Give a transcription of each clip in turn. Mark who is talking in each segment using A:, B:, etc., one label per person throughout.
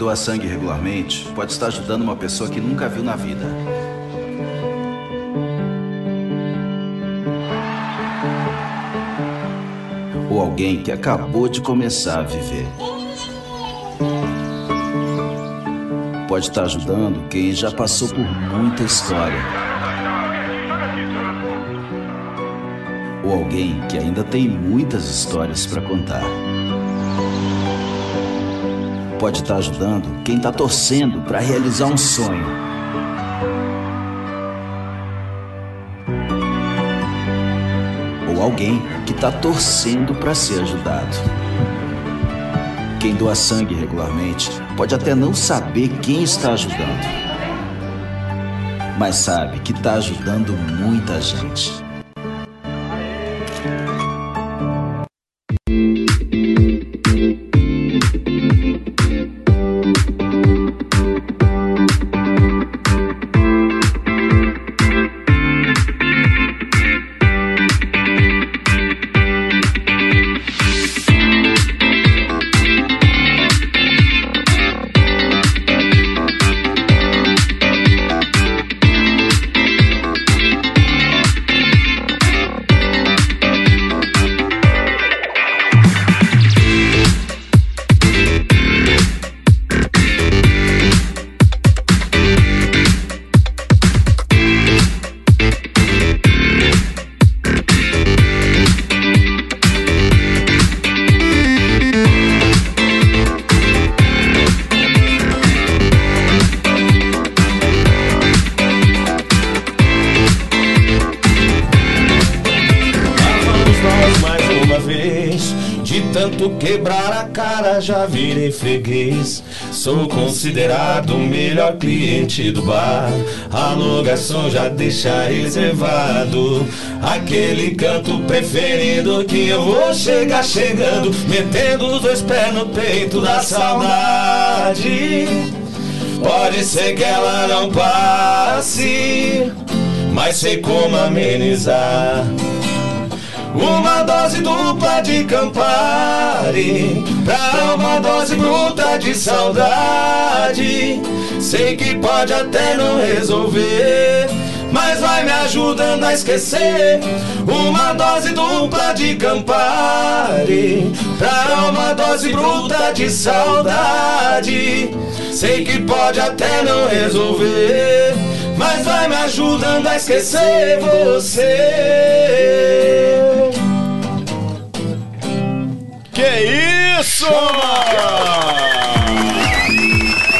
A: Doa sangue regularmente pode estar ajudando uma pessoa que nunca viu na vida. Ou alguém que acabou de começar a viver. Pode estar ajudando quem já passou por muita história. Ou alguém que ainda tem muitas histórias para contar pode estar ajudando quem está torcendo para realizar um sonho. Ou alguém que está torcendo para ser ajudado. Quem doa sangue regularmente pode até não saber quem está ajudando, mas sabe que está ajudando muita gente.
B: Freguês. Sou considerado o melhor cliente do bar. Alô, garçom, já deixa reservado. Aquele canto preferido que eu vou chegar chegando. Metendo os dois pés no peito da saudade. Pode ser que ela não passe, mas sei como amenizar. Uma dose dupla de Campari Pra uma dose bruta de saudade. Sei que pode até não resolver mas vai me ajudando a esquecer. Uma dose dupla de Campari. Pra uma dose bruta de saudade. Sei que pode até não resolver Mas vai me ajudando a esquecer você.
C: Que isso!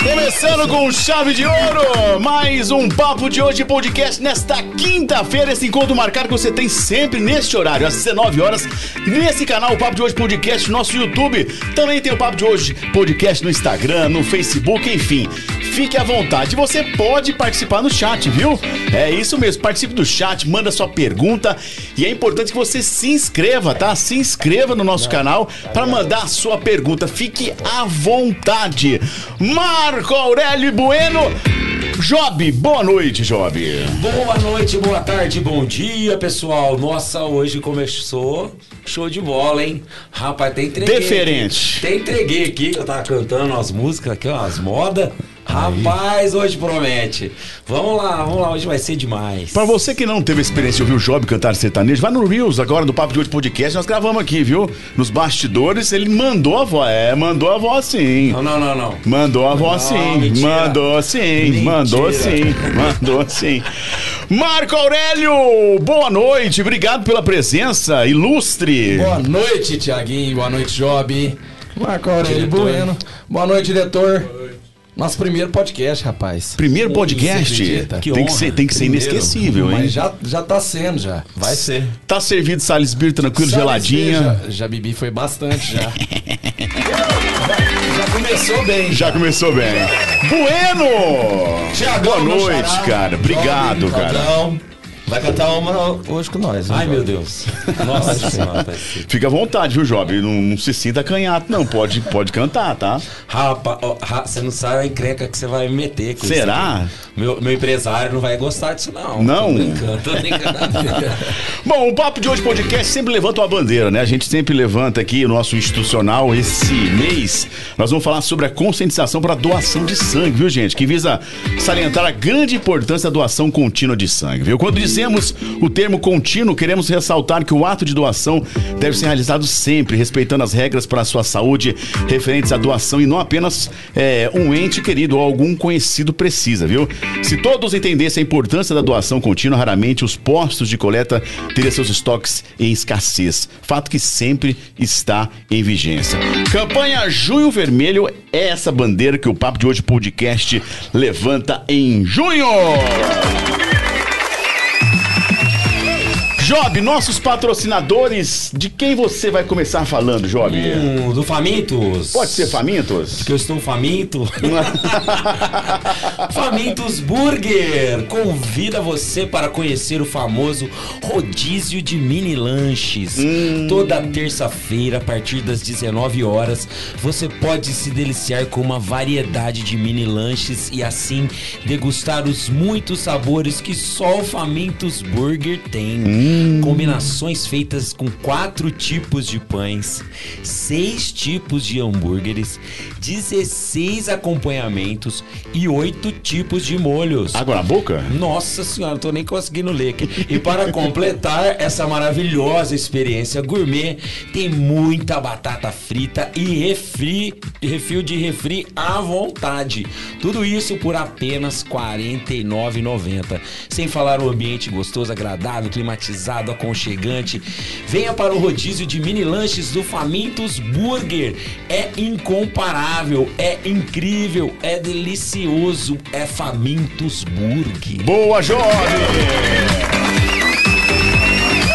C: Começando com chave de ouro, mais um Papo de Hoje podcast nesta quinta-feira. Esse encontro marcado que você tem sempre neste horário, às 19 horas, nesse canal, o Papo de Hoje Podcast, nosso YouTube. Também tem o Papo de Hoje Podcast no Instagram, no Facebook, enfim fique à vontade. Você pode participar no chat, viu? É isso mesmo, participe do chat, manda sua pergunta e é importante que você se inscreva, tá? Se inscreva no nosso canal para mandar a sua pergunta. Fique à vontade. Marco Aurélio Bueno. Job, boa noite, Job.
D: Boa noite, boa tarde, bom dia, pessoal. Nossa, hoje começou show de bola, hein? Rapaz, tem entreguei.
C: Diferente.
D: Aqui. Tem entreguei aqui, eu tava cantando as músicas aqui, ó, as modas. Rapaz, hoje promete. Vamos lá, vamos lá, hoje vai ser demais.
C: Pra você que não teve experiência de ouvir o Job cantar sertanejo, vai no Reels agora no Papo de Hoje Podcast, nós gravamos aqui, viu? Nos bastidores, ele mandou a voz. É, mandou a voz sim.
D: Não, não, não, não.
C: Mandou a voz sim. Mentira. Mandou sim. Mentira. Mandou sim. Mandou sim. Marco Aurélio, boa noite. Obrigado pela presença ilustre.
E: Boa noite, Tiaguinho. Boa noite, Job. Marco Aurélio diretor. Bueno. Boa noite, diretor. Nosso primeiro podcast, rapaz.
C: Primeiro podcast? Que tem, que ser, tem que ser primeiro. inesquecível, hein?
E: Mas já, já tá sendo, já. Vai ser.
C: Tá servido Salisbury tranquilo, geladinha.
E: Já, já bebi foi bastante, já. já começou bem.
C: Já, já começou bem. Bueno! Tiagão, Boa noite, cara. Obrigado, cara.
F: Vai cantar uma hoje com nós.
D: Ai, meu Deus. Nossa senhora.
C: Fica à vontade, viu, Job? Não, não se sinta canhato, não. Pode, pode cantar, tá?
D: Rapaz, ó, ra- você não sabe a encrenca que você vai me meter com
C: Será?
D: isso. aqui. Meu, meu empresário não vai gostar disso, não.
C: Não?
D: Tô brincando, tô brincando.
C: Bom, o Papo de Hoje Podcast sempre levanta uma bandeira, né? A gente sempre levanta aqui o nosso institucional. Esse mês nós vamos falar sobre a conscientização para doação de sangue, viu, gente? Que visa salientar a grande importância da doação contínua de sangue, viu? Quando dizemos o termo contínuo, queremos ressaltar que o ato de doação deve ser realizado sempre, respeitando as regras para a sua saúde referentes à doação e não apenas é, um ente querido ou algum conhecido precisa, viu? Se todos entendessem a importância da doação contínua, raramente os postos de coleta teriam seus estoques em escassez. Fato que sempre está em vigência. Campanha Junho Vermelho é essa bandeira que o Papo de Hoje Podcast levanta em junho. Job, nossos patrocinadores, de quem você vai começar falando, Job?
D: Hum, do Famintos.
C: Pode ser Famintos?
D: Que eu estou faminto. Famintos Burger convida você para conhecer o famoso rodízio de mini lanches. Toda terça-feira, a partir das 19 horas, você pode se deliciar com uma variedade de mini lanches e assim degustar os muitos sabores que só o Famintos Burger tem. Combinações feitas com quatro tipos de pães, seis tipos de hambúrgueres, 16 acompanhamentos e oito tipos de molhos.
C: Água na boca?
D: Nossa senhora, não tô nem conseguindo ler aqui. E para completar essa maravilhosa experiência gourmet, tem muita batata frita e refri, refil de refri à vontade. Tudo isso por apenas R$ 49,90. Sem falar o ambiente gostoso, agradável, climatizado, aconchegante. Venha para o rodízio de mini lanches do Famintos Burger. É incomparável, é incrível, é delicioso, é Famintos Burger.
C: Boa, jovem!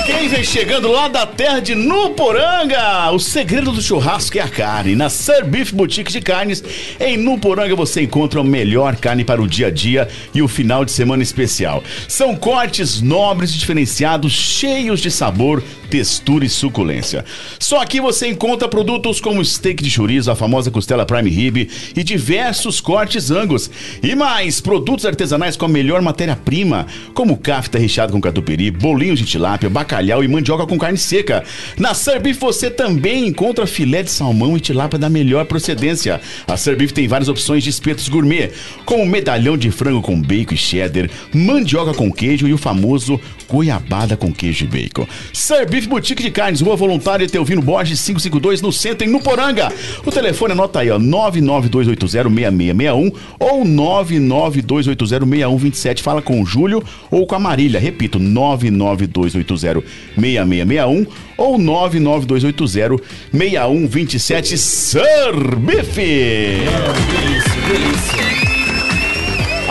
C: Quem vem chegando lá da terra de Nuporanga? O segredo do churrasco é a carne. Na Sir Beef Boutique de Carnes, em Nuporanga você encontra a melhor carne para o dia a dia e o final de semana especial. São cortes nobres e diferenciados, cheios de sabor, textura e suculência. Só aqui você encontra produtos como steak de chorizo, a famosa costela prime rib e diversos cortes angus. E mais, produtos artesanais com a melhor matéria-prima, como cafta recheado com catupiry, bolinhos de tilápia, bacalhau e mandioca com carne seca. Na Serbeef você também encontra filé de salmão e tilápia da melhor procedência. A Serbeef tem várias opções de espetos gourmet, como medalhão de frango com bacon e cheddar, mandioca com queijo e o famoso goiabada com queijo e bacon. Serbeef Boutique de Carnes, Rua Voluntária Teovino Borges 552 no centro em Nuporanga. O telefone anota aí, ó, 992806661 ou 992806127. Fala com o Júlio ou com a Marília. Repito, 992806661 ou 992806127. Serbeef!
D: Delícia, delícia.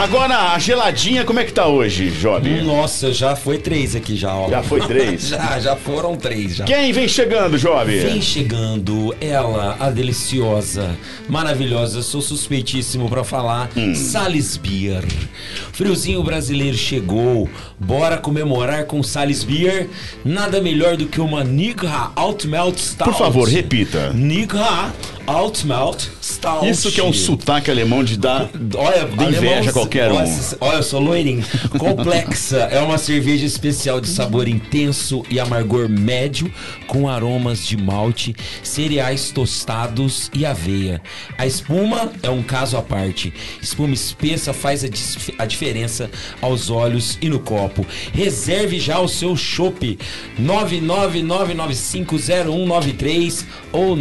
C: Agora, a geladinha, como é que tá hoje, Job?
D: Nossa, já foi três aqui já, ó.
C: Já foi três?
D: já, já foram três já.
C: Quem vem chegando, Job?
D: Vem chegando ela, a deliciosa, maravilhosa, sou suspeitíssimo pra falar, Sales Beer. Friozinho brasileiro chegou, bora comemorar com Sales Beer. Nada melhor do que uma Nigra Altmelt Stout.
C: Por favor, repita.
D: Nigra Altmelt Stout.
C: Isso que é um sotaque alemão de dar.
D: Olha,
C: De inveja a qualquer um.
D: Nossa, Olha, eu sou loirinho. Complexa. É uma cerveja especial de sabor intenso e amargor médio, com aromas de malte, cereais tostados e aveia. A espuma é um caso à parte. Espuma espessa faz a, a diferença aos olhos e no copo. Reserve já o seu chopp 999950193 ou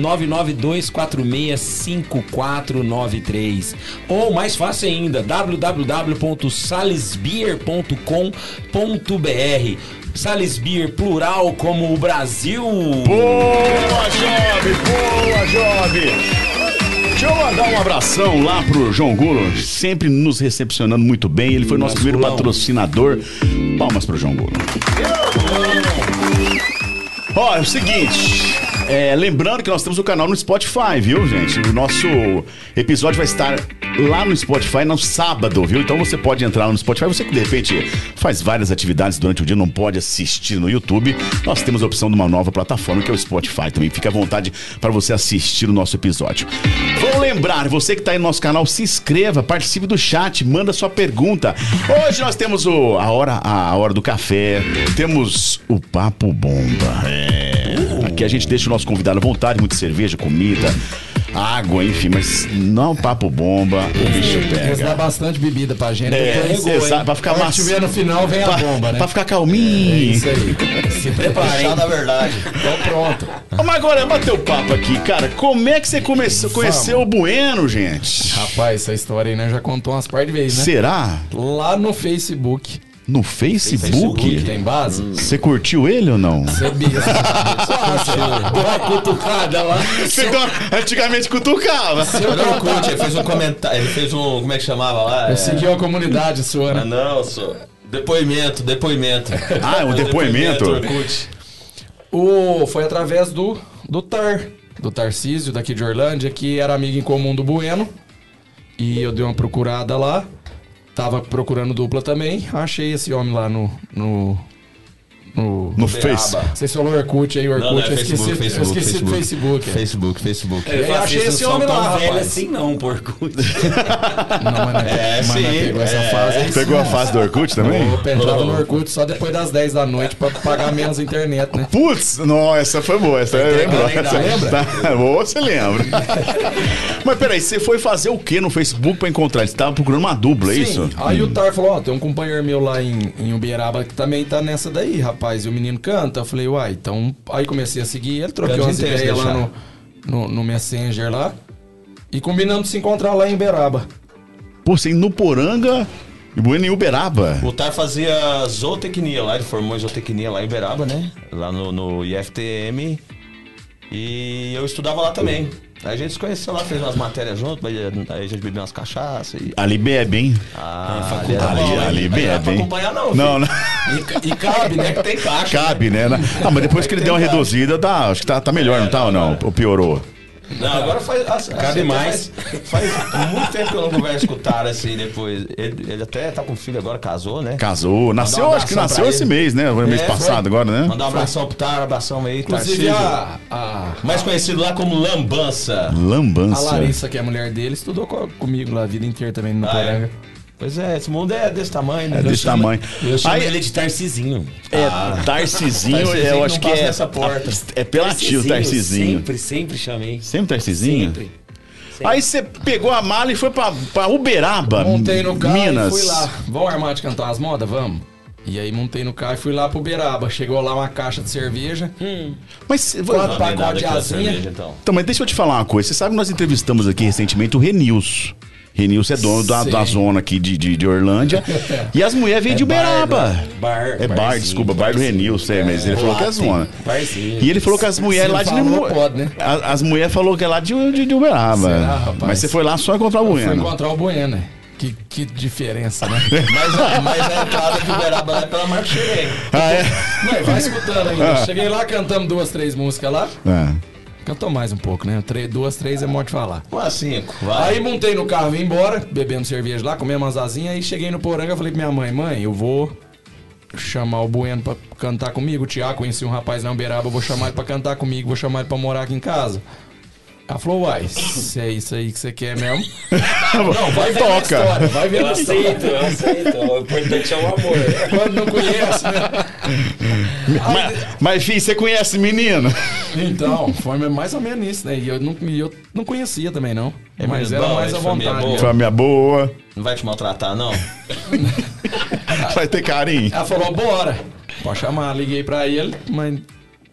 D: 992465493 ou mais fácil ainda www.salesbeer.com.br Salisbeer plural como o Brasil.
C: Boa, Job! Boa, Job! Deixa eu mandar um abração lá pro João Gulo, sempre nos recepcionando muito bem. Ele foi nosso primeiro patrocinador. Palmas pro João Gulo. Ó, é o seguinte. É, lembrando que nós temos o canal no Spotify, viu, gente? O nosso episódio vai estar lá no Spotify no sábado, viu? Então você pode entrar no Spotify. Você que de repente faz várias atividades durante o dia, não pode assistir no YouTube. Nós temos a opção de uma nova plataforma que é o Spotify também. Fica à vontade para você assistir o nosso episódio. Vou lembrar, você que está aí no nosso canal, se inscreva, participe do chat, manda sua pergunta. Hoje nós temos o, a, hora, a hora do café, temos o Papo Bomba. É. Aqui a gente deixa o nosso convidado à vontade, muita cerveja, comida água, enfim, mas não papo bomba, o bicho
E: Eles dão
C: pega.
E: bastante bebida pra gente.
C: É, exato, pra ficar massa.
E: tiver no final, vem a
C: Pra,
E: bomba, né?
C: pra ficar
E: É
C: calminho.
E: isso aí. Se prepara, hein?
B: da verdade.
E: Então pronto.
C: Mas agora, bateu papo aqui, cara. Como é que você começou, conheceu o Bueno, gente?
E: Rapaz, essa história aí, né? Já contou umas par de vezes, né?
C: Será?
E: Lá no Facebook.
C: No Facebook?
E: Facebook tem base?
C: Você curtiu ele ou não?
E: Você.
D: Deu uma cutucada lá.
C: Você deu uma- antigamente cutucava.
B: Eu não curte, ele fez um comentário, ele fez um, como é que chamava lá?
E: Eu
B: É,
E: segui uma comunidade sua,
B: Ah,
E: né?
B: não, sou. Depoimento, depoimento.
C: Ah, é um depoimento?
B: Orkut.
E: O, foi através do, do Tar, do Tarcísio, daqui de Orlândia, que era amigo em comum do Bueno. E eu dei uma procurada lá. Tava procurando dupla também. Achei esse homem lá no. no no,
C: Face.
E: Se falou Orkut aí, Orkut.
B: Não, não, é
E: eu esqueci,
B: Facebook,
E: eu
B: Facebook,
E: esqueci do Facebook. é.
B: Facebook, Facebook.
E: Eu achei esse homem
D: tão
E: lá,
D: velho
E: rapaz.
D: assim não, porco.
E: Não, mas não,
B: É,
E: mas não
B: sim,
E: pegou essa
B: é.
E: fase aí.
C: Pegou a fase do Orkut também?
E: Entrava no Orkut só depois das 10 da noite pra pagar menos internet, né?
C: Putz, não, essa foi boa. Essa eu lembro.
E: lembra?
C: Essa,
E: Lembra?
C: Tá, boa, você lembra. Mas peraí, você foi fazer o que no Facebook pra encontrar? Ele tava procurando uma dupla, é isso?
E: Aí o Tar falou, ó, tem um companheiro meu lá em, em Uberaba que também tá nessa daí, rapaz. E o menino canta. Eu falei, uai, então... Aí comecei a seguir ele, troquei
B: se
E: ideias lá no, no, no Messenger lá. E combinamos de se encontrar lá em Uberaba.
C: Pô, você em Nuporanga e Bueno em Uberaba.
B: O Tar fazia zootecnia lá, ele formou em zootecnia lá em Uberaba, né? Lá no, no IFTM. E eu estudava lá também. Aí a gente se conheceu lá, fez umas matérias junto, aí a gente bebeu umas cachaças e.
C: Ali bebe, hein?
B: Ah,
C: ali-
B: era bom,
C: ali bebe,
B: Não
C: hein?
B: acompanhar, não.
C: Não, não.
B: E, e cabe, né? Que tem caixa.
C: Cabe, né? Ah, mas depois que ele deu uma reduzida, tá, acho que tá, tá melhor, não tá ou não? Ou piorou?
B: Não, agora faz.
D: Cabe
B: até
D: mais.
B: Faz, faz muito tempo que eu não converso com o Tar assim depois. Ele, ele até tá com filho agora, casou, né?
C: Casou, nasceu,
B: um
C: acho que nasceu esse
B: ele.
C: mês, né? Foi mês
B: É,
C: passado
B: foi.
C: agora, né?
B: Mandar um abração pro Tar, abração aí,
E: Inclusive
B: Tarcísio.
E: a, a,
B: Mais conhecido lá como Lambança.
E: a
C: Lambança.
E: Larissa, que é a mulher dele, estudou co- comigo lá a vida inteira também no
B: Ah, é? Pois é, esse mundo é desse tamanho, né?
C: É desse tamanho.
D: Eu chamo
C: Aí,
D: ele de Tarcizinho.
C: é, Tarcizinho,
B: Tarcizinho
C: eu acho que é.
B: nessa porta.
C: É pelativo, Tarcizinho.
D: Sempre, sempre chamei.
C: Sempre Tarcizinho?
D: Sempre.
C: Aí você pegou a mala e foi pra, pra Uberaba,
E: Montei no carro
C: Minas.
E: e fui lá. Vamos armar de cantar as modas? Vamos. E aí montei no carro e fui lá pro Uberaba. Chegou lá uma caixa de cerveja.
C: Mas,
E: Quatro
B: Não tem
E: pacote
B: nada
E: de asinha.
B: cerveja, então.
C: então, mas deixa eu te falar uma coisa. Você sabe que nós entrevistamos aqui recentemente o Renils. Renils é dono da, da zona aqui de, de, de Orlândia. e as mulheres vêm de Uberaba.
D: Bar.
C: É bar,
D: barzinho,
C: desculpa, bar do
D: barzinho.
C: Renils, é, mas ele falou que é zona.
D: Barzinho.
C: E ele falou que as mulheres lá de
E: falou, pode, né?
C: A- As mulheres falou que é lá de, de, de Uberaba.
E: Será?
C: Mas você foi lá só encontrar o Bueno.
E: encontrar o Bueno. né? Que, que diferença, né?
B: Mas, a- mas a entrada de Uberaba lá é pela Marco Xerém.
C: Ah, é?
E: Não, vai escutando ainda. Cheguei lá, cantamos duas, três músicas lá.
C: É.
E: Cantou mais um pouco, né? Três, duas, três é morte falar.
B: Uma cinco, vai.
E: Aí montei no carro, vim embora, bebendo cerveja lá, comendo umas asinhas. Aí cheguei no Poranga, falei pra minha mãe, mãe, eu vou chamar o Bueno pra cantar comigo. O Tiago conheci um rapaz na Uberaba, eu vou chamar ele pra cantar comigo, vou chamar ele pra morar aqui em casa. Ela falou, uai, se é isso aí que você quer mesmo. Não, vai ver
C: Toca.
E: história, vai ver
D: Eu aceito, eu aceito. O importante é o amor.
E: Quando não conhece, né?
C: Mas, mas, filho, você conhece menino?
E: Então, foi mais ou menos isso, né? E eu não, eu não conhecia também, não.
B: É
E: Mas era
B: bom,
E: mais à vontade.
B: boa.
E: né?
C: Família boa.
B: Não vai te maltratar, não?
C: Vai ter carinho.
E: Ela falou, bora. Pode chamar, liguei pra ele, mas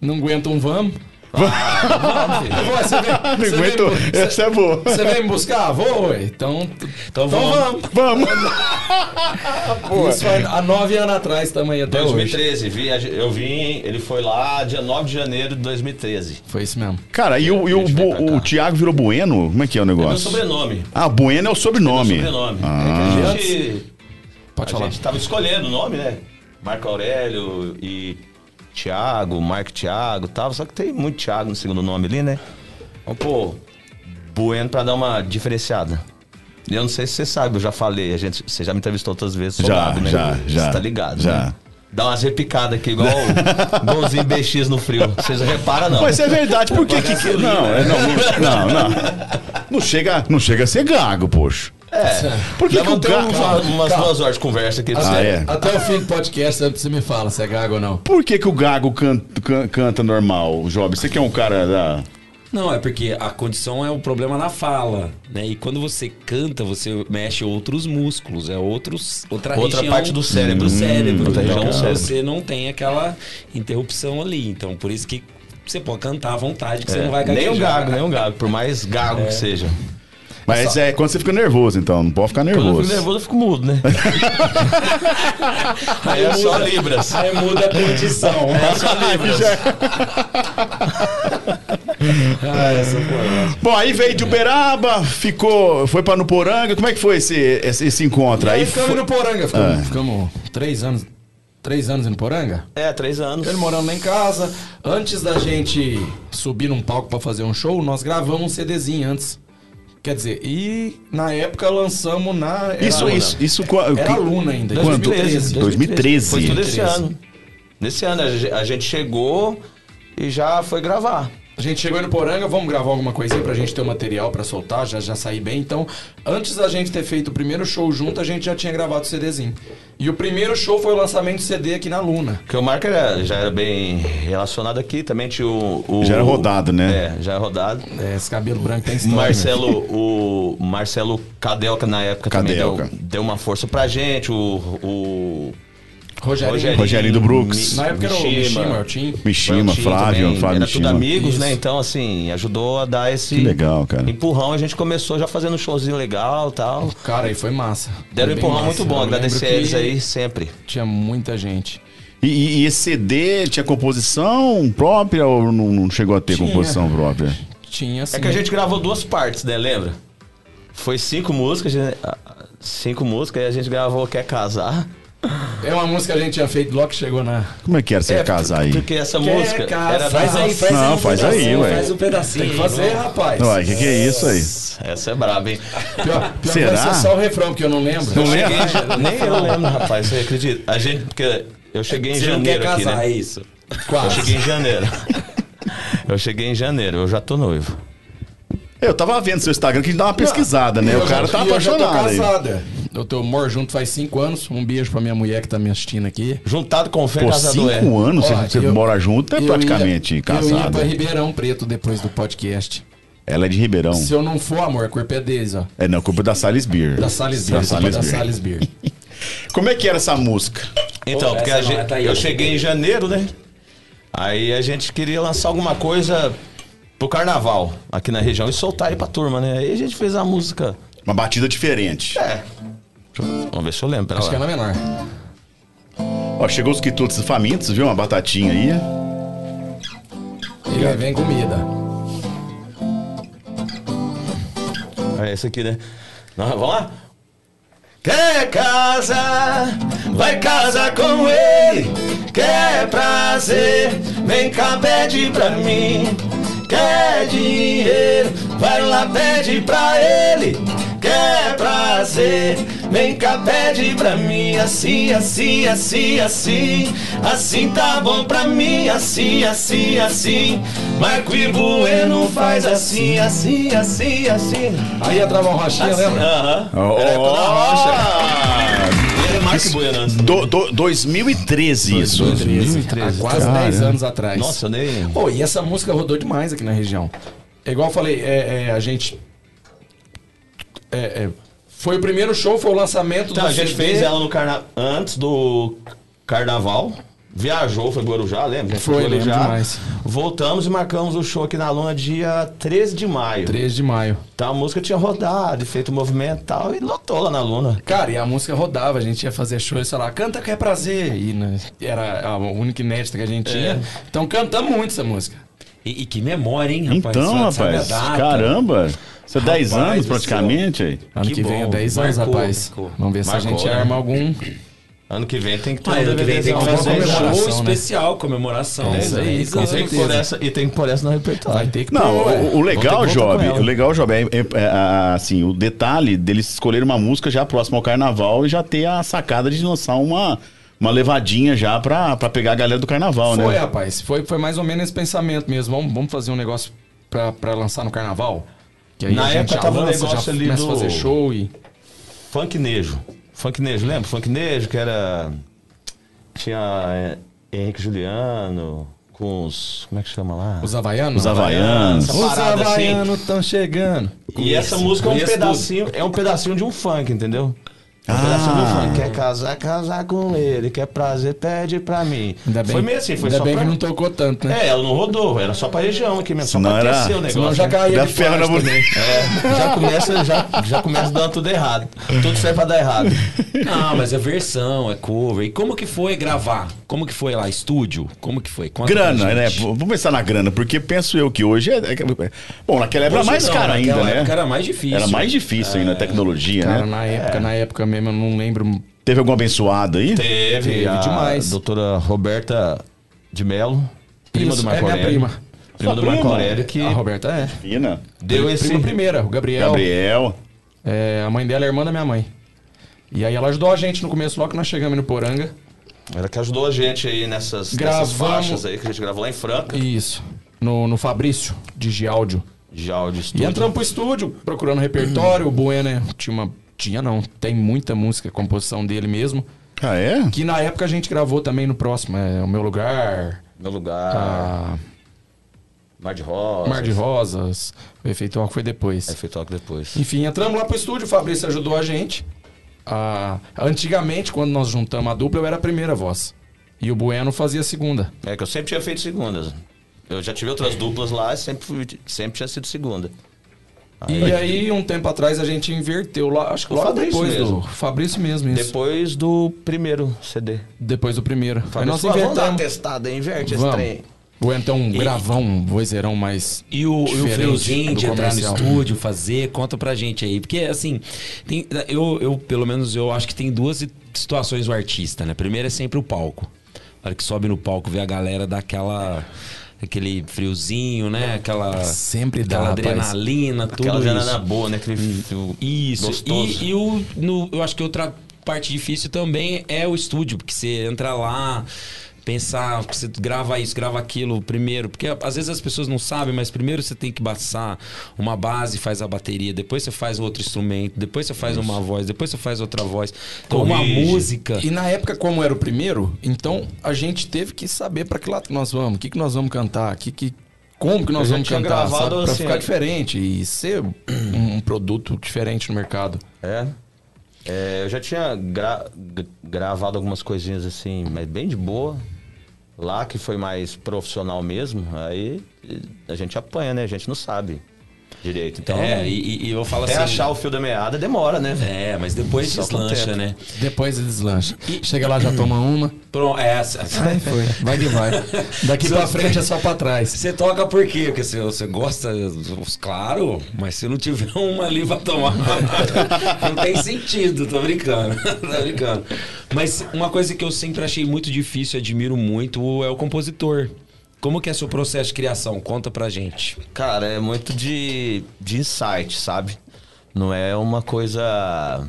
E: não aguenta um vamos.
B: Vamos, filho.
E: Pô, você vem, você
C: aguento.
E: vem, você,
C: Essa é boa.
E: você vem me buscar? Vou, ué. Então,
B: Então
E: então
B: vamos.
E: vamos.
C: Vamos.
E: Isso foi há nove anos atrás, aí até hoje.
B: 2013, vi, eu vim, ele foi lá dia 9 de janeiro de 2013.
E: Foi isso mesmo.
C: Cara, e o, e o,
B: cá.
C: o Thiago virou Bueno? Como é que é o
B: É meu
C: negócio?
B: sobrenome.
C: Ah, Bueno é o sobrenome.
B: Meu sobrenome.
C: Ah.
B: É que a gente,
E: Pode
B: a
E: falar.
B: gente tava escolhendo o nome, né? Marco Aurélio e Thiago, Marco Thiago e tal. Só que tem muito Thiago no segundo nome ali, né? Vamos pôr Bueno pra dar uma diferenciada. eu não sei se você sabe, eu já falei, a gente, você já me entrevistou outras vezes,
C: Já,
B: gado, né?
C: já, já.
B: Você tá ligado,
C: Já.
B: né? Dá umas repicadas aqui, igual igualzinho BX no frio. Vocês não reparam, não.
C: Mas é verdade, por que que... que- Não, é, não, não, não. Não chega, não chega a ser gago, poxa.
B: É.
C: Por que que o
B: uma- umas duas horas de conversa aqui. pra
C: Ah, é?
E: Até o fim do podcast você me fala se é gago ou não.
C: Por que que o gago can- can- canta normal, Job? Você que é um cara da...
D: Não, é porque a condição é o problema na fala, né? E quando você canta, você mexe outros músculos, é outros, outra,
B: Outra
D: região
B: parte do cérebro.
D: do cérebro.
B: outra região
D: então
B: cérebro.
D: você não tem aquela interrupção ali. Então por isso que você pode cantar à vontade, que você
B: É,
D: não vai
B: nem
D: gaguejar.
B: um gago, nem um gago. Por mais gago que seja.
C: Mas é quando você fica nervoso, então. Não pode ficar
B: Quando eu
C: nervoso.
B: fico nervoso, eu fico mudo, né? Aí é só Libras.
D: Aí muda a condição.
B: É só Libras.
D: ah, essa foi.
C: Bom, aí veio de Uberaba, ficou, foi pra Nuporanga. Como é que foi esse, esse, esse encontro?
E: Aí
C: Aí
E: ficamos
C: foi...
E: no Poranga, ficamos,
C: Ah.
E: ficamos três anos. Três anos em Poranga?
B: É, três anos.
E: Ele morando lá em casa. Antes da gente subir num palco pra fazer um show, nós gravamos um CDzinho antes. Quer dizer, e na época lançamos na. era
C: Isso,
E: Luna.
C: isso, isso.
E: Era
C: que-
E: Luna ainda.
C: Quando?
E: 2013.
C: 2013.
B: Foi tudo esse
E: 2013.
B: ano. Nesse ano a gente chegou e já foi gravar.
E: A gente chegou aí no Poranga, vamos gravar alguma coisinha pra gente ter o material pra soltar, já, já sair bem. Então, antes da gente ter feito o primeiro show junto, a gente já tinha gravado o CDzinho. E o primeiro show foi o lançamento do CD aqui na Luna.
B: Porque o Marco era- já era bem relacionado aqui, também tinha o. o-
C: Já era rodado, né?
B: É, já era rodado.
E: É, esse cabelo branco tem história. né?
B: Marcelo, o Marcelo Cadelca na época
C: Cadelca.
B: também deu, deu uma força pra gente. O, o
E: Rogerinho.
C: Rogerinho do Brooks.
E: Na época era o Mishima, o Tim.
C: Mishima, Flávio,
B: também,
C: Flávio
B: Era tudo
C: Mishima.
B: amigos,
E: Isso.
B: né? Então, assim, ajudou a dar esse
C: Que legal, cara.
B: empurrão. A gente começou já fazendo um showzinho legal e tal.
E: Cara, aí foi massa.
B: Deram um
E: Foi bem
B: empurrão
E: massa.
B: muito bom.
E: Eu
B: Agradecer eles aí sempre.
E: Tinha muita gente.
C: E, e- esse CD tinha composição própria ou não, não chegou a ter
E: Tinha.
C: composição própria?
E: Tinha assim.
B: É que a gente gravou duas partes, né? Lembra? Foi cinco músicas, né? Ah, cinco músicas, e a gente gravou Quer Casar.
E: É uma música que a gente tinha feito logo que chegou na.
C: Como é que era você
B: É,
C: casar aí?
B: Porque essa
E: Quer
B: música
E: casar?
B: era
D: Faz aí, faz
C: Não,
D: aí. um
C: faz aí, ué.
D: Faz um pedacinho.
E: Tem que fazer, rapaz.
C: Uai, o que, que é isso aí?
B: Essa é braba, hein?
E: Pior, pior que
C: Será?
E: ser só o refrão, porque eu não lembro.
C: Não
B: Eu
C: lembra?
B: cheguei em ja- Nem eu lembro, rapaz, você acredita? A gente, porque eu cheguei em
D: Você não quer
B: janeiro aqui,
D: casar,
B: né?
D: é isso.
B: Eu
E: Quase.
B: cheguei em janeiro. Eu cheguei em janeiro, eu já tô noivo.
C: Eu tava vendo seu Instagram que a gente dá uma pesquisada, né?
E: E
C: O
E: eu
C: cara
E: já-
C: tá
E: e eu já tô
C: apaixonado aí.
E: Tô mor junto faz cinco anos. Um beijo pra minha mulher que tá me assistindo aqui.
B: Juntado com fé,
C: Pô,
B: casador é.
C: cinco anos
E: Ó,
C: você,
E: eu-
C: mora junto, é praticamente
E: ia- Eu ia
C: casado.
E: pra Ribeirão Preto depois do podcast.
C: Ela é de Ribeirão.
E: Se eu não for, amor, a culpa é deles, ó.
C: É, não, culpa da Salles Beer.
E: Da Salles Beer.
C: Da Salles
E: Da
C: Beer. Como é que era essa música?
B: Então,
D: Pô,
B: porque a
D: não,
B: gente-
D: tá aí,
B: eu cheguei em janeiro, né? Aí a gente queria lançar alguma coisa pro carnaval aqui na região e soltar aí pra turma, né? Aí a gente fez a música.
C: Uma batida diferente.
B: É. Vamos ver se eu lembro. Pera
E: Acho que é
B: lá.
E: na menor.
C: Ó, chegou os quitutes famintos, viu? Uma batatinha aí.
E: E aí vem comida.
B: É esse aqui, né? Não, vamos lá? Quer casar, vai casar com ele. Quer prazer, vem cá, pede pra mim. Quer dinheiro, vai lá, pede pra ele. Quer prazer, vem cá, pede pra mim. Assim, assim, assim, assim. Assim tá bom pra mim. Assim, assim, assim. Marco e Bueno faz assim, assim, assim, assim.
E: Aí ia travar um rochinha, lembra?
B: Aham. Era da rocha.
C: ó,
B: Ele é Marco Bueno antes.
C: do, do, 2013 isso.
B: 2013.
E: Há quase
C: Cara.
E: 10 anos atrás.
B: Nossa, nem.
E: Pô, e essa música rodou demais aqui na região. É igual eu falei, é, é, a gente. é, é, foi o primeiro show, foi o lançamento
B: Então,
E: do
B: a gente
E: CD.
B: fez ela no carna... antes do carnaval. Viajou, foi Guarujá, lembra?
E: Foi,
B: Guarujá.
E: demais.
B: Voltamos e marcamos o show aqui na Luna dia 13 de maio.
E: 3 de maio.
B: Então a música tinha rodado, feito movimento e tal, e lotou lá na Luna.
E: Cara, e a música rodava, a gente ia fazer show e sei lá, canta que é prazer. E né, era a única inédita que a gente tinha. Então cantamos muito essa música.
D: E, e que memória, hein, rapaz?
C: Então, rapaz,
D: data?
C: caramba. Você é 10
D: Rapaz
C: anos praticamente aí.
E: Ano
D: Que
E: que, vem é
D: bom,
E: 10 anos,
D: marcou,
E: rapaz.
D: marcou.
E: Vamos ver se
B: Marcou,
E: a gente
B: né?
E: arma algum.
B: Ano que vem tem que ter
D: Ah,
B: um
D: ano que vem tem que fazer um show
E: comemoração, né?
D: especial, comemoração.
E: É isso aí, com.
B: E tem que pôr essa- E tem que pôr essa no repertório.
E: Vai ter que
C: Não,
E: pôr,
C: o, o legal, Job, o legal, Job, é, é- é, a- assim, o detalhe deles escolherem uma música já próxima ao carnaval e já ter a sacada de lançar uma, uma levadinha já pra, pra pegar a galera do carnaval,
E: Foi,
C: né?
E: rapaz. Foi, foi mais ou menos esse pensamento mesmo. Vamos, vamos fazer um negócio pra, pra lançar no carnaval? Que aí
B: Na
E: a
B: época tava um
E: lança,
B: negócio
E: já
B: ali
E: começa
B: do-
E: a fazer show e...
B: Funknejo. Funknejo, lembra? Funknejo, que era. Tinha é, Henrique Juliano, com os. Como é que chama lá?
E: Os havaianos?
C: Os havaianos.
E: Os
B: assim.
E: havaianos estão chegando.
B: E essa música é um pedacinho, é um pedacinho de um funk, entendeu? É um funk. Quer casar, casar com ele. Quer prazer, pede pra mim.
E: Ainda bem,
B: foi meio assim, foi
E: ainda
B: só
E: bem
B: pra...
E: que não tocou tanto, né?
B: É, ela não rodou, era só pra região aqui mesmo, só
C: Senão
B: pra
C: era-
B: o negócio.
E: Senão já
B: né?
C: ferro na boneca.
B: É, já começa, já, já começa dando tudo errado. Tudo serve pra dar errado.
D: Não, mas é versão, é cover. E como que foi gravar? Como que foi lá? Estúdio? Como que foi? Conta
C: Grana, né? Vamos pensar na grana, porque penso eu que hoje é. é- bom, naquela época era mais
D: não,
C: caro ainda,
D: naquela
C: né?
D: época era mais difícil.
C: Era mais difícil ainda a tecnologia,
E: Cara,
C: né?
E: na época, na época mesmo, eu não lembro.
C: Teve algum abençoado aí?
B: Teve,
E: Teve
B: a
E: demais.
B: doutora Roberta de Melo, prima
E: Isso,
B: do Marco
E: é minha prima.
B: Prima do
C: Sua
B: Marco
C: prima?
B: Aurélio que
E: A Roberta é.
C: Fina.
B: deu esse...
E: Prima primeira, o Gabriel.
C: Gabriel.
E: É, a mãe dela é irmã da minha mãe. E aí ela ajudou a gente no começo, logo que nós chegamos no Poranga.
B: Ela que ajudou a gente aí nessas, nessas
E: Gravamos-
B: faixas aí que a gente gravou lá em Franca.
E: Isso. No, no Fabrício, de Giáudio.
B: De áudio
E: E
B: estúdio.
E: entramos pro estúdio, procurando repertório. O Bueno tinha uma. Tinha não, tem muita música, composição dele mesmo.
C: Ah, é?
E: Que na época a gente gravou também no próximo. É O Meu Lugar,
B: Meu lugar,
E: a
B: Mar de Rosa.
E: Mar de Rosas. O Efeito Rock foi depois.
B: É feito toque depois.
E: Enfim, entramos lá pro estúdio, o Fabrício ajudou a gente. Ah, antigamente, quando nós juntamos a dupla, eu era a primeira voz. E o Bueno fazia a segunda.
B: É que eu sempre tinha feito segundas. Eu já tive outras duplas lá e sempre, fui- sempre tinha sido segunda.
E: E aí, um tempo atrás, a gente inverteu lá, acho que
B: O
E: logo
B: Fabrício
E: depois
B: mesmo.
E: do. Fabrício mesmo, isso.
B: Depois do primeiro CD.
E: Depois do primeiro. Aí nós
B: Fabrício, vamos dar uma testada, inverte esse
E: Vamos.
B: trem.
E: O então um gravão, um vozeirão mais.
D: E o, e o friozinho
E: do
D: de entrar no estúdio, fazer, conta pra gente aí. Porque, assim, tem, eu, eu, pelo menos, eu acho que tem duas situações do artista, né? Primeiro é sempre o palco. A hora que sobe no palco, vê a galera daquela... Aquele friozinho, né? Aquela,
E: Sempre dá,
D: aquela
E: rapaz.
D: adrenalina, tudo
B: Aquela
D: isso.
B: janela boa, né? Aquele fio
D: Isso.
B: gostoso.
D: E, e o, no- eu acho que outra parte difícil também é o estúdio, porque você entra lá, pensar, você grava isso, grava aquilo primeiro, porque às vezes as pessoas não sabem, mas primeiro você tem que passar uma base, faz a bateria, depois você faz outro instrumento, depois você faz uma voz, depois você faz outra voz. Então uma música.
E: E na época, como era o primeiro, então a gente teve que saber pra que lado que nós vamos, o que, que nós vamos cantar, que, que, como que nós vamos cantar, sabe?
B: Assim,
E: ficar
B: ó.
E: diferente e ser um, um produto diferente no mercado.
B: É. É, eu já tinha gra- gravado algumas coisinhas assim, mas bem de boa. Lá que foi mais profissional mesmo, aí a gente apanha, né? A gente não sabe direito. Então,
D: é, e, e eu falo
B: até
D: assim.
B: achar o fio da meada demora, né?
D: É, mas depois
B: Só
D: deslancha, né?
E: Depois deslancha. Chega lá, já toma uma.
D: Pronto, é, essa.
E: Aí foi. Vai que vai. Daqui pra frente é só pra trás.
D: Você toca por quê? Porque você, você gosta, claro, mas se não tiver uma ali pra tomar, não tem sentido, tô brincando, tô brincando. Mas uma coisa que eu sempre achei muito difícil, admiro muito, é o compositor. Como que é seu processo de criação? Conta pra gente.
B: Cara, é muito de, de insight, sabe? Não é uma coisa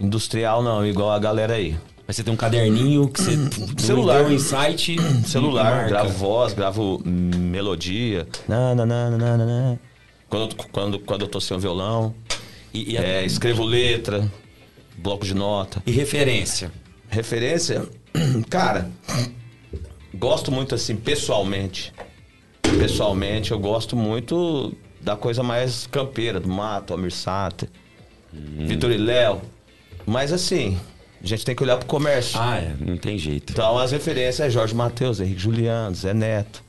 B: industrial, não, igual a galera aí.
D: Mas você tem um caderninho que você
B: Celular.
D: deu um insight,
B: Celular,
D: marca.
B: gravo voz, gravo melodia. Na, na, na, na, na. Quando, eu- quando, quando eu tô sem o violão.
D: e, e, a-
B: É, escrevo letra, bloco de nota.
D: e referência.
B: Referência, cara, gosto muito assim, pessoalmente. Pessoalmente, eu gosto muito da coisa mais campeira, do mato, Almir Sater, Vitor e Léo. Mas assim, a gente tem que olhar pro comércio.
D: Ah, é, não tem jeito.
B: Então as referências é Jorge Matheus, Henrique Juliano, Zé Neto.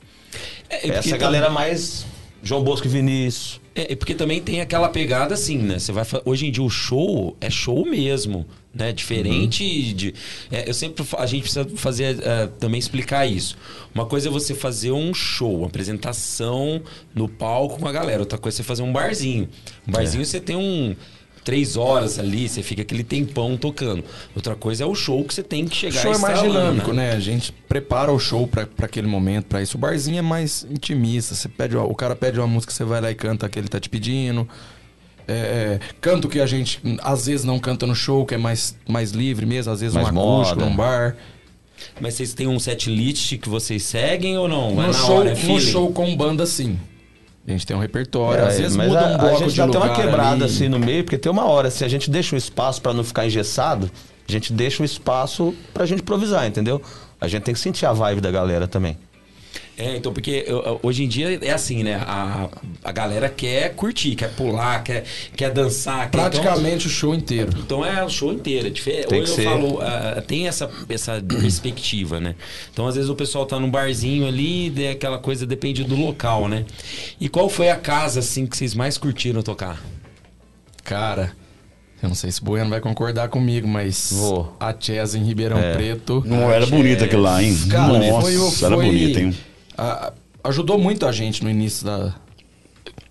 D: É, é
B: Essa galera mais João Bosco e Vinícius.
D: É, é porque também tem aquela pegada assim, né? Você vai hoje em dia o show é show mesmo, né? Diferente de é, eu sempre a gente precisa fazer é, também explicar isso. Uma coisa é você fazer um show, uma apresentação no palco com a galera. Outra coisa é você fazer um barzinho. Um barzinho você tem um três horas ali, você fica aquele tempão tocando. Outra coisa é o show que você tem que
E: O
D: chegar
E: show é mais dinâmico, né? A gente prepara o show pra, pra aquele momento, pra isso. O barzinho é mais intimista. Você pede, o cara pede uma música, você vai lá e canta que ele tá te pedindo. É, é, canto que a gente às vezes não canta no show, que é mais, mais livre mesmo, às vezes
B: Mais
E: um acústico,
B: moda.
E: num bar.
D: Mas vocês têm um set list que vocês seguem ou não?
E: No,
D: é na
E: show,
D: hora, é
E: no show com banda, sim. A gente tem um repertório. às vezes muda
B: a,
E: um
B: a
E: bloco
B: gente
E: de
B: dá até uma quebrada
E: ali.
B: assim no meio, porque tem uma hora, se a gente deixa um espaço pra não ficar engessado, a gente deixa um espaço pra gente improvisar, entendeu? A gente tem que sentir a vibe da galera também.
D: É, então, porque hoje em dia é assim, né? A, a galera quer curtir, quer pular, quer, quer dançar. Quer,
E: Praticamente o show inteiro.
D: Então, então é o show inteiro. É diferente.
B: Tem
D: Hoje
B: que
D: eu
B: ser.
D: falo, ah, tem essa, essa perspectiva, né? Então, às vezes o pessoal tá num barzinho ali, é aquela coisa depende do local, né? E qual foi a casa, assim, que vocês mais curtiram tocar?
E: Cara, eu não sei se o Bueno vai concordar comigo, mas
B: Vou.
E: a Chess em Ribeirão
B: É.
E: Preto.
C: Não era bonito aquilo lá, hein?
E: Cara,
C: Nossa,
E: foi, o-
C: era
E: foi-
C: bonito, hein?
E: A- ajudou muito a gente no início da.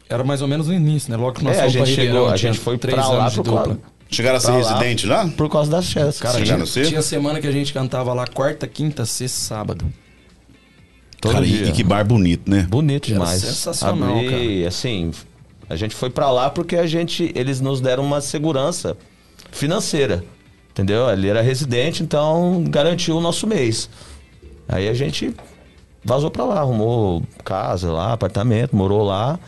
E: Era mais ou menos no início, né? Logo que nós
B: É, a gente chegou, a gente foi
E: três
B: pra lá
E: anos de
B: por causa,
E: dupla.
C: Chegaram a ser
B: lá.
C: residente lá?
B: por causa das chess.
E: Cara,
C: Chegaram
E: tinha,
C: a ser?
E: tinha semana que a gente cantava lá quarta, quinta, sexta, sábado.
B: todo
C: Cara, e,
B: dia.
C: e que bar bonito, né?
B: Bonito
E: Era
B: demais.
E: sensacional,
B: Abri, assim, a gente foi pra lá porque a gente, eles nos deram uma segurança financeira, entendeu? Ali era residente, então garantiu o nosso mês. Aí a gente vazou pra lá, arrumou casa lá, apartamento, morou lá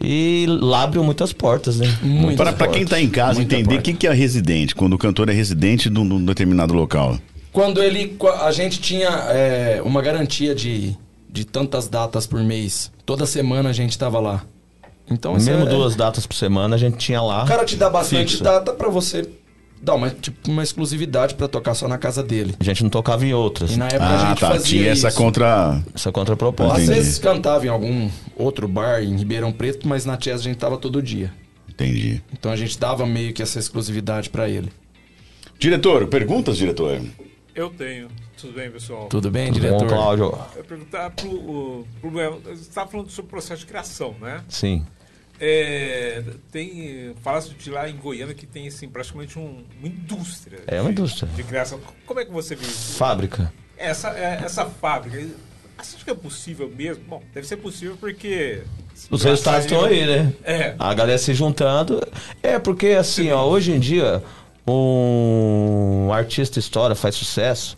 B: e lá abriu muitas portas, né?
E: Muitas
C: Para pra quem tá em casa
E: Muita
C: entender o que, que é residente, quando o cantor é residente de um de determinado local.
E: Quando ele. A gente tinha é, uma garantia de, de tantas datas por mês. Toda semana a gente tava lá. Então
B: Mesmo
E: é-
B: duas datas por semana a gente tinha lá.
E: O cara te dá bastante
B: fixo.
E: data pra você dar uma, tipo, uma exclusividade pra tocar só na casa dele.
B: A gente não tocava em outras.
E: E na época a
C: Ah,
E: gente
C: tá.
E: fazia
C: Tinha essa
E: isso.
C: contra.
B: Essa contraproposta.
E: Às vezes cantava em algum outro bar em Ribeirão Preto, mas na Chess a gente tava todo dia.
C: Entendi.
E: Então a gente dava meio que essa exclusividade pra ele.
C: Diretor, perguntas, diretor?
G: Eu tenho. Tudo bem, pessoal?
E: Tudo bem,
B: Bom,
E: diretor?
B: Cláudio.
G: Eu ia perguntar pro. Você estava falando sobre o processo de criação, né?
B: Sim.
G: É, tem. Fala-se de lá em Goiânia que tem assim, praticamente um- uma indústria.
B: É uma
G: de-
B: indústria.
G: De criação. Como é que você vê isso?
B: Fábrica.
G: Essa, é- essa fábrica. Você acha que é possível mesmo? Bom, deve ser possível porque.
B: Os resultados estão aí, né?
G: É.
B: A galera se juntando. É, porque assim, ó, hoje em dia, um artista história faz sucesso,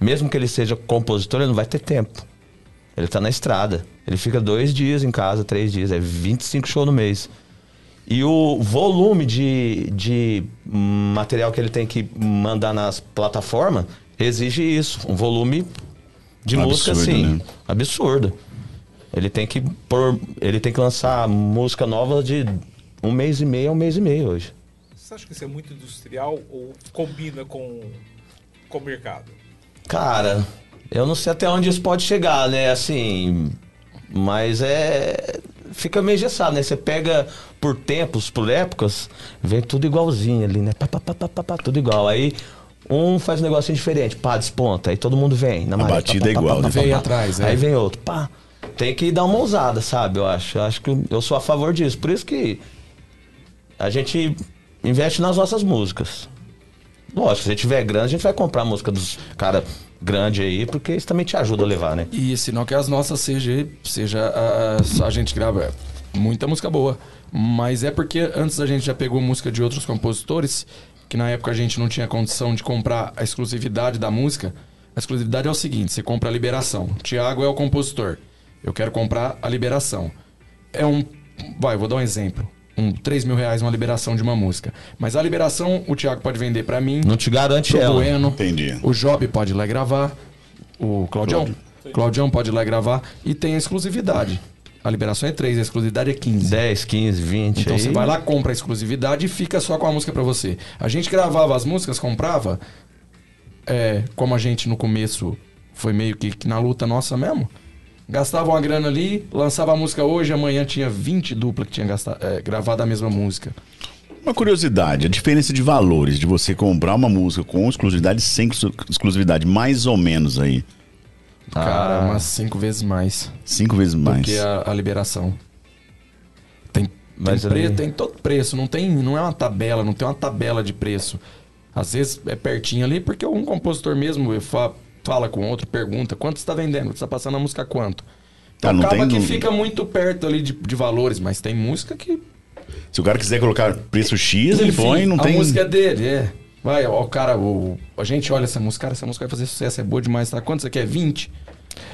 B: mesmo que ele seja compositor, ele não vai ter tempo. Ele tá na estrada. Ele fica dois dias em casa, três dias, é 25 shows no mês. E o volume de, de material que ele tem que mandar nas plataformas exige isso. Um volume de música,
C: Absurdo,
B: assim,
C: né?
B: absurdo. Ele tem que pôr, ele tem que lançar música nova de um mês e meio a um mês e meio hoje.
G: Você acha que isso é muito industrial ou combina com, com o mercado?
B: Cara, eu não sei até onde isso pode chegar, né? Assim, mas é fica meio engessado, né? Você pega por tempos, por épocas, vem tudo igualzinho ali, né? Pá, pá, pá, pá, pá, pá, tudo igual. Aí um faz um negocinho diferente, pá, desponta, aí todo mundo vem. Na maré,
C: batida é igual, né?
E: Vem atrás, é.
B: Aí vem outro, pá. Tem que dar uma ousada, sabe? Eu acho. Eu acho que eu sou a favor disso. Por isso que a gente investe nas nossas músicas. Lógico, se a gente tiver grana, a gente vai comprar a música dos caras grandes aí, porque isso também te ajuda a levar, né?
E: E senão que as nossas seja, seja a, a gente grava muita música boa. Mas é porque antes a gente já pegou música de outros compositores, que na época a gente não tinha condição de comprar a exclusividade da música. A exclusividade é o seguinte: você compra a liberação. Tiago é o compositor. Eu quero comprar a liberação. É um. Vai, vou dar um exemplo. Um 3 mil reais uma liberação de uma música. Mas a liberação o Tiago pode vender pra mim.
B: Não te garante ela.
E: Bueno.
C: Entendi.
E: O Job pode ir lá e gravar. O Claudião. Claudião pode ir lá e gravar. E tem a exclusividade. A liberação é 3, a exclusividade é 15.
B: 10, 15, 20.
E: Então
B: aí,
E: você vai lá, compra a exclusividade e fica só com a música pra você. A gente gravava as músicas, comprava. É, como a gente no começo foi meio que, que na luta nossa mesmo. Gastava uma grana ali, lançava a música hoje, amanhã tinha 20 dupla que tinha gastado, é, gravado a mesma música.
C: Uma curiosidade, a diferença de valores de você comprar uma música com exclusividade e sem exclu- exclusividade, mais ou menos aí.
E: Cara,
B: Ah.
E: umas cinco vezes mais.
C: Cinco vezes mais.
E: do que a, a liberação. Tem
B: Mas
E: tem, pre- tem todo preço, não tem, não é uma tabela, não tem uma tabela de preço. Às vezes é pertinho ali, porque um compositor mesmo fa- fala com outro, pergunta quanto você está vendendo, você está passando a música a quanto. Então
C: Ah, não
E: acaba
C: tem-
E: que fica muito perto ali de, de valores, mas tem música que.
C: Se o cara quiser colocar preço X, ele
E: Enfim,
C: põe, não
E: a
C: tem.
E: música é dele, é. Vai, ó, o cara, o, a gente olha essa música, cara, essa música vai fazer sucesso, é boa demais, tá? Quanto você quer? 20?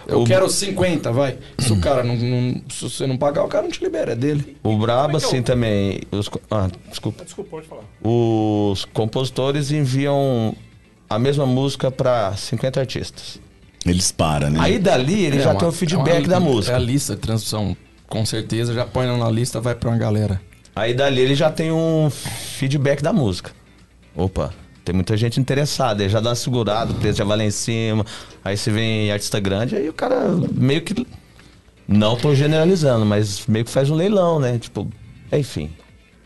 E: Eu
B: O-
E: quero 50, vai. Se o cara não, não- Se você não pagar, o cara não te libera, é dele.
B: O
G: Como é é
B: assim,
G: o-
B: também. Os, ah, desculpa.
G: Desculpa, pode falar.
B: Os compositores enviam a mesma música pra 50 artistas.
C: Eles param, né?
B: Aí dali ele
E: É
B: já
E: uma-
B: tem o
E: é
B: feedback
E: uma-
B: da
E: É a
B: música.
E: lista de transmissão, com certeza, já põe na lista, vai pra uma galera.
B: Aí dali ele já tem um feedback da música. Opa, tem muita gente interessada, aí já dá uma segurada, o preço já vai lá em cima. Aí você vem artista grande, aí o cara meio que. Não tô generalizando, mas meio que faz um leilão, né? Tipo, enfim.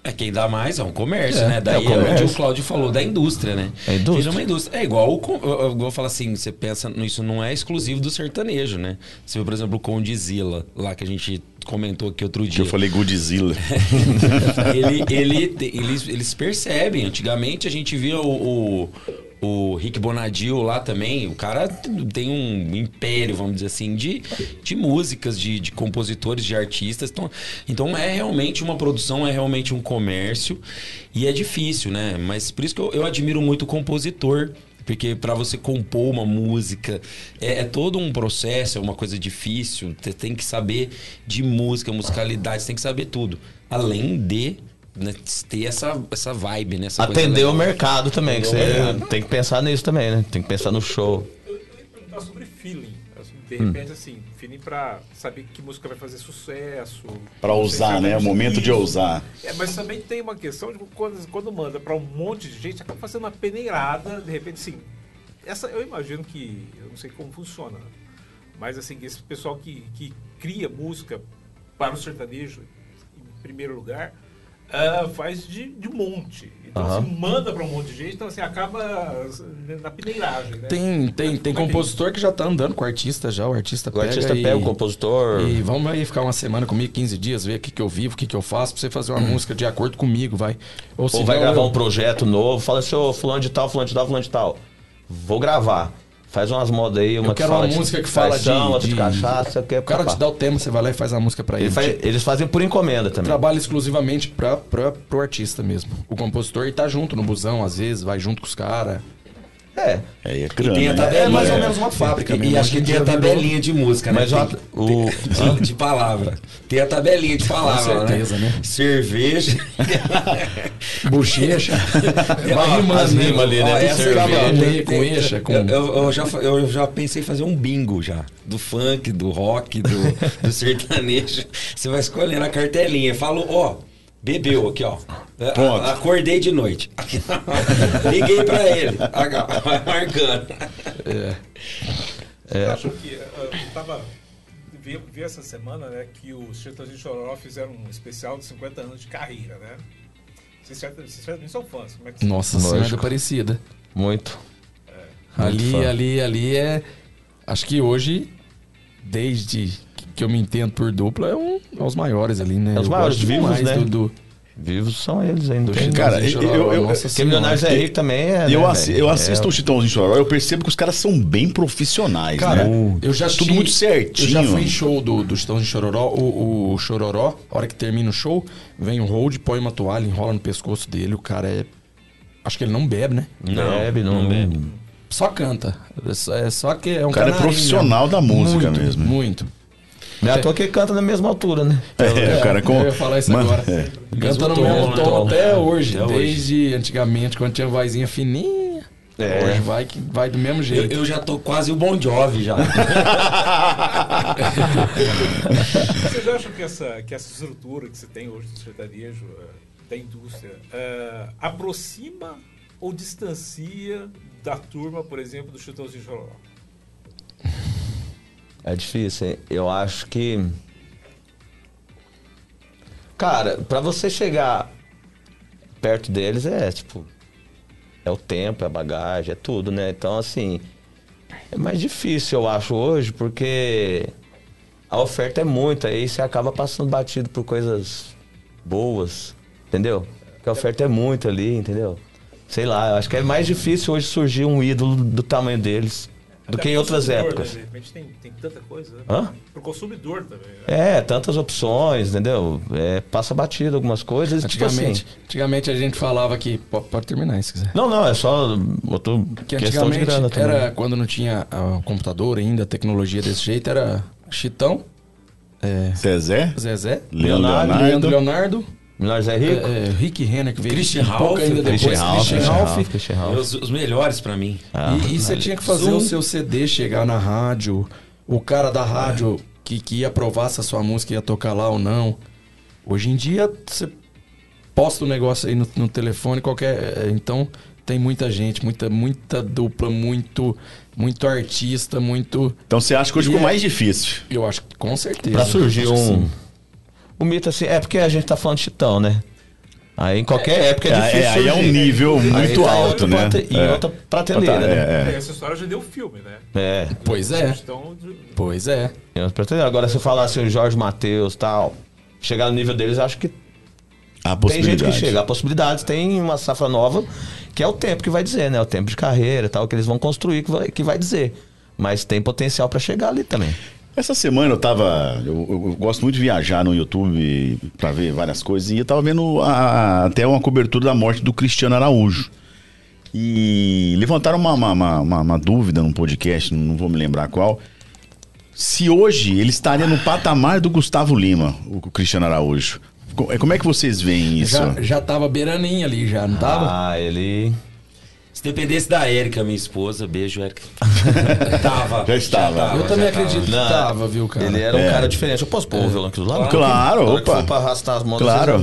D: É quem dá mais, é um comércio,
E: É,
D: né? Daí
B: é
D: é,
B: o comércio.
D: onde o Cláudio falou, da indústria, né?
B: É indústria.
D: Vira uma indústria. É igual, eu, eu vou falar assim, você pensa, isso não é exclusivo do sertanejo, né? Você vê, por exemplo, o Condizila, lá que a gente comentou aqui outro
C: Que
D: dia.
C: eu falei Godzilla.
D: ele, ele, eles, eles percebem. Antigamente a gente via o, o, o Rick Bonadio lá também. O cara tem um império, vamos dizer assim, de, de músicas, de, de compositores, de artistas. Então, então é realmente uma produção, é realmente um comércio. E é difícil, né? Mas por isso que eu, eu admiro muito o compositor. Porque para você compor uma música é, é todo um processo, é uma coisa difícil. Você tem que saber de música, musicalidade, você tem que saber tudo. Além de ter essa, essa vibe, né? Essa coisa
B: Atender o
D: legal.
B: mercado também, que
D: o
B: você
D: mercado.
B: tem que pensar nisso também, né? Tem que pensar no show.
G: Eu, eu ia perguntar sobre feeling. assim, De
C: Hum.
G: repente, assim, feeling pra saber que música vai fazer sucesso.
C: Pra
G: Não sei
C: usar, né? O
G: exatamente
C: momento de ousar.
G: É, mas também tem uma questão de quando, quando manda pra um monte de gente, acaba fazendo uma peneirada, de repente, assim. Essa, eu imagino que. Eu não sei como funciona. Mas, assim, esse pessoal que, que cria música para o sertanejo, em primeiro lugar, ah, faz de, de monte. Então,
B: Aham.
G: assim, manda para um monte de gente, então, assim, acaba na peneiragem, né?
E: Tem, tem, tem
G: é que é
E: compositor que já tá andando com o artista já, o artista
B: O
E: pega
B: artista
E: e,
B: pega o compositor.
E: E vamos aí ficar uma semana comigo, 15 dias, ver o que, que eu vivo, o que, que eu faço, pra você fazer uma música de acordo comigo, vai.
B: Ou
E: se
B: vai
E: não,
B: gravar
E: eu-
B: um projeto novo, fala assim, ô fulano de tal, fulano de tal, fulano de tal. Vou gravar. Faz umas modas aí, uma
E: Eu quero uma música que fala de-
B: outra de
E: de-
B: cachaça, que é
E: O cara te dá o tema, você vai lá e faz a música pra ele.
B: Ele faz- eles fazem por encomenda também.
E: Trabalha exclusivamente pra, pro artista mesmo. O compositor ele tá junto no busão, às vezes, vai junto com os caras.
B: É.
C: Aí é
D: E
C: grana.
D: tem a
C: né?
D: tabelinha.
E: É mais ou menos uma fábrica
D: E, e acho que
E: em
D: tem a tabelinha de música, né?
B: Mas
D: Tem-
B: o-
D: tem- de, palavra. Tem a tabelinha de palavra,
E: certeza, né?
D: Cerveja.
E: Bochecha. Vai rimando,
B: as
E: né?
B: ali, né?
E: Ó, essa
B: cerveja.
E: com E, com eixa, com...
D: Eu, eu- já, eu já pensei em fazer um bingo já. Do funk, do rock, do, do sertanejo. Você vai escolhendo a cartelinha. Falo, ó, bebeu aqui, ó. A-
C: Pronto.
D: Acordei de noite. Liguei pra ele. Ah, Vai marcando.
G: Você acha que. eh, Eu tava. Vi, vi essa semana, né, que os Chitãozinho e Chororó fizeram um especial de 50 anos de carreira, né? Vocês certamente, são fãs. Como é que
E: Nossa. Senhora Aparecida.
B: Muito.
E: Ali,
B: fã.
E: ali, ali é. Acho que hoje, desde que eu me entendo por dupla, é um é os maiores ali, né?
B: É os
E: Eu
B: maiores
E: gosto
B: vivos, né?
E: Do, do,
B: Vivos são eles ainda.
C: Cara, eu- eu- eu-
E: Nossa.
B: Milionários é rico também é.
C: E eu,
B: né,
C: assi- eu assisto
B: É-
C: o Chitãozinho Chororó, eu percebo que os caras são bem profissionais,
E: Cara,
C: né?
E: eu já
C: Tudo muito certinho.
E: Eu já fui em show do, do Chitãozinho Chororó. O, o Chororó, a hora que termina o show, vem o hold, põe uma toalha, enrola no pescoço dele. O cara é. Acho que ele não bebe, né?
B: Não, bebe, não, bebe.
E: Só canta. É só, é só que é um
C: O cara é profissional da música
E: Muito,
C: mesmo.
E: Muito.
B: Não é à toa que canta na mesma altura, né?
C: É, o cara com.
E: Eu ia falar isso
C: Mano,
E: agora.
C: é.
E: Canta no mesmo
D: né?
E: tom
D: Tom.
E: até hoje.
D: Até hoje.
E: desde antigamente, quando tinha vozinha fininha.
B: É.
E: Hoje vai, que vai do mesmo
D: Eu,
E: jeito.
D: eu já tô quase o Bon Jovi já.
G: Vocês acham que essa, que essa estrutura que você tem hoje do sertanejo, eh, da indústria, eh, aproxima ou distancia da turma, por exemplo, do Chitãozinho Chororó?
B: É difícil, hein? Eu acho que. Cara, pra você chegar perto deles é tipo. É o tempo, é a bagagem, é tudo, né? Então, assim. É mais difícil, eu acho, hoje, porque a oferta é muita, aí você acaba passando batido por coisas boas, entendeu? Que a oferta é muito ali, entendeu? Sei lá, eu acho que é mais difícil hoje surgir um ídolo do tamanho deles do
G: Até
B: que em outras épocas.
G: Né? De repente tem, tem tanta coisa, né?
B: Hã?
G: Pro consumidor também. Né?
B: É, tantas opções, entendeu? É, passa batido algumas coisas. Tipo
E: Antigamente,
B: assim.
E: antigamente a gente falava que. Pode, pode terminar aí se quiser.
B: Não, não, é só outro
E: Que
B: questão de
E: antigamente
B: grana também.
E: era quando não tinha ah, computador ainda, tecnologia desse jeito, era Chitão, é,
C: Zezé,
E: Zezé,
C: Leonardo,
E: Leandro Leonardo,
B: Melhor Zé Rico?
E: é, é, Rick Renner, que veio
D: Christian
E: um pouco
D: Ralph,
E: ainda depois,
C: Christian Ralph,
E: Christian Ralph.
B: Christian Ralph.
D: Os, os melhores pra mim.
B: Ah,
E: E, e você tinha que fazer
D: Zoom.
E: o seu CD chegar na rádio, o cara da rádio que, que ia provar se a sua música ia tocar lá ou não. Hoje em dia, você posta o negócio aí no, no telefone, qualquer. é, Então, tem muita gente, muita, muita dupla, muito, muito artista, muito.
C: Então você acha que hoje
E: E
C: ficou
E: é-
C: mais difícil?
E: Eu acho que com certeza.
B: Pra surgir um.
E: sim.
B: O mito assim, é porque a gente tá falando de Chitão, né? Aí em qualquer época é,
C: É,
B: difícil.
C: é, aí é um nível muito alto, né?
B: Em
C: É.
B: outra prateleira, né?
C: É, é.
G: Essa história já deu filme, né?
B: É.
E: Pois é,
G: Então,
E: pois é.
B: Agora, se falar assim, o Jorge Matheus tal, chegar no nível deles, acho que
C: A
B: tem gente
C: possibilidade.
B: que chega. Há possibilidades, tem uma safra nova, que é o tempo que vai dizer, né? O tempo de carreira e tal, que eles vão construir, que vai, que vai dizer. Mas tem potencial pra chegar ali também.
C: Essa semana eu tava. Eu, eu- gosto muito de viajar no YouTube pra ver várias coisas. E eu tava vendo a- até uma cobertura da morte do Cristiano Araújo. E levantaram uma, uma, uma- uma- uma dúvida num podcast, não vou me lembrar qual. Se hoje ele estaria no patamar do Gustavo Lima, o Cristiano Araújo. Co- Como é que vocês veem isso?
E: Já, já tava beiraninho ali, já, não tava?
B: Ah, ele.
D: Se dependesse da Érica, minha esposa, beijo, Érica. tava.
C: Já estava.
E: eu também
D: já tava.
E: acredito que
B: Não,
E: tava, viu, cara?
B: Ele era um
C: É.
B: cara diferente. Eu posso pôr o violão aqui do lado?
C: Claro,
B: que
C: opa.
B: pra arrastar as mãos,
C: Claro.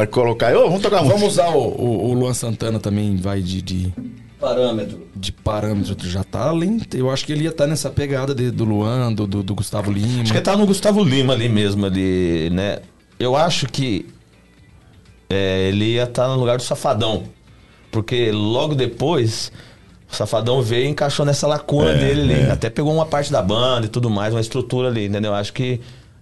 C: A colocar. Ô, vamos tocar
E: Vamos
C: música.
E: usar o, o, o Luan Santana também, vai de, de,
B: Parâmetro.
E: de parâmetro. Já tá além. Eu acho que ele ia estar nessa pegada de- do Luan, do, do, do Gustavo Lima.
B: Acho que tá no Gustavo Lima ali mesmo, ali, né? Eu acho que é, ele ia estar no lugar do Safadão. Porque logo depois, o Safadão veio e encaixou nessa lacuna
C: É,
B: dele ali.
C: é.
B: Até pegou uma parte da banda e tudo mais, uma estrutura ali, entendeu? Acho que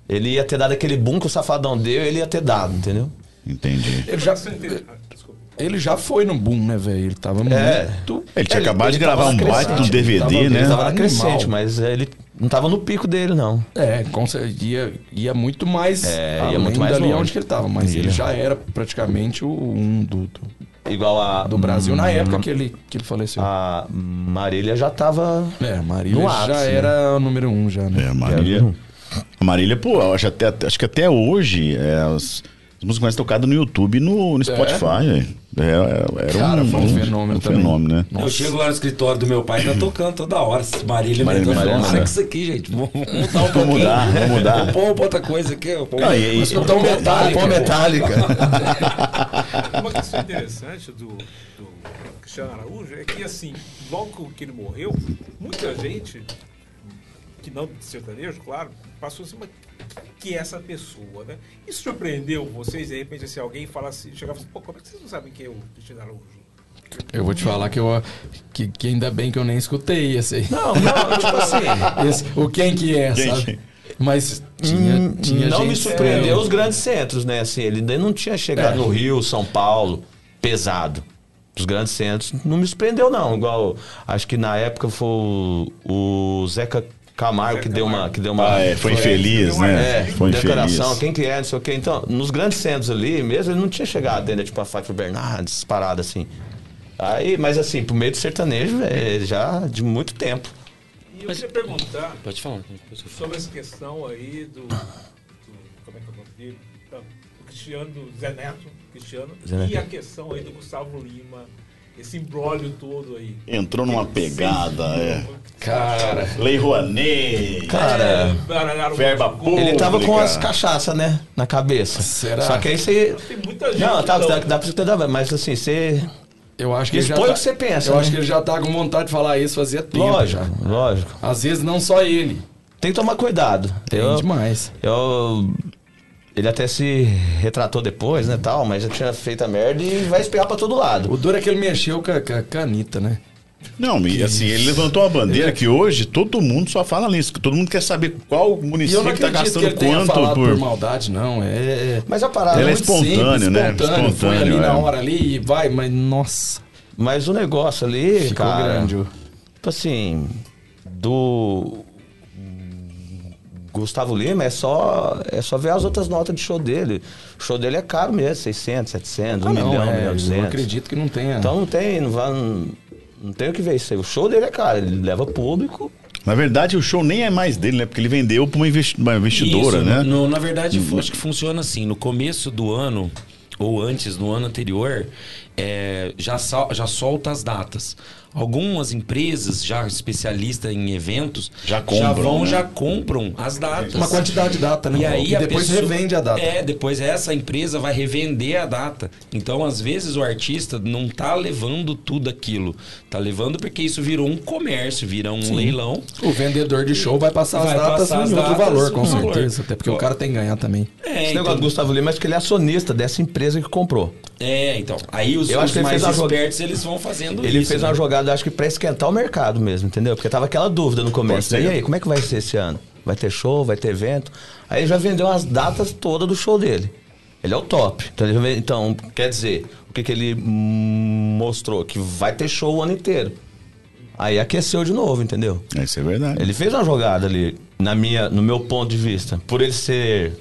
B: ele ia ter dado aquele boom que o Safadão deu, ele ia ter dado, entendeu?
C: Entendi.
E: Ele já,
G: desculpa.
E: ele já foi no boom, né, velho? Ele tava
B: É.
E: muito.
C: Ele tinha acabado de
B: tava
C: gravar um baita do DVD,
E: tava-
C: né?
B: Ele tava na
E: Animal.
B: crescente, mas ele não tava no pico dele, não.
E: É, com certeza. Ia, ia muito mais.
B: É, ia muito mais
E: dali
B: longe.
E: onde que ele tava. Mas
B: Ia.
E: ele já era praticamente o um do, do,
B: Igual a.
E: do Brasil na
B: Hum,
E: época que ele, que ele faleceu.
B: A Marília já tava.
E: É, Marília
B: no
E: já
B: né?
E: era o número um, já, né?
C: É, Marília. A Marília, pô, eu acho, até, acho que até hoje é, as, as músicas mais tocadas no YouTube e no, no Spotify. velho. É, é, era
E: Cara,
C: um,
E: foi um fenômeno
C: um
E: também.
C: fenômeno, né?
D: Eu chego lá no escritório do meu pai e tá tocando toda hora. Marília,
B: Marília,
D: Marília,
B: Marília.
D: Marília. que isso aqui, gente. Vamos vamos mudar um pouquinho.
C: mudar, vamos mudar.
D: Vamos pôr outra coisa aqui. ó.
C: Não, e-
E: metálica.
B: Pô, metálica.
G: Uma questão interessante do, do Cristiano Araújo é que, assim, logo que ele morreu, muita gente, que não de sertanejo, claro, passou assim, mas que é essa pessoa, né? Isso surpreendeu vocês, de repente, assim, alguém fala assim, chegava assim, pô, como é que vocês não sabem quem é o Cristiano Araújo?
E: Eu vou te falar que, eu, que, que ainda bem que eu nem escutei esse aí.
B: Não, não, tipo assim.
E: Esse- o quem que é, sabe?
C: que-
E: Mas tinha,
B: Hum,
E: tinha
B: não
E: gente...
B: me surpreendeu os grandes centros, né? Assim, ele ainda não tinha chegado
E: É.
B: no Rio, São Paulo, pesado. Os grandes centros não me surpreendeu, não. Igual, acho que na época foi o, o Zeca Camargo que deu uma. Que deu uma
C: Ah, é, foi infeliz, né?
B: É,
C: foi infeliz.
B: declaração, quem que é, não sei o quê. Então, nos grandes centros ali mesmo, ele não tinha chegado ainda, tipo a Fátima Bernardes, parada assim. Aí, mas assim, pro meio do sertanejo, é já de muito tempo.
G: E eu queria perguntar
D: Pode falar.
G: sobre essa questão aí do, do- como é que é o nome dele? Tá, do Cristiano, do Zé Neto, Cristiano,
B: Zé Neto.
G: e a questão aí do Gustavo Lima, esse imbróglio todo aí.
C: Entrou numa pegada, é.
E: Cara,
C: Lei Rouanet.
B: Cara,
G: Baralharam
C: Verba
G: coisa.
B: ele tava com
C: Pública.
B: as cachaças, né? Na cabeça.
E: Será?
B: Só que aí você.
G: Tem muita gente.
B: Não, tá,
G: então,
B: dá, dá pra você ter, mas assim, você.
E: eu acho que ele já
B: Expõe
E: tá,
B: o que você pensa,
E: Eu
B: né?
E: acho que ele já tá com vontade de falar isso fazia tempo
B: Lógico,
E: já.
B: lógico.
E: Às vezes não só ele.
B: Tem que tomar cuidado.
E: Tem
B: eu,
E: demais.
B: eu. Ele até se retratou depois, né, tal, mas já tinha feito a merda e vai espirrar pra todo lado.
E: O duro é que ele mexeu com a, com a canita, né?
C: Não, e assim, ele levantou uma bandeira que hoje todo mundo só fala nisso. que Todo mundo quer saber qual
E: E eu
C: município
E: não
C: está
E: que
C: gastando
E: ele tenha
C: quanto
E: por...
C: por.
E: maldade, não. É, é-
B: Mas a parada.
C: Ele é
B: muito
C: espontâneo,
B: simples,
C: né?
E: espontâneo, foi ali
C: Espontâneo,
E: na
C: é.
E: hora ali e vai, mas nossa,
B: Mas o negócio ali,
E: ficou
B: cara,
E: grande.
B: Tipo assim, do Gustavo Lima é só é só ver as outras notas de show dele. O show dele é caro mesmo, 600, 700, 1
E: Ah, não,
B: milhão, 1
E: é,
B: milhão e
E: eu
B: 200.
E: acredito que não tenha.
B: Então não tem, não vai não, não tem o que ver isso aí. O show dele é caro, ele leva público.
C: Na verdade, o show nem é mais dele, né? Porque ele vendeu para uma, investi- uma investidora,
D: Isso,
C: né?
D: no- na verdade, fu- acho que funciona assim. No começo do ano, ou antes, no ano anterior, é, já, sal- já solta as datas. Algumas empresas, já especialistas em eventos,
C: Já compram,
D: vão,
C: né?
D: já compram as datas.
E: Uma quantidade de data, né?
D: E aí a
E: depois
D: pessoa-
E: revende a data.
D: É, depois essa empresa vai revender a data. Então, às vezes, o artista não tá levando tudo aquilo. Tá levando porque isso virou um comércio, vira um leilão.
E: O vendedor de show vai passar
D: Vai
E: as datas
D: passar as
E: em outro
D: datas
E: valor, com
D: valor.
E: certeza. Até porque o cara tem que ganhar também.
D: É,
B: Esse
D: então,
B: negócio do Gustavo Lima é que ele é acionista dessa empresa que comprou.
D: é, então. Aí os,
B: Eu acho
D: os
B: que ele
D: mais
B: fez a
D: espertos, eles vão fazendo
B: Ele
D: isso.
B: fez
D: né?
B: uma jogada, acho que pra esquentar o mercado mesmo, entendeu? Porque tava aquela dúvida no começo.
C: Ser.
B: E aí, como é que vai ser esse ano? Vai ter show, vai ter evento? Aí ele já vendeu as datas todas do show dele. Ele é o top. Então, ele já vende- então, quer dizer, o que, que ele mostrou? Que vai ter show o ano inteiro. Aí aqueceu de novo, entendeu?
C: Isso é verdade.
B: Ele fez uma jogada ali, na minha, no meu ponto de vista. Por ele ser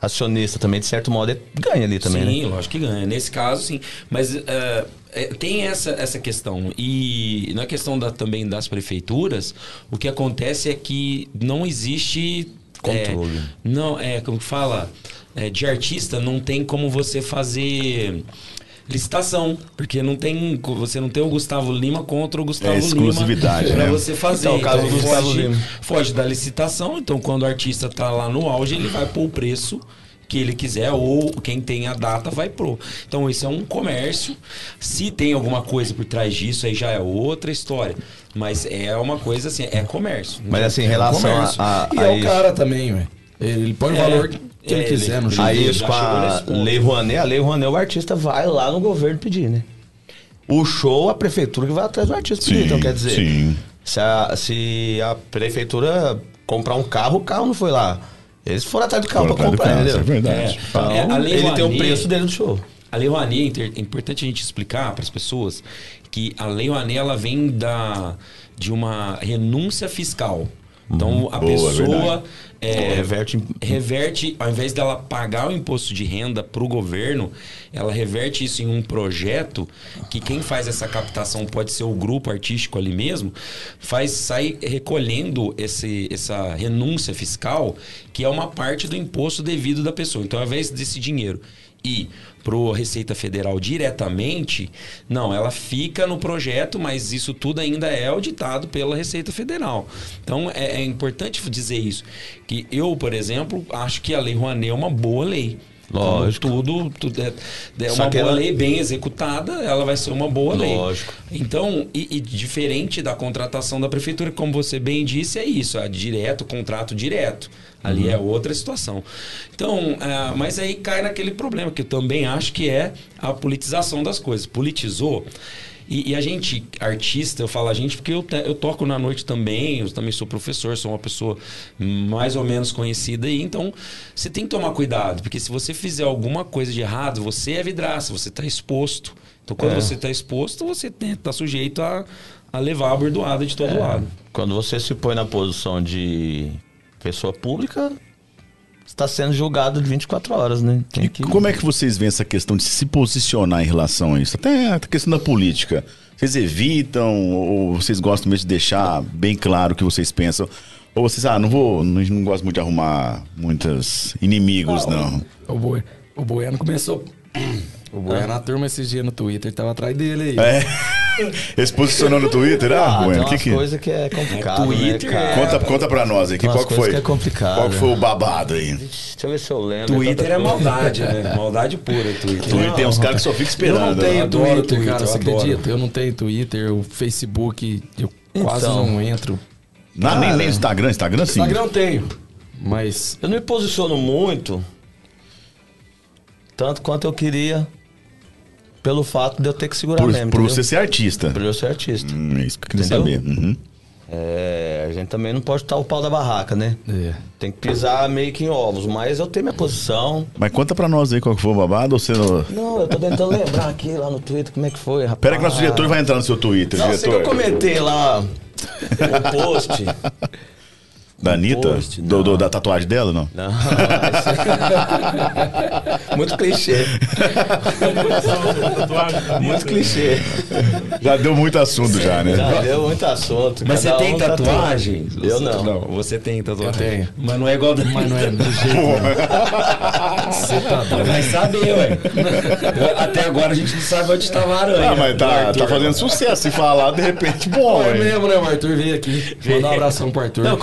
B: acionista também, de certo modo, ele ganha ali também,
D: sim,
B: né?
D: lógico que ganha. Nesse caso, sim. Mas é, é, tem essa, essa questão. E na questão da, também das prefeituras, o que acontece é que não existe. é,
B: Controle.
D: não, é, como que fala? É, de artista, não tem como você fazer. Licitação, porque não tem, você não tem o Gustavo Lima contra o Gustavo
C: É
D: Lima
C: exclusividade,
D: pra
C: né?
D: você fazer.
B: Então, o caso do Gustavo
D: foge,
B: Lima.
D: foge da licitação, então quando o artista tá lá no auge, ele vai pôr o preço que ele quiser ou quem tem a data vai pro. Então isso é um comércio. Se tem alguma coisa por trás disso, aí já é outra história. Mas é uma coisa assim, é comércio.
B: Mas assim, em
D: É um
B: relação
D: comércio.
B: a, a,
E: E
B: a
E: é o
B: isso-
E: cara também, velho. Ele põe o
D: É,
E: valor que que ele
D: é,
E: quiser no show.
B: Aí com a. Lei Rouanet, a Lei Rouanet, o artista vai lá no governo pedir, né? O show, a prefeitura que vai atrás do artista pedir.
C: Sim,
B: Então, quer dizer,
C: sim.
B: se a, se a prefeitura comprar um carro, o carro não foi lá. Eles foram atrás do carro
C: do
B: comprar,
C: carro,
B: entendeu?
C: isso é verdade.
B: Então,
D: É, a Lei
B: ele tem o preço dele no show.
D: A Lei Rouanet, é é importante a gente explicar para as pessoas que a Lei Rouanet ela vem da, de uma renúncia fiscal. Então, a
C: Boa,
D: pessoa é,
B: Reverte
D: reverte, ao invés dela pagar o imposto de renda para o governo, ela reverte isso em um projeto que quem faz essa captação pode ser o grupo artístico ali mesmo, faz sai recolhendo esse, essa renúncia fiscal, que é uma parte do imposto devido da pessoa. Então, ao invés desse dinheiro ir para Receita Federal diretamente, não, ela fica no projeto, mas isso tudo ainda é auditado pela Receita Federal. Então é, é importante dizer isso. Que eu, por exemplo, acho que a Lei Rouanet é uma boa lei. Como
B: Lógico.
D: Tudo, tudo é, é uma boa
B: ela-
D: lei bem executada, ela vai ser uma boa lei.
B: Lógico.
D: Então, e, e diferente da contratação da prefeitura, como você bem disse, é isso, é direto, contrato direto. Ali
B: Uhum.
D: é outra situação. Então, ah, mas aí cai naquele problema que eu também acho que é a politização das coisas. Politizou. E, e a gente, artista, eu falo a gente porque eu, eu toco na noite também, eu também sou professor, sou uma pessoa mais ou menos conhecida aí, então você tem que tomar cuidado, porque se você fizer alguma coisa de errado, você é vidraça, você está exposto. Então, quando
B: É.
D: você está exposto, você está sujeito a, a levar a bordoada de todo lado.
B: Quando você se põe na posição de pessoa pública, está sendo julgado de 24 horas, né? Tem
C: E
B: que-
C: como é que vocês veem essa questão de se posicionar em relação a isso? Até a questão da política. Vocês evitam ou vocês gostam mesmo de deixar bem claro o que vocês pensam? Ou vocês, ah, não vou, não, não gosto muito de arrumar muitos inimigos, não.
E: O, Boi- o Bueno começou. O Bueno na turma esses dias no Twitter tava atrás dele aí.
C: É. Ele se posicionou no Twitter? Ah,
B: Ah,
C: bueno,
B: tem
C: que que...
B: coisas que é complicado,
D: Twitter,
B: né, cara?
C: Conta, conta pra nós aqui,
B: Tem
C: qual que foi?
B: que é complicado.
C: Qual que foi o babado aí?
B: Deixa eu ver se eu lembro.
D: Twitter é
B: coisa.
D: maldade, né? Maldade pura, Twitter.
C: Twitter tem uns caras que só ficam
E: Eu
C: esperando.
E: não tenho
C: né?
D: adoro
E: Twitter,
D: Twitter,
E: cara,
D: eu
E: você
D: adoro.
E: acredita? Eu não tenho Twitter, o Facebook, eu quase
B: Então.
E: não entro.
C: Não, nem, nem Instagram, Instagram sim.
E: Instagram eu tenho, mas
B: Eu não me posiciono muito, tanto quanto eu queria. Pelo fato de eu ter que segurar
C: Por,
B: mesmo.
C: por
B: entendeu?
C: você ser artista.
B: Por eu ser artista.
C: Hum, é isso que eu queria
B: Entendeu?
C: saber. Uhum.
B: É, a gente também não pode estar o pau da barraca, né?
E: É.
B: Tem que pisar meio que em ovos, mas eu tenho minha posição.
C: Mas conta pra nós aí qual que foi o babado ou você não...
B: Não, eu tô tentando lembrar aqui lá no Twitter como é que foi, rapaz.
C: Pera que nosso diretor vai entrar no seu Twitter,
B: Não, sei que
C: diretor.
B: eu comentei lá o post.
C: Da Anitta?
B: post,
C: Do- do- da tatuagem dela, não?
B: Não, isso- Muito clichê. Muito clichê.
C: Já deu muito assunto já, né?
B: Já deu muito assunto.
D: Mas você tem
B: um tatua.
D: tatuagem?
B: Eu
D: Você-
B: não.
D: Não, você tem tatuagem.
E: Eu tenho.
D: Mas não é igual da
E: Mas não é do jeito. Você tá doido.
D: Vai saber, ué. Até agora a gente não sabe onde estava a aranha.
C: Ah, mas
D: do
C: tá, tá fazendo sucesso. Se falar, de repente, bom,
E: É
C: velho.
E: mesmo, né? O Arthur veio aqui. Mandar um abração pro Arthur.
B: Não, eu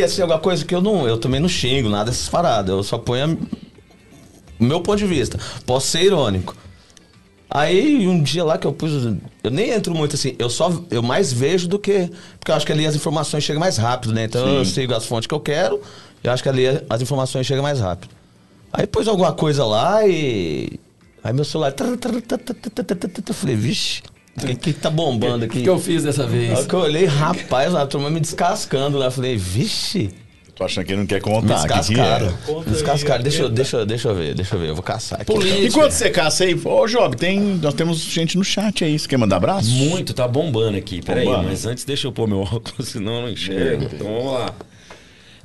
B: comentei assim, alguma coisa que eu não. Eu também não xingo, nada dessas paradas. Eu só ponho a- o meu ponto de vista. Posso ser irônico. Aí um dia lá que eu pus. Eu nem entro muito assim, eu só. Eu mais vejo do que. Porque eu acho que ali as informações chegam mais rápido, né? Então eu sigo as fontes que eu quero, eu acho que ali as informações chegam mais rápido. Aí pus alguma coisa lá e. Aí meu celular. Eu falei, vixe, o que, que tá bombando
E: O
B: aqui?
E: que, que eu fiz dessa
B: Na
E: vez?
B: hora que eu olhei, rapaz, a turma me descascando lá. Falei, vixe,
C: Tô achando que ele não quer contar. que que
B: descascaram.
C: é?
B: Me descascaram. Deixa, eu- deixa, eu- deixa eu ver, deixa eu ver, eu vou caçar aqui.
C: Enquanto você caça aí, ô Job, tem, nós temos gente no chat aí. Você quer mandar abraço?
D: Muito, tá bombando aqui. Peraí, mas antes deixa eu pôr meu óculos, senão eu não enxergo. Então vamos lá.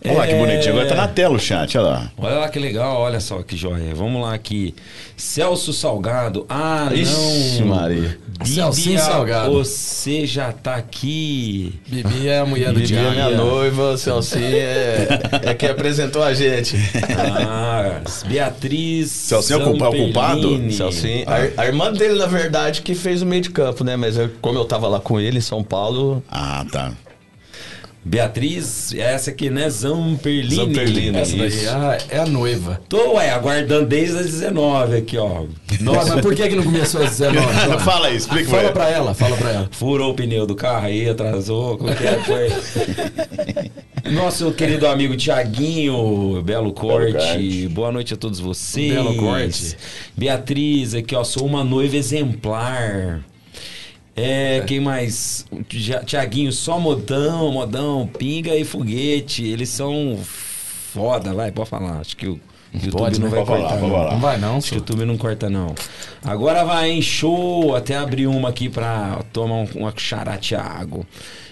C: Olha lá que
D: É.
C: bonitinho. Agora tá na tela o chat, olha lá.
D: Olha lá que legal, olha só que joia. Vamos lá aqui. Celso Salgado. Ah,
C: Ixi,
D: não.
C: Maria.
E: Celcinho
D: Bíblia,
E: Salgado.
D: Você já tá aqui.
E: Bibi é a mulher do
B: Bibi é minha noiva, o Celcinho é, é quem apresentou a gente.
D: Ah, Beatriz.
C: Celcinho é o o culpado?
B: Celcinho, a, a irmã dele, na verdade, que fez o meio de campo, né? Mas eu- como eu tava lá com ele em São Paulo,
C: Ah, tá.
D: Beatriz, essa aqui, né? Zamperlini.
B: Zamperlini,
E: Essa daí
B: Isso.
E: ah, é a noiva.
D: Tô, ué, aguardando desde as 19 aqui, ó.
E: Nossa, mas por que, que não começou às 19? João?
C: Fala aí, explica
E: Fala
C: pra
E: ela, fala pra ela.
D: Furou o pneu do carro aí, atrasou, como que é? Foi. Nosso querido amigo Tiaguinho, Belo Corte.
C: Corte.
D: Boa noite a todos vocês.
E: Belo Corte.
D: Beatriz, aqui, ó, sou uma noiva exemplar. É, quem mais? Tia- Tiaguinho, só modão, modão, pinga e foguete. Eles são foda, vai, pode falar. Acho que o YouTube
E: Pode,
D: não
E: né?
D: vai
C: falar,
D: cortar.
C: pode
D: não.
C: falar.
E: Não vai não,
D: Acho que o. YouTube não corta, não. Agora vai, hein? Show! Até abrir uma aqui pra tomar um, uma xará Thiago.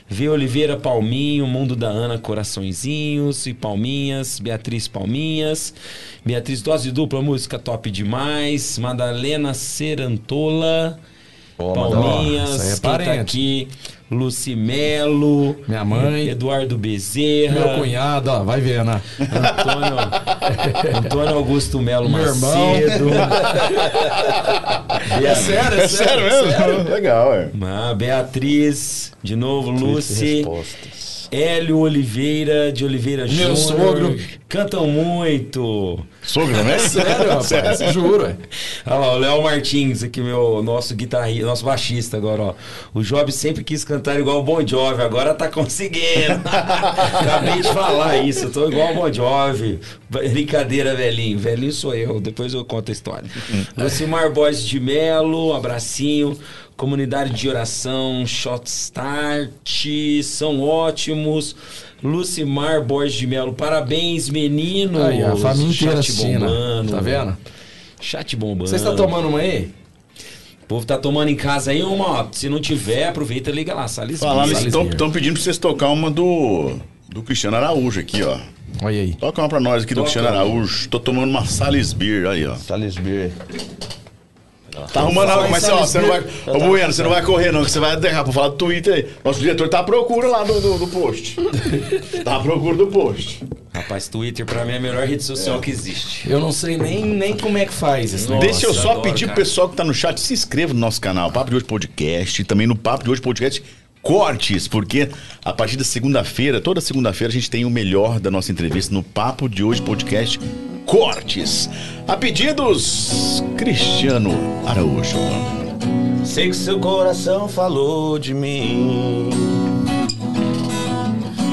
D: V. Oliveira Palminho, Mundo da Ana, Coraçõezinhos e Palminhas. Beatriz Palminhas. Beatriz Dose Dupla, música top demais. Madalena Serantola.
B: Ó,
D: Palminhas.
E: Aí é
D: quem tá
E: parente.
D: aqui? Lucimelo.
E: Minha mãe.
D: Eduardo Bezerra.
E: Meu cunhado, ó, vai vendo. ó.
D: Antônio, Antônio Augusto Melo
E: Meu irmão.
D: Macedo.
E: É sério,
C: É sério mesmo? Legal, é.
D: Ah, Beatriz, de novo, Lucy.
B: respostas.
D: Hélio Oliveira, de Oliveira
E: Meu
D: Júnior.
E: sogro.
D: Cantam muito.
C: Sogro também?
E: Sério, rapaz, juro.
D: Olha lá, o Léo Martins, aqui, meu nosso guitarrista, nosso baixista agora, ó. O Job sempre quis cantar igual o Bon Jovi, agora tá conseguindo. Acabei de falar isso, tô igual o Bon Jovi. Brincadeira, velhinho. Velhinho sou eu, depois eu conto a história. Lucimar Borges de Melo, abracinho. Comunidade de oração, Shot Start, são ótimos. Lucimar Borges de Melo, parabéns, meninos.
E: Aí, a família inteira
D: Chat
E: assistindo.
D: bombando.
E: Tá vendo?
D: Chat bombando.
E: Você está tomando uma aí?
D: O povo tá tomando em casa aí uma, ó. Se não tiver, aproveita e liga lá.
C: Estão pedindo pra vocês tocar uma do, do Cristiano Araújo aqui, ó.
E: Olha aí.
C: Toca uma pra nós aqui do
D: Toca.
C: Cristiano Araújo. Tô tomando uma Salisbury, aí, ó.
B: Salisbury.
C: Tá arrumando algo, mas ó, você não vai. Ô, Bueno, você não vai correr, não, que você vai derrar pra falar do Twitter aí. Nosso diretor tá à procura lá do, do, do post. tá à procura do post.
D: Rapaz, Twitter pra mim é a melhor rede social que existe.
E: Eu não sei nem, nem como é que faz esse negócio.
C: Deixa eu só
D: adoro,
C: pedir pro pessoal que tá no chat, se inscreva no nosso canal, Papo de Hoje Podcast, e também no Papo de Hoje Podcast Cortes, porque a partir da segunda-feira, toda segunda-feira, a gente tem o melhor da nossa entrevista no Papo de Hoje Podcast Cortes. A pedidos, Cristiano Araújo.
B: Sei que seu coração falou de mim.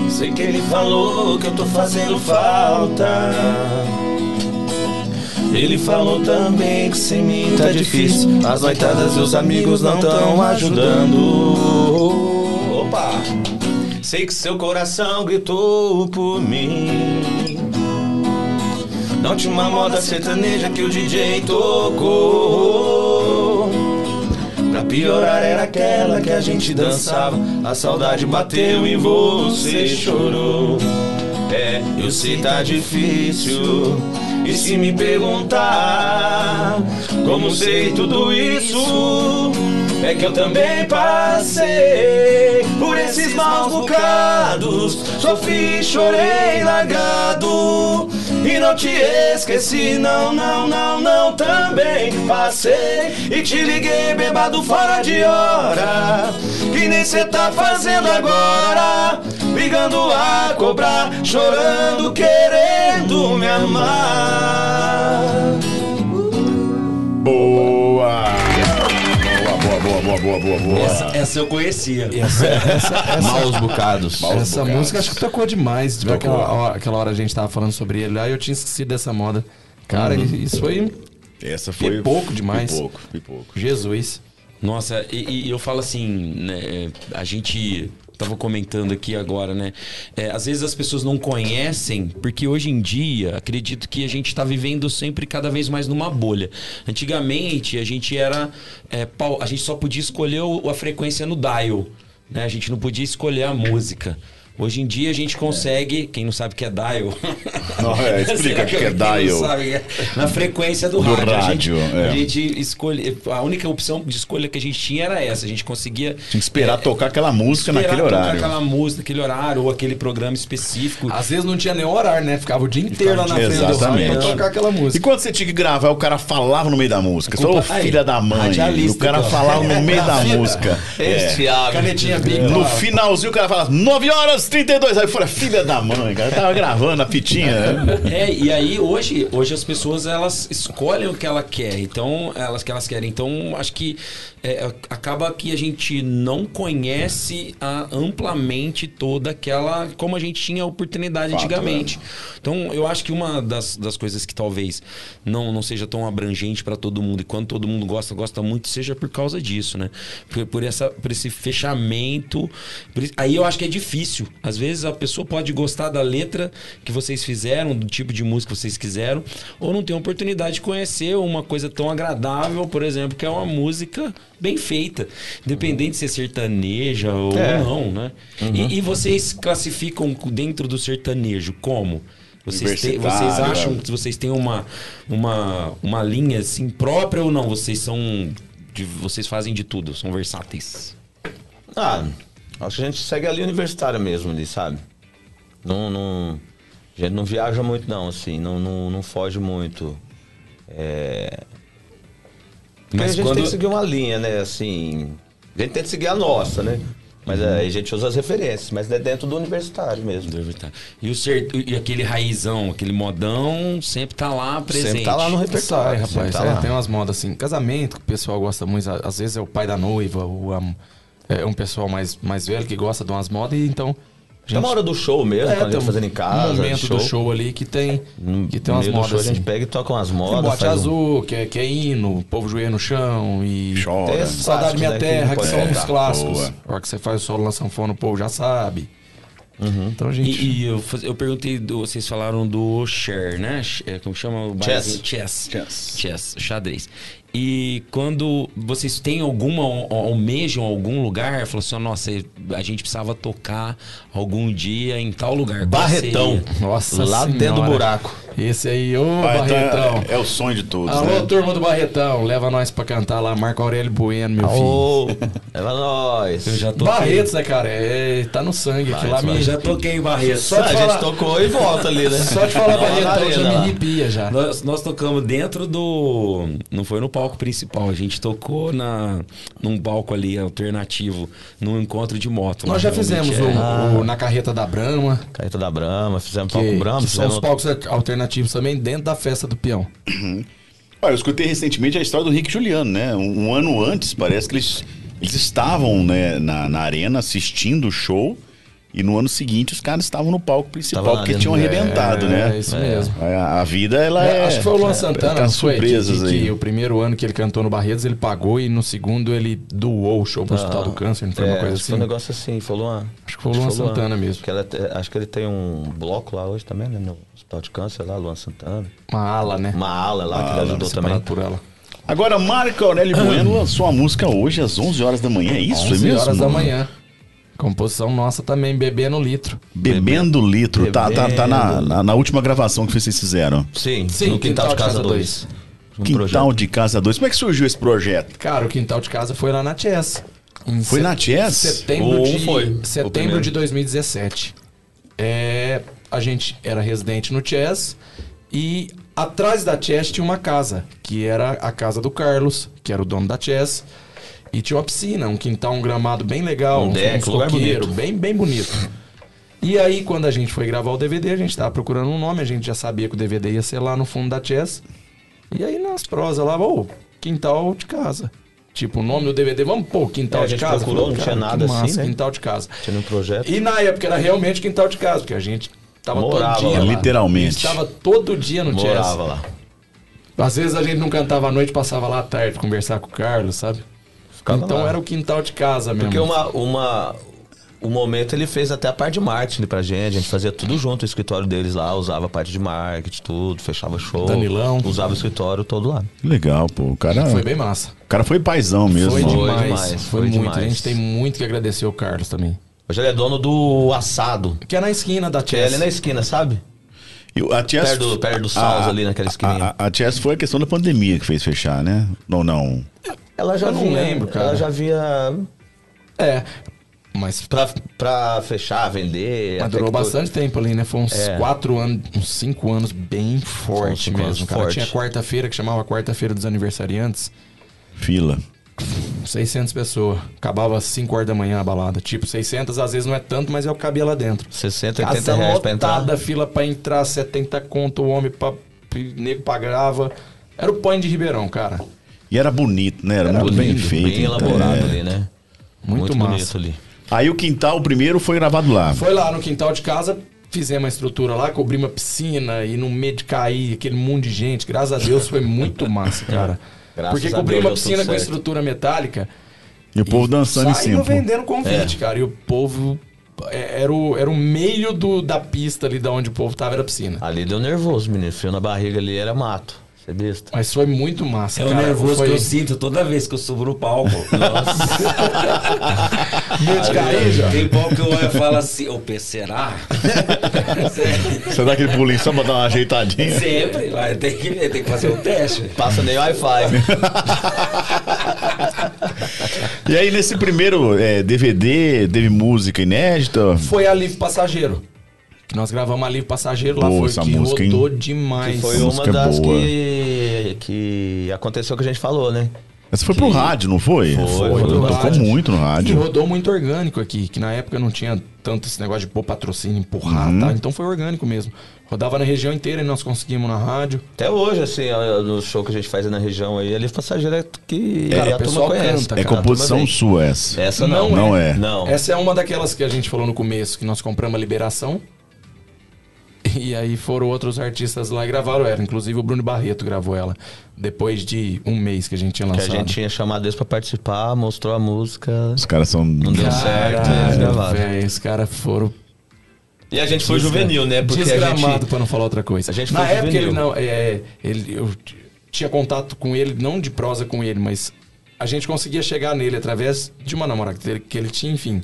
B: Sei que ele falou que eu tô fazendo falta. Ele falou também que sem mim tá difícil. As noitadas e os amigos não tão ajudando. Opa! Sei que seu coração gritou por mim. Na última moda sertaneja que o DJ tocou. Pra piorar era aquela que a gente dançava. A saudade bateu e você chorou. É, eu sei tá difícil. E se me perguntar como sei tudo isso, é que eu também passei por esses maus bocados. Sofri, chorei, largado. E não te esqueci, não, não, não, não. Também passei e te liguei, bebado fora de hora. Que nem cê tá fazendo agora. Ligando a cobrar, chorando, querendo me amar.
C: Boa! Boa, boa, boa, boa.
D: Essa, essa eu conhecia.
B: Maus bocados.
C: Maus
E: Essa
C: bocados.
E: música acho que tocou demais.
C: Tocou.
E: Aquela, hora, aquela hora a gente tava falando sobre ele lá e eu tinha esquecido dessa moda. Cara, isso foi
C: Essa foi.
E: Pipoco demais.
C: Pipoco, pipoco.
E: Jesus.
D: Nossa, e, e eu falo assim, né, a gente tava comentando aqui agora, né? é, às vezes as pessoas não conhecem, porque hoje em dia, acredito que a gente tá vivendo sempre cada vez mais numa bolha. Antigamente, a gente era. é, a gente só podia escolher a frequência no dial, né? A gente não podia escolher a música. Hoje em dia a gente consegue, quem não sabe o que é dial.
C: Não, é, explica o que é
D: quem não
C: dial.
D: sabe, é na frequência do,
C: Do
D: rádio. A
C: rádio,
D: gente,
C: é.
D: a gente escolhe. A única opção de escolha que a gente tinha era essa. A gente conseguia.
C: Tinha que esperar tocar aquela música
D: esperar
C: naquele
D: tocar
C: horário.
D: aquela música, naquele horário, ou aquele programa específico.
E: Às vezes não tinha nem horário, né? Ficava o dia inteiro lá na frente do rádio
C: Exatamente.
E: pra tocar aquela
C: E
E: música.
C: quando você tinha que gravar, o cara falava no meio da música. Você falou,
D: Culpa- Aí,
C: filha da mãe.
D: radialista,
C: O cara
D: então.
C: falava no meio da música.
B: Esse
C: É.
B: Thiago.
E: Canetinha Big.
C: No finalzinho o cara falava 9 horas 32. Aí eu filha da mãe, cara. Tava gravando a fitinha. né?
D: É, e aí hoje, hoje as pessoas elas escolhem o que ela quer, então elas que elas querem. Então acho que é, acaba que a gente não conhece a- amplamente toda aquela como a gente tinha a oportunidade
C: Fato,
D: antigamente. Então eu acho que uma das, das coisas que talvez não, não seja tão abrangente para todo mundo e quando todo mundo gosta gosta muito seja por causa disso, né? Por, por essa por esse fechamento. por aí eu acho que é difícil. Às vezes a pessoa pode gostar da letra que vocês fizeram, do tipo de música que vocês quiseram, ou não ter a oportunidade de conhecer uma coisa tão agradável, por exemplo, que é uma música bem feita, independente de ser sertaneja ou
B: É.
D: não, né? E, e vocês classificam dentro do sertanejo como? Vocês, têm- vocês
C: Universitário,
D: acham
C: é.
D: que vocês têm uma, uma, uma linha assim própria ou não? Vocês são. de- vocês fazem de tudo, são versáteis.
B: Ah, acho que a gente segue ali universitária mesmo ali, sabe? Não, não, a gente não viaja muito não, assim, não, não, não foge muito. É... Porque
D: Mas
B: a gente
D: quando-
B: tem que seguir uma linha, né, assim... A gente tem que seguir a nossa, né? Mas
D: Uhum.
B: aí a gente usa as referências, mas é dentro do universitário mesmo.
D: E, o ser, e aquele raizão, aquele modão, sempre tá lá presente.
B: Sempre tá lá no
E: Sai,
B: repertório,
E: rapaz.
B: sempre tá
E: é, tem umas modas assim. Casamento, que o pessoal gosta muito. Às vezes é o pai da noiva, ou é um pessoal mais, mais velho que gosta de umas modas, e então.
B: Tem uma hora do show mesmo,
E: É,
B: quando a gente fazendo em casa,
E: um momento
B: de
E: do show ali que tem,
B: No
E: que tem umas modas
B: show,
E: assim.
B: a gente pega e toca umas
E: Tem
B: modas.
E: bote
B: um-
E: azul, que é, que é hino, o povo joelho no chão e.
C: Chora.
B: Tem
E: Saudade Minha
B: né,
E: Terra, que
B: pode
E: são os clássicos.
C: Boa.
E: A hora que você faz o solo na sanfona, o povo já sabe. Então a gente.
D: E, e eu, eu perguntei, do- vocês falaram do Cher, né? É, Como chama o barzinho? Chess.
C: Chess.
D: Chess, xadrez. E quando vocês têm alguma, al- almejam algum lugar, falou assim, ó, nossa, a gente precisava tocar algum dia em tal lugar.
B: Barretão.
E: Nossa
B: Lá dentro do
E: Senhora.
B: buraco.
E: Esse aí, ô
C: então
E: Barretão.
C: é, é o sonho de todos,
E: Alô,
C: né?
E: turma do Barretão, leva nós pra cantar lá, Marco Aurélio Bueno, meu filho.
B: Ô, leva nós.
D: Eu já toquei.
E: Barretos, né, cara? É, tá no sangue. Aquilo lá me...
D: Já toquei em Barreto.
E: Só
B: a
E: falar-
B: gente tocou e volta ali, né?
E: Só de falar Barretão já me arrepia já.
D: Nós, nós tocamos dentro do. Não foi no palco principal, a gente tocou na, num palco ali alternativo, num encontro de moto.
E: Nós já fizemos
D: é-
E: o, o- na carreta da Brahma,
B: Carreta da Brahma, fizemos
E: que,
B: palco Brahma,
E: que são os palcos alternativos também dentro da festa do peão.
C: Olha, eu escutei recentemente a história do Rick Juliano, né? Um, um ano antes, parece que eles, eles estavam né, na, na arena assistindo o show E no ano seguinte os caras estavam no palco principal,
B: Tava
C: porque tinham arrebentado,
E: é,
C: né?
E: É isso mesmo.
C: A, a vida, ela
E: É,
C: é.
E: acho que foi o Luan
C: é-
E: Santana? Que,
C: surpresas
E: que-
C: aí.
E: que o primeiro ano que ele cantou no Barretos, ele pagou e no segundo ele doou o show pro Hospital do Câncer, não foi
B: É,
E: uma coisa
B: que
E: assim?
B: Foi um negócio assim, falou uma.
E: Acho que foi o Luan Santana mesmo.
B: Que ela acho que ele tem um bloco lá hoje também, né? No Hospital de Câncer lá, Luan Santana.
E: Uma ala, né?
B: Uma ala lá que ele ajudou também.
E: Por ela.
C: Agora, Marco Aurélio Bueno lançou a música hoje às 11 horas da manhã, é isso?
E: 11
C: é mesmo?
E: horas da manhã. Composição nossa também, bebendo litro.
C: Bebendo litro. Tá, tá, tá na,
B: Bebendo.
C: na, na última gravação que vocês fizeram.
B: Sim,
E: Sim,
B: no Quintal, de Casa 2. Um
C: Quintal
B: projeto.
C: de Casa 2. Como é que surgiu esse projeto?
E: Cara, o quintal de casa foi lá na Chess. Em
C: Foi
E: set-
C: na Chess?
E: Setembro de,
B: foi,
E: setembro de 2017. É, a gente era residente no Chess e atrás da Chess tinha uma casa, que era a casa do Carlos, que era o dono da Chess. E tinha uma piscina, um quintal, um gramado bem legal,
B: Um
E: um,
B: deck,
E: um
B: lugar
E: coqueiro,
B: bonito.
E: bem, bem bonito. E aí, quando a gente foi gravar o DVD, a gente tava procurando um nome, a gente já sabia que o DVD ia ser lá no fundo da Chess. E aí, nas prosas lá, ô, quintal de casa. Tipo, o nome do DVD, vamos pôr quintal
B: É, a
E: de
B: gente
E: casa.
B: procurou, não tinha nada assim,
E: massa,
B: né?
E: Quintal de casa.
B: Tinha um projeto.
E: E na época era realmente quintal de casa, porque a gente tava
B: Morava
E: todo dia
B: lá.
C: Literalmente.
E: Estava todo dia no
B: Morava
E: Chess.
B: lá.
E: Às vezes a gente não cantava à noite, passava lá à tarde conversar com o Carlos, sabe?
B: Ficava
E: então
B: lá.
E: era o quintal de casa mesmo.
B: Porque uma, uma, o momento ele fez até a parte de marketing pra gente. A gente fazia tudo junto, o escritório deles lá, usava a parte de marketing, tudo, fechava show.
E: Danilão.
B: Usava o escritório todo lá.
C: Legal, pô. O cara
E: Foi bem massa.
C: o cara foi paizão mesmo.
E: Foi demais.
B: demais,
E: Foi,
B: foi
E: muito.
B: demais.
E: A gente tem muito que agradecer o Carlos também.
B: Hoje ele é dono do assado.
E: Que é na esquina da
B: Que é
E: Chess.
B: ali na esquina, sabe?
C: E a Chess,
B: Perto do- perto do Saus, ali naquela esquininha.
C: A, a, a Chess foi a questão da pandemia que fez fechar, né? Não, não.
B: Ela já
E: Eu não
B: vinha,
E: lembro, cara.
B: Ela já via
E: É. Mas,
B: pra, pra fechar, vender.
E: mas durou bastante tempo ali, né? Foi uns
B: É.
E: quatro anos, uns cinco anos bem forte mesmo, cara.
B: forte.
E: Tinha quarta-feira que chamava Quarta-feira dos Aniversariantes.
C: Fila.
E: 600 pessoas. Acabava às 5 horas da manhã a balada. Tipo, 600 às vezes não é tanto, mas é o que cabia lá dentro.
B: 60, 80
E: Casa
B: reais pra entrar.
E: lotada, fila pra entrar, 70 conto, o homem pra, o nego pagava. Era o pão de Ribeirão, cara.
C: E era bonito, né? Era,
E: Era
C: muito bem
E: lindo,
C: feito.
B: Bem
C: então,
B: elaborado
C: é.
B: ali, né?
E: Muito massa.
B: bonito ali.
C: Aí o quintal, o primeiro, foi gravado lá.
E: Foi lá no quintal de casa, fizemos a estrutura lá, cobrimos a piscina e no meio de cair aquele mundo de gente. Graças a Deus foi muito massa, cara.
B: Graças
E: Porque
B: a
E: cobrimos
B: Deus
E: a
B: deu
E: piscina com estrutura metálica.
C: E o povo dançando em cima.
E: vendendo convite, cara. E o povo. é, Era o, era o meio do, da pista ali da onde o povo tava, era a piscina.
B: Ali deu nervoso, menino. Frio na barriga ali era mato. Você é besta.
E: Mas foi muito massa,
D: É o
E: cara.
D: nervoso
E: foi...
D: que eu sinto toda vez que eu subo no palco.
E: Medo de cair, já.
D: Tem palco que eu olho e falo assim, ô, P, será?
C: Você dá aquele pulinho só pra dar uma ajeitadinha.
D: Sempre, vai, tem que ver, tem que fazer o teste.
B: Passa nem Wi-Fi.
C: E aí, nesse primeiro é, DVD, teve música inédita.
E: Foi a Livre Passageiro. Que nós gravamos a Livre Passageiro lá,
C: Pô,
E: foi
C: essa
E: que
C: música, hein?
E: rodou demais.
B: que foi
C: Essa
B: uma
C: música é
B: das
C: boa.
B: que, que aconteceu que a gente falou, né?
C: Essa foi pro
B: Que-
C: rádio, não foi?
B: Foi,
E: foi pro
C: Tocou
E: rádio.
C: muito no
E: E
C: rádio.
E: rodou muito orgânico aqui, que na época não tinha tanto esse negócio de pôr patrocínio, empurrar,
C: Uhum.
E: tá? Então foi orgânico mesmo. Rodava na região inteira e nós conseguimos na rádio.
B: Até hoje, assim, no show que a gente faz na região aí, ali passageiro é que
E: Cara,
B: a
E: o pessoal
B: turma conhece.
E: canta,
C: É
E: cara,
C: composição
B: a
C: sua essa.
B: Essa não.
C: Não é.
B: Não.
E: Essa é uma daquelas que a gente falou no começo, que nós compramos a liberação. E aí foram outros artistas lá e gravaram ela. Inclusive o Bruno Barreto gravou ela. Depois de um mês que a gente tinha
B: Que a
E: lançado.
B: gente tinha chamado eles pra participar, mostrou a música.
C: Os caras são.
B: Não deu certo, eles gravaram.
E: os caras foram
B: E a gente foi juvenil, né? Porque a
E: desgramado
B: gente.
E: pra não falar outra coisa.
B: a gente
E: Na
B: foi
E: época
B: juvenil.
E: ele não, é, ele, eu tinha contato com ele, não de prosa com ele, mas a gente conseguia chegar nele através de uma namorada que ele, que ele tinha, enfim.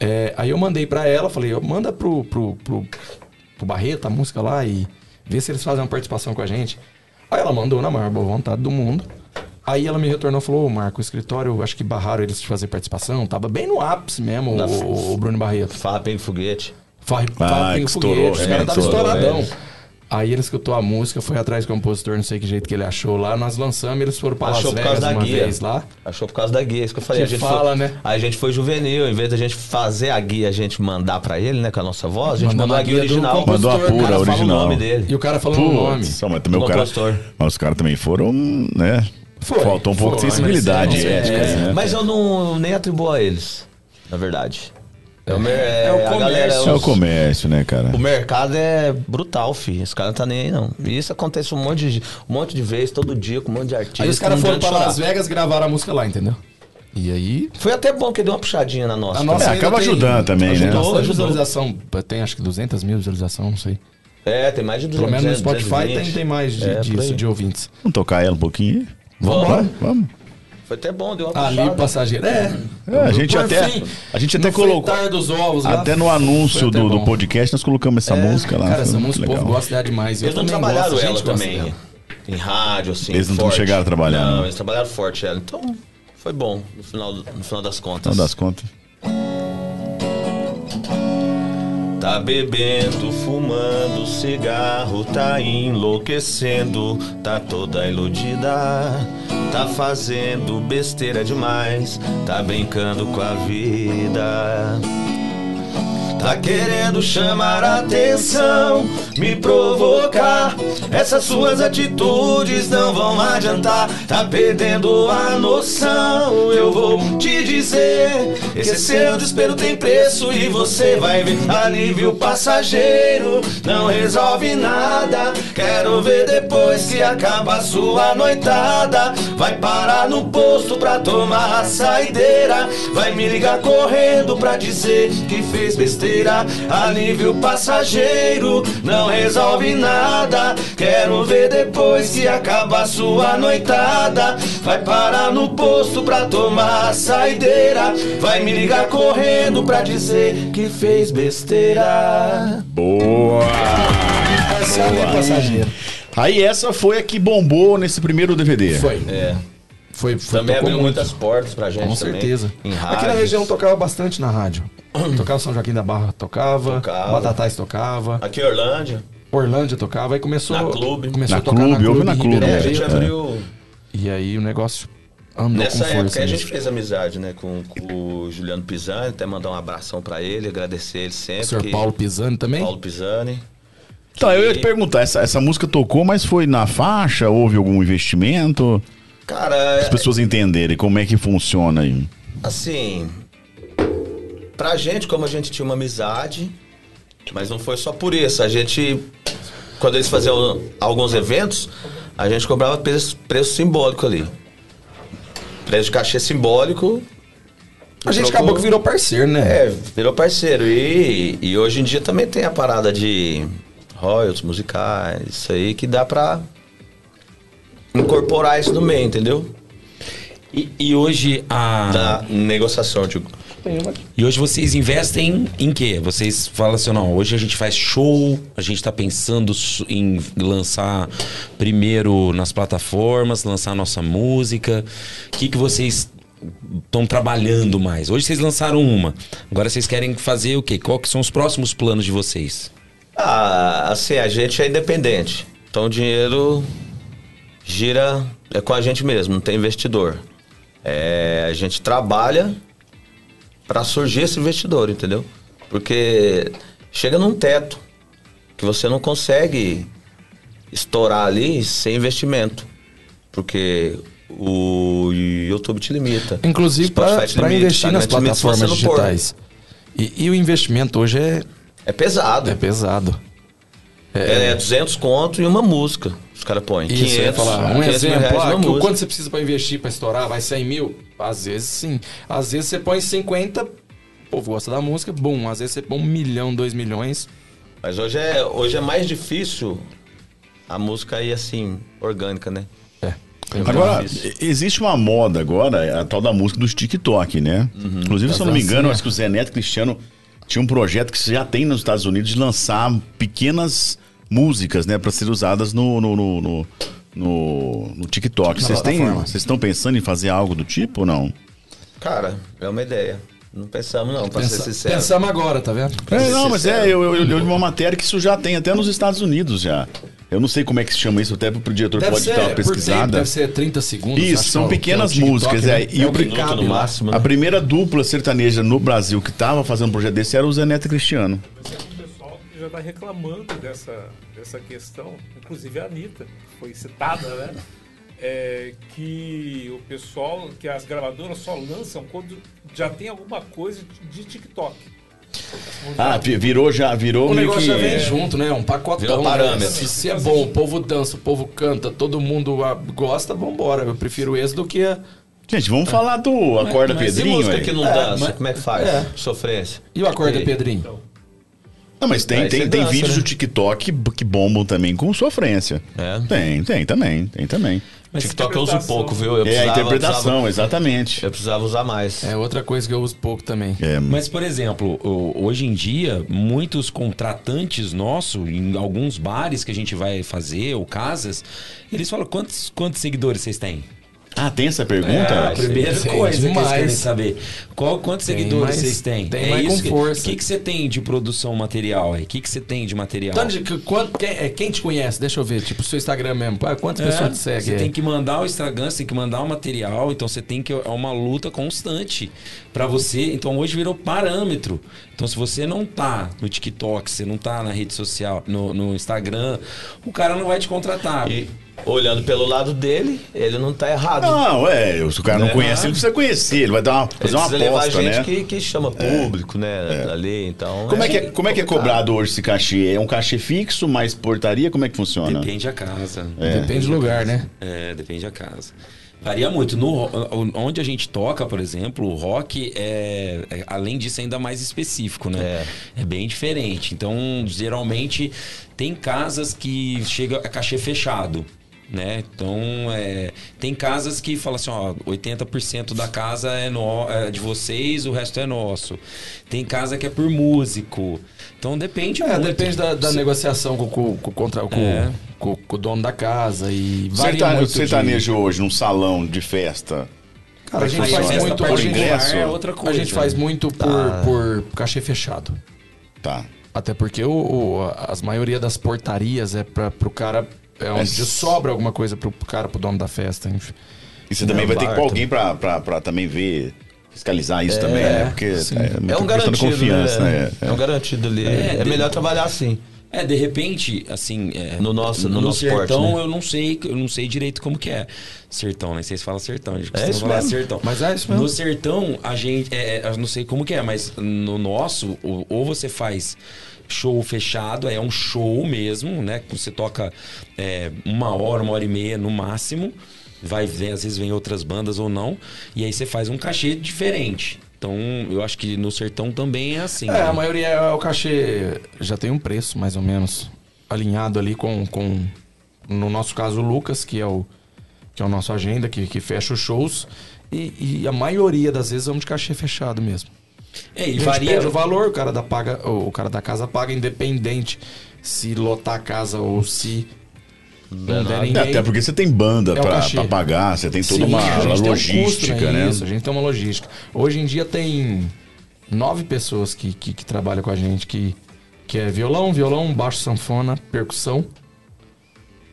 E: É, aí eu mandei pra ela, falei, manda pro, pro, pro, pro Barreto a música lá e vê se eles fazem uma participação com a gente. Aí ela mandou na maior boa vontade do mundo. Aí ela me retornou e falou, ô Marco, o escritório, acho que barraram eles de fazer participação, tava bem no ápice mesmo, o, o Bruno Barreto.
B: Fala, pega foguete.
E: Farre,
C: Ah, que
E: o
C: estourou,
E: foguete, os
C: é,
E: caras estavam
B: estourou,
E: estouradão.
B: é.
E: Aí ele escutou a música, foi atrás do compositor, não sei que jeito que ele achou lá. Nós lançamos, eles foram pra
B: Achou
E: Las
B: por causa
E: Vegas
B: da
E: uma
B: guia.
E: vez lá.
B: Achou por causa da guia, isso que eu falei.
E: Que
B: a gente
E: fala,
B: foi,
E: né?
B: Aí a gente foi juvenil, em vez da gente fazer a guia, a gente mandar pra ele, né, com a nossa voz, a gente
E: Mandou
B: mandou
E: a
B: guia original.
C: Mandou a pura,
B: O cara fala
C: original.
B: o nome dele.
E: E o cara falando o nome.
C: Putz, mas também o cara. Mas os caras também foram, né?
E: Foi,
C: Faltou um pouco
E: foi,
C: de sensibilidade
E: mas é,
C: ética,
E: é.
C: né?
B: Mas eu não nem atribuo a eles, na verdade. É o, mer- é,
E: É o comércio.
B: galera,
C: É o
B: os-
C: comércio, né, cara?
B: O mercado é brutal, filho. Esse cara não tá nem aí, não. E isso acontece um monte de, um monte de vezes, todo dia, com um monte de artistas.
E: Aí os caras foram pra Las. Vegas gravaram a música lá, entendeu? E aí.
B: Foi até bom que deu uma puxadinha na nossa.
E: A nossa
C: É, acaba
E: tem-
C: ajudando também, né?
E: Ajudou,
B: Ajudou,
E: ajudou.
B: ajudou.
E: visualização. Tem acho que 200 mil visualizações, não sei.
B: É, tem mais de 200.
E: Pelo menos no Spotify
B: 220.
E: tem, tem mais de,
B: É,
E: disso, de ouvintes.
C: Vamos tocar ela um pouquinho?
B: Vamos.
C: Vamos, vamos.
B: Foi até bom, deu uma
E: Ali,
B: puxada.
E: passageiro. É.
C: É, a gente até,
E: fim,
C: a gente até
E: no
C: colocou.
E: ovos lá,
C: Até no anúncio
E: até
C: do, do podcast nós colocamos essa música lá.
E: Cara, essa música o povo
C: legal.
E: gosta demais. Eu
B: Eles não trabalharam
E: gosto,
B: ela também
E: dela.
B: em rádio, assim.
C: Eles não
B: forte.
C: chegaram a trabalhar,
B: Não,
C: não.
B: eles trabalharam forte ela. Então, foi bom no final, no final das contas.
C: Não das contas.
B: Tá bebendo, fumando cigarro, tá enlouquecendo, tá toda iludida, tá fazendo besteira demais, tá brincando com a vida. Tá querendo chamar a atenção, me provocar. Essas suas atitudes não vão adiantar. Tá perdendo a noção. Eu vou te dizer: esse seu desespero tem preço e você vai ver. Alívio passageiro não resolve nada. Quero ver depois que acaba a sua noitada. Vai parar no posto pra tomar a saideira. Vai me ligar correndo pra dizer que fez besteira. Alívio passageiro não resolve nada. Quero ver depois que acaba a sua noitada. Vai parar no posto pra tomar a saideira. Vai me ligar correndo pra dizer que fez besteira.
C: Boa!
E: Essa é a passageira.
C: Aí essa foi a que bombou nesse primeiro DVD.
E: Foi.
B: É.
E: Foi, foi
B: Também abriu
E: muito.
B: muitas portas pra gente
E: Com
B: também.
E: certeza.
B: Em
E: Aqui na região tocava bastante na rádio. Tocava São Joaquim da Barra, tocava.
B: Tocava.
E: Batatais tocava.
B: Aqui em Orlândia,
E: Orlândia tocava. Aí começou.
B: Na Clube.
E: Começou
C: Na
E: a tocar
C: Clube,
E: na
C: houve
E: clube,
C: na
E: em
C: Clube,
E: Ribeirão
B: é, a gente
C: É.
B: Abriu.
E: E aí o negócio andou
B: Nessa
E: com
B: época
E: força.
B: a gente
E: mesmo.
B: fez amizade, né, com, com o Juliano Pisani, até mandar um abração pra ele, agradecer ele sempre.
E: O senhor
B: que-
E: Paulo Pisani também?
B: Paulo Pisani.
C: Então, eu ia te perguntar, essa, essa música tocou, mas foi na faixa? Houve algum investimento?
B: Cara,
C: As pessoas entenderem como é que funciona aí.
B: assim, pra gente, como a gente tinha uma amizade, mas não foi só por isso, a gente, quando eles faziam alguns eventos, a gente cobrava preço, preço simbólico ali. Preço de cachê simbólico,
E: A gente
B: Trocou-
E: acabou que virou parceiro, né?
B: É, virou parceiro. E, e hoje em dia também tem a parada de royalties musicais, isso aí que dá pra incorporar isso no meio, entendeu?
D: E, e hoje a.
B: Da negociação, tipo.
D: E hoje vocês investem em quê? Vocês falam assim, não, hoje a gente faz show, a gente tá pensando em lançar primeiro nas plataformas, lançar nossa música. O que, que vocês estão trabalhando mais? Hoje vocês lançaram uma. Agora vocês querem fazer o quê? Qual que são os próximos planos de vocês?
B: Ah, assim, a gente é independente. Então o dinheiro gira é com a gente mesmo, não tem investidor. É, a gente trabalha para surgir esse investidor, entendeu? Porque chega num teto que você não consegue estourar ali sem investimento. Porque o YouTube te limita.
E: Inclusive para investir nas
B: limita se
E: plataformas digitais. E, e o investimento hoje é,
B: É pesado.
E: é pesado.
B: É, 200 conto e uma música. Os caras põem.
E: Isso,
B: 500,
E: eu ia falar. Um
B: 500 mil
E: exemplo,
B: reais
E: ah, que quanto você precisa para investir para estourar? Vai 100 mil? Às vezes sim. Às vezes você põe 50, o povo gosta da música, bom. Às vezes você põe um milhão, dois milhões.
B: Mas hoje é, hoje é mais difícil a música ir assim, orgânica, né?
E: É.
C: Agora, existe uma moda agora, a tal da música dos TikTok, né? Inclusive, se eu não me engano, acho que o Zé Neto Cristiano tinha um projeto que já tem nos Estados Unidos de lançar pequenas músicas, né? Pra serem usadas no, no, no, no, no- no TikTok. Vocês têm- vocês estão pensando em fazer algo do tipo ou não?
B: Cara, é uma ideia. Não pensamos não, pra ser
E: Pensa,
B: sincero.
E: pensamos agora, tá vendo?
C: É,
B: ser
C: não, mas
B: sincero.
C: é, eu, eu, eu li uma matéria que isso já tem até nos Estados Unidos já. Eu não sei como é que se chama isso, até pro diretor
E: Deve
C: pode
E: ser,
C: dar uma
E: por tempo,
C: pesquisada.
E: deve ser 30 segundos.
C: Isso, são
E: é
C: pequenas
E: que é TikTok,
C: músicas,
E: né?
C: é, e
E: é
C: o
B: Minuto no máximo,
C: A
B: né?
C: primeira dupla sertaneja no Brasil que tava fazendo um projeto desse era o Zé Neto Cristiano.
G: Já está reclamando dessa, dessa questão, inclusive a Anitta, que foi citada, né? É, que o pessoal, que as gravadoras só lançam quando já tem alguma coisa de TikTok.
C: Ah, vi- virou já, virou
E: O
C: meio
E: negócio
C: que...
E: já vem junto, né? Um pacotão.
B: Virou
E: né?
B: parâmetro.
E: Se, se é bom, o povo dança, o povo canta, todo mundo ah, gosta, vambora. Eu prefiro esse do que a...
C: Gente, vamos falar do Acorda
B: Mas e
C: Pedrinho
B: música
C: aí.
B: que não
E: É,
B: dança,
E: mas-
B: como é que faz?
E: é.
B: Sofrência.
E: E o Acorda
B: E-
E: Pedrinho?
C: Não, mas tem,
B: Aí
C: tem, tem
B: dança,
C: vídeos
B: né?
C: do TikTok que bombam também com sofrência.
B: É.
C: Tem, tem também, tem também.
B: TikTok eu uso pouco, viu? Eu
C: é a
B: precisava-
C: interpretação,
B: precisava-
C: exatamente.
B: eu precisava usar mais.
E: É outra coisa que eu uso pouco também.
C: É,
D: Mas, por exemplo, hoje em dia, muitos contratantes nossos, em alguns bares que a gente vai fazer, ou casas, eles falam, quantos, quantos seguidores vocês têm?
C: Ah, tem essa pergunta?
D: É, a primeira
E: Tem
D: coisa que eles querem saber. Qual, quantos
E: Tem
D: seguidores
E: mais-
D: vocês têm?
E: tem
D: é
E: mais
D: isso
E: com
D: que,
E: força.
D: O que, que você tem de produção material aí? O que, que você tem de material?
E: Tanto de que- quanto- quem, é, quem te conhece? Deixa eu ver, tipo, seu Instagram mesmo. Ah, Quantas
D: É,
E: pessoas te seguem?
D: Você tem que mandar o Instagram, você tem que mandar o material, então você tem que é uma luta constante pra você. Então hoje virou parâmetro. Então se você não tá no TikTok, você não tá na rede social, no, no Instagram, o cara não vai te contratar.
B: E olhando pelo lado dele, ele não tá errado.
C: Não, é, se o cara não
B: Né?
C: conhece, ele precisa conhecer, ele vai dar uma,
B: ele
C: fazer uma
B: precisa levar
C: aposta,
B: gente
C: né?
B: que, que chama público, né? Ali, então.
C: Como é, que é, como é que é cobrado hoje esse cachê? É um cachê fixo, mais portaria? Como é que funciona?
D: Depende da casa.
E: Depende do lugar, né?
D: É, depende da casa. Varia muito. No, onde a gente toca, por exemplo, o rock é, é, além disso, ainda mais específico, né? É. bem diferente. Então, geralmente, tem casas que chega a cachê fechado. Né? Então, é, tem casas que falam assim, ó, 80% da casa é, no, é de vocês, o resto é nosso. Tem casa que é por músico. Então, depende
E: É,
D: muito.
E: depende da, da negociação com, com, com, contra- com,
D: É.
E: com- com o dono da casa e varia
C: Sertane-
E: muito de-
C: sertanejo hoje num salão de festa.
E: Cara, a gente faz muito...
C: por
E: A
C: ingresso.
D: é outra
E: a
D: coisa.
E: gente faz muito por, por cachê fechado.
C: Tá.
E: Até porque o, o- as maioria das portarias é para pro cara... É onde
C: Mas-
E: sobra alguma coisa pro cara, pro dono da festa. enfim.
C: E você também
B: É,
C: vai ter que pôr alguém pra, pra, pra também ver, fiscalizar isso também, né? Porque
E: sim.
C: é,
B: É um garantido,
C: confiança,
B: né?
C: né?
B: É, um garantido ali.
D: É,
B: É,
D: de-
B: melhor trabalhar assim.
D: É, de repente, assim, é,
B: No nosso- no nosso
D: sertão
B: porte, né?
D: eu não sei, eu não sei direito como que é. Sertão, né? Vocês falam sertão, a gente
B: É
D: costuma
B: isso
D: falar
B: mesmo.
D: sertão.
E: Mas é isso mesmo.
D: No sertão, a gente, é, é, eu não sei como que é, mas no nosso, ou, ou você faz show fechado, é um show mesmo, né? Você toca é, uma hora, uma hora e meia no máximo. Vai ver, às vezes vem outras bandas ou não. E aí você faz um cachê diferente. Então, eu acho que no sertão também é assim.
E: É,
D: né?
E: a maioria é o cachê já tem um preço, mais ou menos, alinhado ali com, com no nosso caso, o Lucas, que é o, que é o nosso agenda, que, que fecha os shows. E, e a maioria das vezes vamos de cachê fechado mesmo.
D: É, e varia.
E: pede o valor, o cara, da paga, o cara da casa paga independente se lotar a casa ou se não der
B: nada.
E: ninguém.
C: Até porque você tem banda
E: É
C: pra, pagar, você tem toda
E: Sim,
C: uma
E: a gente tem um
C: logística,
E: custo,
C: né?
E: Isso, a gente tem uma logística. Hoje em dia tem nove pessoas que, que, que trabalham com a gente, que, que é violão, violão, baixo, sanfona, percussão,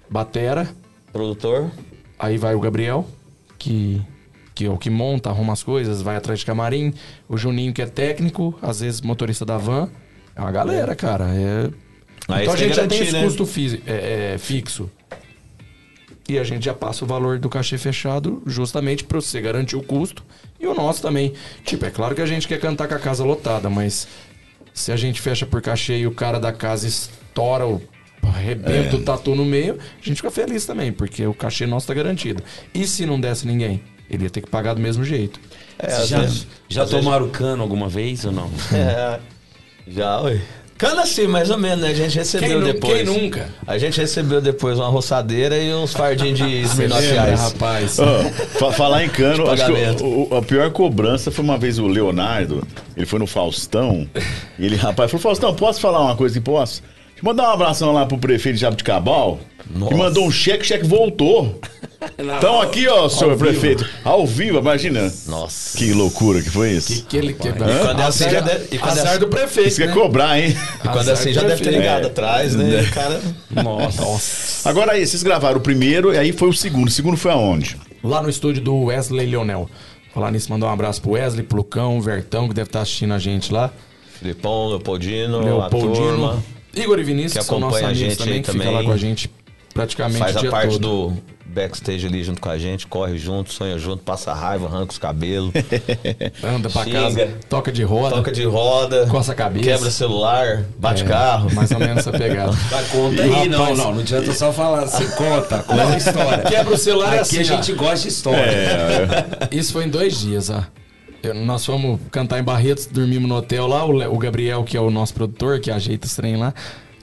E: batera,
B: Produtor.
E: aí vai o Gabriel, que, que é o que monta, arruma as coisas, vai atrás de camarim, o Juninho, que é técnico, às vezes motorista da van. É uma galera, cara. É...
B: Aí
E: então a gente já
B: garantir,
E: tem esse
B: né?
E: custo fisi- é, é, fixo. E a gente já passa o valor do cachê fechado justamente para você garantir o custo e o nosso também. Tipo, é claro que a gente quer cantar com a casa lotada, mas se a gente fecha por cachê e o cara da casa estoura o arrebenta
C: É.
E: o tatu no meio, a gente fica feliz também, porque o cachê nosso tá garantido. E se não desse ninguém? Ele ia ter que pagar do mesmo jeito.
B: É,
D: já,
B: vezes-
D: já
B: às vezes-
D: tomaram cano alguma vez ou não?
B: É, já, ui. Cana assim, mais ou menos, né? A gente recebeu
E: Quem, nu-
B: depois.
E: quem nunca?
B: A gente recebeu depois uma roçadeira e uns fardinhos de Ice.
E: rapaz.
C: Fa- falar em cano, acho que
B: pagamento.
C: o- o- a pior cobrança foi uma vez o Leonardo, ele foi no Faustão, e ele, rapaz, falou, Faustão, posso falar uma coisa que posso? Mandar um abração lá pro prefeito de Jabuticabal, que
B: Nossa.
C: mandou um cheque, o cheque voltou. Então aqui, ó, senhor prefeito, ao vivo, imagina.
B: Nossa.
C: Que loucura que foi isso.
E: Que, que ele que...
B: quando é assim,
E: azar,
B: já deve- e quando é assim-
E: do prefeito,
C: Isso quer
E: né?
C: cobrar, hein?
B: E quando
E: Azar
B: assim já deve ter ligado
C: É.
B: atrás, né? O cara.
D: Nossa.
C: Agora aí, vocês gravaram o primeiro e aí foi o segundo. O segundo foi aonde?
E: Lá no estúdio do Wesley Leonel. Falar nisso, mandar um abraço pro Wesley, pro Lucão, Vertão, que deve estar assistindo a gente lá.
B: Filipão, Leopoldino, a
E: Leopoldino.
B: turma.
E: Igor e Vinícius,
B: Que
E: que, são nossos
B: acompanha a
E: amigos
B: gente
E: também, que fica
B: também.
E: lá com a gente praticamente
B: Faz
E: o
B: a
E: dia
B: parte
E: todo.
B: do backstage ali junto com a gente, corre junto, sonha junto, passa raiva, arranca os cabelos,
E: Anda pra
B: Xinga.
E: casa, toca de roda,
B: toca de roda,
E: coça a cabeça.
B: quebra celular, bate
E: É,
B: carro.
E: Mais ou menos essa pegada.
D: Tá, conta aí, não,
E: Rapaz.
D: não, não adianta só falar, você conta, conta a história.
E: Quebra o celular é
D: Aqui
E: assim,
D: a
E: ó.
D: gente gosta de história.
E: Isso foi em dois dias, ó. Eu- nós fomos cantar em Barretos, dormimos no hotel lá. O, o Gabriel, que é o nosso produtor, que ajeita os trem lá.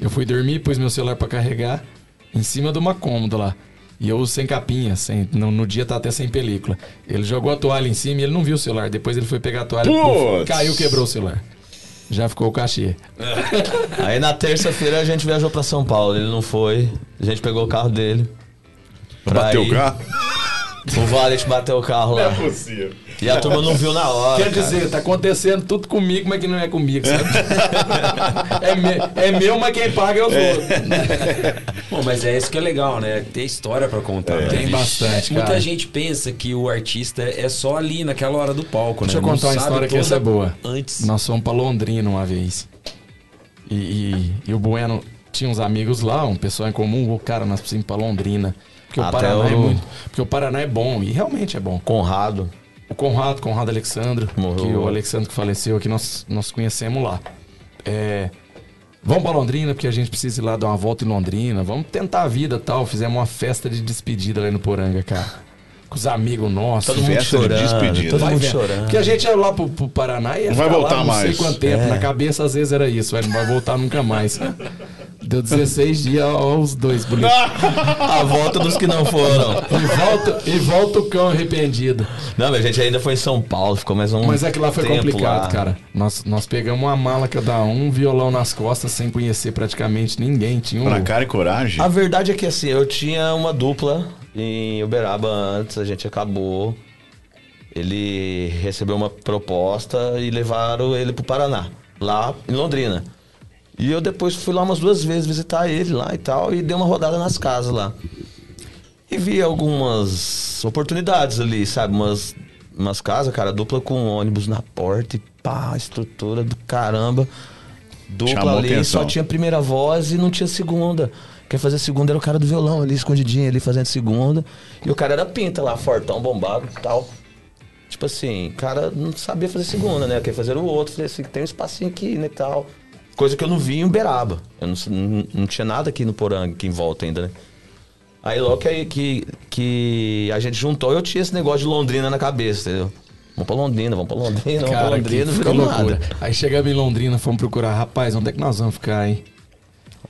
E: Eu fui dormir, pus meu celular pra carregar em cima de uma cômoda lá. E eu sem capinha, sem, no, no dia tá até sem película. Ele jogou a toalha em cima e ele não viu o celular. Depois ele foi pegar a toalha,
C: Putz!
E: caiu, quebrou o celular. Já ficou o cachê.
B: Aí na terça-feira a gente viajou pra São Paulo, ele não foi, a gente pegou o carro dele.
C: Bateu o
B: ir.
C: carro?
B: O Valet bateu o carro lá.
C: possível.
B: E a turma não viu na hora.
E: Quer
B: cara.
E: dizer, tá acontecendo tudo comigo, mas que não é comigo, sabe? é, me- é meu, mas quem paga é os outros.
D: Bom, mas é isso que é legal, né? Ter história pra contar. né?
E: Tem bastante,
D: Muita
E: cara.
D: gente pensa que o artista é só ali naquela hora do palco,
E: Deixa
D: né?
E: eu
D: Não
E: contar uma história que essa é boa.
D: Antes.
E: Nós fomos pra Londrina uma vez. E, e- e o Bueno tinha uns amigos lá, um pessoal em comum. O cara, nós precisamos ir pra Londrina. Porque o,
B: Até
E: Paraná é
B: o-
E: muito, porque o Paraná é bom, e realmente é bom.
B: Conrado.
E: O Conrado, Conrado Alexandro,
B: Morreu.
E: que o Alexandro que faleceu aqui, nós, nós conhecemos lá. É, vamos pra Londrina, porque a gente precisa ir lá dar uma volta em Londrina. Vamos tentar a vida e tal. Fizemos uma festa de despedida lá no Poranga, cara. Com os amigos nossos.
B: Todo mundo
C: Festa de
B: chorando.
C: despedida.
B: Todo mundo chorando.
E: Porque a gente ia lá pro, pro Paraná e ia
C: Não vai voltar
E: lá não sei quanto tempo.
B: É.
E: Na cabeça, às vezes, era isso. vai, Não vai voltar nunca mais. Deu 16 dias, ó, os dois bonitos.
B: A volta dos que não foram.
E: E volta, e volta o cão arrependido.
B: Não, mas a gente ainda foi em São Paulo, ficou mais um.
E: Mas é que lá foi complicado,
B: lá.
E: cara. Nós, nós pegamos uma mala cada um, um violão nas costas, sem conhecer praticamente ninguém. Tinha um.
C: Na cara e coragem.
B: A verdade é que assim, eu tinha uma dupla em Uberaba antes, a gente acabou. Ele recebeu uma proposta e levaram ele pro Paraná, lá em Londrina. E eu depois fui lá umas duas vezes visitar ele lá e tal, e dei uma rodada nas casas lá. E vi algumas oportunidades ali, sabe? Umas, umas casas, cara, dupla com ônibus na porta e pá, estrutura do caramba. Dupla
C: Chamou
B: ali,
C: atenção.
B: só tinha primeira voz e não tinha segunda. Quem fazia segunda era o cara do violão ali, escondidinho ali, fazendo segunda. E o cara era pinta lá, fortão, bombado e tal. Tipo assim, o cara não sabia fazer segunda, né? Quem fazer o outro. Falei assim, tem um espacinho aqui, né, e tal. Coisa que eu não vi em Uberaba. Eu não, não, não tinha nada aqui no Poranga, aqui em volta ainda, né? Aí logo que, que, que a gente juntou, eu tinha esse negócio de Londrina na cabeça, entendeu? Vamos pra Londrina, vamos pra Londrina, vamos pra
E: Cara,
B: Londrina,
E: que
B: não
E: ficou
B: virou
E: loucura.
B: nada.
E: Aí chegamos em Londrina, fomos procurar, rapaz, onde é que nós vamos ficar, hein?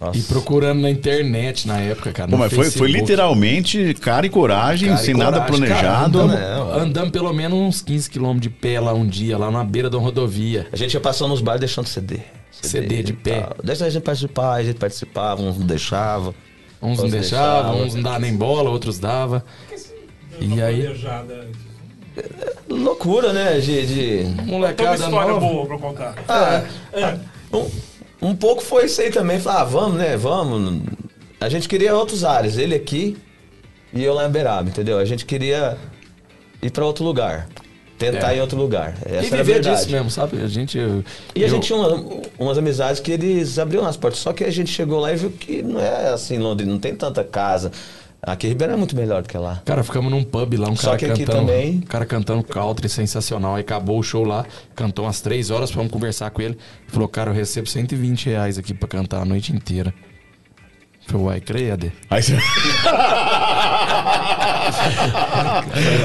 B: Nossa.
E: E procurando na internet na época, cara.
C: Pô, mas foi, foi literalmente cara e coragem,
E: Cara, e
C: sem nada
E: coragem,
C: planejado.
E: Cara,
B: né?
E: andamos, andamos pelo menos uns 15 quilômetros de pé lá um dia, lá na beira da rodovia.
B: A gente ia passando nos bares deixando CD.
E: CD de
B: e
E: pé.
B: tal. Deixa a gente participar, a gente participava, uns não deixava.
E: Uns não deixavam,
B: deixava.
E: uns não davam nem bola, outros dava. E aí,
G: Planejada.
B: Loucura, né? De. de-
G: Tem uma
E: molecada
G: história
E: nova.
G: boa pra contar.
B: Ah, um, um pouco foi isso aí também. Falar, ah, vamos, né? Vamos. A gente queria outros ares. Ele aqui e eu lá em Beraba, entendeu? A gente queria ir pra outro lugar. Tentar
E: É.
B: em outro lugar. Essa
E: E viver disso mesmo, sabe? A gente.
B: E a
E: eu-
B: gente tinha uma- umas amizades que eles abriam as portas. Só que a gente chegou lá e viu que não é assim, Londrina, não tem tanta casa. Aqui Ribeirão é muito melhor do que lá.
E: Cara, ficamos num pub lá, um
B: Só
E: cara
B: que aqui
E: cantando.
B: também-
E: Um cara cantando country sensacional. Aí acabou o show lá, cantou umas três horas, fomos conversar com ele. Falou, cara, eu recebo 120 reais aqui pra cantar a noite inteira. Falei, uai, creia,
C: Aí você.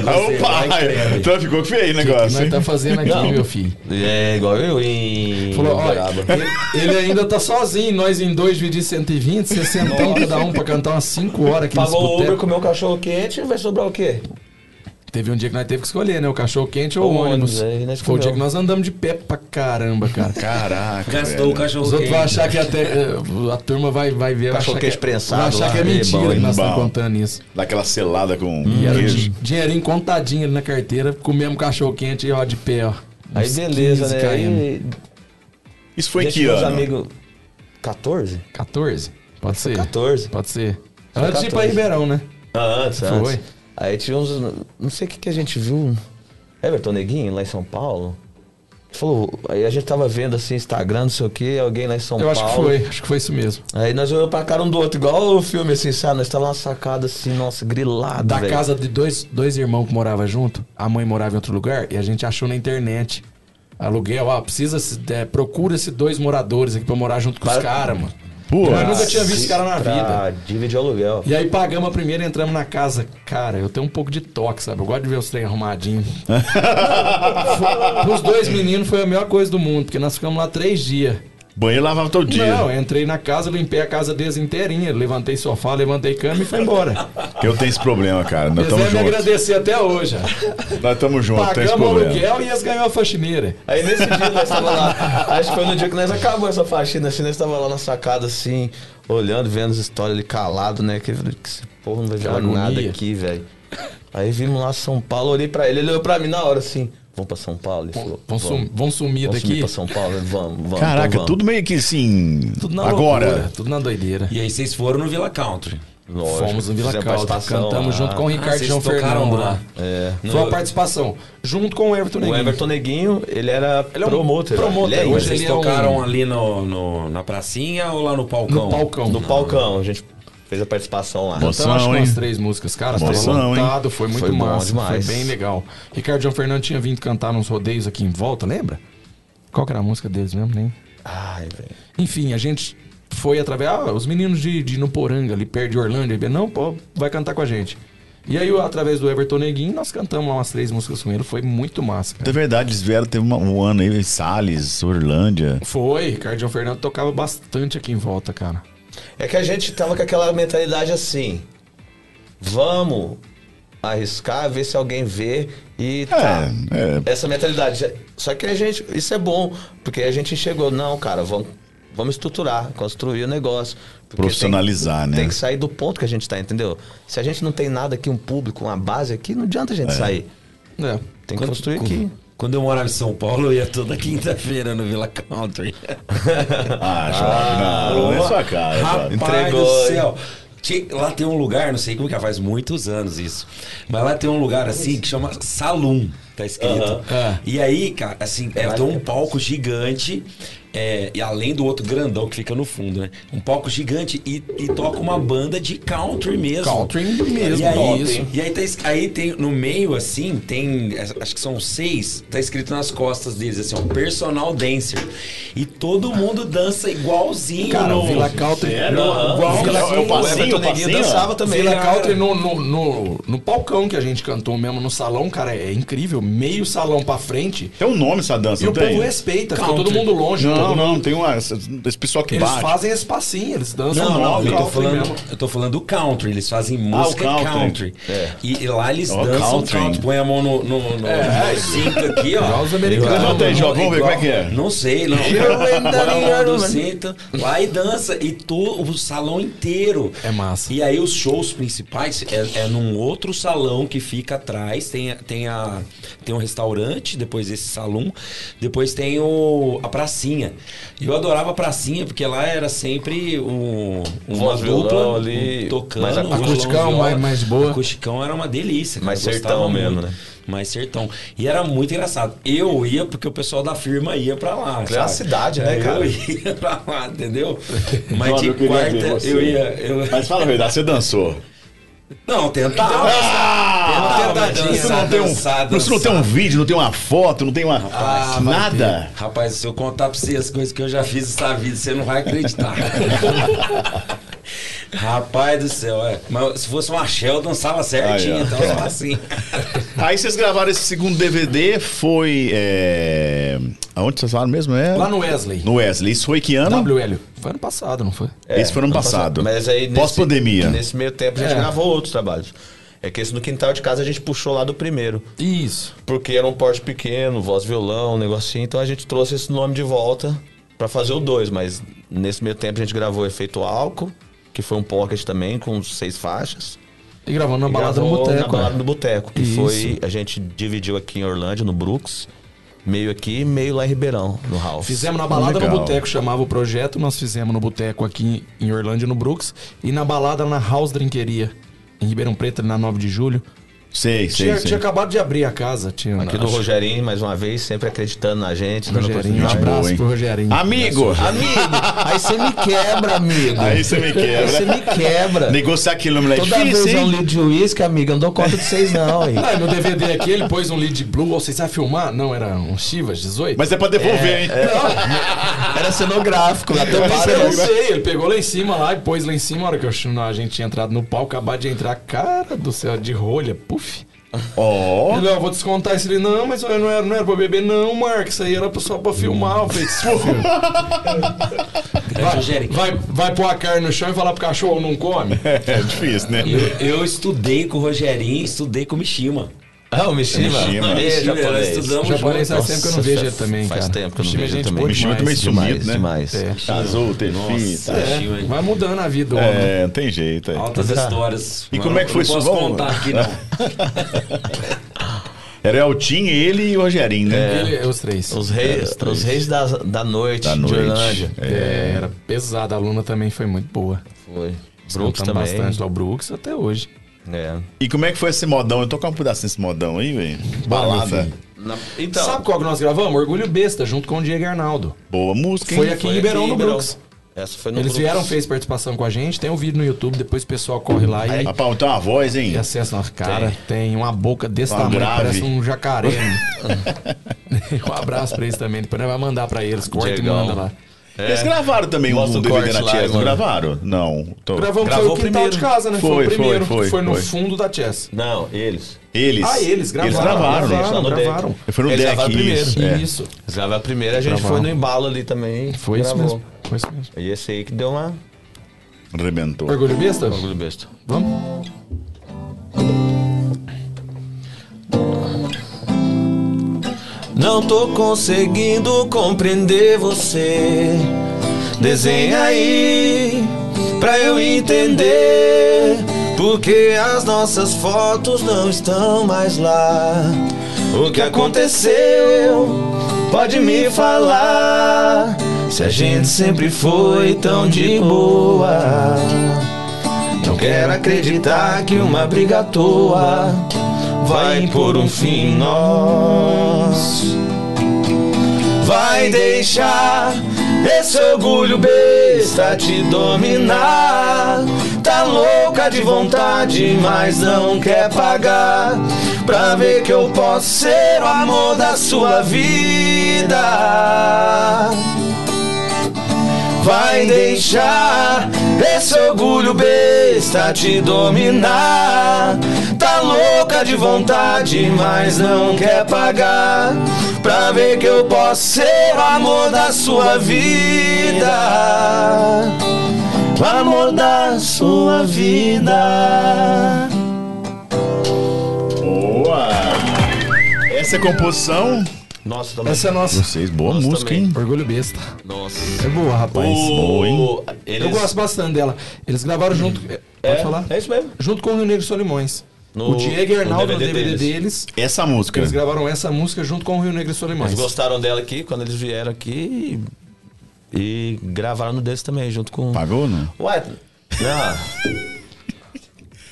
C: Opa! Então ficou feio o
E: O que
C: negócio,
E: nós
C: hein?
E: tá fazendo aqui,
B: Não.
E: meu filho?
B: É igual eu em
E: Falou, olha, ele, ele ainda tá sozinho, nós em dois dividir 120, 60 cada um pra cantar umas 5 horas aqui
B: Pagou o Uber, comeu um cachorro quente, vai sobrar o quê?
E: Teve um dia que nós teve que escolher, né? O cachorro quente ou
B: O
E: o ônibus.
B: ônibus, nós
E: Foi o dia que nós andamos de pé pra caramba, cara.
C: Caraca.
D: Gastou
C: velho.
D: o cachorro
E: Os outros vão
D: quente.
E: achar que até. eh, A turma vai, vai ver.
B: Cachorro
E: que,
B: quente prensado
E: vai achar
B: lá,
E: que é
B: é
E: mentira
B: bom,
E: que nós estamos contando isso.
C: Daquela selada com
E: era
C: queijo.
E: di- dinheirinho contadinho ali na carteira, comemos cachorro quente e ó, de pé, ó.
B: Aí beleza,
E: 15
B: né? Aí,
C: Isso foi
B: gente,
C: que ano?
B: amigos... 14?
E: 14? Pode ser.
B: 14.
E: Pode ser.
B: Foi
E: Antes de ir pra
B: 14.
E: Ribeirão, né?
B: Ah, antes,
E: Foi.
B: antes. Aí tinha uns... Não sei o que, que a gente viu. Everton Neguinho, lá em São Paulo. Falou, aí a gente tava vendo assim, Instagram, não sei o que, alguém lá em São
E: Eu
B: Paulo.
E: acho que foi, acho que foi isso mesmo.
B: Aí nós olhamos pra cara um do outro, igual o filme, assim, sabe? Nós tava numa sacada assim, nossa, grilado.
E: Da
B: velho.
E: casa de dois, dois irmãos que moravam junto, a mãe morava em outro lugar e a gente achou na internet. Aluguel, ó, precisa, é, procura-se dois moradores aqui pra morar junto com os
B: Para-
E: caras, mano.
C: Pô,
E: Eu nunca tinha visto esse cara na vida.
B: Dividir aluguel.
E: E aí pagamos a primeira e entramos na casa. Cara, eu tenho um pouco de toque, sabe? Eu gosto de ver os trem arrumadinhos. Os dois meninos foi a melhor coisa do mundo, porque nós ficamos lá três dias.
C: Banheiro lavava todo dia.
E: Não, eu entrei na casa, limpei a casa deles inteirinha, levantei sofá, levantei cama e foi embora.
C: Eu tenho esse problema, cara. Nós estamos
E: devem me
C: juntos.
E: agradecer até hoje.
C: Nós estamos juntos, tem esse
E: Pagamos o
C: problema.
E: aluguel e eles ganhou a faxineira.
B: Aí nesse dia nós tava lá, acho que foi no dia que nós acabamos essa faxina, assim, nós tava lá na sacada, assim, olhando, vendo as histórias ali calado, né? Que, que esse porra não vai
E: Aquela
B: nada aqui, velho. Aí vimos lá São Paulo, olhei pra ele, ele olhou pra mim na hora assim, vamos pra São Paulo? Ele falou,
E: Vão, sumir
B: vamos sumir
E: daqui.
B: pra São Paulo? Vamos, vamos.
C: Caraca,
B: então vamos.
C: tudo meio que assim.
E: Tudo na
C: agora.
E: loucura, tudo na doideira.
D: E aí vocês foram no Villa Country.
B: Lógico,
E: Fomos no Vila Calda,
B: participação
E: cantamos
B: lá.
E: junto com o Ricardo
D: vocês
E: João
D: tocaram
E: Fernando
D: lá.
B: É.
E: Foi uma participação. Junto com o Everton
B: O
E: Neguinho.
B: Everton Neguinho, ele era
E: Ele é um
B: promoter.
E: promoter,
B: Ele é
E: hoje
B: ainda.
D: Vocês
E: ele é um-
D: tocaram ali no, no- na pracinha ou lá no palcão?
E: No palcão.
B: No palcão, a gente fez a participação lá.
C: Nossa.
E: Cantamos acho umas três músicas, cara. Tava
C: hein?
E: lotado, foi muito
B: Foi
E: massa.
B: demais.
E: Foi bem legal. Ricardo João Fernando tinha vindo cantar nos rodeios aqui em volta, lembra? Qual que era a música deles mesmo, nem?
B: Ai, velho.
E: Enfim, a gente foi através. Ah, os meninos de, de Nuporanga, ali perto de Orlândia. ele, Não, pô, vai cantar com a gente. E aí, através do Everton Neguinho, nós cantamos lá umas três músicas com ele. Foi muito massa, cara.
C: É verdade, eles vieram, teve uma- um ano aí em Salles, Orlândia.
E: Foi, Ricardo João Fernando tocava bastante aqui em volta, cara.
B: É que a gente tava com aquela mentalidade assim. Vamos arriscar, ver se alguém vê e tá.
C: É, é.
B: Essa mentalidade. Só que a gente. Isso é bom, porque a gente chegou, não, cara, vamos, vamos estruturar, construir o negócio.
C: Profissionalizar,
B: tem,
C: né?
B: Tem que sair do ponto que a gente tá, entendeu? Se a gente não tem nada aqui, um público, uma base aqui, não adianta a gente sair.
E: É.
B: Tem que construir aqui.
D: Quando eu morava em São Paulo, eu ia toda quinta-feira no Villa Country.
C: Ah, Jorge, não, não é sua cara. Jorge.
D: Rapaz
B: Entregou,
D: do céu. Lá tem um lugar, não sei como que é, faz muitos anos isso. Mas lá tem um lugar assim que chama Saloon, tá escrito.
E: É.
D: E aí, cara, assim, é, tem um palco gigante. É, e além do outro grandão que fica no fundo, né? Um palco gigante e, e toca uma banda de country mesmo.
E: Country mesmo,
D: E aí,
E: hein?
D: e aí, tá, aí tem no meio, assim, tem. é, Acho que são seis, tá escrito nas costas deles, assim, ó, personal dancer. E todo mundo dança igualzinho.
E: Cara,
D: no,
E: o Villa Country. No-
C: É o-
E: Villa
C: é o
E: Country.
C: passinho,
B: Everton
C: o
B: Neguinho
C: passinho,
B: dançava também.
D: Cara.
E: Country no, no, no, no palcão que a gente cantou mesmo no salão, cara, é incrível. Meio salão pra frente.
C: Tem um nome essa dança,
E: E
C: não
E: o
C: tem?
E: povo respeita, fica
D: Country.
E: todo mundo longe.
C: Não, não,
E: mundo-
C: tem uma, esse pessoal que
E: Eles
C: bate.
E: fazem esse passinho, eles dançam
D: Não, não,
E: no
D: eu tô, falando,
E: mesmo.
D: eu tô falando do country. Eles fazem música
C: country.
D: country.
B: É.
D: E, e lá eles
C: Ó,
D: dançam
C: country.
D: country. Põe a mão no, no, no,
E: É,
D: no cinto aqui, ó.
E: os americanos.
C: Levanta aí, João, vamos ver como é que é.
D: Não sei, não. Põe a mão no cinto, lá e dança. E to, o salão inteiro.
E: É massa.
D: E aí os shows principais é, é num outro salão que fica atrás. Tem, tem, a, tem um restaurante, depois esse salão. Depois tem o, a pracinha. E eu adorava a pracinha, porque lá era sempre um, uma
B: Voz,
D: dupla
B: ali,
D: um tocando.
B: acústico.
D: violão,
E: Acusticão,
D: viola.
E: mais- mais boa.
D: Acusticão era uma delícia. cara.
B: Mais
D: Eu
B: sertão mesmo,
D: muito.
B: né?
D: Mais sertão. E era muito engraçado. Eu ia porque o pessoal da firma ia pra lá.
B: É
D: sabe?
B: cidade, né,
D: Eu
B: cara?
D: ia pra lá, entendeu? Mas de
C: eu
D: quarta eu ia. eu-
C: Mas fala a verdade, você dançou.
D: Não, tentava.
C: Ah, isso
D: dançar,
C: não tem um,
D: dançar,
C: isso não tem um
D: dançar.
C: vídeo, não tem uma foto, não tem uma
D: Ah, vai
C: nada.
D: Rapaz, se eu contar pra você as coisas que eu já fiz nessa vida, você não vai acreditar. Rapaz do céu, é. Mas se fosse uma Shell, eu dançava certinho,
C: Aí,
D: então só assim.
C: Aí vocês gravaram esse segundo DVD, foi. É... Aonde vocês falaram mesmo? É...
E: Lá no Wesley.
C: No Wesley. Isso foi que ano?
E: WL. Foi ano passado, não foi?
C: Esse foi no ano passado.
B: Mas aí nesse-
C: Pós-pandemia.
B: Nesse meio tempo a gente
E: É.
B: gravou outros trabalhos. É que esse no quintal de casa a gente puxou lá do primeiro.
E: Isso.
B: Porque era um porte pequeno, voz violão, um negocinho, então a gente trouxe esse nome de volta pra fazer o dois, mas nesse meio tempo a gente gravou Efeito Álcool, que foi um pocket também, com seis faixas.
E: E gravando na
B: E
E: balada no boteco.
B: Na balada no Boteco, que
E: Isso.
B: foi. A gente dividiu aqui em Orlândia, no Brooks, meio aqui, meio lá em Ribeirão, no House.
E: Fizemos na balada
C: Legal.
E: no boteco, chamava o projeto. Nós fizemos no boteco aqui em Orlândia, no Brooks. E na balada na House Drinqueria, em Ribeirão Preto, na 9 de julho.
C: Sei, sei,
E: Tinha,
C: sei.
E: tinha acabado de abrir a casa. Tinha
B: Aqui do Rogerinho, mais uma vez, sempre acreditando na gente, dando
E: Rogerinho, um
C: boa,
E: abraço
C: hein?
E: pro Rogerinho.
C: Amigo!
B: Amigo, aí você me quebra, amigo.
C: Aí você me
B: Aí você
C: quebra.
B: me quebra.
C: Negociar quilômetro é
B: Toda
C: difícil,
B: vez é um
C: hein?
B: litro de uísque, amigo. Eu não dou conta de vocês, não, hein?
E: Ah, no DVD aqui ele pôs um lead blue. Ou vocês vai filmar? Não, era um Chivas 18.
C: Mas é pra devolver, hein?
B: Era cenográfico, até
E: Eu não sei, ele pegou lá em cima lá e pôs lá em cima. A hora que eu, a gente tinha entrado no palco, acabado de entrar, cara do céu, de rolha, puf.
C: Ó.
E: Ele, ó, vou descontar isso. Ele, não, mas não era, não era pra beber, não, Marco. Isso aí era só pra filmar. Eu falei, "Filho,
D: Grande Rogério.
E: vai, vai pôr a carne no chão e falar pro cachorro não come?
C: É difícil, né?
D: Eu, eu estudei com o Rogerinho, estudei com o Mishima.
B: Ah, o Mishima.
C: Mishima.
B: Beijo,
D: Mishima, nós
B: japonês.
D: estudamos
E: O japonês faz tempo que eu não vejo ele também,
B: faz
E: cara.
B: tempo que eu não
E: Mishima é
B: vejo ele
E: gente
B: também.
E: boa
C: Mishima também
E: demais.
C: sumiu.
B: Demais,
C: né?
B: demais.
E: É.
C: Casou, teve filho. tá?
E: É, vai mudando a vida do homem.
C: É, não tem jeito. É.
D: Altas
B: Tá.
D: histórias.
C: E
D: Não,
C: como é que foi
D: não
C: isso?
D: posso
C: Vamos-
D: contar aqui, não.
C: Era Eltinho, ele e o Rogerinho, né?
E: Ele, os três.
B: Os reis,
C: três.
B: os reis da, da noite
C: Da
B: de
C: noite.
B: Orlândia.
E: É, era pesada. A aluna também foi muito boa.
B: Foi. Brooks também.
E: bastante lá, o Brooks até hoje.
B: É.
C: E como é que foi esse modão? Eu tocar um pedacinho desse modão aí, velho. Balada.
B: Na- Então,
E: Sabe qual que nós gravamos? Orgulho Besta, junto com o Diego Arnaldo.
C: Boa música, hein?
E: Foi aqui em Ribeirão, no Brooks.
B: Essa foi no
E: Eles
B: Brooks.
E: vieram, fez participação com a gente. Tem um vídeo no YouTube, depois o pessoal corre lá e,
C: Rapaz, tem uma voz, hein?
E: e acessa nossa cara. Tem. uma boca desse
C: Uma
E: tamanho,
C: grave.
E: parece um jacaré. um abraço pra eles também. Depois nós vamos mandar pra eles. Corta e manda lá.
C: Eles gravaram também um
B: o
C: DVD na Chess, não gravaram? Não. Tô...
E: Gravamos
B: Gravou
E: foi o quintal
B: primeiro.
E: de casa, né? Foi,
C: Foi,
E: o primeiro.
C: foi,
E: que foi no
C: foi.
E: fundo da Chess.
B: Não, eles.
C: Eles.
E: Ah, eles gravaram.
C: Eles gravaram, né?
B: no deck.
E: gravaram.
C: Foi no
B: Eles
C: deck,
B: gravaram primeiro.
C: isso. é.
E: Isso.
B: Eles gravaram primeiro, a gente
E: Gravaram.
B: foi no embalo ali também.
E: Foi isso mesmo. Foi isso mesmo.
B: E esse aí que deu uma
C: Arrebentou.
E: Orgulho Besta?
B: orgulho besta.
E: Vamos?
B: Não tô conseguindo compreender você. Desenha aí pra eu entender. Porque as nossas fotos não estão mais lá. O que aconteceu? Pode me falar. Se a gente sempre foi tão de boa. Não quero acreditar que uma briga à toa vai por um fim nós. Vai deixar esse orgulho besta te dominar. Tá louca de vontade, mas não quer pagar. Pra ver que eu posso ser o amor da sua vida. Vai deixar esse orgulho besta te dominar. Tá louca de vontade, mas não quer pagar. Pra ver que eu posso ser o amor da sua vida. O amor da sua vida.
C: Boa! Essa é a composição.
B: Nossa, também.
E: Essa é nossa.
C: Vocês, boa
B: Nossa,
C: música,
B: também.
C: hein?
E: Orgulho Besta.
B: Nossa.
E: É boa, rapaz.
C: Boa, hein?
B: Eles...
E: Eu gosto bastante dela. Eles gravaram junto. Pode
B: é,
E: falar?
B: É isso mesmo.
E: Junto com o Rio Negro Solimões.
B: No-
E: o Diego e
B: no
E: Arnaldo no
B: DVD
E: DVD,
B: deles.
E: deles.
C: Essa música.
E: Eles gravaram essa música junto com o Rio Negro Solimões.
B: Eles gostaram dela aqui quando eles vieram aqui e, e gravaram no deles também, junto com.
C: Pagou, não?
B: Ué, não.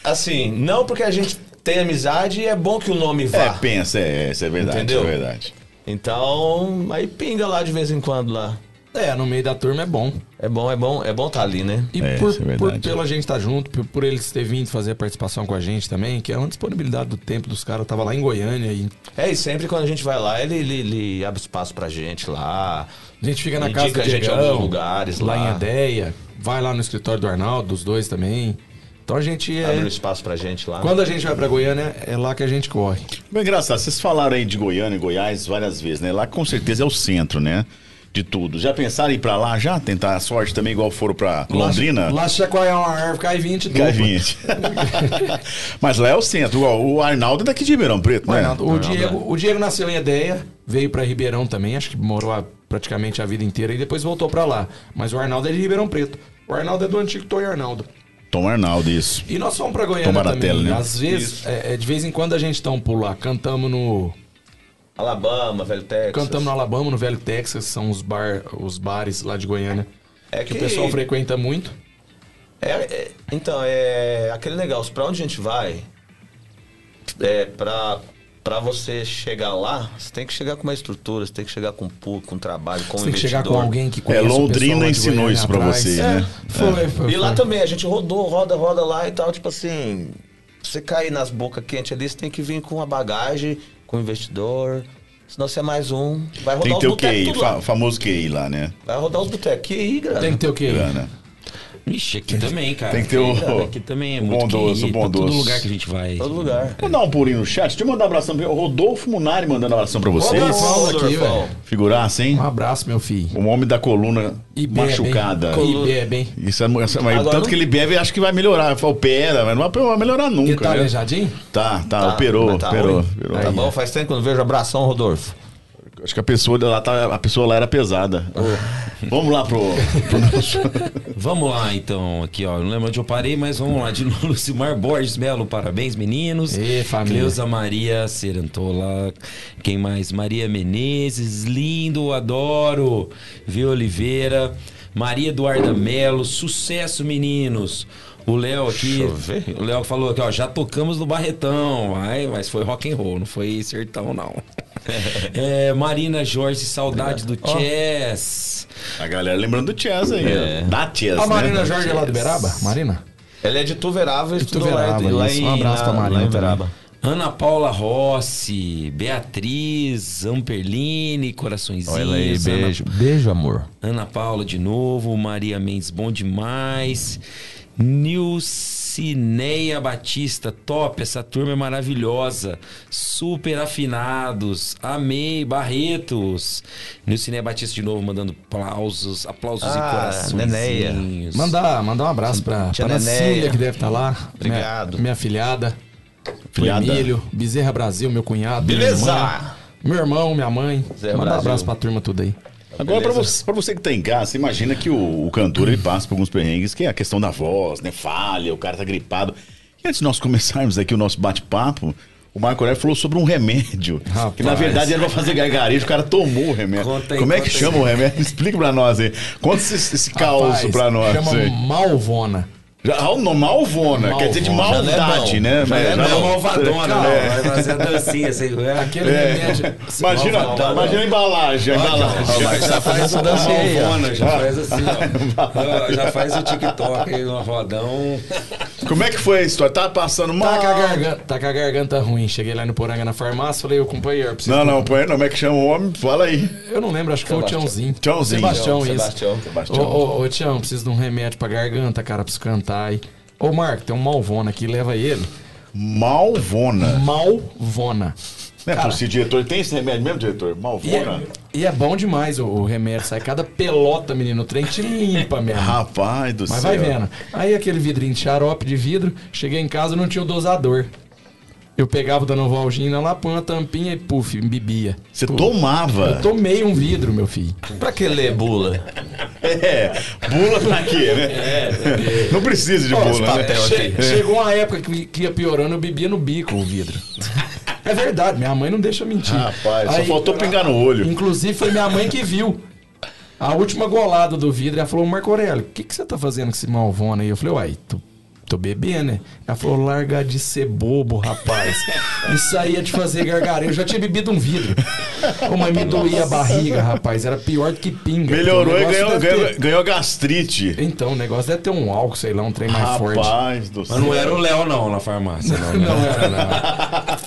B: Assim, não porque a gente tem amizade e é bom que o nome vá.
C: É, pensa, é, isso é verdade,
B: Entendeu?
C: é verdade.
B: Então, aí pinga lá de vez em quando lá.
E: É, no meio da turma é bom.
B: É bom, é bom, é bom estar ali, né?
E: E
C: É,
E: por,
C: isso é
E: por
C: verdade.
E: pela gente estar junto, por, por eles terem vindo fazer a participação com a gente também, que é uma disponibilidade do tempo dos caras. Eu tava lá em Goiânia e
B: É, e sempre quando a gente vai lá, ele, ele, ele abre espaço pra gente lá.
E: a gente fica na casa do
B: a gente em
E: Diegão,
B: alguns lugares
E: lá,
B: lá.
E: em Ideia, vai lá no escritório do Arnaldo, dos dois também. Então a gente é...
B: Abre um espaço pra gente lá.
E: Quando a gente vai pra Goiânia, é lá que a gente corre.
C: Bem engraçado, vocês falaram aí de Goiânia e Goiás várias vezes, né? Lá com certeza é o centro, né? De tudo. Já pensaram em ir pra lá já? Tentar a sorte também, igual foram pra Londrina?
E: Lá, lá chacoalhar uma árvore, cai 20
C: Cai
E: dupla.
C: 20. Mas lá é o centro. Igual O Arnaldo é daqui de Ribeirão Preto,
E: O,
C: né?
E: Arnaldo- o Diego, o Diego nasceu em Ideia, veio pra Ribeirão também, acho que morou lá praticamente a vida inteira e depois voltou pra lá. Mas o Arnaldo é de Ribeirão Preto. O Arnaldo é do antigo Toy Arnaldo.
C: Tom Arnaldo, isso.
E: E nós fomos pra Goiânia
C: Tomaratela,
E: também.
C: né?
E: Às vezes, é, é, de vez em quando a gente dá um pulo lá. Cantamos no,
B: Alabama, Velho Texas.
E: cantamos no Alabama, no Velho Texas, são os, bar, os bares lá de Goiânia.
B: É
E: Que o pessoal frequenta muito.
B: É, é- então, é aquele negócio, pra onde a gente vai, é, pra, pra você chegar lá, você tem que chegar com uma estrutura, você tem que chegar com um público, com um trabalho, com um
E: Você tem que chegar com
B: investidor.
E: alguém que
C: É,
E: conhece o
C: Londrina ensinou
E: Goiânia
C: isso pra
E: atrás.
C: vocês,
E: É,
C: né?
E: Foi, foi,
B: E lá
E: foi.
B: também, a gente rodou, roda, roda lá e tal, tipo assim, você cair nas bocas quentes ali, você tem que vir com uma bagagem, com um investidor, senão você é mais um, vai rodar
C: Tem que
B: os
C: ter o
B: botecos
C: QI, fa famoso QI lá, né?
B: Vai rodar os botecos, que aí, grana.
E: Tem que ter o quê?
C: Grana.
D: Ixi, aqui também, cara.
C: Tem que ter o-
D: Aqui também é muito
C: bondoso,
D: QI,
C: o
D: pra
C: bondoso.
D: todo lugar que a gente vai.
B: Todo lugar.
C: Vou dar um pulinho no chat. Deixa eu mandar um abração pra o Rodolfo Munari mandando um abração pra vocês.
E: Rodolfo. aqui, velho.
C: Figuraça, hein?
E: Um abraço, meu filho.
C: O homem da coluna
E: E bebe,
C: machucada.
E: E hein?
C: Isso é, isso é- mas
B: Agora
C: tanto
B: não-
C: que ele bebe, acho que vai melhorar. Opera, mas não vai melhorar nunca.
E: Ele tá
C: né?
E: aleijadinho?
C: Tá, tá,
B: Tá,
C: operou,
B: mas tá
C: operou,
B: ruim.
C: operou.
B: Tá bom, faz tempo que eu não vejo abração, Rodolfo.
C: Acho que a pessoa lá tá, a pessoa lá era pesada. Vamos lá pro, pro nosso.
D: Vamos lá, então, aqui, ó. Não lembro onde eu parei, mas vamos lá. De novo, Lucimar Borges Melo, parabéns, meninos.
E: Ê, família.
D: Cleusa Maria Serantola. Quem mais? Maria Menezes, lindo, adoro. Vi Oliveira. Maria Eduarda Melo, sucesso, meninos. O Léo aqui,
B: Deixa eu ver.
D: o Léo falou aqui, ó, já tocamos no Barretão, vai, mas foi rock and roll, não foi sertão não. É, Marina Jorge, saudade do Chess.
C: A galera lembrando do Chess aí.
B: É.
C: Da Chess,
E: A Marina
C: né?
E: Jorge é lá do Beraba? Marina?
B: Ela é de Tuverava e estudou lá,
E: Tuverava,
B: lá
E: isso.
B: em,
E: Um abraço pra Marina
B: lá em. Veraba.
D: Ana Paula Rossi, Beatriz, Amperline, coraçõezinhos.
B: Olha aí,
D: Ana-
B: beijo. Beijo, amor.
D: Ana Paula de novo, Maria Mendes, bom demais. Nilcineia Batista, top, essa turma é maravilhosa. Super afinados, amei, Barretos. Nilcineia Batista de novo mandando aplausos, aplausos
B: Ah,
D: e corações.
E: Mandar, mandar um abraço pra,
B: Tia
E: pra que deve estar lá.
B: Obrigado.
E: Minha, minha filhada.
C: Filhada.
E: Emílio, Bezerra Brasil, meu cunhado. minha
B: Beleza!
E: irmã, Meu irmão, minha mãe.
B: Bezerra
E: Mandar um abraço pra turma tudo aí.
C: Agora, pra
B: Beleza.
C: você, pra você que tá em casa, imagina que o, o cantor ele passa por alguns perrengues, que é a questão da voz, né? Falha, o cara tá gripado. E antes de nós começarmos aqui o nosso bate-papo, o Marco Aurélio falou sobre um remédio.
E: Rapaz.
C: Que na verdade era pra fazer gargarejo, o cara tomou o remédio.
D: Conta aí,
C: Como é que chama
D: aí.
C: o remédio? Explica pra nós aí. Conta esse, esse caos pra nós.
E: Chama
C: aí.
E: Malvona.
C: Já, ah, não, malvona, quer dizer de
E: Malvona.
B: Já não é
C: maldade,
B: bom.
C: né?
B: Já
C: Mas-
B: é
C: já
D: É
C: não-
D: malvadona,
C: É.
D: né? Vai fazer a dancinha, assim, é.
E: Aquele
C: É.
E: remédio.
C: Imagina,
D: Malvadona.
C: imagina a embalagem, a embalagem.
B: Mas já faz essa dancinha aí.
D: Malvona, já faz assim, ó. Já faz o TikTok aí no rodão.
C: Como é que foi a história? Tá passando mal?
E: Tá com, a garganta, tá com a garganta ruim. Cheguei lá no Poranga na farmácia, falei, ô companheiro, preciso.
C: Não, não, não, como é que chama o homem? Fala aí.
E: Eu não lembro, acho que foi o
B: Sebastião.
E: Tiãozinho.
C: Tiãozinho.
E: Sebastião, isso.
B: Sebastião.
E: Ô,
C: Sebastião.
E: ô, ô, Tião, preciso de um remédio pra garganta, cara, preciso cantar aí. Ô, Marco, tem um Malvona aqui, leva ele.
C: Malvona.
E: Malvona.
C: Né,
E: Cara,
C: se o diretor tem esse remédio mesmo, diretor?
E: E
C: Malvona?
E: é, e é bom demais o, o remédio, sai cada pelota, menino, o trem te limpa mesmo.
C: Rapaz do
E: Mas
C: céu.
E: vai vendo. Aí aquele vidrinho de xarope de vidro, cheguei em casa não tinha o dosador. Eu pegava o Danovalgina lá, põe uma tampinha e puf, bebia.
C: Você
E: Pô,
C: tomava.
E: Eu tomei um vidro, meu filho.
B: Pra que ler bula?
C: É, bula pra quê, né?
E: É,
C: Não precisa de
E: Ó,
C: bula, né?
E: Che-
B: aqui.
E: Chegou uma época que, que ia piorando, eu bebia no bico o vidro. É verdade, minha mãe não deixa mentir.
C: Rapaz, só faltou pingar no olho.
E: Inclusive foi minha mãe que viu. A última golada do vidro, ela falou, Marco Aurélio, o que, que você tá fazendo com esse malvona aí? Eu falei, uai, tô, tô bebendo, né? Ela falou, larga de ser bobo, rapaz. Isso aí é de fazer gargarejo. Eu já tinha bebido um vidro. Ô, mas me doía a barriga, rapaz. Era pior do que pinga.
C: Melhorou
E: O
C: e ganhou, ganhou,
E: ter-
C: ganhou gastrite.
E: Então, o negócio deve ter um álcool, sei lá, um trem mais forte.
C: Rapaz do céu.
D: Mas não era o Léo, não, na farmácia. Não, né?
E: Não era, não.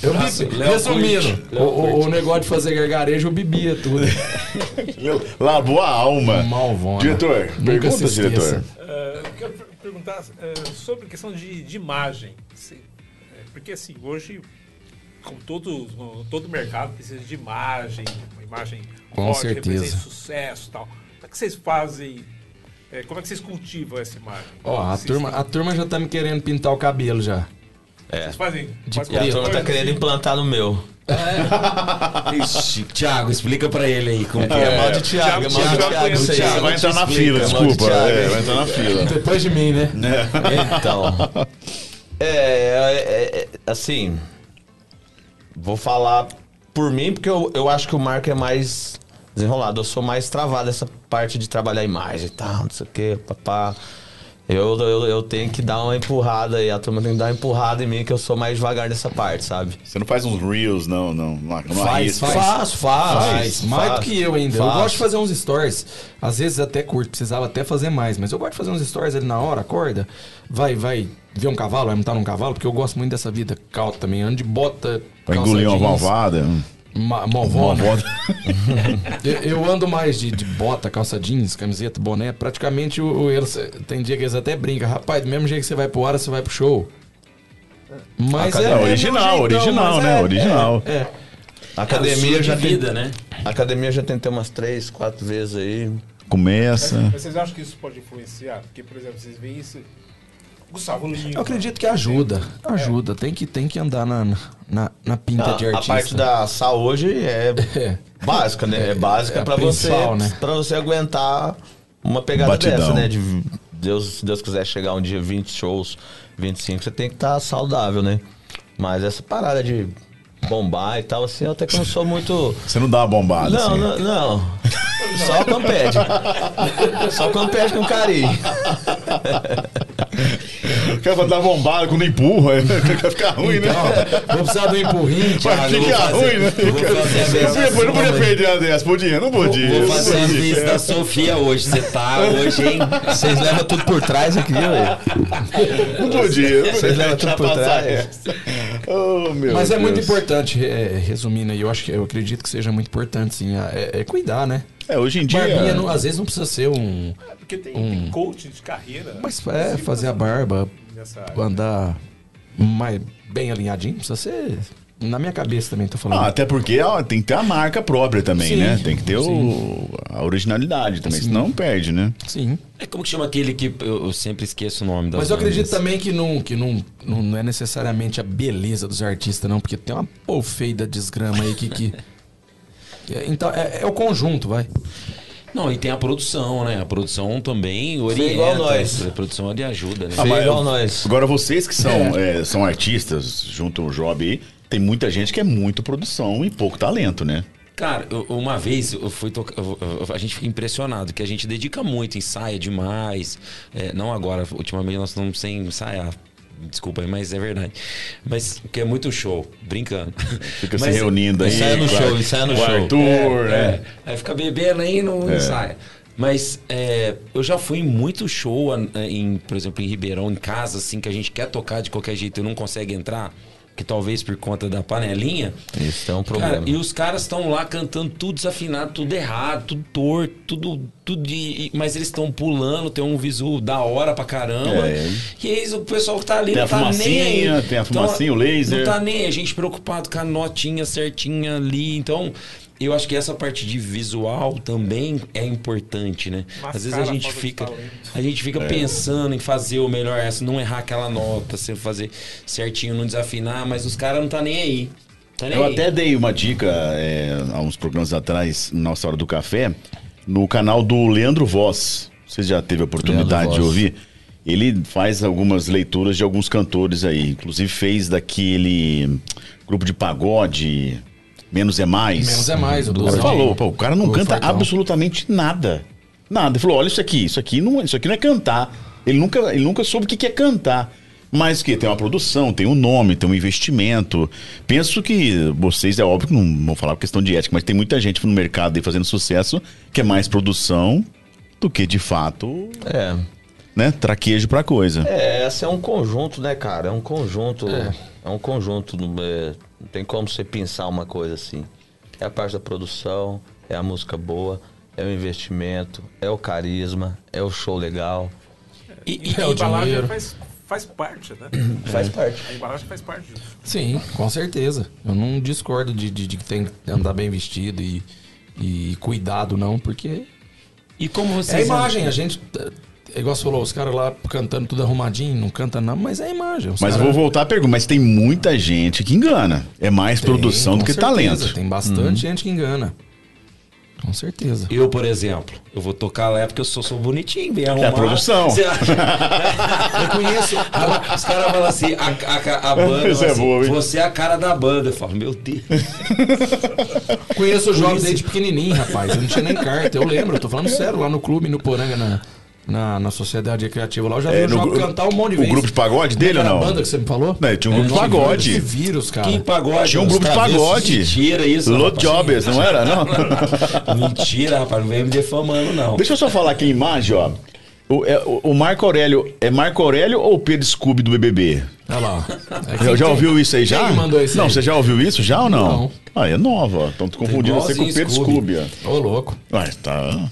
E: Eu
D: Braço,
E: bebi,
D: Léo
E: resumindo, o, o- o negócio de fazer gargarejo, eu bebia tudo.
C: Lavou a alma.
E: Malvona.
C: Diretor,
E: Nunca
C: pergunta, diretor.
G: Per- perguntar eh, sobre questão de, de imagem. Se- eh, porque assim, hoje, como todo, todo mercado precisa de imagem, uma imagem
E: Com
G: forte,
E: certeza.
G: sucesso e tal. Como é que vocês fazem? eh, como é que vocês cultivam essa imagem?
E: Ó, a
G: Vocês
E: turma, a turma já tá me querendo pintar o cabelo já.
G: Vocês fazem,
E: de
B: E a turma tá querendo
G: assim?
B: implantar no meu.
D: Ixi, Thiago, explica pra ele aí como que
B: É,
D: é.
B: mal de Thiago, é mal de
G: Thiago
B: Thiago.
G: conhece
B: isso aí.
G: Thiago.
C: Você vai entrar na
B: Explica,
C: fila, desculpa. É,
B: é.
C: vai entrar na fila.
E: Depois de mim, né?
B: Então. É, é, é, assim. Vou falar por mim, porque eu, eu acho que o Marco é mais desenrolado. Eu sou mais travado essa parte de trabalhar a imagem e tal, não sei o quê, papá. Eu, eu, eu tenho que dar uma empurrada aí, a turma tem que dar uma empurrada em mim, que eu sou mais devagar nessa parte, sabe?
C: Você não faz uns reels, não, não. Não, não
E: Faz, faz.
B: Faço, faço.
E: Faz, mais
B: faço,
E: do que eu ainda. Eu
B: faço.
E: gosto de fazer uns stories. Às vezes até curto, precisava até fazer mais. Mas eu gosto de fazer uns stories ali na hora, acorda. Vai, vai ver um cavalo, vai montar num cavalo, porque eu gosto muito dessa vida calta também. Ando de bota.
C: Pra engolir uma malvada.
E: Ma movona.
C: Malvada.
E: Eu, eu ando mais de, de bota, calça jeans, camiseta, boné. Praticamente o, o- eles, tem dia que eles até brincam. Rapaz, do mesmo jeito que você vai pro hora, você vai pro show. Mas é, é
C: Original,
E: jeitão,
C: original,
E: mas
C: né?
E: é,
C: Original.
E: É, é.
D: É
B: academia
D: estilo
B: já
D: de
B: tem,
D: vida, né?
B: a academia já tentei umas três, quatro vezes aí.
C: Começa.
G: Mas vocês acham que isso pode influenciar? Porque, por exemplo, vocês veem isso. Gustavo Lima.
E: Eu acredito que ajuda. Ajuda. Tem, que, tem que andar na, na, na pinta
B: Ah,
E: de
B: a
E: artista.
B: parte da saúde é
E: É.
B: básica, né? É básica
E: é a
B: pra você,
E: né?
B: para você aguentar uma pegada
C: Batidão.
B: dessa, né? De Deus, se Deus quiser chegar um dia 20 shows, 25, você tem que estar saudável, né? Mas essa parada de bombar e tal, assim, eu até que não sou muito.
C: Você não dá uma bombada,
B: Não,
C: assim.
B: não, não. Só quando pede. Só quando pede com carinho.
C: O cara vai dar bombada quando empurra, vai ficar ruim, né?
E: Então, vou precisar do empurrinho,
C: Vai
E: Thiago. eu vou
C: ficar ruim, né?
D: eu vou fazer a
C: Não podia, perder a dessa, podia, não podia.
D: Vou
C: não
D: fazer a vez da Sofia hoje. Você tá hoje, hein?
B: Vocês levam tudo por trás aqui, ué.
C: Não podia. não
B: Vocês levam tudo por
C: passar
B: trás.
C: essa. Oh, meu
E: Mas é muito importante, é, resumindo aí, eu acho que eu acredito que seja muito importante, sim, é, é cuidar, né?
C: É, hoje em dia.
E: Barbinha, não- às vezes não precisa ser um.
G: Porque tem, tem coach de carreira.
E: Mas é, fazer a barba, andar mais bem alinhadinho, precisa ser. Na minha cabeça também, tô falando.
C: Ah, até porque ó, tem que ter a marca própria também,
E: Sim,
C: né? Tem que ter o,
E: sim.
C: a originalidade também, senão perde, né?
E: Sim.
D: É como que chama aquele que eu, eu sempre esqueço o nome
E: Mas eu acredito
D: bandas.
E: também que, não, que não, não, não é necessariamente a beleza dos artistas, não, porque tem uma polfeida desgrama aí que. que... É, Então, é, é o conjunto, vai.
D: Não, e tem a produção, né? A produção também orienta.
B: igual nós.
D: A produção ali ajuda, né?
C: Ah,
B: igual nós.
C: Agora, vocês que são, é, são artistas, junto ao Job aí, tem muita gente que é muito produção e pouco talento, né?
D: Cara, eu- uma vez eu fui tocar. A gente fica impressionado, que a gente dedica muito, ensaia demais. É, não agora, ultimamente nós estamos sem ensaiar. Desculpa aí, mas é verdade. Mas que é muito show, brincando.
C: Fica se
D: Mas-
C: reunindo aí.
B: Ensaia no show, ensaia no show.
C: Arthur, né?
D: É, aí fica bebendo aí e não
C: É.
D: ensaia. Mas é, eu já fui em muito show, a- em, por exemplo, em Ribeirão, em casa, assim, que a gente quer tocar de qualquer jeito e não consegue entrar, que talvez por conta da panelinha.
B: Isso é um
D: Cara,
B: problema.
D: e os caras estão lá cantando tudo desafinado, tudo errado, tudo torto, tudo. tudo de- mas eles estão pulando, tem um visual da hora pra caramba.
C: É.
D: E aí o pessoal que tá ali
C: Tem
D: não
C: a
D: tá nem aí.
C: tem a fumacinha, o laser.
D: Não tá nem a gente preocupado com a notinha certinha ali. Então, eu acho que essa parte de visual também é importante, né?
G: Mascara
D: Às vezes a
G: a
D: gente fica. A gente
C: É.
D: fica pensando em fazer o melhor, essa, não errar aquela nota, você fazer certinho, não desafinar, mas os caras não tá nem aí. Tá nem
C: Eu
D: aí.
C: até dei uma dica é, há uns programas atrás, na nossa hora do café, no canal do Leandro Voz. Você já teve a oportunidade
B: Leandro
C: de
B: Voz.
C: ouvir? Ele faz algumas leituras de alguns cantores aí. Inclusive fez daquele grupo de pagode, Menos é Mais.
E: Menos é mais, o
C: Ele
E: Duzão.
C: falou, pô, o cara não
E: O
C: canta
E: Fortão.
C: absolutamente nada. Nada. Ele falou, olha isso aqui, isso aqui não, isso aqui não é cantar. Ele nunca, ele nunca soube o que é cantar. Mas que tem uma produção, tem um nome, tem um investimento. Penso que vocês, é óbvio que não vão falar por questão de ética, mas tem muita gente no mercado aí fazendo sucesso que é mais produção do que de fato,
B: É.
C: né, traquejo pra coisa.
B: É, essa é um conjunto, né, cara? É um conjunto.
E: É.
B: É, um conjunto. é- não tem como você pensar uma coisa assim. É a parte da produção, é a música boa, é o investimento, é o carisma, é o show legal.
D: E, e-
E: É
G: a
E: o
G: embalagem
E: dinheiro.
G: faz, faz parte, né?
B: Faz parte.
G: A embalagem faz parte disso.
E: Sim, com certeza. Eu não discordo de, de, de que tem que andar bem vestido e, e cuidado, não, porque.
D: e como
E: É a imagem, a gente. É igual você falou, os caras lá cantando tudo arrumadinho, não canta não, mas é a imagem. os
C: Mas eu
E: cara-
C: vou voltar à pergunta, mas tem muita gente que engana. É mais
E: Tem,
C: produção do que
E: certeza,
C: talento.
E: Tem bastante gente que engana. Com certeza.
D: Eu, por exemplo, eu vou tocar lá porque eu sou, sou bonitinho, bem arrumado.
C: É produção.
D: Você acha? eu conheço. Os caras falam assim, a, a, a banda
C: Isso é
D: assim,
C: boa, hein?
D: você é a cara da banda. Eu falo, meu Deus.
E: Conheço o jovem
D: isso-
E: desde pequenininho, rapaz. Eu não tinha nem carta. Eu lembro, eu tô falando sério, lá no clube, no Poranga, na, na, na Sociedade Recreativa lá. Eu já
C: É,
E: vi o João cantar um monte de
C: o
E: vezes.
C: grupo de pagode dele
E: é
C: ou não?
E: a banda que você me falou?
C: Não, tinha um grupo de pagode.
E: Que vírus, cara.
D: Que pagode?
C: Tinha um grupo de pagode.
D: Mentira isso.
C: Lot. Jobbers, não era? Não?
D: Mentira, rapaz. Não vem me defamando, não.
C: Deixa eu só falar aqui a imagem, ó. O, é, o- o Marco Aurélio, é Marco Aurélio ou Pedro Scooby do BBB?
E: Olha lá. É,
C: Já, ouviu isso aí já?
E: Quem mandou isso
C: Não,
E: aí?
C: você já ouviu isso já ou não?
E: Não.
C: Ah, é nova, ó. Estão confundindo você com o Pedro
D: Scooby.
E: Ô, louco.
C: Ué, tá.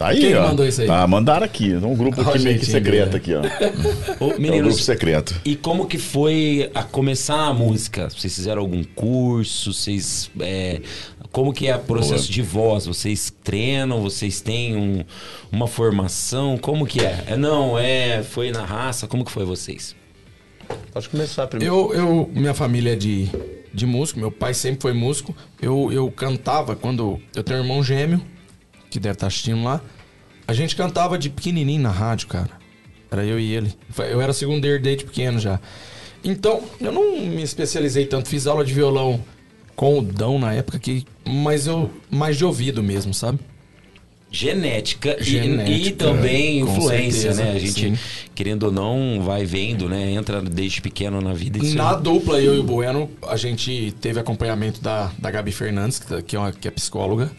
C: Tá aí,
E: Quem
C: ó.
E: mandou isso aí?
C: Tá, mandaram aqui. Um grupo aqui meio que secreto
E: dele,
C: aqui, ó.
D: Ô,
C: É um grupo
D: meninos,
C: secreto.
D: e como que foi a começar a música? Vocês fizeram algum curso? Vocês. é, como que é o processo de voz? Vocês treinam? Vocês têm um- uma formação? Como que é? é? Não, é. Foi na raça? Como que foi vocês?
B: Pode começar primeiro.
E: Eu, eu, minha família é de, de músico, meu pai sempre foi músico. Eu, eu cantava quando. Eu tenho um irmão gêmeo, que deve estar assistindo lá. A gente cantava de pequenininho na rádio, cara. Era eu e ele. Eu era segundeiro desde pequeno já. Então, eu não me especializei tanto. Fiz aula de violão com o Dão na época, que, mas eu mais de ouvido mesmo, sabe?
D: Genética, e-
E: Genética,
D: e, também
E: com
D: influência,
E: certeza,
D: né? A gente,
E: sim.
D: querendo ou não, vai vendo, né? Entra desde pequeno na vida.
E: Na dupla, eu e o Bueno, a gente teve acompanhamento da, da Gabi Fernandes, que, tá- que é, uma, que é psicóloga.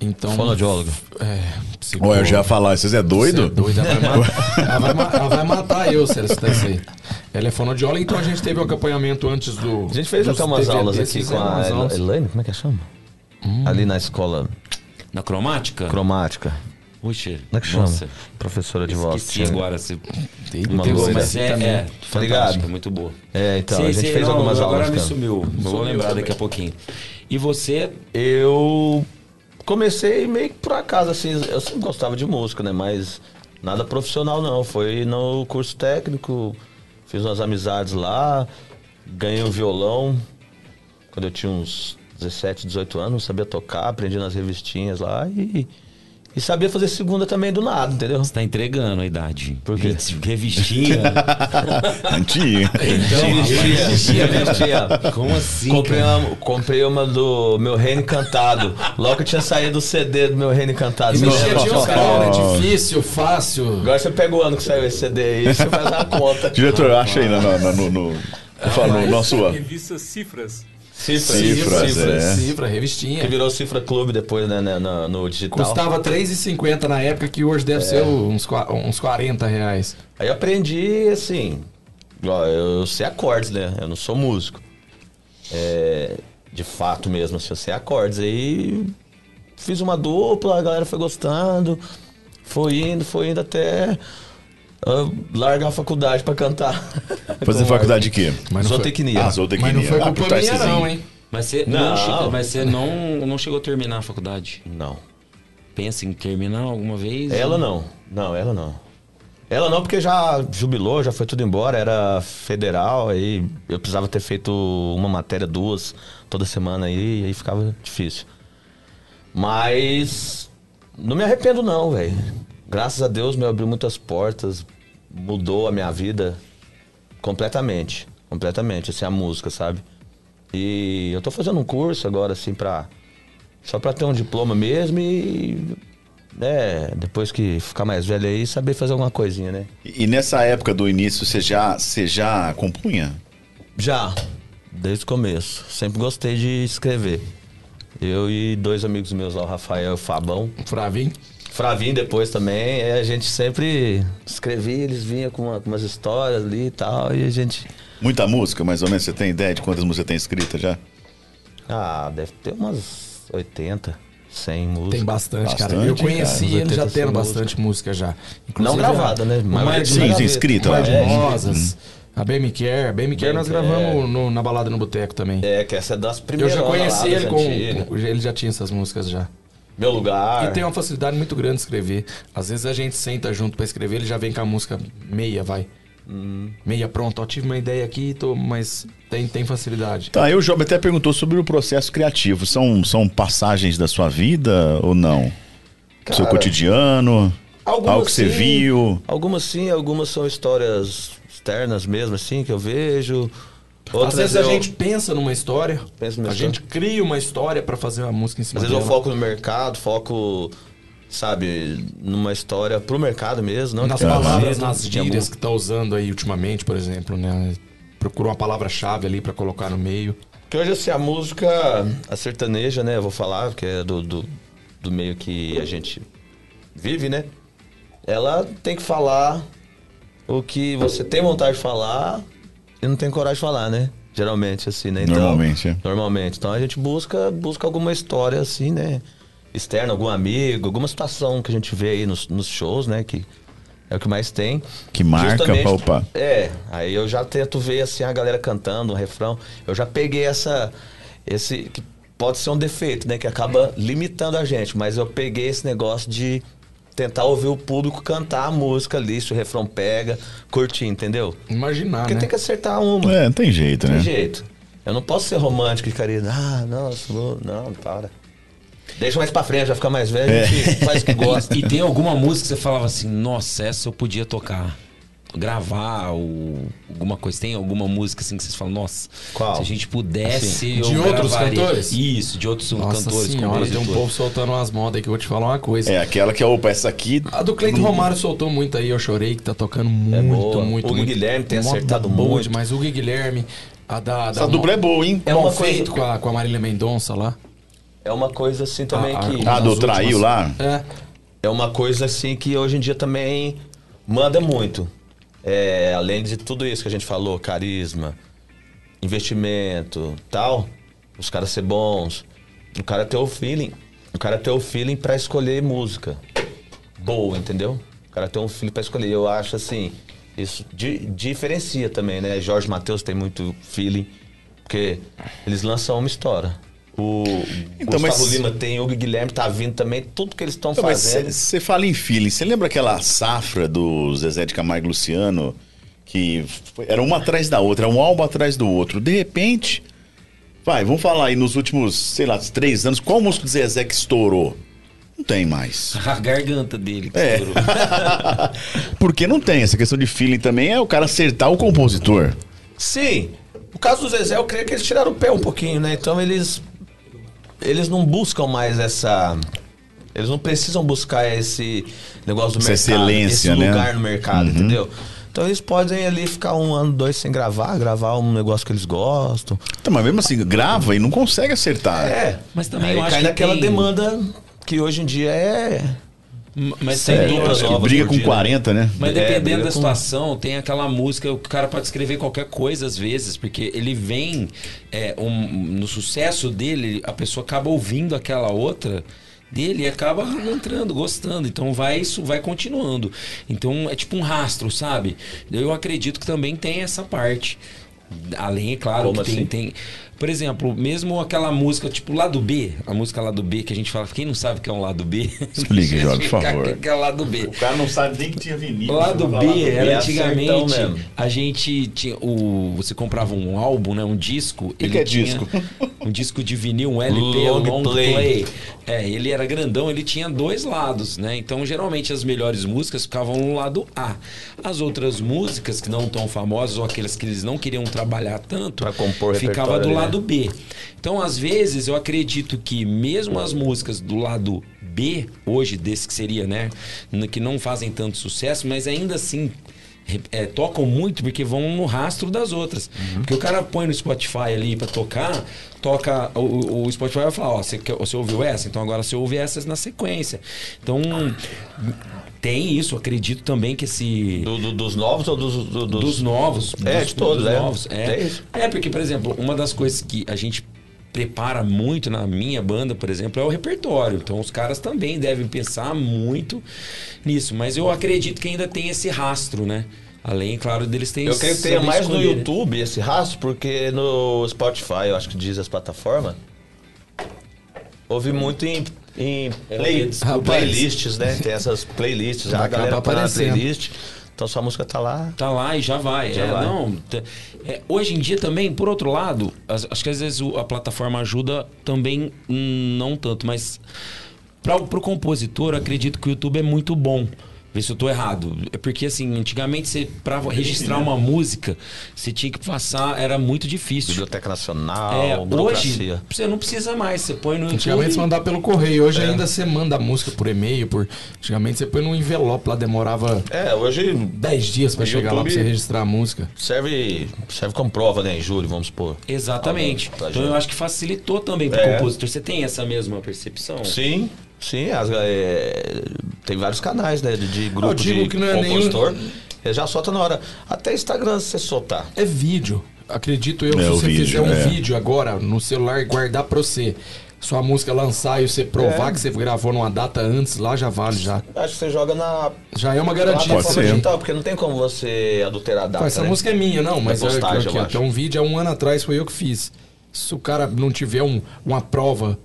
E: Então.
B: Fonoaudióloga.
E: É, psicóloga.
C: Olha, eu já ia falar, vocês é doido?
E: Você é doida, ela vai, matar, ela, vai, ma- ela vai matar eu se ela escutar isso aí. Ela é fonoaudióloga, então a gente teve o acompanhamento antes do.
B: A gente fez até umas
E: TVTs,
B: aulas aqui com a
E: aulas.
B: Elaine, como é que chama? Ali na escola
D: Na cromática?
B: cromática.
D: Puxa,
B: Como é que chama?
D: nossa,
B: Professora de voz.
D: esqueci agora. Você
B: Uma
E: Teve
B: loira.
D: mas é, é
B: Tá ligado?
D: muito boa.
B: É, então,
D: Sei,
B: a gente fez
D: não,
B: algumas
D: agora
B: aulas.
D: me
B: cara.
D: sumiu. Vou lembrar daqui a pouquinho. E você,
B: Eu comecei meio que por acaso, assim, eu sempre gostava de música, né? Mas nada profissional não. Foi no curso técnico, fiz umas amizades lá, ganhei um violão quando eu tinha uns 17, 18 anos, sabia tocar, aprendi nas revistinhas lá e, e sabia fazer segunda também do nada, entendeu?
D: você tá entregando a idade.
B: Por quê?
D: Revistinha.
C: Antiga.
B: Revistinha, revistinha.
D: Como assim?
B: Comprei
D: cara?
B: uma, comprei uma do Meu Reino Encantado. Logo que tinha saído o CD do Meu Reino Encantado. Você
E: tinha uns caras, né? Difícil, fácil.
B: Agora você pega o ano que saiu esse CD aí e você faz a conta.
C: Diretor, acha aí no, no, no, no, eu falo, no nosso...
G: Revista Cifras.
B: Cifra,
C: Cifras,
B: cifra,
C: é.
E: Cifra, revistinha.
B: Que virou Cifra Clube depois, né, né, no, no digital.
E: Custava R$3,50 na época, que hoje deve ser uns, uns 40 reais.
B: Aí eu aprendi, assim, ó, eu sei acordes, né? Eu não sou músico. É, de fato mesmo, assim, eu sei acordes. Aí fiz uma dupla, a galera foi gostando, foi indo, foi indo até eu largar a faculdade pra cantar.
C: Fazer faculdade de quê?
E: Mas não foi-
B: Zootecnia.
C: Ah, zootecnia.
E: Mas não foi
C: Ah,
E: culpa minha não, hein?
D: Mas você não,
B: Não.
D: chegou, mas você não, não chegou a terminar a faculdade.
B: Não.
D: Pensa em terminar alguma vez?
B: Ela não. Não, ela não. Ela não, porque já jubilou, já foi tudo embora, era federal, aí eu precisava ter feito uma matéria, duas, toda semana aí, aí ficava difícil. Mas não me arrependo não, velho. Graças a Deus me abriu muitas portas, mudou a minha vida completamente, completamente, assim, a música, sabe? E eu tô fazendo um curso agora, assim, pra... Só pra ter um diploma mesmo e né, depois que ficar mais velho aí, saber fazer alguma coisinha, né?
C: E nessa época do início, você já, você já compunha?
B: Já, desde o começo. Sempre gostei de escrever. Eu e dois amigos meus lá, o Rafael e o Fabão.
E: Fravinho.
B: Fravinho depois também, é, a gente sempre escrevia, eles vinham com, uma- com umas histórias ali e tal, e a gente.
C: Muita música, mais ou menos? Você tem ideia de quantas músicas tem escritas já?
B: Ah, deve ter umas 80, 100 músicas.
E: Tem bastante, cara.
C: Bastante,
E: Eu conheci
B: cara.
E: ele já
B: 80
E: tendo bastante música já.
B: Não gravada, né?
E: Mas
B: Mas
C: sim, sim, escrita lá.
E: de
B: É,
E: Rosas. A Bem Me Quer. A Bem Me Quer
B: Bem
E: nós gravamos no- na balada no boteco também.
B: É, que essa é das
E: Eu
B: primeiras.
E: já conheci ele com, com- Ele já tinha essas músicas já.
B: Meu lugar.
E: E tem uma facilidade muito grande de escrever. Às vezes a gente senta junto pra escrever, ele já vem com a música meia, vai.
B: Hum.
E: Meia pronto. Ó, tive uma ideia aqui, tô, mas tem, tem facilidade.
C: Tá, aí o Job até perguntou sobre o processo criativo. São, são passagens da sua vida ou não? Do seu
B: Cara,
C: cotidiano?
B: Algumas
C: algo que você
B: sim,
C: viu?
B: Algumas sim, algumas são histórias externas mesmo, assim, que eu vejo.
E: Às vezes a
B: eu-
E: gente pensa numa história,
B: Pensa
E: a gente cria uma história pra fazer uma música em cima
B: Às vezes eu
E: dela.
B: foco no mercado, foco sabe, numa história pro mercado mesmo, não
E: Nas
B: que
E: palavras, nas gírias que tá usando aí ultimamente, por exemplo, né? Procura uma palavra-chave ali pra colocar no meio.
B: Porque hoje, assim, a música, a sertaneja, né? Eu vou falar, que é do, do, do meio que a gente vive, né? Ela tem que falar o que você tem vontade de falar e não tem coragem de falar, né? Geralmente, assim, né? Então,
C: Normalmente, é.
B: Normalmente. Então a gente busca, busca alguma história, assim, né? Externa, algum amigo, alguma situação que a gente vê aí nos, nos shows, né? Que é o que mais tem.
C: Que marca pra upar.
B: É, aí eu já tento ver assim a galera cantando um refrão. Eu já peguei essa esse que pode ser um defeito, né, que acaba limitando a gente, mas eu peguei esse negócio de tentar ouvir o público cantar a música ali, se o refrão pega, curtir, entendeu?
E: Imaginar,
B: Porque
E: né?
B: tem que acertar uma.
C: É, não tem jeito,
B: Tem
C: né?
B: jeito. Eu não posso ser romântico e querido. Ah, nossa, não, para. Deixa mais pra frente, já fica mais velho,
C: É.
B: a gente faz o que gosta.
D: E tem alguma música que você falava assim, nossa, essa eu podia tocar. Gravar ou alguma coisa. Tem alguma música assim que vocês falam, nossa,
B: Qual?
D: se a gente pudesse.
E: Assim, de outros
D: gravaria."
E: cantores?
D: Isso, de outros
E: Nossa
D: cantores.
E: senhora, tem um povo soltando umas modas aí que eu vou te falar uma coisa.
C: É, aquela que é, opa, essa aqui.
E: A do Cleiton Romário soltou muito aí, eu chorei, que tá tocando muito,
B: É boa.
E: muito,
B: O
E: muito.
B: Guilherme tem acertado
E: boa
B: muito.
E: demais. O Gui Guilherme, a da... da
C: Essa dupla é boa, hein?
B: É
E: Mal
B: uma coisa-
E: feito com a, com a Marília Mendonça lá.
B: É uma coisa assim também
E: Ah,
B: que.
E: ah,
C: do traiu
E: últimas-
C: lá?
E: É.
B: É uma coisa assim que hoje em dia também manda muito. É, além de tudo isso que a gente falou, carisma, investimento, tal, os caras ser bons, o cara ter o feeling, o cara ter o feeling para escolher música boa, entendeu? O cara ter um feeling para escolher. Eu acho assim, isso di- diferencia também, né? Jorge Matheus tem muito feeling, porque eles lançam uma história. O
C: Então,
B: Gustavo
C: mas-
B: Lima tem, o Hugo Guilherme tá vindo também, tudo que eles estão
C: Então,
B: fazendo.
C: Você fala em feeling. Você lembra aquela safra do Zezé de Camargo e Luciano? Que foi- era uma atrás da outra, era um álbum atrás do outro. De repente, vai, vamos falar aí nos últimos, sei lá, três anos, qual música do Zezé que estourou? Não tem mais.
D: A garganta dele que
C: É.
D: estourou.
C: Porque não tem. Essa questão de feeling também é o cara acertar o compositor.
B: Sim. O caso do Zezé, eu creio que eles tiraram o pé um pouquinho, né? Então eles. Eles não buscam mais essa. Eles não precisam buscar esse negócio do
C: Essa
B: mercado.
C: excelência,
B: esse
C: né?
B: lugar no mercado,
C: Uhum.
B: entendeu? Então eles podem ali ficar um ano, dois sem gravar, gravar um negócio que eles gostam.
C: Tá, mas mesmo assim, grava e não consegue acertar.
B: É.
D: Mas também
B: Aí
D: eu acho
B: cai
D: que
B: naquela
D: tem-
B: demanda que hoje em dia é.
D: Mas
B: Sem
D: tem
B: novas
C: briga com
B: dia, né?
C: 40, né?
D: Mas
B: É,
D: dependendo
B: briga
D: da
B: com-
D: situação, tem aquela música, o cara pode escrever qualquer coisa às vezes, porque ele vem é, um- no sucesso dele, a pessoa acaba ouvindo aquela outra dele e acaba entrando, gostando. Então vai isso vai continuando. Então é tipo um rastro, sabe? Eu acredito que também tem essa parte. Além, é claro,
B: Como
D: que tem,
B: assim?
D: tem. Por exemplo, mesmo aquela música, tipo lado B, a música lado B, que a gente fala, quem não sabe o que é um lado B?
C: Explique, Jorge, por favor.
D: O que é o lado B?
C: cara não sabe nem que tinha vinil.
D: O lado B era
B: é acertão
D: antigamente a gente tinha o você comprava um álbum, né, um disco,
C: que é disco?
D: um disco de vinil, um LP, um
B: Long
D: long
B: play.
D: play. É, ele era grandão, ele tinha dois lados, né? Então, geralmente as melhores músicas ficavam no lado A. As outras músicas que não tão famosas ou aquelas que eles não queriam trabalhar tanto,
B: Pra compor
D: do
B: né?
D: Lado B. Então, às vezes, eu acredito que mesmo as músicas do lado B, hoje, desse que seria, né? Que não fazem tanto sucesso, mas ainda assim é, tocam muito porque vão no rastro das outras. Porque o cara põe no Spotify ali pra tocar, toca. O, o Spotify vai falar: Ó, você, você ouviu essa? Então agora você ouve essas na sequência. Então. Tem isso, acredito também que esse.
B: Do- do- dos novos ou dos. do- dos...
D: Dos novos.
B: É,
D: dos,
B: de todos,
D: dos
B: é.
D: novos. É.
B: É isso.
D: é, porque, por exemplo, uma das coisas que a gente prepara muito na minha banda, por exemplo, é o repertório. Então os caras também devem pensar muito nisso. Mas eu acredito que ainda tem esse rastro, né? Além, claro, deles terem
B: Eu creio que tenha mais no
D: escolher, né?
B: YouTube esse rastro, porque no Spotify, eu acho que diz as plataformas, ouvi muito em, em play-
E: Rapaz.
B: playlists, né? Tem essas playlists, já a galera tá na
E: aparecendo.
B: playlist, então sua música tá lá.
D: Tá lá e já vai.
B: Já
D: é,
B: vai.
D: Não, é, hoje em dia também, por outro lado, as- acho que às vezes o- a plataforma ajuda também, hum, não tanto, mas para o compositor, acredito que o YouTube é muito bom. Vê se eu tô errado. É porque, assim, antigamente, você, pra registrar uma música, você tinha que passar, era muito difícil.
B: Biblioteca
D: É,
B: Nacional,
D: hoje,
B: burocracia.
D: você não precisa mais. Você põe no
E: Antigamente você mandava pelo correio, hoje ainda você manda a música por e-mail, por. Antigamente você põe num envelope lá, demorava
B: É, hoje
E: 10 dias pra
B: No
E: chegar lá pra você registrar a música.
B: serve, serve como prova, né? Em julho, vamos supor.
D: Exatamente.
B: Pra
D: Então eu acho que facilitou também pro
B: É.
D: compositor. Você tem essa mesma percepção?
B: Sim, sim. as- é, tem vários canais, né? De, de grupo
E: Eu digo
B: de
E: que não é nenhum-
B: compositor. Ele já solta na hora. Até Instagram se você soltar.
E: É vídeo. Acredito eu,
C: É,
E: se você
C: vídeo,
E: fizer um
C: é.
E: vídeo agora no celular e guardar pra você, sua música lançar e você provar
B: É.
E: que você gravou numa data antes, lá já vale já.
B: Acho que você joga na
E: Já é uma garantia.
C: Pode ser.
B: digital, porque não tem como você adulterar a data.
E: Pô, essa
B: né?
E: música é minha, não, mas
B: É postagem,
E: aqui,
B: eu
E: aqui, tem um vídeo há um ano atrás, foi eu que fiz. Se o cara não tiver um- uma prova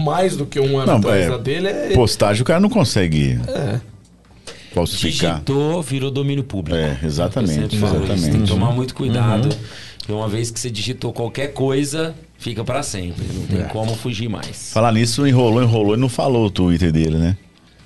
E: mais do que um ano
C: Não,
E: atrás
C: é,
E: da dele, é.
C: Postagem o cara não consegue
E: é.
C: falsificar.
D: Digitou, virou domínio público.
C: É, exatamente,
D: isso, Tem que
C: exatamente. Uhum.
D: tomar muito cuidado. Porque uma vez que você digitou qualquer coisa, fica pra sempre. Não tem
E: É.
D: como fugir mais.
C: Falar nisso, enrolou, enrolou e não falou o Twitter dele, né?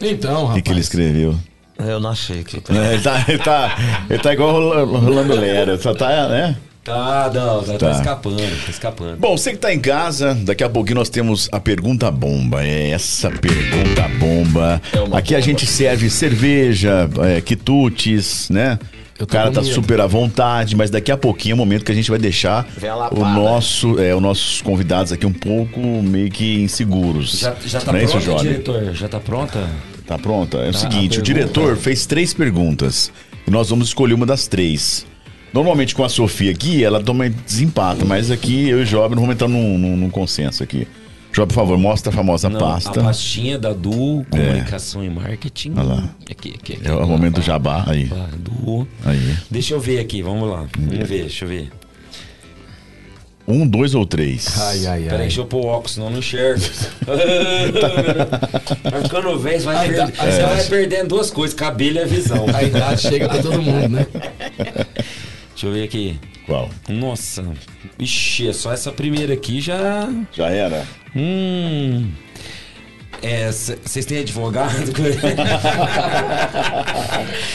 E: Então,
C: O
E: rapaz.
C: que, que ele escreveu?
B: Eu não achei que.
C: É, ele, tá, ele, tá, ele tá igual Rolando, Rolando Lera, só tá, né?
D: Tá, não, tá,
C: Tá.
D: escapando, tá escapando.
C: Bom, você que tá em casa, daqui a pouquinho nós temos a pergunta bomba. É essa pergunta bomba.
B: É
C: Aqui a
B: bomba.
C: gente serve cerveja, é, quitutes, né? O cara tá
E: medo.
C: super à vontade, mas daqui a pouquinho é o momento que a gente vai deixar
B: a
C: o nosso, é, os nossos convidados aqui um pouco meio que inseguros.
D: Já, já tá
C: Não é isso,
D: pronta,
C: Jorge?
D: diretor? Já tá pronta?
C: Tá pronta? É o
D: Tá,
C: seguinte,
D: a
C: o diretor fez três perguntas e nós vamos escolher uma das três. Normalmente com a Sofia aqui, ela toma desempata, mas aqui eu e o Job não vamos entrar num, num- num consenso aqui. Job, por favor, mostra a famosa
D: Não,
C: pasta.
D: A pastinha da Du, comunicação e marketing.
C: Olha lá.
D: Aqui, aqui, aqui.
C: É o momento do jabá aí.
D: Du.
C: Aí.
D: Deixa eu ver aqui, vamos lá. Vamos ver, deixa eu ver.
C: Um, dois ou três?
E: Ai, ai,
D: Peraí,
E: ai.
D: deixa eu pôr o óculos, senão eu não enxergo. vai ficando velho, você vai, você
E: dá-
D: vai perdendo duas coisas, cabelo e a visão.
E: A idade chega pra todo mundo, né?
D: Deixa eu ver aqui.
C: Qual?
D: Nossa. Ixi, é só essa primeira aqui já.
C: Já era?
D: Hum. É, vocês têm advogado?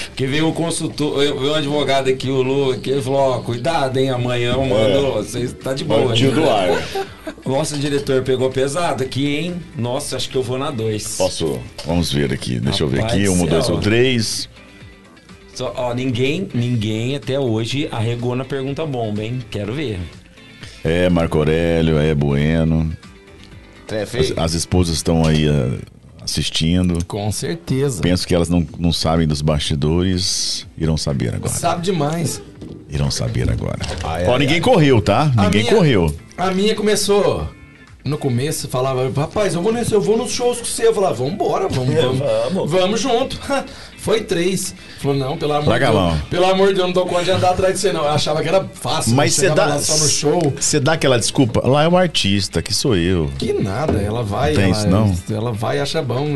D: Porque veio um consultor, veio um advogado aqui, o Lu, aqui, ele falou, ó, cuidado, hein, amanhã eu mando, vocês tá de boa.
C: O tio
D: hein?
C: do ar.
D: Nossa, diretor, pegou pesado aqui, hein? Nossa, acho que eu vou na 2.
C: Posso? Vamos ver aqui. Deixa eu ver
D: Rapaz
C: aqui. Um,
D: do
C: dois
D: céu.
C: ou três.
D: Só, ó, ninguém, ninguém até hoje arregou na pergunta bomba, hein? Quero ver.
C: É Marco Aurélio, é Bueno. As, as esposas estão aí ah, assistindo.
E: Com certeza.
C: Penso que elas não, não sabem dos bastidores. Irão saber agora.
E: Sabe demais.
C: Irão saber agora.
B: Ai,
C: Ó,
B: ai,
C: ninguém
B: ai.
C: correu, tá?
E: A
C: Ninguém
E: minha-
C: correu.
E: A minha começou. No começo falava, rapaz, eu vou nesse, eu vou nos shows com você. Eu falava, vambora, vamos, vamos.
B: Vamos.
E: Vamos junto. Foi três. Falou, não, pelo amor de
C: a
E: Deus. Pelo amor de Deus, não dou conta de andar atrás de você, não. Eu achava que era fácil.
C: Mas você dá.
E: lá só no show.
C: Você dá aquela desculpa. Lá é o artista, que sou eu.
E: Que nada, ela vai.
C: Tem
E: ela,
C: isso, não?
E: Ela vai e acha bom.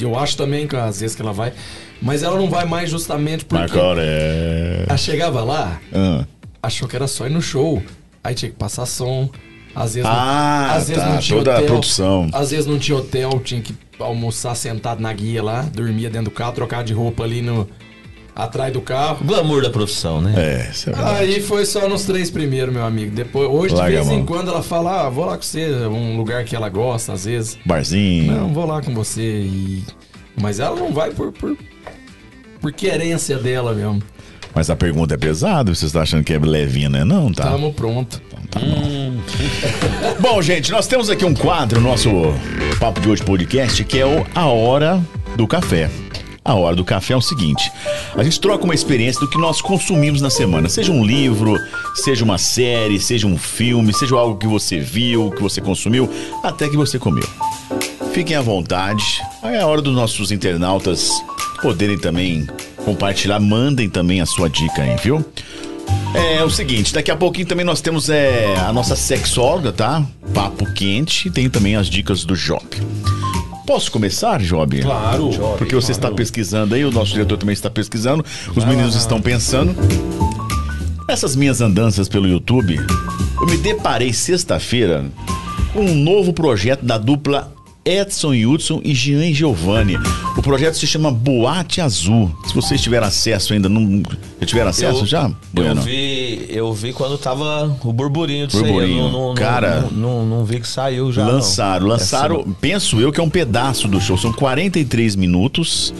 E: Eu acho também que às vezes que ela vai. Mas ela não vai mais justamente porque.
C: Marco Aurélio.
E: Ela chegava lá,
C: Ah.
E: achou que era só ir no show. Aí tinha que passar som. Às vezes,
C: Ah,
E: não, às vezes
C: tá,
E: não tinha
C: toda a
E: hotel.
C: produção.
E: Às vezes não tinha hotel, tinha que almoçar sentado na guia lá, dormia dentro do carro, trocar de roupa ali no atrás do carro.
B: Glamour da profissão, né?
C: É, isso é verdade.
E: Aí foi só nos três primeiros, meu amigo. Depois, hoje
C: Larga
E: de
C: a
E: vez em quando ela fala, ah, vou lá com você, um lugar que ela gosta, às vezes.
C: Barzinho.
E: Não, vou lá com você e mas ela não vai por por, por querência dela mesmo.
C: Mas a pergunta é pesada. Vocês estão achando que é levinha, né? Não, tá.
E: Tamo pronto.
C: Bom, gente, nós temos aqui um quadro no nosso Papo de Hoje podcast que é o A Hora do Café. A Hora do Café é o seguinte: a gente troca uma experiência do que nós consumimos na semana. Seja um livro, seja uma série, seja um filme, seja algo que você viu, que você consumiu, até que você comeu. Fiquem à vontade. É a hora dos nossos internautas poderem também compartilhar. Mandem também a sua dica aí, viu? É o seguinte, daqui a pouquinho também nós temos é, a nossa sexóloga, tá? Papo quente e tem também as dicas do Job. Posso começar, Job?
D: Claro.
C: Porque você está pesquisando aí, o nosso diretor também está pesquisando, os meninos estão pensando. Essas minhas andanças pelo YouTube, eu me deparei sexta-feira com um novo projeto da dupla Edson Hudson e Jean Giovanni. O projeto se chama Boate Azul. Se vocês tiveram acesso ainda, não já tiveram acesso
B: Eu-
C: já?
B: Eu
C: Bueno.
B: vi, eu vi quando tava o burburinho disso
C: Burburinho.
B: aí. Eu não, não,
C: Cara,
B: não, não, não vi que saiu já.
C: Lançaram, lançaram,
B: Essa-
C: penso eu que é um pedaço do show. São 43 minutos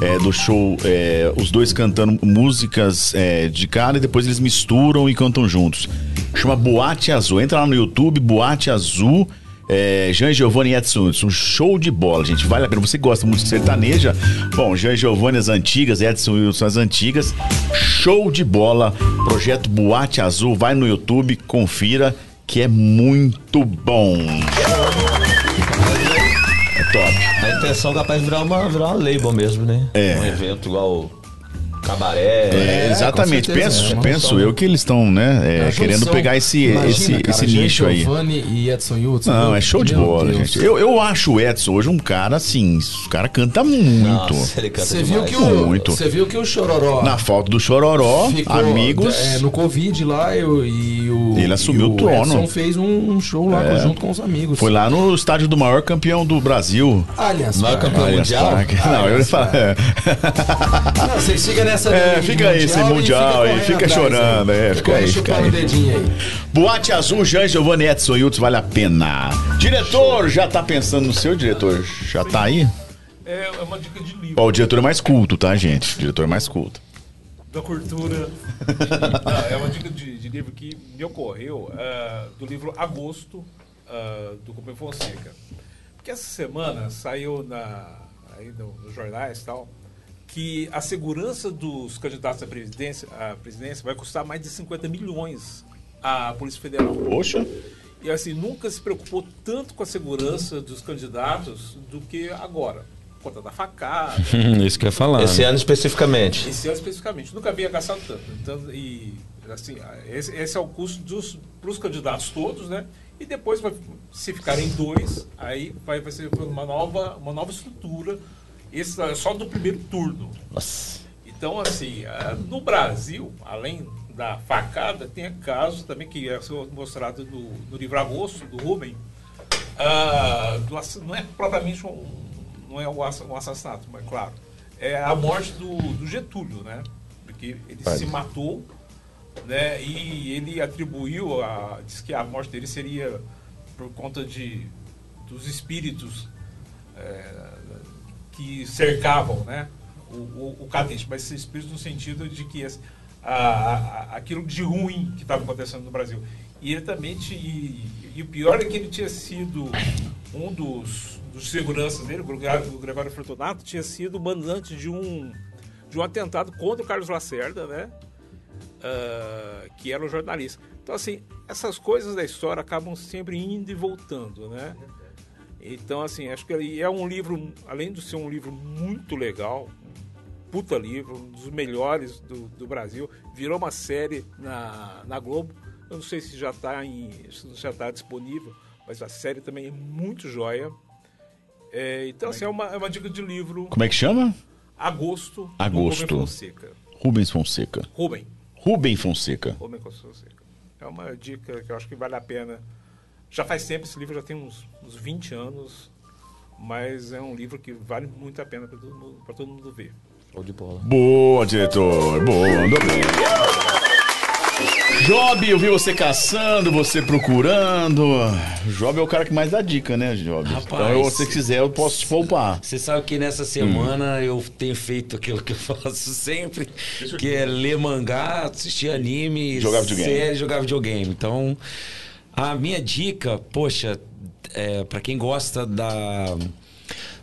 C: é, do show, é, os dois cantando músicas é, de cara e depois eles misturam e cantam juntos. Chama Boate Azul. Entra lá no YouTube, Boate Azul. É, Jean Giovanni e Edson Hudson, um show de bola, gente. Vale a pena. Você gosta muito de sertaneja? Bom, Jean Giovanni as antigas, Edson Hudson as antigas. Show de bola. Projeto Boate Azul. Vai no YouTube, confira que é muito bom. É top.
B: A intenção é capaz de virar uma, virar uma label mesmo, né?
C: É.
B: Um evento igual cabaré.
C: É, exatamente.
E: com certeza,
C: penso,
E: é uma
C: penso
E: junção.
C: eu que eles estão, né, é,
E: É
C: querendo pegar esse,
E: Imagina,
C: esse,
E: cara,
C: esse nicho aí.
E: Giovanni e Edson Hudson.
C: Não,
E: meu-
C: é show de bola,
E: Deus.
C: gente. Eu, eu acho o Edson hoje um cara assim, o cara canta muito.
B: Nossa, ele canta
E: Você viu, que o,
C: Muito.
E: você viu que o Chororó
C: Na falta do Chororó,
E: ficou,
C: amigos.
E: é, no Covid lá eu, e o.
C: Ele assumiu
E: e
C: o trono.
E: Edson fez um, um show lá
C: É.
E: junto com os amigos.
C: Foi lá no estádio do maior campeão do Brasil.
E: Aliás,
B: Maior campeão mundial?
C: Não, eu ia falar. é.
E: Não, vocês ficam nessa.
C: É,
E: de
C: fica aí, esse
E: e
C: mundial aí,
E: correndo
C: fica chorando, é, fica aí, fica aí. Boate Azul, Jean Giovanni Edson Hudson, vale a pena. Diretor, já tá pensando no seu diretor? Já tá aí?
G: É, é uma dica de livro.
C: Ó, o diretor é mais culto, tá, gente? O diretor é mais culto.
G: da cultura. Não, é uma dica de, de livro que me ocorreu ah, do livro Agosto, ah, do Rubem Fonseca. Porque essa semana saiu na, aí no- nos jornais e tal, que a segurança dos candidatos à presidência, à presidência vai custar mais de 50 milhões à Polícia Federal.
C: Poxa.
G: E assim, nunca se preocupou tanto com a segurança dos candidatos do que agora. Por conta da facada,
D: Isso que eu ia falar.
B: Esse ano especificamente.
G: esse ano especificamente, nunca havia gastado tanto. Então, e assim, esse, esse é o custo para os candidatos todos, né? E depois, vai, se ficarem dois, aí vai, vai ser uma nova, uma nova estrutura. Esse é só do primeiro turno.
B: Nossa.
G: Então, assim, ah, no Brasil, além da facada, tem casos também que é mostrado no, no livro Agosto, do Rubem. ah, do não é propriamente um, não é um um assassinato, mas claro. É a morte do, do Getúlio, né? Porque ele se matou, né? E ele atribuiu, a, diz que a morte dele seria por conta de, dos espíritos é, que cercavam né, o, o, o cadente, mas esses no sentido de que esse- a, a- aquilo de ruim que estava acontecendo no Brasil. E ele também, ti- e, e o pior é que ele tinha sido um dos, dos seguranças dele, o Gregório, o Fortunato, tinha sido mandante de um, de um atentado contra o Carlos Lacerda, né? ah, que era um jornalista. Então, assim, essas coisas da história acabam sempre indo e voltando, né? Então, assim, acho que ele é um livro, além de ser um livro muito legal, um puta livro, um dos melhores do, do Brasil, virou uma série na, na Globo. Eu não sei se já está já tá disponível, mas a série também é muito joia. É, então, assim, é uma, é uma dica de livro.
C: Como é que chama?
G: Agosto.
C: Agosto.
G: Rubem Fonseca.
C: Rubens Fonseca.
G: Rubem.
C: Rubem Fonseca.
G: Rubem Fonseca. É uma dica que eu acho que vale a pena. Já faz tempo, esse livro já tem uns, uns 20 anos, mas é um livro que vale muito a pena para todo, mundo- pra todo mundo ver.
B: Show de bola.
C: Boa, diretor. Boa, andou bem. Job, eu vi você caçando, você procurando. Job é o cara que mais dá dica, né, Job?
D: Rapaz.
C: Então, eu, se você quiser, eu posso te poupar.
D: Você sabe que nessa semana eu tenho feito aquilo que eu faço sempre, que é ler mangá, assistir anime,
C: Jogar videogame.
D: série, jogar videogame. Então, a minha dica, poxa, é, para quem gosta da,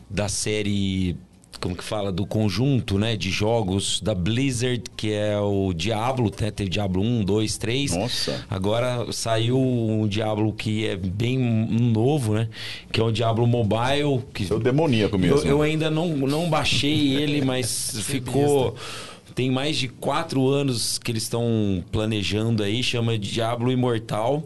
D: da série, como que fala, do conjunto, né, de jogos da Blizzard, que é o Diablo, né, teve Diablo 1, 2, 3.
C: Nossa.
D: Agora saiu um Diablo que é bem novo, né, que é o Diablo Mobile, que
C: Seu demoníaco mesmo.
D: eu, eu ainda não, não baixei ele, mas ficou. Tem mais de quatro anos que eles estão planejando aí, chama Diablo Imortal.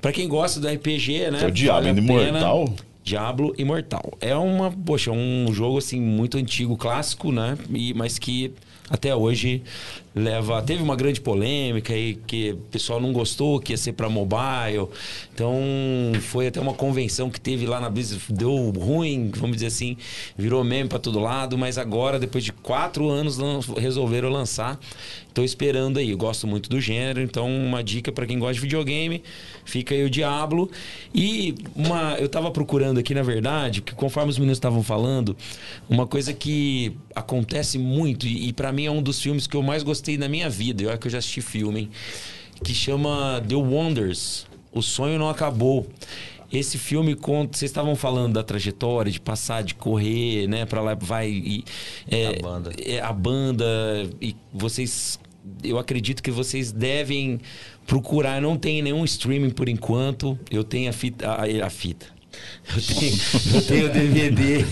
D: Pra quem gosta do RPG, né?
C: É o Diablo
D: vale.
C: Imortal?
D: Diablo Imortal. É uma, poxa, um jogo assim muito antigo, clássico, né? E, mas que até hoje leva. Teve uma grande polêmica aí que o pessoal não gostou, que ia ser para mobile. Então foi até uma convenção que teve lá na Blizzard, deu ruim, vamos dizer assim, virou meme para todo lado, mas agora, depois de quatro anos, resolveram lançar. Tô esperando aí, eu gosto muito do gênero, então uma dica para quem gosta de videogame, fica aí o Diablo. E uma, eu tava procurando aqui, na verdade, que conforme os meninos estavam falando, uma coisa que acontece muito, e, e para mim é um dos filmes que eu mais gostei na minha vida, e olha que eu já assisti filme, hein? que chama The Wonders. O sonho não acabou. Esse filme conta, vocês estavam falando da trajetória, de passar, de correr, né, para lá vai e é,
B: A banda.
D: é, a banda e vocês eu acredito que vocês devem procurar, não tem nenhum streaming por enquanto. Eu tenho a fita a, a fita. Eu tenho, eu tenho DVD.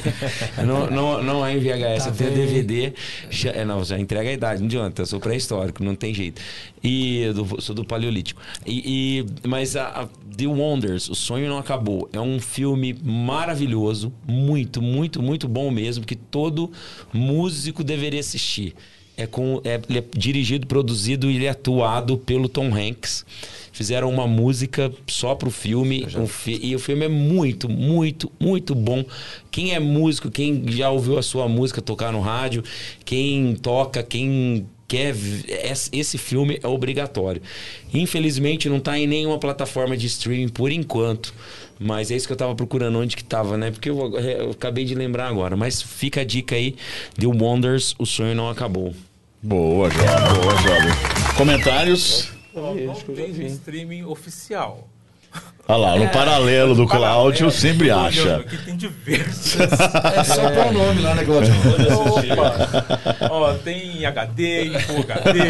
D: Não, não, não é em VHS, eu tenho DVD. Já, é, não, já entrega a idade, não adianta, eu sou pré-histórico, não tem jeito. E do- sou do Paleolítico. E, e- mas a, a The Wonders, O Sonho Não Acabou, é um filme maravilhoso, muito, muito, muito bom mesmo, que todo músico deveria assistir. É com, é, ele é dirigido, produzido e ele é atuado pelo Tom Hanks. Fizeram uma música só pro filme. um fi- e o filme é muito, muito, muito bom. Quem é músico, quem já ouviu a sua música tocar no rádio, quem toca, quem quer. Esse filme é obrigatório. Infelizmente não tá em nenhuma plataforma de streaming por enquanto. Mas é isso que eu tava procurando, onde que tava, né? Porque eu, eu acabei de lembrar agora. Mas fica a dica aí: The Wonders, O Sonho Não Acabou.
C: Boa, jovem. Boa, jovem. Comentários?
G: Não, não tem streaming oficial.
C: Olha lá, no paralelo do Cláudio, sempre acha.
G: Aqui tem diversos.
E: É só pôr o nome lá, né, Claudio?
G: Opa! Ó, tem em HD, em Full HD.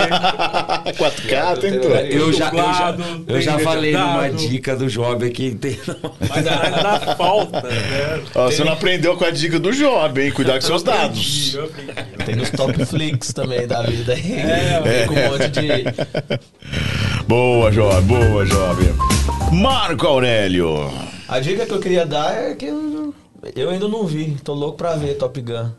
C: 4K, tem tudo.
D: Eu já, eu já, eu já falei numa
G: legendado.
D: dica do Job aqui. Tem,
G: Mas ainda falta, né?
C: Ó, você não aprendeu com a dica do Job, hein? Cuidar com seus dados.
G: Eu aprendi.
B: Tem nos top flicks também da vida aí.
G: É,
B: com um monte de.
C: Boa, Job, boa, Job. Marco Aurélio.
B: A dica que eu queria dar é que eu, eu ainda não vi. Tô louco pra ver Top Gun.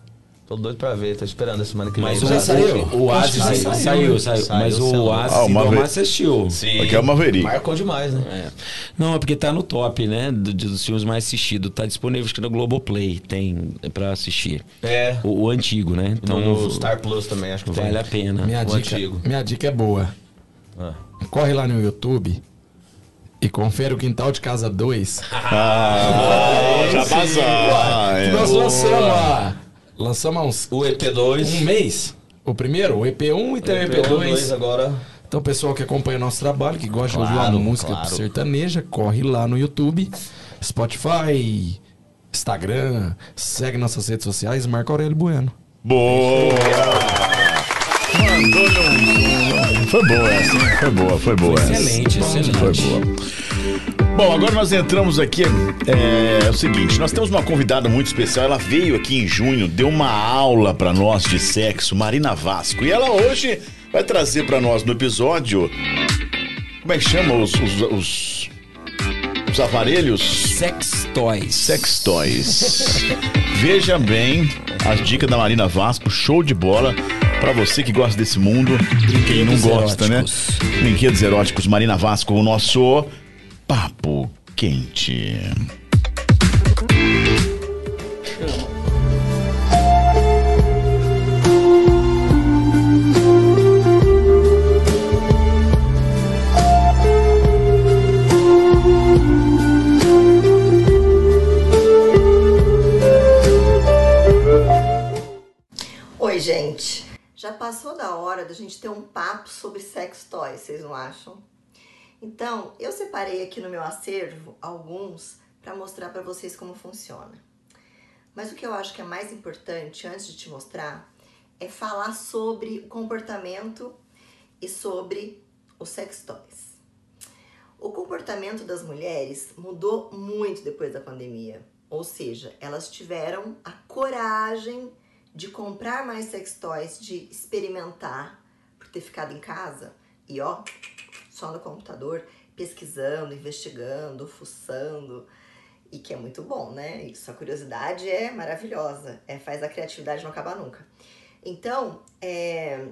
B: Tô doido pra ver, tô esperando a semana que vem.
D: Mas o,
B: assistir.
D: o Oasis
B: Acho que
D: saiu,
B: já
D: saiu, saiu.
B: Saiu,
D: Mas o
B: saiu.
D: Oasis
C: Ah,
D: você assistiu.
B: Sim.
C: Aqui é o Maverick.
B: Marcou demais, né?
D: É. Não, é porque tá no top, né? do- dos filmes mais assistidos. Tá disponível acho que no Globoplay. Tem pra assistir.
B: É.
D: O, o antigo, né? Então
B: no Star Plus também, acho que tem.
D: vale a pena.
E: Minha
B: O
E: dica,
B: antigo.
E: minha dica é boa.
B: Ah.
E: Corre lá no YouTube e confere o Quintal de Casa 2.
C: Ah, já passou. É.
E: Nós lançamos a... Lançamos uns
B: O EP2.
E: um mês. O primeiro, o EP1 e tem o EP2.
B: agora.
E: Então, pessoal que acompanha o nosso trabalho, que gosta de ouvir
B: Claro,
E: uma música
B: claro.
E: sertaneja, corre lá no YouTube, Spotify, Instagram, segue nossas redes sociais, Marco Aurélio Bueno.
C: Boa! Mandou-lhe um- Foi boa essa? Foi boa, foi boa essa.
D: Excelente,
C: Foi
D: excelente.
C: boa. Bom, agora nós entramos aqui. É, é o seguinte, nós temos uma convidada muito especial. Ela veio aqui em junho, deu uma aula pra nós de sexo, Marina Vasco. E ela hoje vai trazer pra nós no episódio. Como é que chama os, os, os, os aparelhos?
D: Sex Toys.
C: Sex Toys. Veja bem as dicas da Marina Vasco, show de bola. Pra você que gosta desse mundo, e quem não gosta,
D: eróticos.
C: né? Brinquedos eróticos, Marina Vasco, o nosso papo quente.
H: Oi, gente. Já passou da hora da gente ter um papo sobre sex toys, vocês não acham? Então, eu separei aqui no meu acervo alguns para mostrar para vocês como funciona. Mas o que eu acho que é mais importante antes de te mostrar é falar sobre o comportamento e sobre os sex toys. O comportamento das mulheres mudou muito depois da pandemia. Ou seja, elas tiveram a coragem de comprar mais sex toys, de experimentar, por ter ficado em casa e ó, só no computador, pesquisando, investigando, fuçando. E que é muito bom, né? Isso, a curiosidade é maravilhosa. É, faz a criatividade não acabar nunca. Então, é,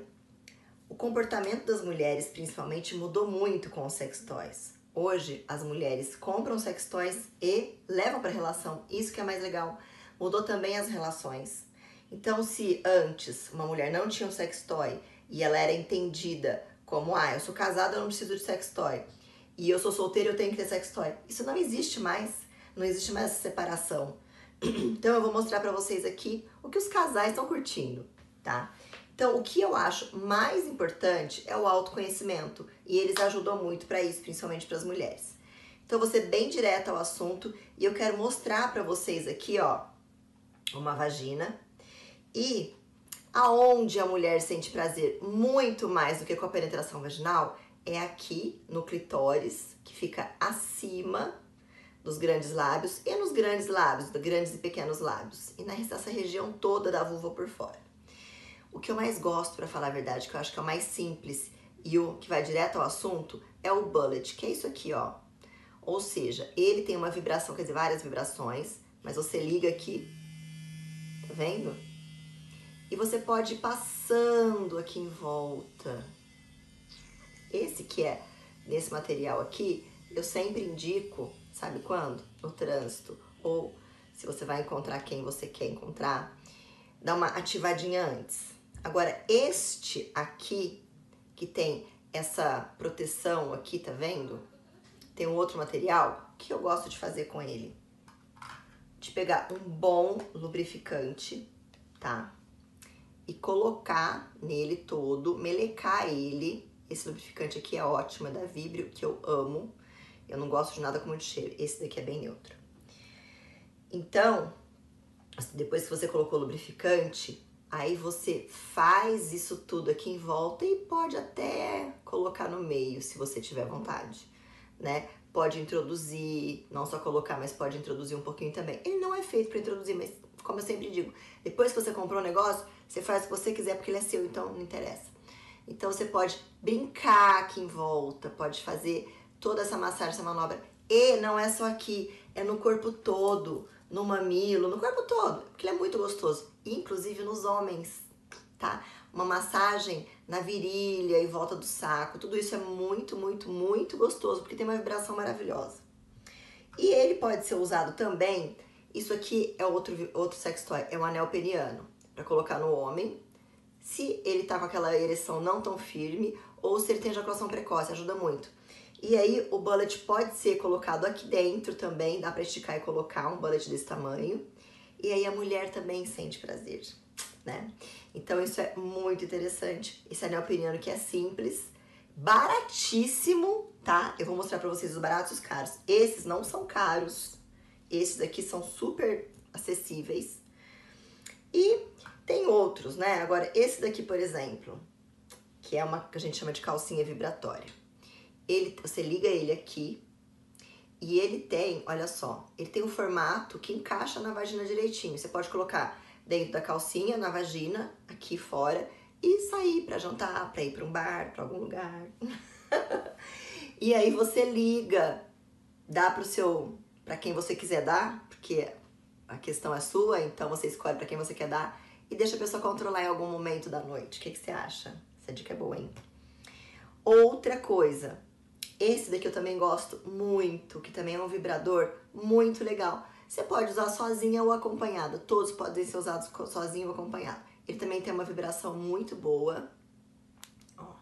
H: O comportamento das mulheres, principalmente, mudou muito com os sex toys. Hoje, as mulheres compram sex toys e levam para relação. Isso que é mais legal. Mudou também as relações. Então, se antes uma mulher não tinha um sex toy e ela era entendida como, ah, eu sou casada, eu não preciso de sex toy. E eu sou solteira, eu tenho que ter sex toy. Isso não existe mais. Não existe mais essa separação. Então eu vou mostrar para vocês aqui o que os casais estão curtindo, tá? Então, o que eu acho mais importante é o autoconhecimento e eles ajudam muito para isso, principalmente para as mulheres. Então, ser bem direta ao assunto e eu quero mostrar para vocês aqui, ó, uma vagina e aonde a mulher sente prazer muito mais do que com a penetração vaginal é aqui no clitóris, que fica acima dos grandes lábios e nos grandes lábios, dos grandes e pequenos lábios, e nessa região toda da vulva por fora. O que eu mais gosto, para falar a verdade, que eu acho que é o mais simples e o que vai direto ao assunto, é o bullet, que é isso aqui, ó. Ou seja, ele tem uma vibração, quer dizer, várias vibrações, mas você liga aqui, tá vendo? E você pode ir passando aqui em volta. Esse que é nesse material aqui, eu sempre indico Sabe quando? No trânsito. Ou se você vai encontrar quem você quer encontrar, dá uma ativadinha antes. Agora, este aqui, que tem essa proteção aqui, tá vendo? Tem um outro material que eu gosto de fazer com ele. De pegar um bom lubrificante, tá? E colocar nele todo, melecar ele. Esse lubrificante aqui é ótimo, é da Vibrio, que eu amo. Eu não gosto de nada com muito cheiro. Esse daqui é bem neutro. Então, depois que você colocou o lubrificante, aí você faz isso tudo aqui em volta e pode até colocar no meio, se você tiver vontade, né? Pode introduzir, não só colocar, mas pode introduzir um pouquinho também. Ele não é feito para introduzir, mas como eu sempre digo, depois que você comprou o negócio, você faz o que você quiser porque ele é seu, então não interessa. Então você pode brincar aqui em volta, pode fazer toda essa massagem, essa manobra. E não é só aqui, é no corpo todo, no mamilo, no corpo todo, porque ele é muito gostoso, inclusive nos homens, tá? Uma massagem na virilha e volta do saco, tudo isso é muito, muito, muito gostoso, porque tem uma vibração maravilhosa. E ele pode ser usado também, isso aqui é outro, outro sex toy, é um anel peniano, para colocar no homem, se ele tá com aquela ereção não tão firme, ou se ele tem ejaculação precoce, ajuda muito. E aí o bullet pode ser colocado aqui dentro também, dá para esticar e colocar um bullet desse tamanho. E aí a mulher também sente prazer, né? Então isso é muito interessante. Esse anel peniano que é simples, baratíssimo, tá? Eu vou mostrar para vocês os baratos e os caros. Esses não são caros. Esses aqui são super acessíveis. E tem outros, né? Agora, esse daqui, por exemplo, que é uma que a gente chama de calcinha vibratória ele, você liga ele aqui e ele tem, olha só, ele tem um formato que encaixa na vagina direitinho. Você pode colocar dentro da calcinha, na vagina, aqui fora e sair para jantar, para ir para um bar, para algum lugar. e aí você liga, dá pro seu, para quem você quiser dar, porque a questão é sua, então você escolhe para quem você quer dar e deixa a pessoa controlar em algum momento da noite. O que, que você acha? Essa dica é boa, hein? Outra coisa, esse daqui eu também gosto muito, que também é um vibrador muito legal. Você pode usar sozinha ou acompanhada. Todos podem ser usados sozinho ou acompanhado. Ele também tem uma vibração muito boa. Ó.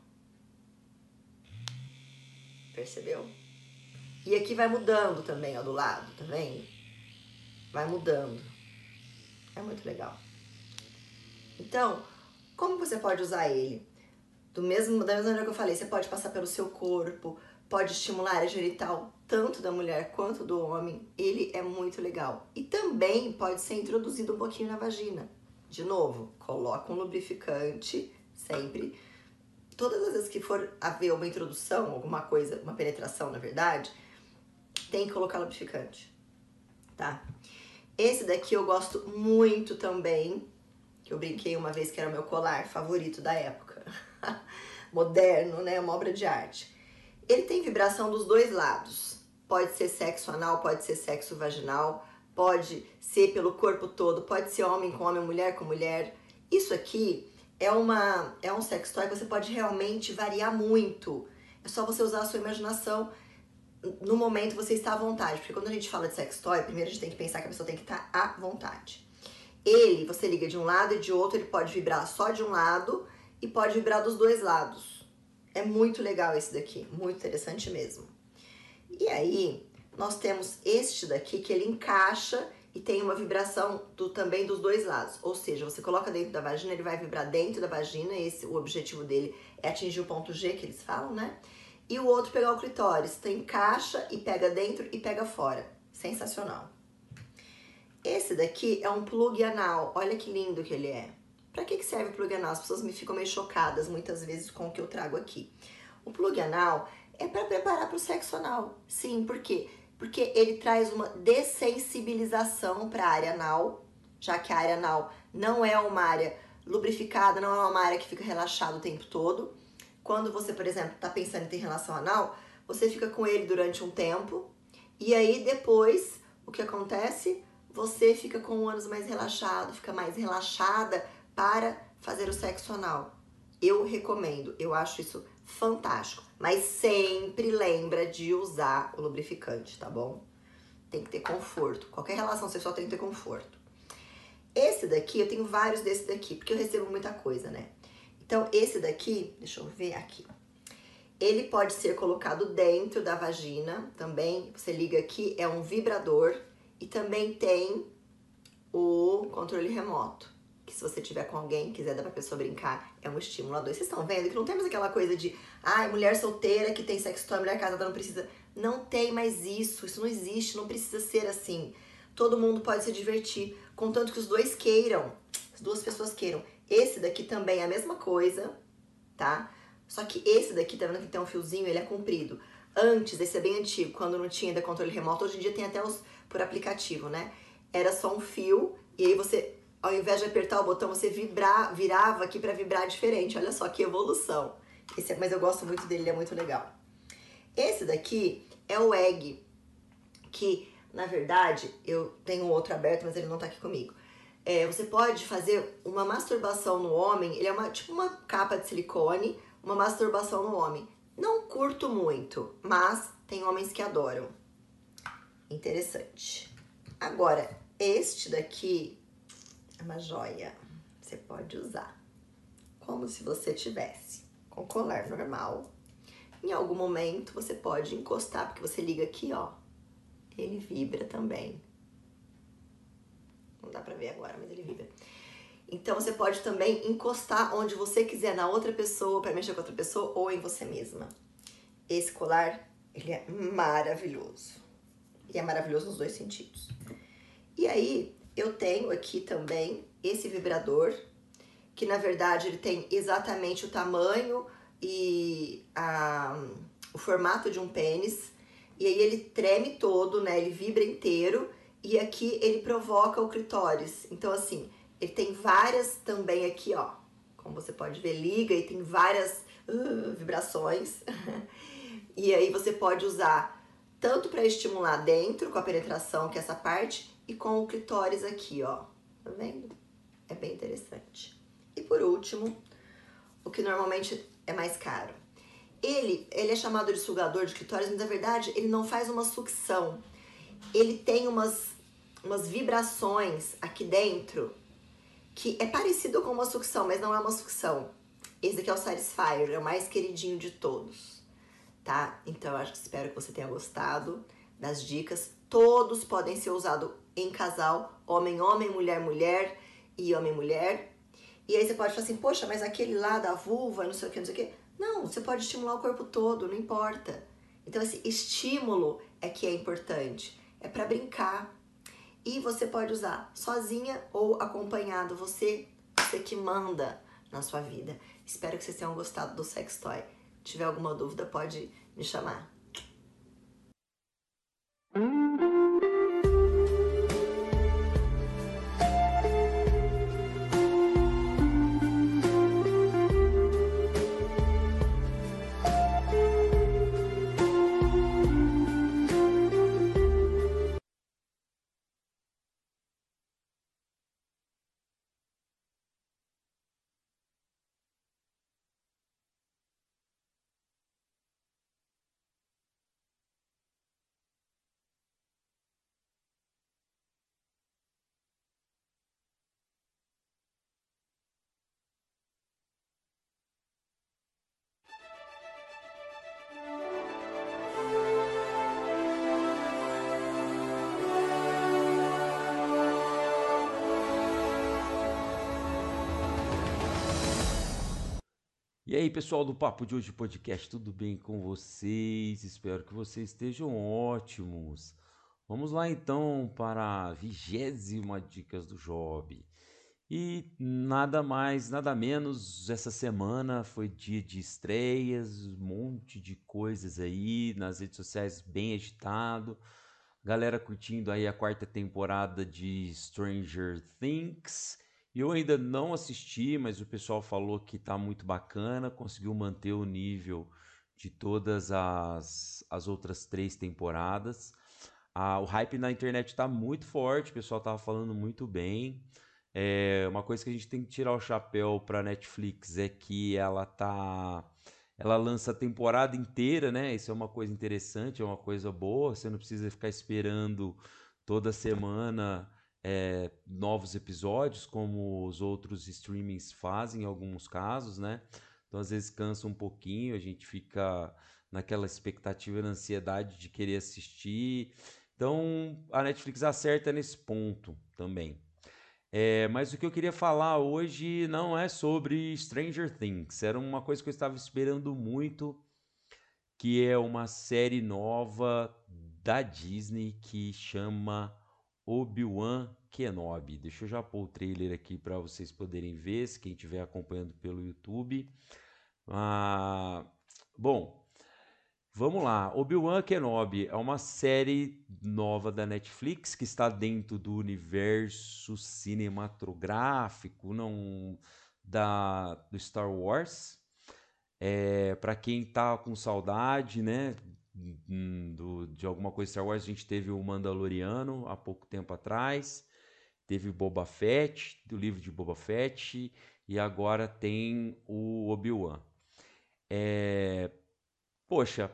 H: Percebeu? E aqui vai mudando também, ó, do lado, tá vendo? Vai mudando. É muito legal. Então, como você pode usar ele? Do mesmo, da mesma maneira que eu falei, você pode passar pelo seu corpo, pode estimular a área genital tanto da mulher quanto do homem, ele é muito legal. E também pode ser introduzido um pouquinho na vagina. De novo, coloca um lubrificante sempre. Todas as vezes que for haver uma introdução, alguma coisa, uma penetração na verdade, tem que colocar lubrificante, tá? Esse daqui eu gosto muito também, que eu brinquei uma vez que era o meu colar favorito da época. Moderno, né? Uma obra de arte ele tem vibração dos dois lados. Pode ser sexo anal, pode ser sexo vaginal, pode ser pelo corpo todo, pode ser homem com homem, mulher com mulher. Isso aqui é, uma, é um sex toy que você pode realmente variar muito. É só você usar a sua imaginação no momento você está à vontade. Porque quando a gente fala de sex toy, primeiro a gente tem que pensar que a pessoa tem que estar à vontade. Ele, você liga de um lado e de outro, ele pode vibrar só de um lado e pode vibrar dos dois lados. É muito legal esse daqui, muito interessante mesmo. E aí, nós temos este daqui que ele encaixa e tem uma vibração do, também dos dois lados. Ou seja, você coloca dentro da vagina, ele vai vibrar dentro da vagina, esse o objetivo dele é atingir o ponto G que eles falam, né? E o outro pegar o clitóris, então encaixa e pega dentro e pega fora. Sensacional. Esse daqui é um plug anal. Olha que lindo que ele é. Para que, que serve o plug anal? As pessoas me ficam meio chocadas muitas vezes com o que eu trago aqui. O plug anal é para preparar para o sexo anal. Sim, por quê? Porque ele traz uma dessensibilização para a área anal, já que a área anal não é uma área lubrificada, não é uma área que fica relaxada o tempo todo. Quando você, por exemplo, está pensando em ter relação anal, você fica com ele durante um tempo e aí depois o que acontece? Você fica com o ânus mais relaxado, fica mais relaxada para fazer o sexo anal. Eu recomendo, eu acho isso fantástico. Mas sempre lembra de usar o lubrificante, tá bom? Tem que ter conforto. Qualquer relação sexual tem que ter conforto. Esse daqui, eu tenho vários desse daqui, porque eu recebo muita coisa, né? Então, esse daqui, deixa eu ver aqui. Ele pode ser colocado dentro da vagina também. Você liga aqui, é um vibrador. E também tem o controle remoto que se você tiver com alguém, quiser dar pra pessoa brincar, é um estímulo a dois. Vocês estão vendo que não temos aquela coisa de, ai, mulher solteira que tem sexo toy, mulher casada não precisa. Não tem mais isso, isso não existe, não precisa ser assim. Todo mundo pode se divertir, contanto que os dois queiram, as duas pessoas queiram. Esse daqui também é a mesma coisa, tá? Só que esse daqui, tá vendo que tem um fiozinho, ele é comprido. Antes, esse é bem antigo, quando não tinha ainda controle remoto, hoje em dia tem até os por aplicativo, né? Era só um fio e aí você ao invés de apertar o botão, você vibrar, virava aqui para vibrar diferente. Olha só que evolução. Esse, é, mas eu gosto muito dele, ele é muito legal. Esse daqui é o egg, que na verdade eu tenho outro aberto, mas ele não tá aqui comigo. É, você pode fazer uma masturbação no homem, ele é uma, tipo uma capa de silicone, uma masturbação no homem. Não curto muito, mas tem homens que adoram. Interessante. Agora, este daqui é uma joia. Você pode usar como se você tivesse com colar normal. Em algum momento você pode encostar, porque você liga aqui, ó. Ele vibra também. Não dá pra ver agora, mas ele vibra. Então você pode também encostar onde você quiser, na outra pessoa, para mexer com outra pessoa ou em você mesma. Esse colar, ele é maravilhoso. E é maravilhoso nos dois sentidos. E aí, eu tenho aqui também esse vibrador, que na verdade ele tem exatamente o tamanho e a, o formato de um pênis. E aí ele treme todo, né? Ele vibra inteiro e aqui ele provoca o clitóris. Então assim, ele tem várias também aqui, ó. Como você pode ver, liga e tem várias uh, vibrações. e aí você pode usar tanto para estimular dentro com a penetração, que é essa parte, e com o clitóris aqui, ó. Tá vendo? É bem interessante. E por último, o que normalmente é mais caro. Ele, ele é chamado de sugador de clitóris, mas na verdade ele não faz uma sucção. Ele tem umas, umas vibrações aqui dentro que é parecido com uma sucção, mas não é uma sucção. Esse aqui é o Satisfyer, é o mais queridinho de todos, tá? Então eu espero que você tenha gostado das dicas. Todos podem ser usados em casal, homem-homem, mulher-mulher e homem-mulher. E aí você pode falar assim, poxa, mas aquele lá da vulva, não sei o que, não sei o que. Não, você pode estimular o corpo todo, não importa. Então esse estímulo é que é importante. É para brincar. E você pode usar sozinha ou acompanhado. Você, você que manda na sua vida. Espero que vocês tenham gostado do Sex Toy. Se tiver alguma dúvida, pode me chamar.
D: E aí, pessoal do Papo de Hoje Podcast, tudo bem com vocês? Espero que vocês estejam ótimos. Vamos lá então para a vigésima Dicas do Job. E nada mais, nada menos, essa semana foi dia de estreias, um monte de coisas aí nas redes sociais bem agitado. Galera curtindo aí a quarta temporada de Stranger Things. Eu ainda não assisti, mas o pessoal falou que tá muito bacana, conseguiu manter o nível de todas as, as outras três temporadas. Ah, o hype na internet tá muito forte, o pessoal tava falando muito bem. É, uma coisa que a gente tem que tirar o chapéu para Netflix é que ela tá ela lança a temporada inteira, né? Isso é uma coisa interessante, é uma coisa boa. Você não precisa ficar esperando toda semana é, novos episódios, como os outros streamings fazem em alguns casos, né? Então às vezes cansa um pouquinho, a gente fica naquela expectativa, na ansiedade de querer assistir. Então a Netflix acerta nesse ponto também. É, mas o que eu queria falar hoje não é sobre Stranger Things. Era uma coisa que eu estava esperando muito, que é uma série nova da Disney que chama Obi-Wan Kenobi. Deixa eu já pôr o trailer aqui para vocês poderem ver, se quem estiver acompanhando pelo YouTube. Ah, bom, Vamos lá, Obi-Wan Kenobi é uma série nova da Netflix que está dentro do universo cinematográfico, não da do Star Wars. É, para quem tá com saudade, né, do, de alguma coisa Star Wars, a gente teve o Mandaloriano há pouco tempo atrás, teve Boba Fett, do livro de Boba Fett, e agora tem o Obi-Wan. É, poxa,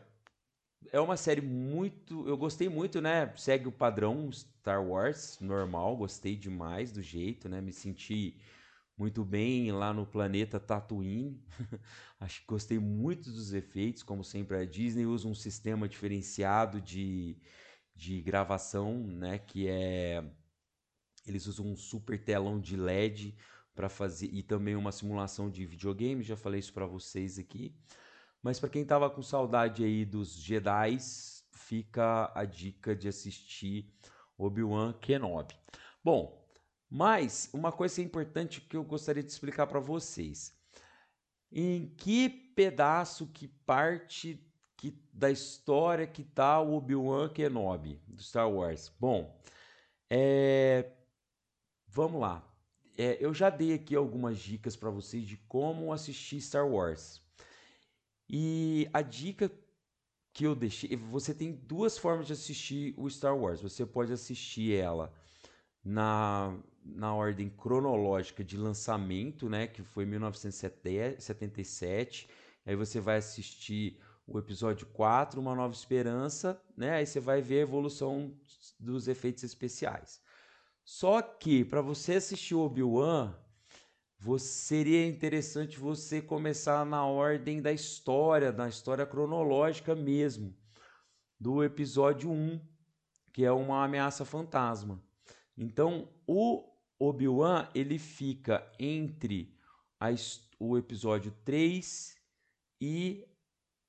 D: é uma série muito. Eu gostei muito, né? Segue o padrão Star Wars normal. Gostei demais do jeito, né? Me senti muito bem lá no planeta Tatooine. Acho que gostei muito dos efeitos, como sempre a Disney usa um sistema diferenciado de, de gravação, né? Que é eles usam um super telão de LED para fazer e também uma simulação de videogame. Já falei isso para vocês aqui. Mas para quem tava com saudade aí dos Jedi, fica a dica de assistir Obi-Wan Kenobi. Bom, mas uma coisa importante que eu gostaria de explicar para vocês. Em que pedaço, que parte que, da história que tá o Obi-Wan Kenobi do Star Wars? Bom, é, vamos lá. É, eu já dei aqui algumas dicas para vocês de como assistir Star Wars. E a dica que eu deixei, você tem duas formas de assistir o Star Wars. Você pode assistir ela na, na ordem cronológica de lançamento, né, que foi 1977. Aí você vai assistir o episódio 4, Uma Nova Esperança, né? Aí você vai ver a evolução dos efeitos especiais. Só que para você assistir Obi-Wan, seria interessante você começar na ordem da história, na história cronológica mesmo, do episódio 1, que é uma ameaça fantasma. Então, o Obi-Wan, ele fica entre a, o episódio 3 e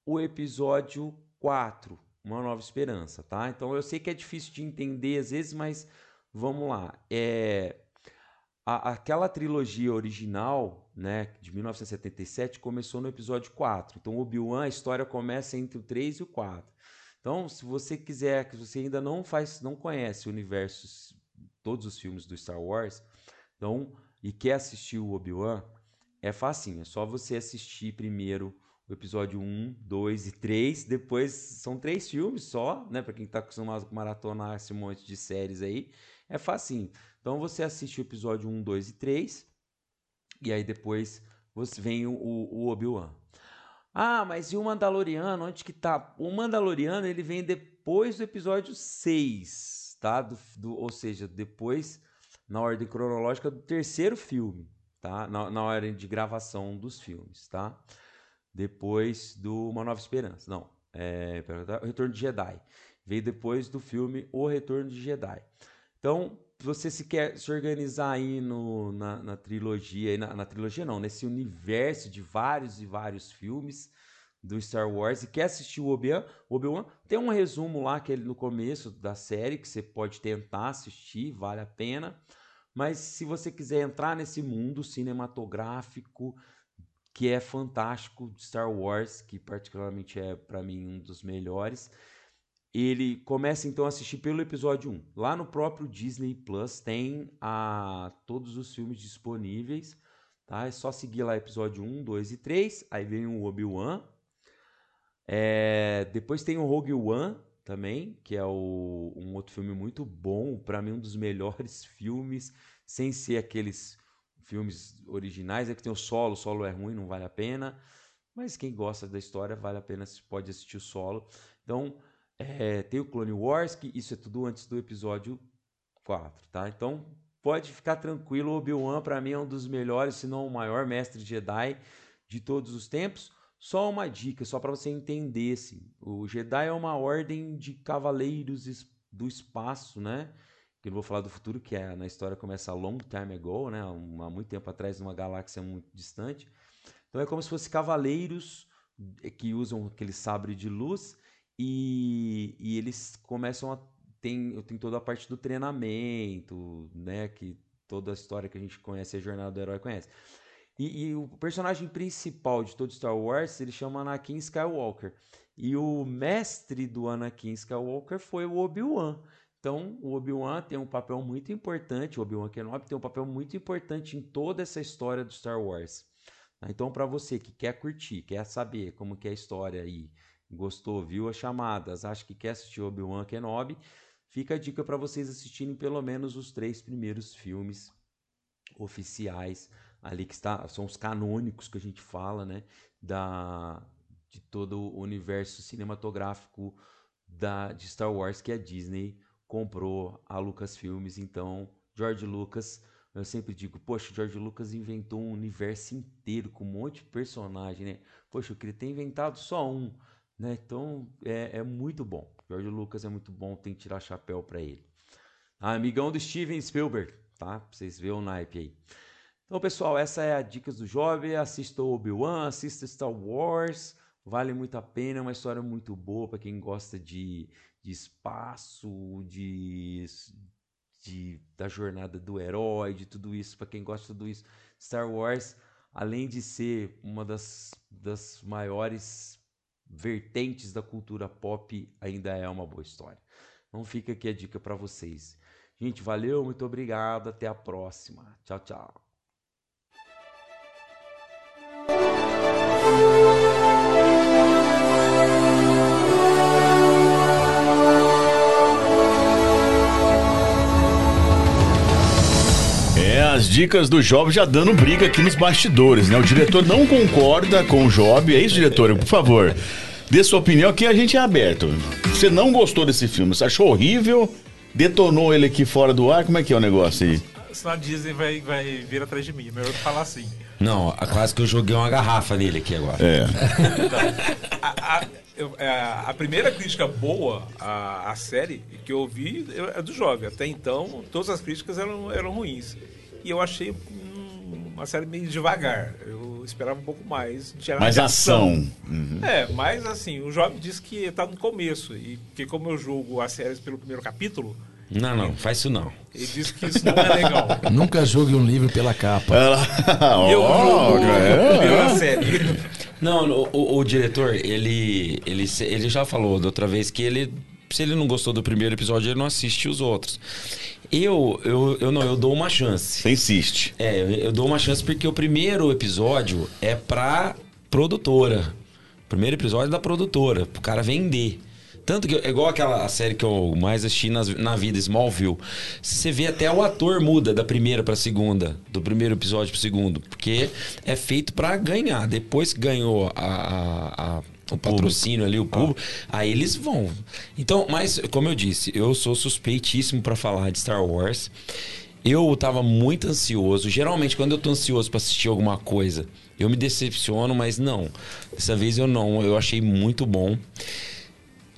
D: o episódio 4, Uma Nova Esperança, tá? Então, eu sei que é difícil de entender às vezes, mas vamos lá. É a, aquela trilogia original, né, de 1977, começou no episódio 4. Então, Obi-Wan, a história começa entre o 3 e o 4. Então, se você quiser, que você ainda não faz, não conhece o universo, todos os filmes do Star Wars, então, e quer assistir o Obi-Wan, é facinho, é só você assistir primeiro o episódio 1, 2 e 3. Depois são três filmes só, né? Para quem tá acostumado com maratonar esse monte de séries aí, é facinho. Então você assiste o episódio 1, 2 e 3. E aí depois você vem o, o Obi-Wan. Ah, mas e o Mandaloriano? Onde que tá? O Mandaloriano ele vem depois do episódio 6, tá? Do, do, ou seja, depois, na ordem cronológica do terceiro filme, tá? Na, na ordem de gravação dos filmes, tá? depois do Uma Nova Esperança. Não, é, o Retorno de Jedi. Veio depois do filme O Retorno de Jedi. Então, você se quer se organizar aí no, na, na trilogia, na, na trilogia não, nesse universo de vários e vários filmes do Star Wars e quer assistir o Obi-Wan, Obi-Wan tem um resumo lá que ele no começo da série que você pode tentar assistir, vale a pena. Mas se você quiser entrar nesse mundo cinematográfico que é fantástico de Star Wars, que particularmente é para mim um dos melhores, ele começa então a assistir pelo episódio 1. Lá no próprio Disney Plus tem a, todos os filmes disponíveis. Tá? É só seguir lá episódio 1, 2 e 3. Aí vem o Obi-Wan. É, depois tem o Rogue One também, que é o, um outro filme muito bom. Para mim, um dos melhores filmes, sem ser aqueles filmes originais. É que tem o solo, o solo é ruim, não vale a pena. Mas quem gosta da história, vale a pena, pode assistir o solo. Então, é, tem o Clone Wars, que isso é tudo antes do episódio 4, tá? Então, pode ficar tranquilo, Obi-Wan para mim é um dos melhores, se não o maior mestre Jedi de todos os tempos. Só uma dica, só para você entender, assim, o Jedi é uma ordem de cavaleiros do espaço, né? Que eu vou falar do futuro, que é na história começa a long time ago, né? Há muito tempo atrás, numa galáxia muito distante. Então é como se fosse cavaleiros eh, que usam aquele sabre de luz e, e eles começam a. Tem, tem toda a parte do treinamento, né? Que toda a história que a gente conhece, a jornada do herói conhece. E, e, o personagem principal de todo Star Wars, ele chama Anakin Skywalker. E o mestre do Anakin Skywalker foi o Obi-Wan. Então, o Obi-Wan tem um papel muito importante, o Obi-Wan Kenobi tem um papel muito importante em toda essa história do Star Wars. Então, para você que quer curtir, quer saber como que é a história aí, gostou, viu as chamadas, acha que quer assistir Obi-Wan Kenobi, fica a dica para vocês assistirem pelo menos os três primeiros filmes oficiais ali que está, são os canônicos que a gente fala, né, da de todo o universo cinematográfico da de Star Wars que a Disney comprou a Lucasfilmes, então George Lucas eu sempre digo, poxa, George Lucas inventou um universo inteiro com um monte de personagem, né? Poxa, eu queria ter inventado só um. Né? Então é, é muito bom. George Lucas é muito bom, tem que tirar chapéu para ele. amigão do Steven Spielberg, tá? Pra vocês verem o naipe aí. Então, pessoal, essa é a Dicas do Jovem. Assista Obi-Wan, assista Star Wars. Vale muito a pena, é uma história muito boa para quem gosta de, de espaço, de, de, da jornada do herói, de tudo isso. Para quem gosta de tudo isso, Star Wars, além de ser uma das, das maiores vertentes da cultura pop, ainda é uma boa história. Então fica aqui a dica para vocês. Gente, valeu, muito obrigado, até a próxima. Tchau, tchau.
C: As dicas do Job já dando briga aqui nos bastidores, né? O diretor não concorda com o Job. É isso, diretor? Por favor, dê sua opinião aqui, a gente é aberto. Você não gostou desse filme? Você achou horrível? Detonou ele aqui fora do ar? Como é que é o negócio aí?
G: Senão a Disney vai, vai vir atrás de mim. É melhor eu falar assim.
B: Não, quase que eu joguei uma garrafa nele aqui agora.
C: É.
G: Então, a, a- eu- é, a primeira crítica boa à, à série que eu ouvi é do Jovem. Até então, todas as críticas eram, eram ruins. E eu achei hum, uma série meio devagar. Eu esperava um pouco mais
C: Mais
G: de
C: ação.
G: É, mas assim, o Jovem disse que está no começo. E que como eu julgo as séries pelo primeiro capítulo,
B: Não, não, faz isso não.
G: ele disse que isso não é legal.
E: Nunca julgue um livro pela capa.
G: eu
C: Ó,
G: julgo
C: é.
G: pela série.
B: Não, o, o- o diretor, ele, ele, ele já falou da outra vez que ele, se ele não gostou do primeiro episódio, ele não assiste os outros. Eu, eu, eu não, eu dou uma chance.
C: Você insiste.
B: É, eu, eu dou uma chance porque o primeiro episódio é pra produtora. O primeiro episódio é da produtora, pro cara vender. Tanto que, é igual aquela série que eu mais assisti nas- na vida, Smallville. Você vê até o ator muda da primeira pra segunda, do primeiro episódio pro segundo, porque é feito pra ganhar. Depois que ganhou a- a- a- o patrocínio ali, o público, aí eles vão. Então, mas, como eu disse, eu sou suspeitíssimo pra falar de Star Wars. Eu tava muito ansioso. Geralmente, quando eu tô ansioso pra assistir alguma coisa, eu me decepciono, mas não. Dessa vez eu não. Eu achei muito bom.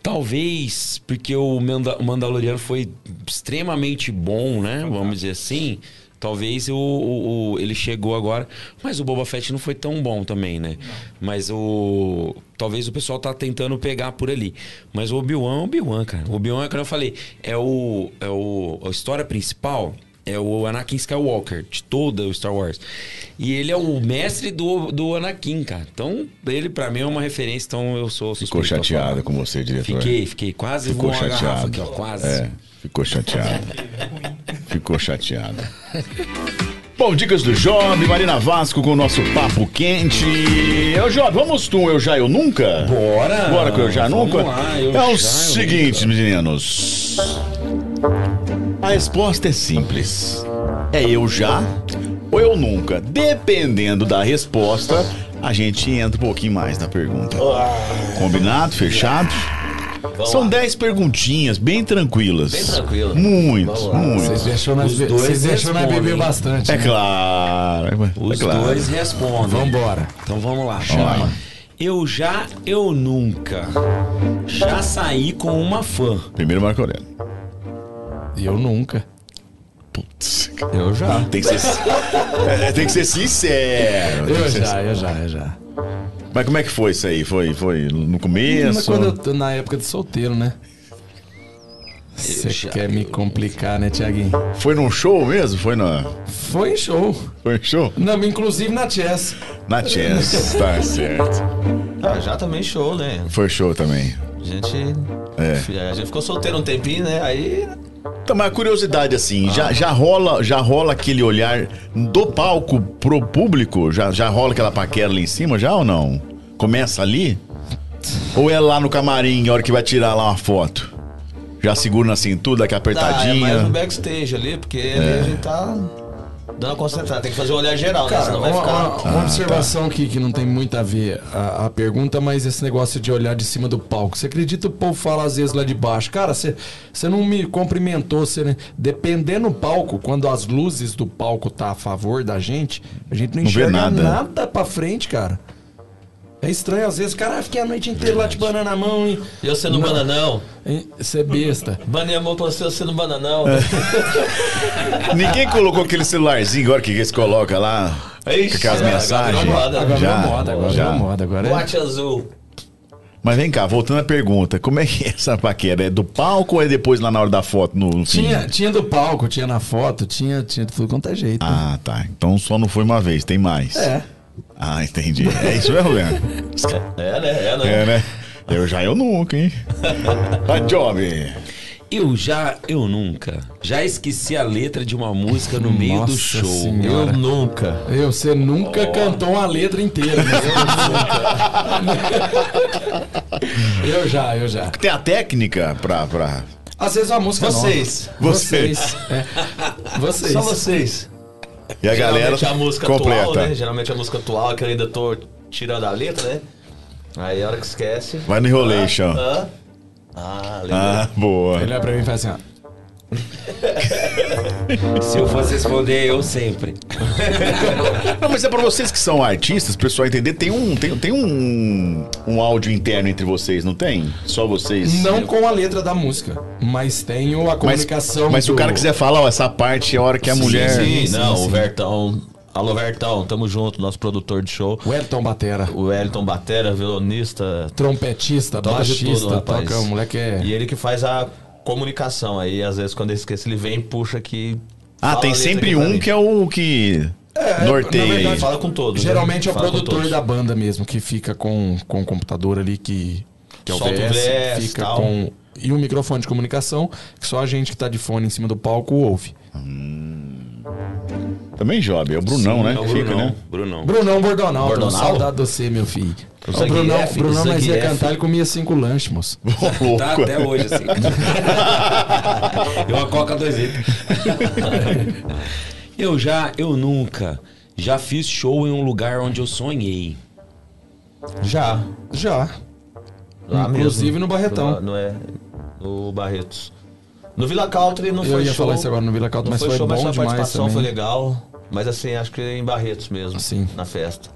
D: Talvez porque o, Manda- o Mandaloriano foi extremamente bom, né? Vamos dizer assim. Talvez o, o- o- ele chegou agora, mas o Boba Fett não foi tão bom também, né? Mas o talvez o pessoal tá tentando pegar por ali. Mas o Obi-Wan é o Obi-Wan, cara. O Obi-Wan, como eu falei, é o é o a história principal é o Anakin Skywalker de toda o Star Wars. E ele é o mestre do, do Anakin, cara. Então, ele pra mim é uma referência, então eu sou
C: Ficou chateado com você, diretor.
D: Fiquei, fiquei. Quase
C: Ficou
D: voou uma garrafa
C: chateado.
D: aqui, ó. Quase.
C: É, ficou chateado. ficou chateado. Bom, dicas do Job, Marina Vasco com o nosso papo quente. Eu, Job, vamos com Eu Já Eu Nunca?
D: Bora!
C: Bora com Eu Já Nunca?
D: lá, Eu
C: é o seguinte, meninos. A resposta é simples. É eu já ou eu nunca. Dependendo da resposta, a gente entra um pouquinho mais na pergunta. Combinado? Fechado? São 10 perguntinhas bem tranquilas.
B: Bem tranquilo.
C: Muito,
E: Vocês
C: muito.
E: deixou nós,
D: Os
E: be-
D: dois
E: vocês deixou nós
D: respondem.
E: beber bastante.
C: É
E: né?
C: claro.
D: Os
C: é claro.
D: dois respondem.
E: Vambora.
D: Então vamos lá.
C: lá.
D: Eu já, eu nunca. Já saí com uma fã.
C: Primeiro Marco Aurélio.
E: Eu nunca.
C: Putz.
E: Eu já.
C: Tem que ser, é, tem que ser sincero.
E: Eu
C: ser-
E: já, eu já, eu já.
C: Mas como é que foi isso aí? Foi, foi no começo?
E: Eu na época de solteiro, né? Você quer me complicar, né, Tiaguinho?
C: Foi num show mesmo? Foi na.
E: Foi em show.
C: Foi em show?
E: Não, inclusive na Chess.
C: Na Chess, tá certo.
B: Ah, já também show, né?
C: Foi show também.
B: A gente.
C: É.
B: A gente ficou solteiro um tempinho, né? Aí.
C: Então, mas a curiosidade assim, já, já rola, já rola aquele olhar do palco pro público? Já, já rola aquela paquera ali em cima já ou não? Começa ali? Ou é lá no camarim, a hora que vai tirar lá uma foto? Já segura na cintura, daqui
B: Ah, é
C: apertadinha.
B: mais no backstage ali, porque ali a gente tá dando uma concentrada. Tem que fazer um olhar geral, né?
E: Cara,
B: Senão
E: uma,
B: vai ficar.
E: uma- uma observação aqui que não tem muito a ver a, a pergunta, mas esse negócio de olhar de cima do palco. Você acredita o povo fala às vezes lá de baixo? Cara, você, você não me cumprimentou. Você, não- dependendo do palco, quando as luzes do palco tá a favor da gente, a gente não
C: Não
E: enxerga
C: nada.
E: nada. pra frente, cara. É estranho, às vezes, cara, fiquei a noite inteira lá de banana na mão e.
B: E eu sendo bananão.
E: Você é besta.
B: Banei a mão pra você, eu sendo bananão.
C: Ninguém colocou aquele celularzinho agora que eles colocam lá.
B: Ixi,
C: com aquelas
B: agora
C: mensagens.
B: virou moda.
E: Agora
C: Já,
E: virou moda, agora
C: já.
E: virou moda. Agora é.
B: Boate azul.
C: Mas vem cá, voltando à pergunta, como é que é essa paquera? É do palco ou é depois lá na hora da foto no, no fim?
E: Tinha, tinha do palco, tinha na foto, tinha, tinha de tudo quanto é jeito.
C: Ah, tá. Então só não foi uma vez, tem mais.
E: É.
C: Ah, entendi. É isso mesmo, Leandro?
B: É, né? É, né?
C: É, né? Eu já, eu nunca, hein? Vai, Job.
D: Eu já, eu nunca. Já esqueci a letra de uma música no meio do
E: Nossa
D: show.
E: Senhora.
B: Eu nunca.
E: Eu, você nunca cantou uma letra inteira. né? eu já, eu já.
C: Tem a técnica pra... pra...
E: Às vezes a música é
B: Vocês.
E: nova.
C: Vocês.
E: Vocês. É. Vocês.
B: Só vocês.
C: E a galera
B: Geralmente a música
C: completa.
B: atual, né? Geralmente a música atual, que eu ainda tô tirando a letra, né? Aí a hora que esquece.
C: Vai no Enrolation.
B: Ah, ah lembrei.
C: Ah, boa.
E: Ele olha pra mim e faz assim, ó.
D: Se eu fosse responder, eu sempre.
C: Não, mas é pra vocês que são artistas, pessoal entender, tem um, tem, tem um, um áudio interno entre vocês, não tem? Só vocês?
E: Não com a letra da música, mas tenho a
C: Mas,
E: comunicação.
C: mas se o
E: do-
C: cara quiser falar, ó, essa parte é a hora que a
B: Sim,
C: mulher...
B: Sim,
E: sim,
B: não,
E: sim.
B: o Vertão. Alô, Vertão, tamo junto, nosso produtor de show.
E: O Elton Batera.
B: O Wellington Batera, violonista.
E: Trompetista,
B: Toca
E: baixista,
B: tudo,
E: toca, o moleque é.
B: E ele que faz a comunicação. Aí, às vezes, quando ele esquece, ele vem e puxa aqui.
C: Ah, tem sempre um que é o que norteia
E: na verdade.
B: Fala com todos.
E: Geralmente
B: né?
E: é o produtor da banda mesmo, que fica com, com o computador ali, que, que é o
B: Solta o
E: VS,
B: VS,
E: fica
B: tal.
E: com. E um microfone de comunicação, que só a gente que tá de fone em cima do palco ouve.
C: Também Job, é o Brunão, né?
D: É o
C: Fica,
D: Brunão.
C: né?
D: Brunão.
E: Brunão Bordonal, tô
B: Bordonal?
E: saudade de você, meu filho.
B: O
E: O Brunão,
B: Zangief,
E: Brunão nós ia
B: Zangief.
E: cantar, ele comia cinco lanches, moço.
C: Louco.
D: Tá até hoje, assim. e uma coca dois litros. eu já, eu nunca. Já fiz show em um lugar onde eu sonhei.
B: Já.
E: Já.
B: Lá
E: Inclusive
B: mesmo.
E: no Barretão.
B: Lá, Não é? No Barretos. No Vila Country não
E: Eu
B: foi
E: ia
B: show.
E: falar isso agora no Vila Country, mas
B: foi
E: foi
B: show, mas
E: bom
B: a
E: demais
B: participação
E: também.
B: foi legal. Mas assim, acho que em Barretos mesmo.
E: Sim.
B: Na festa.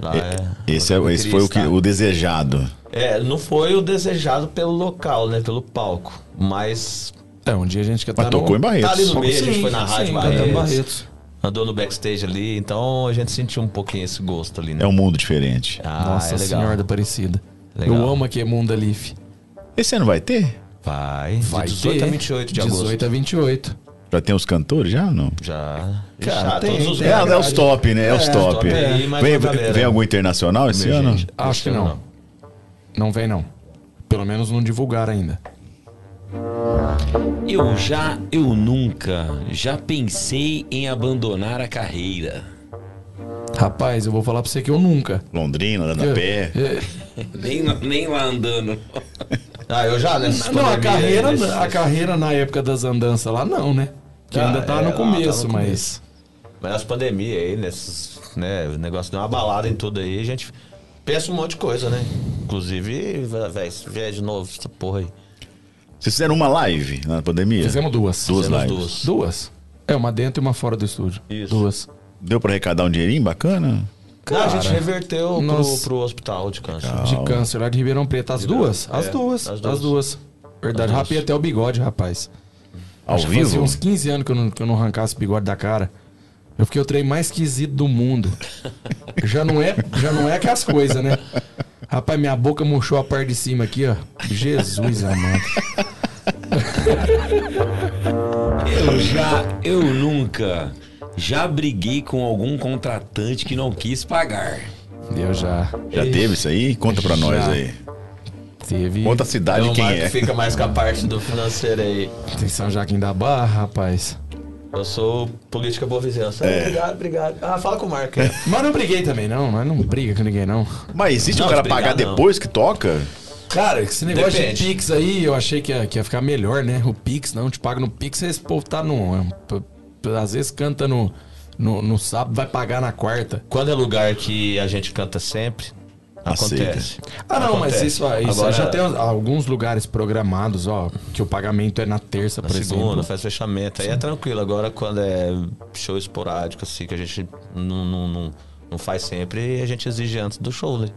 B: Lá é-
C: Esse, é,
B: eu
C: esse
B: queria
C: foi o, que,
B: estar.
C: o desejado.
B: É, não foi o desejado pelo local, né? Pelo palco. Mas
E: É, um dia a gente quer
C: Mas
E: estar
C: tocou em Barretos.
B: tá ali no meio, a gente foi na rádio
E: sim,
B: Barretos,
E: Barretos.
B: andou no backstage ali, então a gente sentiu um pouquinho esse gosto ali, né?
C: É um mundo diferente.
B: Ah,
E: Nossa
B: é legal.
E: Senhora da Aparecida.
B: Legal.
E: Eu amo aqui Mundo Leaf.
C: Esse ano vai ter?
B: Vai,
E: Vai
B: de 18
E: ter.
B: a 28 de
E: 18
B: agosto.
E: a 28.
C: Já tem os cantores já ou não?
B: Já.
E: Cara,
B: já,
E: tem,
B: todos os
E: tem.
C: É, é os top, né? É, os
E: É,
C: top.
B: top aí, mais
C: vem, vem algum internacional esse ano?
B: Emergente.
E: Acho que não. Não vem, não. Pelo menos não divulgaram ainda.
D: Eu já, eu nunca, já pensei em abandonar a carreira.
E: Rapaz, eu vou falar pra você que eu nunca.
C: Londrina, dando a pé.
E: é,
D: Nem, nem lá andando.
B: Ah, eu já, né?
E: Não, a
B: aí,
E: carreira, a carreira na época das andanças lá, não, né? Que
B: Ah,
E: ainda tá
B: é,
E: no
B: lá
E: começo,
B: tá no
E: mas.
B: Mas nas pandemias aí, nesses, né, o negócio deu uma balada em tudo aí, a gente pensa um monte de coisa, né? Inclusive, velho, se vier de novo essa porra aí.
C: Vocês fizeram uma live na pandemia?
E: Fizemos duas.
C: Duas
B: Fizemos
C: lives.
B: duas.
E: Duas. É, uma dentro e uma fora do estúdio.
B: Isso.
E: Duas.
C: Deu pra arrecadar um dinheirinho bacana?
B: Não, a gente
E: Cara,
B: reverteu pro,
E: nós-
B: pro hospital de câncer.
E: De câncer lá de Ribeirão Preto. As duas? As
B: é,
E: duas.
B: as
E: As
B: duas.
E: duas. Verdade.
B: As duas.
E: Rapei até o bigode, rapaz.
C: Ao
E: Acho
C: vivo?
E: Fazia uns 15 anos que eu não, que eu não arrancasse o bigode da cara. Eu fiquei o trem mais esquisito do mundo. já não é, já não é que as coisas, né? Rapaz, minha boca murchou a parte de cima aqui, ó. Jesus amado.
D: Eu já, eu nunca, já briguei com algum contratante que não quis pagar.
E: Eu já
C: Já teve isso aí? Conta pra nós
E: Já.
C: aí.
E: teve.
C: Conta a cidade
B: Então, o
C: quem
B: Marco
C: é.
B: fica mais com a parte do financeiro aí.
E: Tem São Joaquim da Barra, rapaz.
B: Eu sou política boa vizinhança.
C: É.
B: Obrigado, obrigado. Ah, fala com o Marco. aí.
E: Mas não briguei também, não. Mas não briga com ninguém, não.
C: Mas existe
B: Não,
C: o cara
B: brigar,
C: pagar
B: não.
C: depois que toca?
E: Cara, esse negócio
B: Depende.
E: de Pix aí, eu achei que ia, que ia ficar melhor, né? O Pix, não, te paga no Pix, esse povo tá no. Às vezes canta no, no, no sábado, vai pagar na quarta.
B: Quando é lugar que a gente canta sempre,
C: Aceita.
B: acontece.
E: Ah, não, mas
B: Acontece.
E: isso, aí, isso
B: Agora,
E: já tem alguns lugares programados, ó, que o pagamento é na terça,
B: Na
E: por
B: segunda,
E: exemplo.
B: faz fechamento. Aí é tranquilo. Agora, quando é show esporádico, assim, que a gente não, não, não, não faz sempre, a gente exige antes do show, né?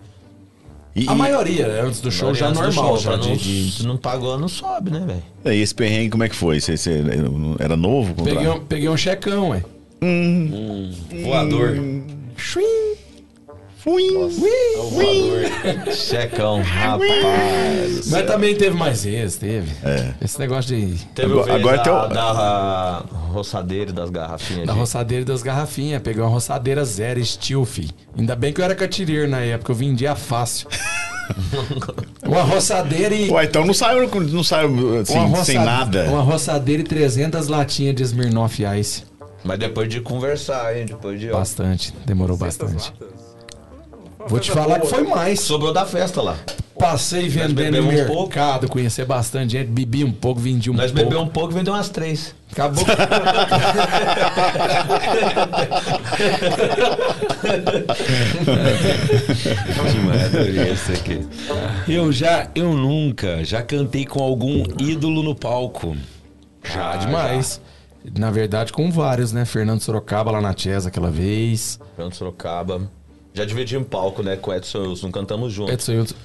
C: E,
E: A maioria, antes do show, já normal,
B: show,
E: já de,
B: não,
E: de-
B: Se não pagou, não sobe, né, velho?
C: e esse perrengue como é que foi? Você, você era novo?
E: Peguei, um, peguei um checão, ué.
D: Voador.
B: Checão, rapaz.
E: Mas também teve mais esse, teve.
C: É.
E: Esse negócio de.
B: Teve
C: Agora- agora
B: da,
C: tem o-
B: da roçadeira e das garrafinhas.
E: Da
B: de-
E: roçadeira e das garrafinhas. Peguei uma roçadeira zero, steel, fi. Ainda bem que eu era catireiro na época, eu vendia fácil. uma roçadeira e.
C: Ué, então não saiu, não saiu assim, sem nada.
E: Uma roçadeira e 300 latinhas de Smirnoff Ice.
B: Mas depois de conversar, hein? Depois de.
E: Bastante, demorou bastante.
G: latas.
E: Vou te falar que foi mais.
B: Sobrou da festa lá.
E: Passei vendendo no
B: um pouco.
E: mercado, conheci bastante gente, bebi um pouco, vendi um
B: Nós
E: pouco.
B: bebemos um pouco e vendeu umas três.
E: Acabou.
D: Adorei esse aqui. Eu já, eu nunca, já cantei com algum ídolo no palco.
E: Já demais. Na verdade, com vários, né? Fernando Sorocaba lá na Chess aquela vez.
B: Fernando Sorocaba. Já dividimos palco, né? Com o Edson Wilson. Cantamos junto.
E: Edson Hudson.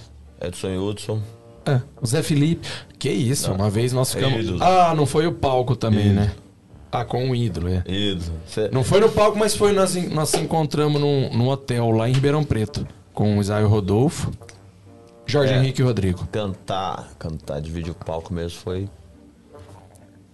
B: Edson Hudson.
E: É, o Zé Felipe. Que isso, uma vez nós ficamos.
B: ídolo.
E: Ah, não foi o palco também, né? Ah, com o ídolo, é.
B: Ídolo. Cê-
E: Não foi no palco, mas foi nós, nós se encontramos num, num hotel lá em Ribeirão Preto. Com o Isaio Rodolfo, Jorge
B: É.
E: Henrique e Rodrigo.
B: Cantar, cantar, dividir o palco mesmo foi.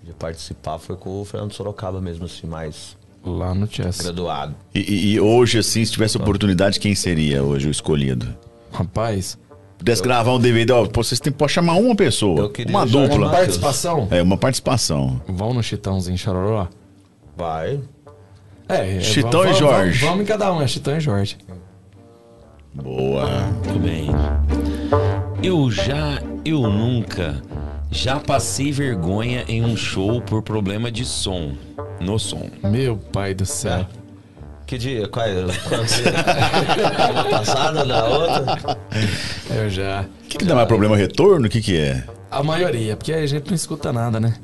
B: De participar foi com o Fernando Sorocaba mesmo, assim, mais
E: Lá no Chess.
B: graduado.
C: E, e- e hoje, assim, se tivesse oportunidade, quem seria hoje o escolhido?
E: Rapaz,
C: Pudesse gravar um DVD, ó, vocês têm, pode chamar uma pessoa,
B: Eu queria
C: uma dupla.
B: Matheus.
E: participação.
C: É, uma participação.
E: Vão no Chitãozinho Chororó.
B: Vai.
E: É, é,
C: Chitão
E: vamos-
C: e Jorge.
E: Vamos, vamos em cada um, é Chitão e Jorge.
C: Boa.
D: Muito bem. Eu já, eu nunca, já passei vergonha em um show por problema de som. No som.
E: Meu pai do céu.
B: Que dia? Qual é? Quando você... Uma passada da outra?
E: Eu já.
C: O que, que dá mais problema? Retorno? O que, que é?
E: A maioria, porque a gente não escuta nada, né?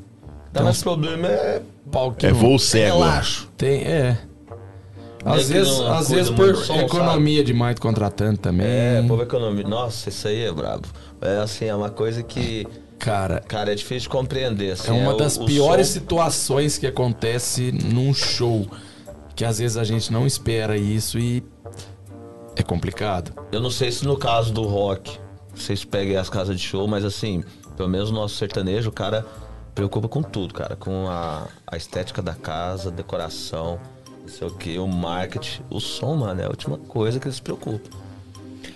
B: Dá mais problema é.
E: Palquinho.
C: É voo cego.
B: Relaxo.
E: Tem, é. Às
B: que
E: vezes, às vezes por
B: som,
E: economia demais do contratante também.
B: É, povo economia. Nossa, isso aí é brabo. É assim, é uma coisa que,
E: Cara,
B: cara, é difícil de compreender. Assim,
E: é uma
B: o-
E: das
B: o
E: piores
B: som-
E: situações que acontece num show. Que às vezes a gente não espera isso e é complicado.
B: Eu não sei se no caso do rock vocês peguem as casas de show, mas assim, pelo menos o nosso sertanejo, o cara preocupa com tudo, cara. Com a, a estética da casa, decoração, não sei o que, o marketing. O som, mano, é a última coisa que eles se preocupam.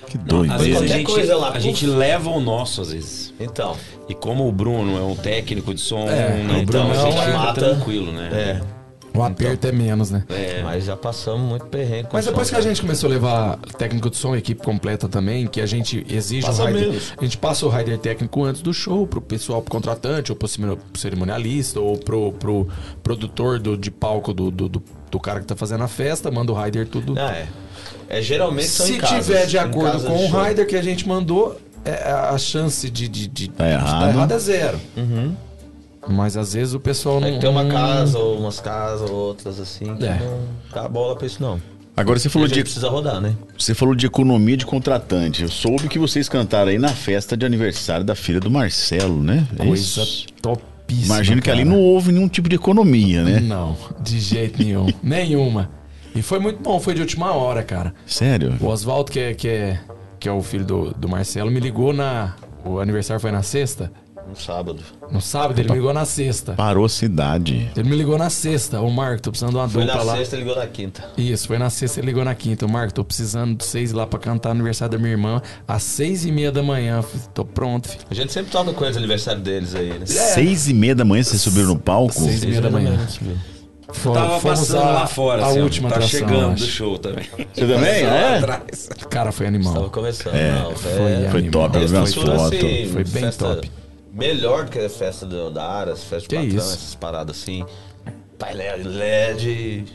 C: Que doido.
D: Às vezes a
B: qualquer
D: gente,
B: coisa lá,
D: a gente leva o nosso, às vezes.
B: Então,
D: E como o Bruno é um técnico de som,
E: É,
D: né,
E: o
D: então
E: Bruno
D: a gente
E: é um-
D: fica
B: mata-
D: tranquilo, né?
B: é.
E: O aperto é menos, né?
D: É.
B: Mas já passamos muito perrengue com
E: Mas
B: som,
E: depois que a
B: cara.
E: gente começou a levar técnico de som, equipe completa também, que a gente exige
B: Passa
E: o rider,
B: menos.
E: a gente passa o rider técnico antes do show pro pessoal, pro contratante, ou pro cerimonialista, ou pro, pro produtor do, de palco do, do, do- do cara que tá fazendo a festa, manda o rider tudo.
B: Ah, é. É geralmente são
E: Se
B: casas,
E: tiver de acordo com
B: de
E: o rider que a gente mandou, é, a chance de, de, de,
C: Tá
E: de
C: errado.
E: dar errado é zero.
B: Uhum.
E: Mas às vezes o pessoal não.
B: É que tem uma casa, ou umas casas, ou outras assim, que
E: É.
B: não dá bola pra isso não.
C: Agora você
B: A
C: falou
B: gente
C: de
B: precisa rodar, né?
C: Você falou de economia de contratante. Eu soube que vocês cantaram aí na festa de aniversário da filha do Marcelo, né? É
E: Coisa
C: isso.
E: topíssima.
C: Imagino que ali
E: cara.
C: não houve nenhum tipo de economia, né?
E: Não, de jeito nenhum. Nenhuma. E foi muito bom, foi de última hora, cara.
C: Sério?
E: O Oswaldo, que é, que, é, que é o filho do, do Marcelo, me ligou na. O aniversário foi na sexta.
B: No sábado.
E: No sábado, ele me ligou na sexta.
C: Parou a cidade.
E: Ele me ligou na sexta. Ô, Marco, tô precisando de uma
B: Foi
E: dupla
B: na
E: lá.
B: sexta, ligou na quinta.
E: Isso, foi na sexta, ele ligou na quinta. Ô, Marco, tô precisando de vocês lá pra cantar o aniversário da minha irmã às seis e meia da manhã. Tô pronto, filho.
B: A gente sempre toca com eles aniversário deles aí, né?
C: Seis e meia da manhã vocês subiram no palco?
E: Seis e meia da manhã. Fo-
D: Tava
E: fomos
D: passando
E: a-
D: lá fora,
E: a
D: assim,
E: última
D: tá
E: atração,
D: chegando
E: acho.
D: do show também.
C: Você também? É?
D: atrás.
E: Cara, foi
B: Tava
E: animal.
B: começando.
C: É,
B: não,
E: foi
B: é,
C: Foi
E: animal.
C: top, eu vi umas fotos.
B: assim,
E: Foi bem
B: festa
E: top.
B: Melhor do que a festa do, da Aras, festa de patrão,
E: isso.
B: essas paradas assim. Pai LED.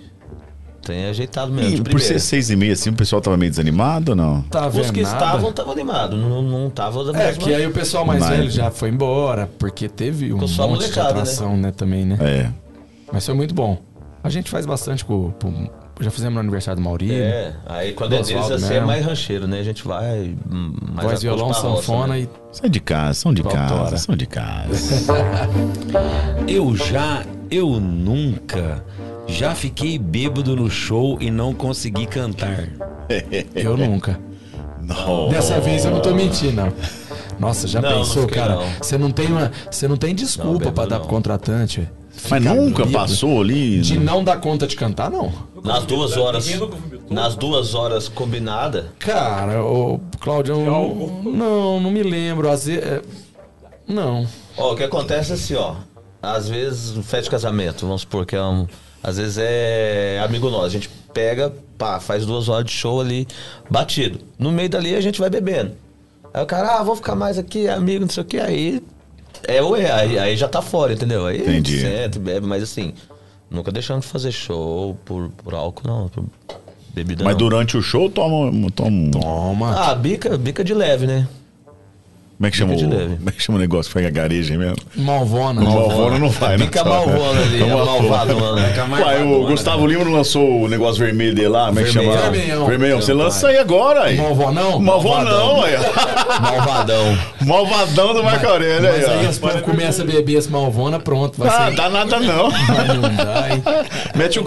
B: Tem ajeitado mesmo.
C: E
B: de
C: por ser seis e meia assim, o pessoal tava meio desanimado ou não?
E: Tá
B: Os que
E: nada?
B: estavam estavam animados, não, não estavam da
E: É, que aí o pessoal mais
C: Mas-
E: velho já foi embora, porque teve um monte de
B: né?
E: atração, né? também, né?
C: É.
E: Mas foi muito bom. A gente faz bastante com... com- já fizemos no aniversário do Maurílio.
B: É, aí quando é deles assim é mais rancheiro, né? A gente vai hum, mais
E: Voz, violão, sanfona
B: né?
E: e...
C: São de casa, são de casa, são de casa.
D: Eu já, eu nunca, já fiquei bêbado no show e não consegui cantar.
E: Eu nunca.
C: Não.
E: Dessa vez eu não tô mentindo, não. Nossa, já
B: Não, não
E: pensou,
B: fiquei,
E: cara?
B: não.
E: Você não tem uma, você não tem desculpa pra dar
B: não.
E: pro contratante.
C: Mas nunca
E: bêbado.
C: passou ali.
E: De não dar conta de cantar, não.
B: Nas duas horas. Nas duas horas combinada,
E: Cara, o Claudio, eu- não, não me lembro. Às vezes, é, não.
B: Ó, o que acontece é assim, ó. Às vezes, festa de casamento, vamos supor que é um. Às vezes é amigo nosso. A gente pega, pá, faz duas horas de show ali, batido. No meio dali a gente vai bebendo. Aí o cara, ah, vou ficar mais aqui, amigo, não sei o que. Aí. É ou é, aí, aí já tá fora, entendeu? Aí
C: Entendi.
B: senta bebe, mas assim, nunca deixamos de fazer show por, por álcool, não. Por bebida
C: Mas
B: não.
C: durante o show toma, toma um.
E: Toma.
B: Ah, bica, bica de leve, né?
C: Como é que chama o, como é que chama o negócio que foi a gareja mesmo?
E: Malvona.
C: Malvona não vai, né?
B: Bica malvona ali, é malvado, mano.
C: Uai, o Gustavo Lima não lançou o negócio vermelho dele lá? Como é que chama?
B: Vermelhão.
E: Vermelhão.
C: Você lança aí agora aí.
E: Malvó não?
C: Malvão não, aí.
B: Malvadão.
C: Malvadão do Marco Aurélio aí,
E: Mas aí
C: ó.
E: as povos começam a beber esse Malvona, pronto. Vai
C: Ah, dá nada não.
E: Vai não dá, hein?
C: Mete um,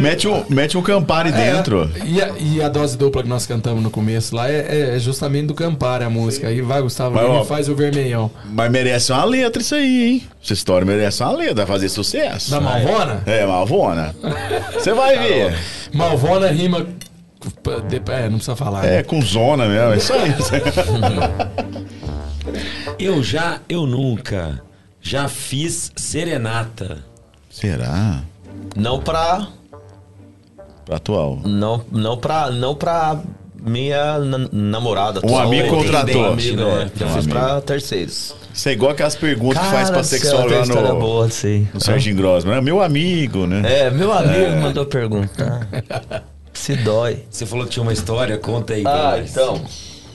C: mete um, mete um Campari dentro.
E: E a, e a dose dupla que nós cantamos no começo lá é, é justamente do Campari a música. Aí vai, Gustavo,
C: Mas, ó,
E: faz o vermelhão.
C: Mas merece uma letra isso aí, hein? Essa história merece uma letra, vai fazer sucesso.
E: Da Malvona?
C: É, Malvona. Você vai ver.
E: Malvona rima. É, não precisa falar.
C: É,
E: né?
C: com zona mesmo, é isso aí.
D: Eu já, eu nunca, já fiz serenata.
C: Será?
B: Não pra.
C: Atual.
B: Não, não pra. Não pra minha na- namorada.
C: Um amigo contratou.
B: Um amigo, é. Já
C: Um
B: fiz
C: amigo.
B: pra terceiros.
C: Isso é igual aquelas perguntas que faz pra
B: tem
C: lá no,
B: boa, sei.
C: no Serginho Grossman. É meu amigo, né?
B: É, meu amigo mandou perguntar. Se dói.
D: Você falou que tinha uma história, conta aí.
B: Ah, então.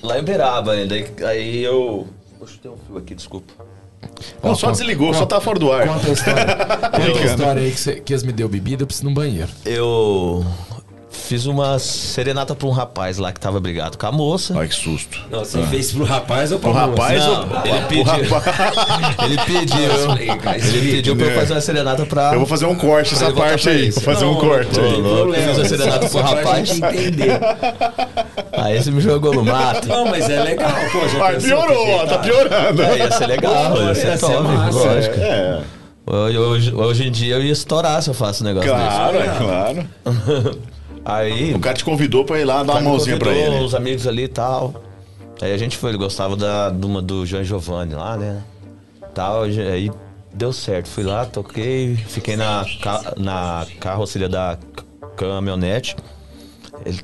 B: Lá em Beraba ainda. aí- Aí eu. Poxa, tem um fio aqui, desculpa.
C: Não, só desligou, só tá fora do ar.
E: Conta a história. Conta a história aí que, cê, que eles me deu bebida, eu preciso ir no banheiro.
B: Eu fiz uma serenata pra um rapaz lá que tava brigado com a moça.
C: Ai, que susto.
D: Não, você fez pro rapaz ou pra
C: O rapaz,
B: Não,
C: ou-
B: ele
C: o
B: pediu.
C: rapaz-
B: Ele pediu. Ele pediu pra eu fazer uma serenata pra.
C: Eu vou fazer um corte essa parte aí. Vou fazer um
D: Não,
C: corte
D: não
C: aí.
D: problema.
B: Fiz a serenata pro rapaz.
D: entender.
B: Aí você me jogou no mato.
D: Não, mas é legal, pô. Já
C: Mas piorou, ó, tá piorando.
B: É, ia ser legal,
D: Pô,
B: ia ser
D: ia ser
B: top,
D: massa,
B: lógico.
C: É,
B: Hoje, hoje, hoje em dia eu ia estourar se eu faço um negócio
C: claro, é claro.
B: Aí.
C: O cara te convidou pra ir lá dar uma mãozinha pra ele.
B: Os amigos ali e tal. Aí a gente foi, ele gostava da, de uma do João Giovanni lá, né? Tal, aí deu certo. Fui lá, toquei, fiquei na, na carroceria da caminhonete. Ele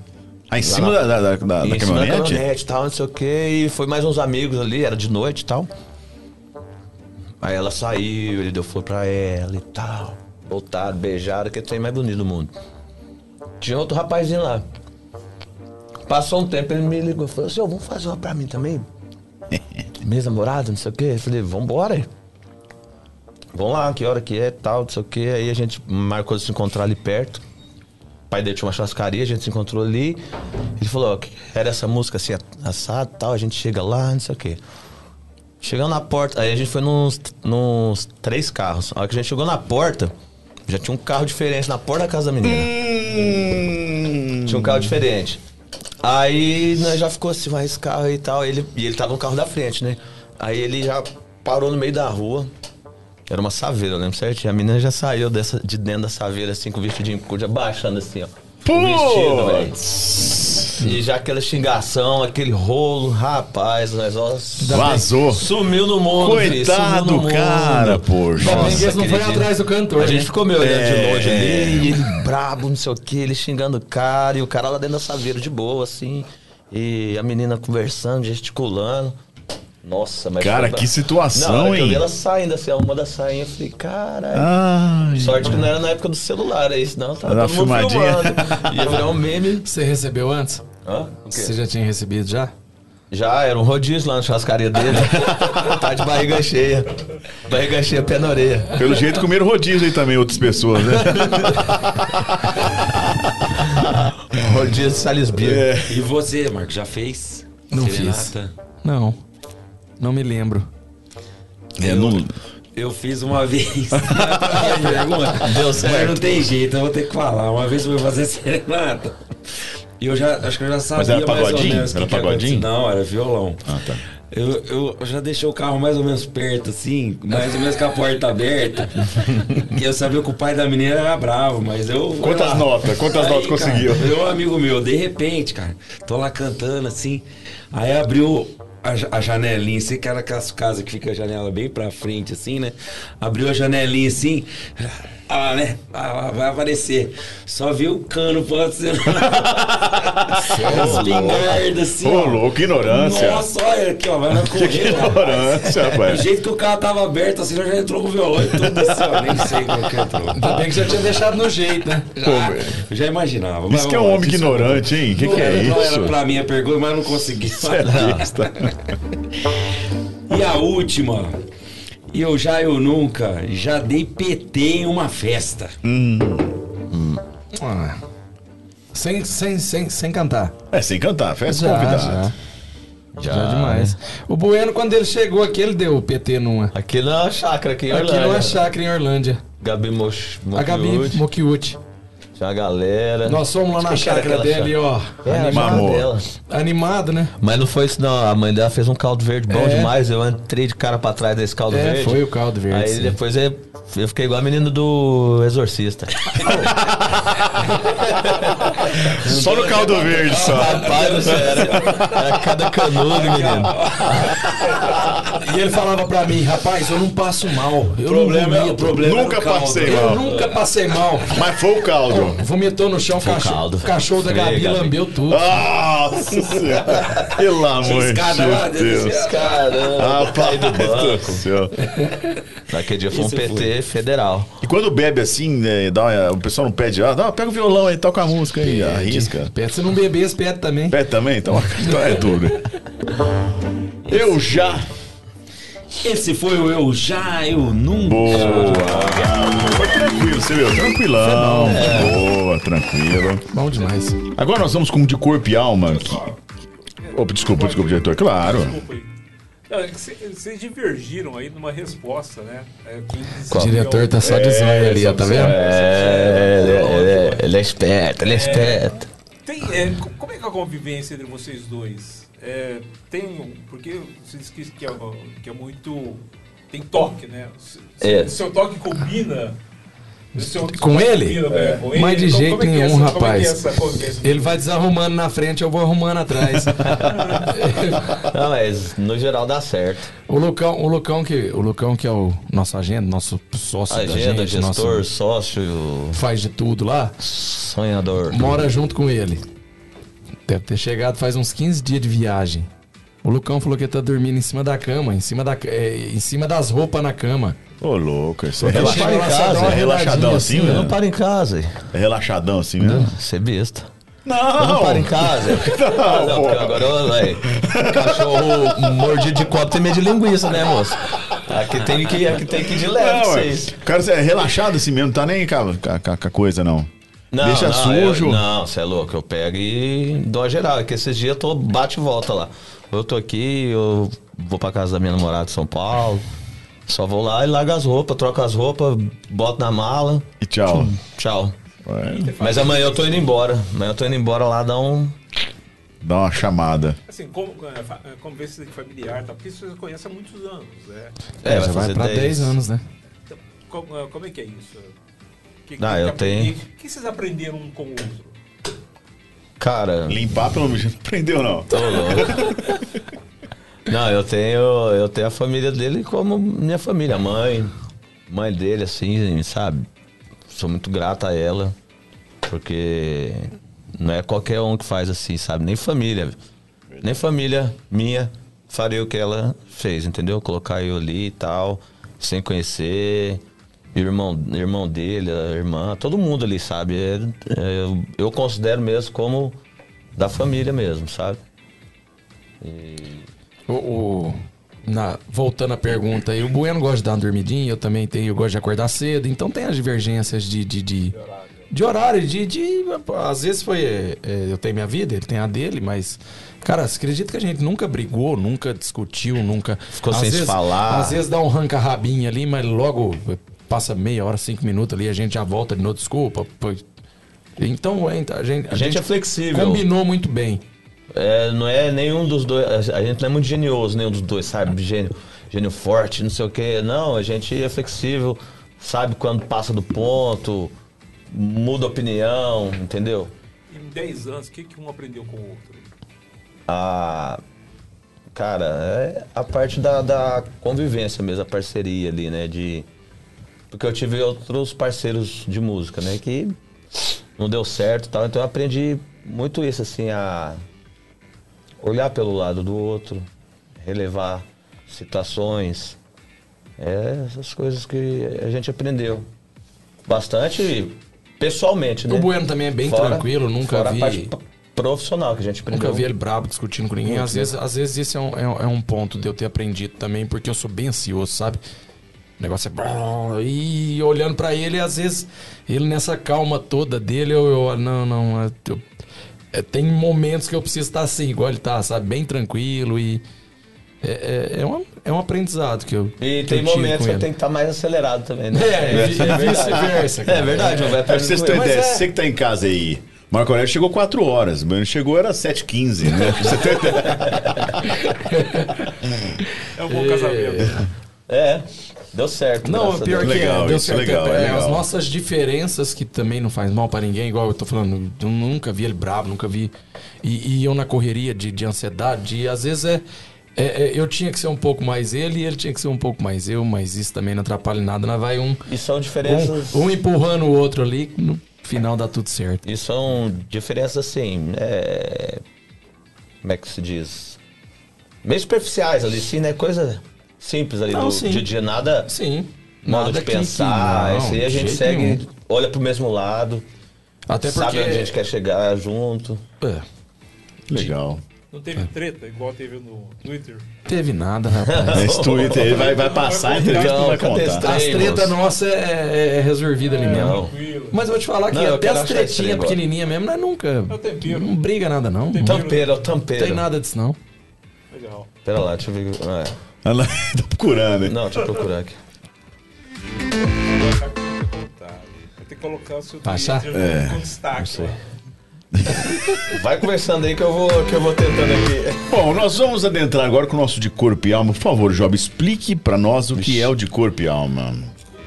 C: Ah, em cima da, da, da, da
B: em cima
C: caminhonete?
B: caminhonete e tal, não sei o que. E foi mais uns amigos ali, era de noite e tal. Aí ela saiu, ele deu flor pra ela e tal. Voltaram, beijaram, que é o trem mais bonito do mundo. Tinha outro rapazinho lá. Passou um tempo, ele me ligou e falou assim, ô, vamos fazer uma pra mim também? Minha namorada, não sei o quê. Eu falei, vambora aí. Vamos lá, que hora que é, tal, não sei o quê. Aí a gente marcou de se encontrar ali perto. O pai dele tinha uma churrascaria, a gente se encontrou ali. Ele falou, ó, que era essa música assim, assado tal, a gente chega lá, não sei o quê. Chegando na porta, aí a gente foi nos, nos três carros. A hora que a gente chegou na porta, já tinha um carro diferente na porta da casa da menina. Tinha um carro diferente. Aí nós já ficou assim, mas esse carro aí e tal. Ele, e ele tava no carro da frente, né? Aí ele já parou no meio da rua. Era uma saveira, eu lembro certinho. A menina já saiu dessa, de dentro da saveira, assim, com o vestidinho curto, já baixando assim, ó. O vestido, velho. E já aquela xingação, aquele rolo, rapaz, nós ó,
C: Vazou.
B: Sumiu no mundo, filho,
C: Coitado
B: sumiu no
C: do
B: mundo.
C: cara, poxa.
E: Que
B: Nossa,
E: eles não foram
B: dia-
E: atrás do cantor.
B: A gente
E: né?
B: ficou me olhando de
C: É.
B: longe ali, e ele brabo, não sei o que, ele xingando o cara, e o cara lá dentro da saveira de boa, assim. E a menina conversando, gesticulando. Nossa, mas.
C: Cara,
B: foi-
C: que situação,
B: Não, a hora que eu
C: hein?
B: vi ela saindo, assim, uma das sainhas, eu falei, caralho.
C: Ai,
B: Sorte que não era na época do celular, é isso, não. Tava
C: Era
B: todo mundo
C: filmadinha.
B: filmando. Ia virar um meme.
E: Você recebeu antes?
B: Hã?
E: Você já tinha recebido já?
B: Já, era um rodízio lá na churrascaria dele. tá de barriga cheia. Barriga cheia, pé na orelha.
C: Pelo jeito comeram rodízio aí também, outras pessoas, né?
B: Rodízio de Salisbury.
D: E você, Marco, já fez?
E: Não
D: Serenata?
E: Não. Não me lembro.
C: É, não-
D: Eu fiz uma vez. Minha pergunta.
B: Deu certo.
D: Mas não tem jeito, eu vou ter que falar. Uma vez eu fui fazer serenata. E eu já, acho que eu já sabia
C: era
D: mais ou
C: pagodinho?
D: menos o
C: Era
D: que
C: pagodinho?
D: Não, era violão.
C: Ah, tá.
D: Eu, eu já deixei o carro mais ou menos perto, assim, mais ou menos com a porta aberta. e eu sabia que o pai da menina era bravo, mas eu.
C: Quantas notas? Quantas notas
D: cara,
C: conseguiu?
D: Eu, um amigo meu, de repente, cara, tô lá cantando assim. Aí abriu a, a janelinha, assim, que era aquelas casas que fica a janela bem pra frente, assim, né? Abriu a janelinha assim. Ah, né? Ah, vai aparecer. Só vi o cano passando. Espingarda, assim.
C: Ô, louco, que ignorância.
D: Nossa, olha aqui, ó, vai na
C: Que
D: corrida.
C: ignorância, rapaz.
D: Do jeito que o carro tava aberto, assim, já entrou com o violão e tudo assim, ó. Nem sei como que entrou.
E: Ainda bem que já tinha deixado no jeito, né?
C: Pô,
D: Eu já imaginava.
C: Isso que é um homem ignorante, hein? O que, que é
D: era- Não era
C: isso?
D: pra mim a pergunta, mas eu não consegui.
C: Besta.
D: E a última. Eu já, eu nunca, já dei PT em uma festa.
E: Ah. Sem, sem, sem, sem cantar.
C: É, sem cantar, festa
E: Já,
C: convidado.
E: já. Já, demais. O Bueno, quando ele chegou aqui, ele deu o PT numa.
B: Aqui na chácara, aqui em
E: Aqui
B: Orlândia.
E: numa chácara em Orlândia.
B: Gabi Moch...
E: A Gabi
B: Mokiuchi. Tinha uma galera.
E: Nós fomos lá na chácara dele, ó.
B: É, a
C: Mamô.
B: mamô. dela.
E: Animado, né?
B: Mas não foi isso, não. A mãe dela fez um caldo verde bom
E: É.
B: demais. Eu entrei de cara pra trás desse caldo
E: É,
B: verde.
E: foi o caldo verde,
B: Aí
E: sim.
B: depois eu, eu fiquei igual a menina do Exorcista.
C: Só no caldo verde, só.
B: Rapaz era, era cada canudo, menino.
E: E ele falava pra mim, rapaz, eu não passo mal. Eu
D: problema
E: não
D: é- problema
C: Nunca
D: é o caldo.
C: passei
E: Eu
C: mal.
E: nunca passei mal.
C: Mas foi o caldo.
E: Vomitou no chão,
B: Foi o
E: cachorro,
B: caldo.
E: cachorro da
B: Foi,
E: Gabi
B: Gabi.
E: lambeu tudo.
C: Nossa senhora. Pelo amor de Deus.
D: Deus.
B: Caramba, caí do
C: Rapaz do
B: banco. Naquele dia foi um PT federal.
C: E quando bebe assim, né, dá uma- o pessoal não pede, ah, dá, pega o violão aí, toca a música aí, arrisca.
E: Pede se não beber, pede também.
C: Pede também? Então, então é tudo. Eu já.
D: Esse foi o Eu Já, Eu Nunca.
C: Boa! Foi tranquilo, você viu? Tranquilão. Boa, tranquilo.
E: Bom demais.
C: Agora nós vamos com De Corpo e Alma. que- Opa, desculpa, desculpa, diretor. Claro.
G: Desculpa aí. Não, é Vocês divergiram aí numa resposta, né? É,
E: O diretor
G: é
E: tá só de
C: É,
E: zóio ali, ó, tá vendo?
C: zóio.
B: É, ele, é esperto, ele é esperto.
G: Tem, é, como é que é a convivência entre vocês dois? É, tem um- porque você disse que, que, é, que é muito tem toque, né? Se-
B: É.
G: Seu toque combina seu-
E: Com ele?
G: combina, né, com
E: Mas
G: ele?
E: de
G: Como-
E: jeito
G: como é que é
E: nenhum,
G: essa- como é é
E: rapaz. Ele vai desarrumando na frente, eu vou arrumando atrás.
B: Não, mas no geral dá certo.
E: o Lucão, o Lucão que, o Lucão que é o nosso agente, nosso sócio da
B: Agenda,
E: gente,
B: gestor,
E: nosso,
B: sócio,
E: faz de tudo lá,
B: sonhador.
E: mora junto com ele. Deve ter chegado faz uns 15 dias de viagem. O Lucão falou que ele tá dormindo em cima da cama, em cima, da, é, em cima das roupas na cama.
C: Ô, louco, isso é,
E: Ele
C: relaxa-
E: chega lá, só dá uma
C: é relaxadão assim,
E: assim,
C: né?
B: Não para em casa.
C: É relaxadão assim mesmo?
B: Você é besta.
C: Não!
B: Não para em casa.
C: Não,
B: Não, agora eu, véi, cachorro mordido de copo tem medo de linguiça, né, moço? Aqui tem que, aqui tem que ir de leve
C: Não,
B: pra
C: ué.
B: vocês.
C: O cara é relaxado assim mesmo, não tá nem a- com a coisa, não.
B: Não,
C: Deixa
B: não,
C: sujo.
B: eu- não, você é louco. Eu pego e dou a geral. É que esses dias eu tô bate e volta lá. Eu tô aqui, eu vou pra casa da minha namorada em São Paulo. Só vou lá e largo as roupas, troco as roupas, boto na mala.
C: E tchau.
B: Tchau.
C: Ué,
B: Mas amanhã eu tô indo embora. Amanhã eu tô indo embora lá dar um.
C: dá uma chamada.
G: Assim, como, é, é, convivência familiar, tá? porque isso você conhece há muitos anos, né?
E: É, já vai
B: fazer
E: pra 10 anos, né?
G: Então, como, é- como é que é isso? Que,
B: Ah, eu
G: que aprendi-
B: tenho.
G: O que vocês aprenderam um com o outro?
B: Cara.
C: Limpar pelo menos não prendeu, não.
B: Tô louco. Não, eu tenho, eu tenho a família dele como minha família, a mãe, mãe dele, assim, sabe? Sou muito grato a ela, porque não é qualquer um que faz assim, sabe? Nem família, nem família minha faria o que ela fez, entendeu? Colocar eu ali e tal, sem conhecer, irmão, irmão dele, a irmã, todo mundo ali, sabe? É- é, eu- eu considero mesmo como da família mesmo, sabe?
E: O, o- na- voltando à pergunta aí, o Bueno gosta de dar uma dormidinha, eu também tenho, eu gosto de acordar cedo, então tem as divergências de. de, de, de horário, de, de. Às vezes foi. é, é, eu tenho minha vida, ele tem a dele, mas. Cara, você acredita que a gente nunca brigou, nunca discutiu, nunca.
B: Ficou
E: às
B: sem se
E: vezes-
B: falar.
E: Às vezes dá um ranca-rabinho ali, mas logo passa meia hora, cinco minutos ali, a gente já volta de novo, desculpa. Então, é, a gente,
B: A gente é flexível.
E: combinou muito bem.
B: É, não é nenhum dos dois. A gente não é muito genioso, nenhum dos dois, sabe? Gênio, gênio forte, não sei o quê. Não, a gente é flexível, sabe quando passa do ponto, muda opinião, entendeu?
G: Em 10 anos, o que, que um aprendeu com o outro?
B: A. Cara, é a parte da, da convivência mesmo, a parceria ali, né? De. Porque eu tive outros parceiros de música, né? Que não deu certo e tal. Então eu aprendi muito isso, assim, a olhar pelo lado do outro, relevar situações. É essas coisas que a gente aprendeu. Bastante pessoalmente, né?
E: O Bueno também é bem
B: Fora-
E: tranquilo, nunca vi.
B: profissional que a gente aprendeu.
E: Nunca vi ele brabo discutindo com ninguém. Às vezes, às vezes isso é um, é um- é um ponto de eu ter aprendido também, porque eu sou bem ansioso, sabe? O negócio é. E olhando pra ele, às vezes, ele nessa calma toda dele, eu. eu- não, não. eu- eu- é, tem momentos que eu preciso estar assim, igual ele tá, sabe? Bem tranquilo e. É, é, é, um, é um aprendizado que eu.
B: E
E: que
B: tem
E: eu tive
B: momentos
E: com
B: que eu tenho que estar mais acelerado também, né?
E: É,
B: verdade.
E: vice-versa, cara.
B: É verdade, vai
C: Pra vocês terem
E: Mas
C: ideia,
E: é-
C: você que tá em casa aí. Marco Aurélio chegou 4 horas, o Bueno chegou era 7h15, né? Pra você ter ideia.
G: É um bom casamento.
B: É, deu certo.
E: Não, pior que
C: Legal,
E: é, deu certo.
C: legal, é
E: É,
C: legal.
E: As nossas diferenças, que também não faz mal pra ninguém, igual eu tô falando, eu nunca vi ele bravo, nunca vi. E, e eu na correria de, de ansiedade, e às vezes é, é- é, Eu tinha que ser um pouco mais ele e ele tinha que ser um pouco mais eu, mas isso também não atrapalha em nada, não vai um,
B: E são diferenças.
E: um, um empurrando o outro ali, no final dá tudo certo.
B: E são diferenças assim. é, Como é que se diz? Meio superficiais ali, sim, né? Coisa simples ali
E: Não,
B: do
E: sim.
B: dia a dia, nada.
E: Sim.
B: Modo
E: nada
B: de pensar.
E: não,
B: Esse aí a gente segue,
E: nenhum.
B: olha pro mesmo lado,
E: Até porque.
B: sabe onde a gente quer chegar junto.
E: É.
C: Legal.
G: Não teve treta igual teve no Twitter?
E: Teve nada, rapaz.
C: Esse Twitter ele vai, vai passar a entrevista não vai
B: Não,
C: contar.
E: As tretas nossas é, é, é resolvida ali mesmo.
B: Não.
G: Tranquilo.
E: Mas eu vou te falar que
B: Não,
E: até as tretinhas pequenininhas mesmo, nós nunca.
G: É o tempero.
E: Não briga nada, não. Não
B: Tampeiro, é o tampeiro.
E: tem nada disso, não.
G: Legal.
B: Pera lá, deixa eu ver.
C: Ela tá procurando, hein?
B: Não, deixa eu procurar aqui.
G: Vai ter que colocar o seu? Twitter
C: É.
G: com destaque.
B: Vai conversando aí que eu vou, que eu vou tentando aqui.
C: Bom, nós vamos adentrar agora com o nosso de corpo e alma. Por favor, Job, explique pra nós o que é o de corpo e alma.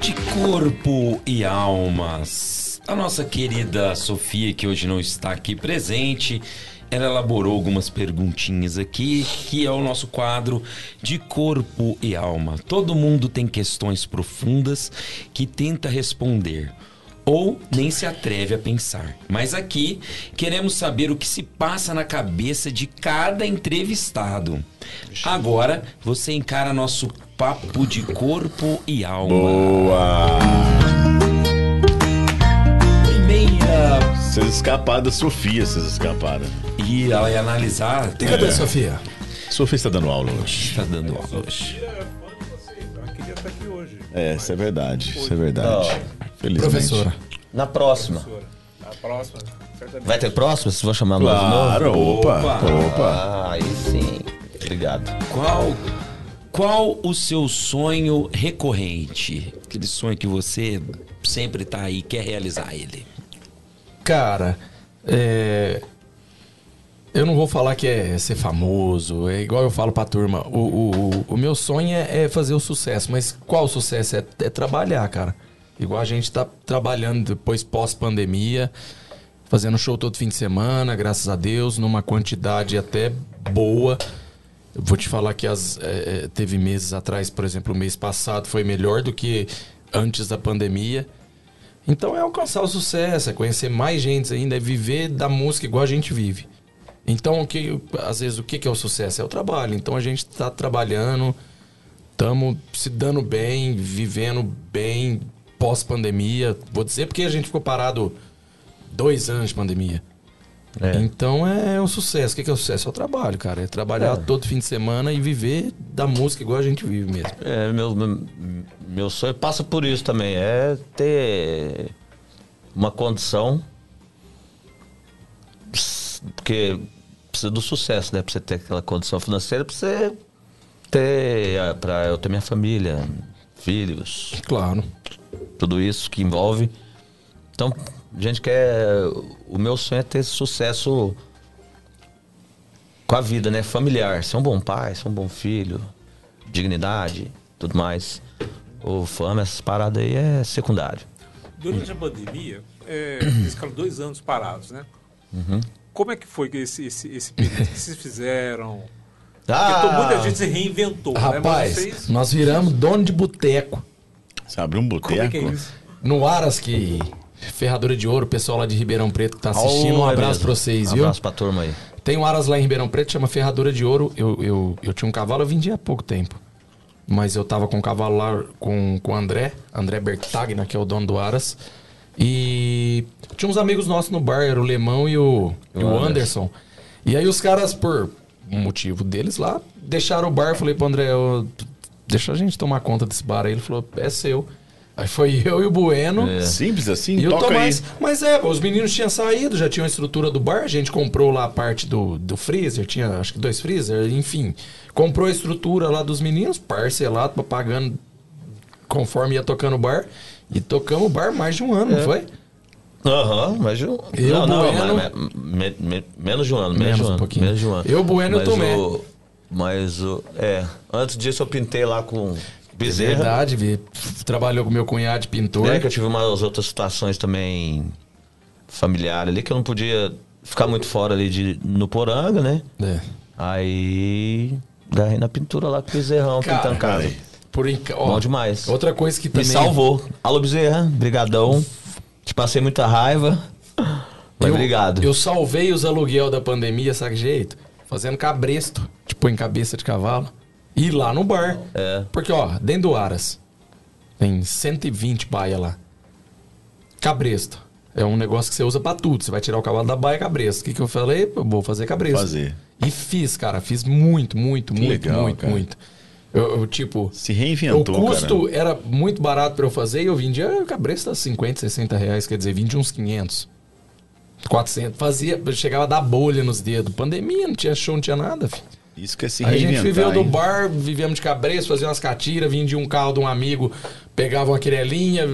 D: de corpo e almas. A nossa querida Sofia, que hoje não está aqui presente, ela elaborou algumas perguntinhas aqui, que é o nosso quadro de corpo e alma. Todo mundo tem questões profundas que tenta responder. Ou nem se atreve a pensar. Mas aqui queremos saber o que se passa na cabeça de cada entrevistado. Agora você encara nosso papo de corpo e alma.
C: Boa! Vocês escaparam da Sofia, vocês escaparam.
D: E ela ia analisar.
E: E cadê a Sofia?
C: Sofia está dando aula hoje.
D: Está dando aula hoje.
G: É fã de vocês. Ela queria estar aqui hoje.
C: É, isso é verdade, isso é verdade. Felizmente.
E: Professora.
B: Na próxima.
G: Professora. A próxima, certamente.
B: Vai ter próxima? Vocês vão chamar nós de novo?
C: Claro, opa,
D: Opa.
C: opa.
B: Ah, aí sim. Obrigado.
D: Qual, qual o seu sonho recorrente? Aquele sonho que você sempre tá aí, quer realizar ele.
E: Cara, é. Eu não vou falar que é ser famoso, é igual eu falo pra turma. O, o, o- o meu sonho é, é fazer o sucesso, mas qual o sucesso? É, é trabalhar, cara. Igual a gente tá trabalhando depois pós-pandemia, fazendo show todo fim de semana, graças a Deus, numa quantidade até boa. Eu vou te falar que as, é, é, teve meses atrás, por exemplo, o mês passado foi melhor do que antes da pandemia. Então é alcançar o sucesso, é conhecer mais gente ainda, é viver da música igual a gente vive. Então, o que, às vezes, o que é o sucesso? É o trabalho. Então a gente está trabalhando, estamos se dando bem, vivendo bem pós-pandemia. Vou dizer porque a gente ficou parado dois anos de pandemia.
B: É.
E: Então é um sucesso. O que é o sucesso? É o trabalho, cara. É trabalhar todo fim de semana e viver da música igual a gente vive mesmo.
B: É, meu, meu, sonho passa por isso também. É ter uma condição. Porque precisa do sucesso, né? Pra você ter aquela condição financeira, pra você ter. ah, Pra eu ter minha família, filhos,
E: Claro.
B: tudo isso que envolve. Então, a gente quer. O meu sonho é ter sucesso com a vida, né? Familiar. Ser um bom pai, ser um bom filho, dignidade, tudo mais. O fama, essas paradas aí é secundário.
G: Durante a pandemia, é, eles ficaram dois anos parados, né?
B: Uhum.
G: Como é que foi esse, esse, esse período? Que vocês fizeram? Porque
B: Ah!
G: to- muita gente se reinventou, né? Mas
E: Rapaz,
G: vocês,
E: nós viramos dono de boteco.
C: Você abriu um
G: como é que é
C: boteco?
G: isso?
E: No Aras, que Ferradura de Ouro, o pessoal lá de Ribeirão Preto que tá assistindo, um abraço pra vocês,
B: Um
E: viu?
B: abraço pra turma aí.
E: Tem um Aras lá em Ribeirão Preto, chama Ferradura de Ouro. Eu, eu, eu tinha um cavalo, eu vendi há pouco tempo. Mas eu tava com um cavalo lá com, com o André, André Bertagna, que é o dono do Aras. E tinha uns amigos nossos no bar, era o Lemão e o, e o Anderson. E aí os caras, por um motivo deles lá, deixaram o bar. Falei pro André, "Ô, deixa a gente tomar conta desse bar aí. Ele falou, é seu. Aí foi eu e o Bueno.
B: É.
C: Simples assim?
E: E
C: Toca aí.
E: Tomás. Mas é, os meninos tinham saído, já tinham a estrutura do bar, a gente comprou lá a parte do, do freezer, tinha acho que dois freezer, enfim. Comprou a estrutura lá dos meninos, parcelado, pagando conforme ia tocando o bar. E tocamos o bar mais de um ano, não foi?
B: Aham, mas de um.
E: Eu,
B: não, não,
E: Bueno-
B: mas- me- me- menos de um ano, menos,
E: Menos
B: de um
E: um
B: ano.
E: pouquinho.
B: Menos de um ano.
E: Eu, Bueno
B: Mas
E: Tomé.
B: o- Mas o. É. Antes disso eu pintei lá com
E: É
B: Bezerra.
E: verdade, vi. Trabalhou com meu cunhado de pintor.
B: É, que eu tive umas outras situações também familiares ali, que eu não podia ficar muito fora ali de, no Poranga, né?
E: É.
B: Aí. Garrei na pintura lá com o Bezerrão,
E: Cara,
B: pintando casa.
E: Por enca...
B: Bom demais.
E: Outra coisa que
B: Me
E: também.
B: salvou. Alô, Bezerra, brigadão. Te passei muita raiva. Mas
E: eu,
B: obrigado.
E: Eu salvei os aluguel da pandemia, sabe que jeito? Fazendo cabresto, tipo em cabeça de cavalo. E lá no bar.
B: É.
E: Porque, ó, dentro do Aras, tem 120 baia lá. Cabresto. É um negócio que você usa pra tudo. Você vai tirar o cavalo da baia cabresto. O que, que eu falei? Eu vou fazer cabresto.
C: Fazer.
E: E fiz, cara. Fiz muito, muito,
C: Que
E: muito,
C: legal,
E: muito,
C: cara.
E: muito. Eu, eu, tipo,
C: Se reinventou,
E: o custo
C: cara.
E: era muito barato pra eu fazer e eu vendia cabresto a 50, 60 reais. Quer dizer, vendia uns 500. 400. Fazia, chegava a dar bolha nos dedos. Pandemia, não tinha show, não tinha nada, filho.
C: Isso que é se
E: a gente viveu do
C: hein?
E: bar, vivíamos de cabresto, fazia umas catiras, vendia um carro de um amigo, pegava uma querelinha,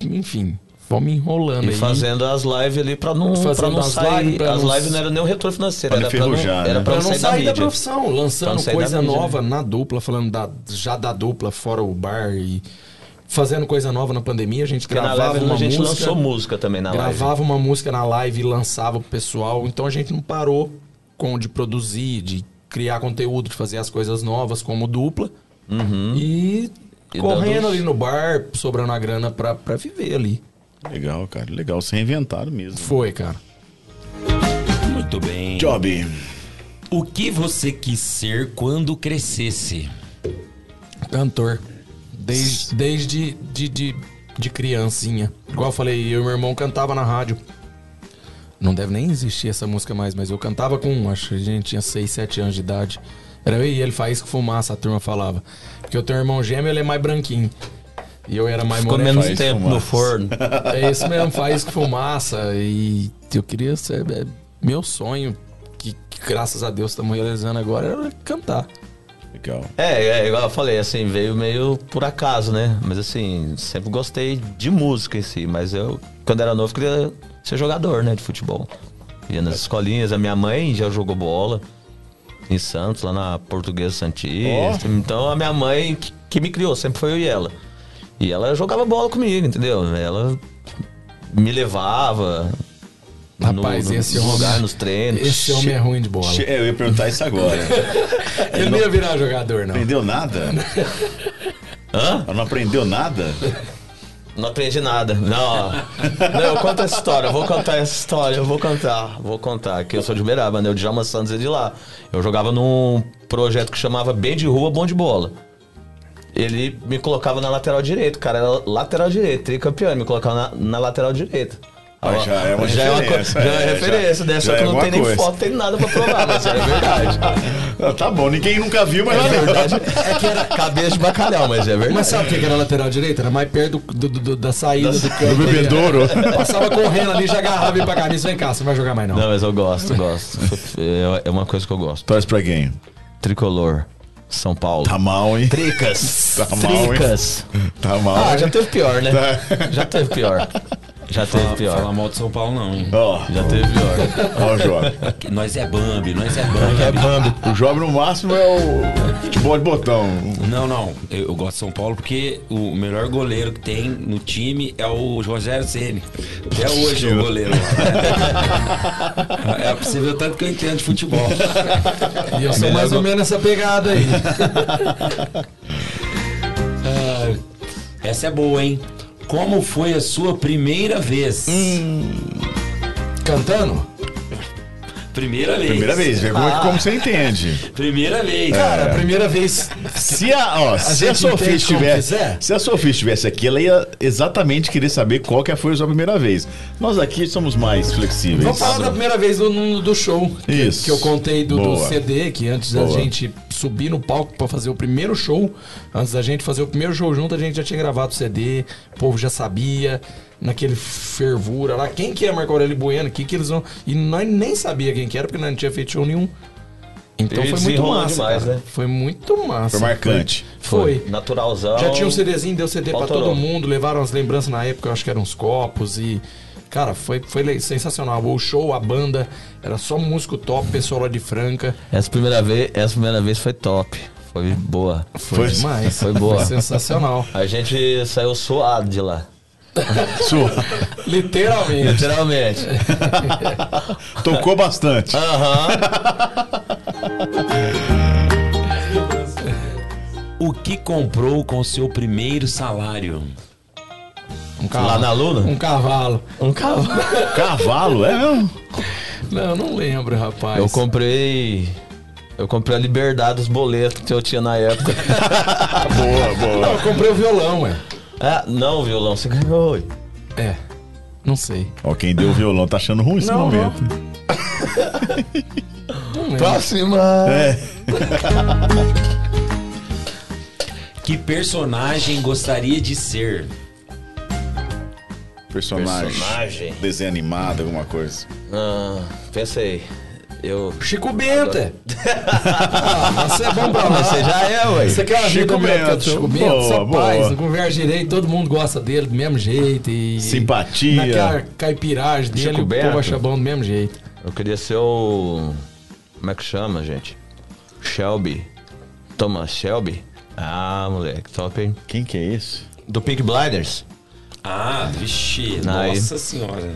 E: enfim, fomos enrolando
B: E
E: aí.
B: fazendo as lives ali pra não,
E: Fazendo
B: pra não
E: as
B: sair.
E: lives pra
B: as
E: não-
B: lives não era nem o retorno financeiro,
C: Pra
B: era pra não,
C: enferrujar,
B: era
C: né?
B: pra
E: Pra
B: não sair da
E: sair da profissão, lançando coisa
B: mídia.
E: nova na dupla, falando da, já da dupla, fora o bar e fazendo coisa nova na pandemia. A gente
B: Porque na
E: gravava
B: live
E: uma
B: a gente
E: música,
B: lançou música também na live.
E: gravava uma música na live e lançava pro pessoal. Então a gente não parou com de produzir, de criar conteúdo, de fazer as coisas novas como dupla. E,
B: E
E: correndo
B: dando-
E: ali no bar, sobrando a grana pra, pra viver ali.
C: Legal, cara. Legal. Se reinventaram mesmo.
E: Foi, cara.
D: Muito bem.
C: Job.
D: O que você quis ser quando crescesse?
E: Cantor. Desde, desde de, de, de criancinha. Igual eu falei, eu e meu irmão cantava na rádio. Não deve nem existir essa música mais, mas eu cantava com, acho que a gente tinha 6, 7 anos de idade. Era eu e ele, faz que fumaça, a turma falava. Porque eu tenho um irmão gêmeo, ele é mais branquinho. E eu era mais
B: Ficou
E: moreno.
B: menos
C: Faz
B: tempo
C: fumaça.
B: no forno.
E: É isso mesmo, faz que fumaça. E eu queria ser. é, meu sonho, que, que graças a Deus estamos realizando agora, era cantar.
C: Legal.
B: É, é, igual eu falei, assim, veio meio por acaso, né? Mas assim, sempre gostei de música em si, mas eu, quando era novo, queria ser jogador, né, de futebol. Ia nas escolinhas, a minha mãe já jogou bola em Santos, lá na Portuguesa Santista. Então a minha mãe que, que me criou, sempre foi eu e ela. E ela jogava bola comigo, entendeu? Ela me levava
E: Rapaz,
B: no, no
E: esse
B: lugar,
E: homem-
B: nos treinos.
E: Esse homem é ruim de bola.
C: É, eu ia perguntar isso agora.
E: Ele não ia virar jogador, não.
C: aprendeu nada?
B: Hã?
C: Ela não aprendeu nada?
B: Não aprendi nada. Não, não, eu conto essa história, eu vou contar essa história, eu vou contar, vou contar. Que eu sou de Uberaba, né? O Djalma Santos é de lá. Eu jogava num projeto que chamava Bem de Rua, Bom de Bola. Ele me colocava na lateral direita, cara, era lateral direita, tricampeão, me colocava na, na lateral direita.
C: Já é uma
B: já é uma,
C: referência,
B: já é,
C: é,
B: referência, né? Só que
C: é
B: não tem nem
C: coisa.
B: foto, tem nada pra provar, mas é verdade.
C: Ah, tá bom, ninguém nunca viu, mas
B: É verdade. É que era cabeça de bacalhau, mas é verdade.
E: Mas sabe o que era lateral direito? Era mais perto do, do- do- da saída do campo.
C: Do bebedouro.
E: Passava correndo ali, já agarrava e pra camisa. Vem cá, você não vai jogar mais não.
B: Não, mas eu gosto, gosto. É é uma coisa que eu gosto.
C: Torce pra quem?
B: Tricolor, São Paulo.
C: Tá mal, hein?
B: Tricas.
C: Tá mal, hein?
B: Tricas.
C: Tá mal.
B: Ah,
C: hein?
B: já teve pior, né?
C: Tá.
B: Já teve pior. Já teve
D: Fala,
B: pior.
D: fala mal de São Paulo, não, hein?
C: Ó,
B: Já teve pior.
C: ó o Job.
D: Nós é Bambi, nós é Bambi.
B: É Bambi.
C: O Job no máximo é o futebol de botão.
D: Não, não. Eu, eu gosto de São Paulo porque o melhor goleiro que tem no time é o Rogério Ceni. Até hoje é o goleiro lá. É pra você ver o tanto que eu entendo de futebol.
E: E eu sou mais ou
B: go-
E: menos essa pegada aí.
D: Essa é boa, hein? Como foi a sua primeira vez?
E: Cantando?
D: Primeira vez.
C: Primeira vez, vê como, é que- como você entende.
D: Primeira vez.
E: Cara, a primeira vez.
C: Se a, ó, se a Sofia estivesse, se a Sofia estivesse aqui, ela ia exatamente querer saber qual que foi a sua primeira vez. Nós aqui somos mais flexíveis.
E: Vamos falar da primeira vez do, do show. Que,
C: Isso.
E: que eu contei do, do. CD, que antes da
C: Boa.
E: gente subir no palco pra fazer o primeiro show, antes da gente fazer o primeiro show junto, a gente já tinha gravado o CD, o povo já sabia, naquele fervura lá. Quem que é Marco Aurélio Bueno? Que que eles vão. E nós nem sabia quem que era, porque nós não tinha feito show nenhum. Então foi muito massa.
B: demais,
E: cara.
B: né?
E: Foi muito massa.
C: Foi marcante.
E: Foi.
B: Naturalzão.
E: Já tinha um CDzinho, deu CD pra
B: Autorou.
E: todo mundo, levaram as lembranças na época, eu acho que eram uns copos e. Cara, foi, foi sensacional. O show, a banda, era só músico top, pessoal lá de Franca.
B: Essa primeira vez, essa primeira vez foi top. Foi boa.
E: Foi,
C: Foi-
E: demais.
B: foi boa.
E: Foi sensacional.
B: A gente saiu suado de lá.
C: Sua.
E: Literalmente.
B: Literalmente.
C: Tocou bastante.
B: Aham.
D: O que comprou com seu primeiro salário?
E: Um cavalo.
B: Lá na Luna?
E: Um cavalo.
B: Um cavalo.
C: Cavalo, é mesmo?
E: Não, não lembro, rapaz.
B: Eu comprei. Eu comprei a liberdade dos boletos que eu tinha na época.
C: Boa, boa.
E: Não, eu comprei o violão, ué.
B: Ah, não, violão, você ganhou.
E: É. Não sei.
C: Ó, quem deu o violão tá achando ruim esse
E: Não,
C: momento.
B: Próxima!
C: É.
D: Que personagem gostaria de ser?
C: Personagem.
B: Personagem.
C: Desenho animado, alguma coisa.
B: Ah, pensei. Eu.
E: Chico Bento. ah, você é bom pra lá.
B: Você já é, ué.
E: Você quer uma
C: Chico Bento.
E: Chico Bento?
C: Boa,
E: Só
C: boa.
E: paz, não conversa direito, todo mundo gosta dele do mesmo jeito. E
C: Simpatia.
E: Naquela caipiragem dele,
B: Chico
E: o
B: Bento.
E: povo acha bom do mesmo jeito.
B: Eu queria ser o. Como é que chama, gente? Shelby. Thomas Shelby? Ah, moleque, top, hein?
C: Quem que é esse?
B: Do Pink Blinders.
D: Ah, vixe,
B: Aí.
D: nossa senhora.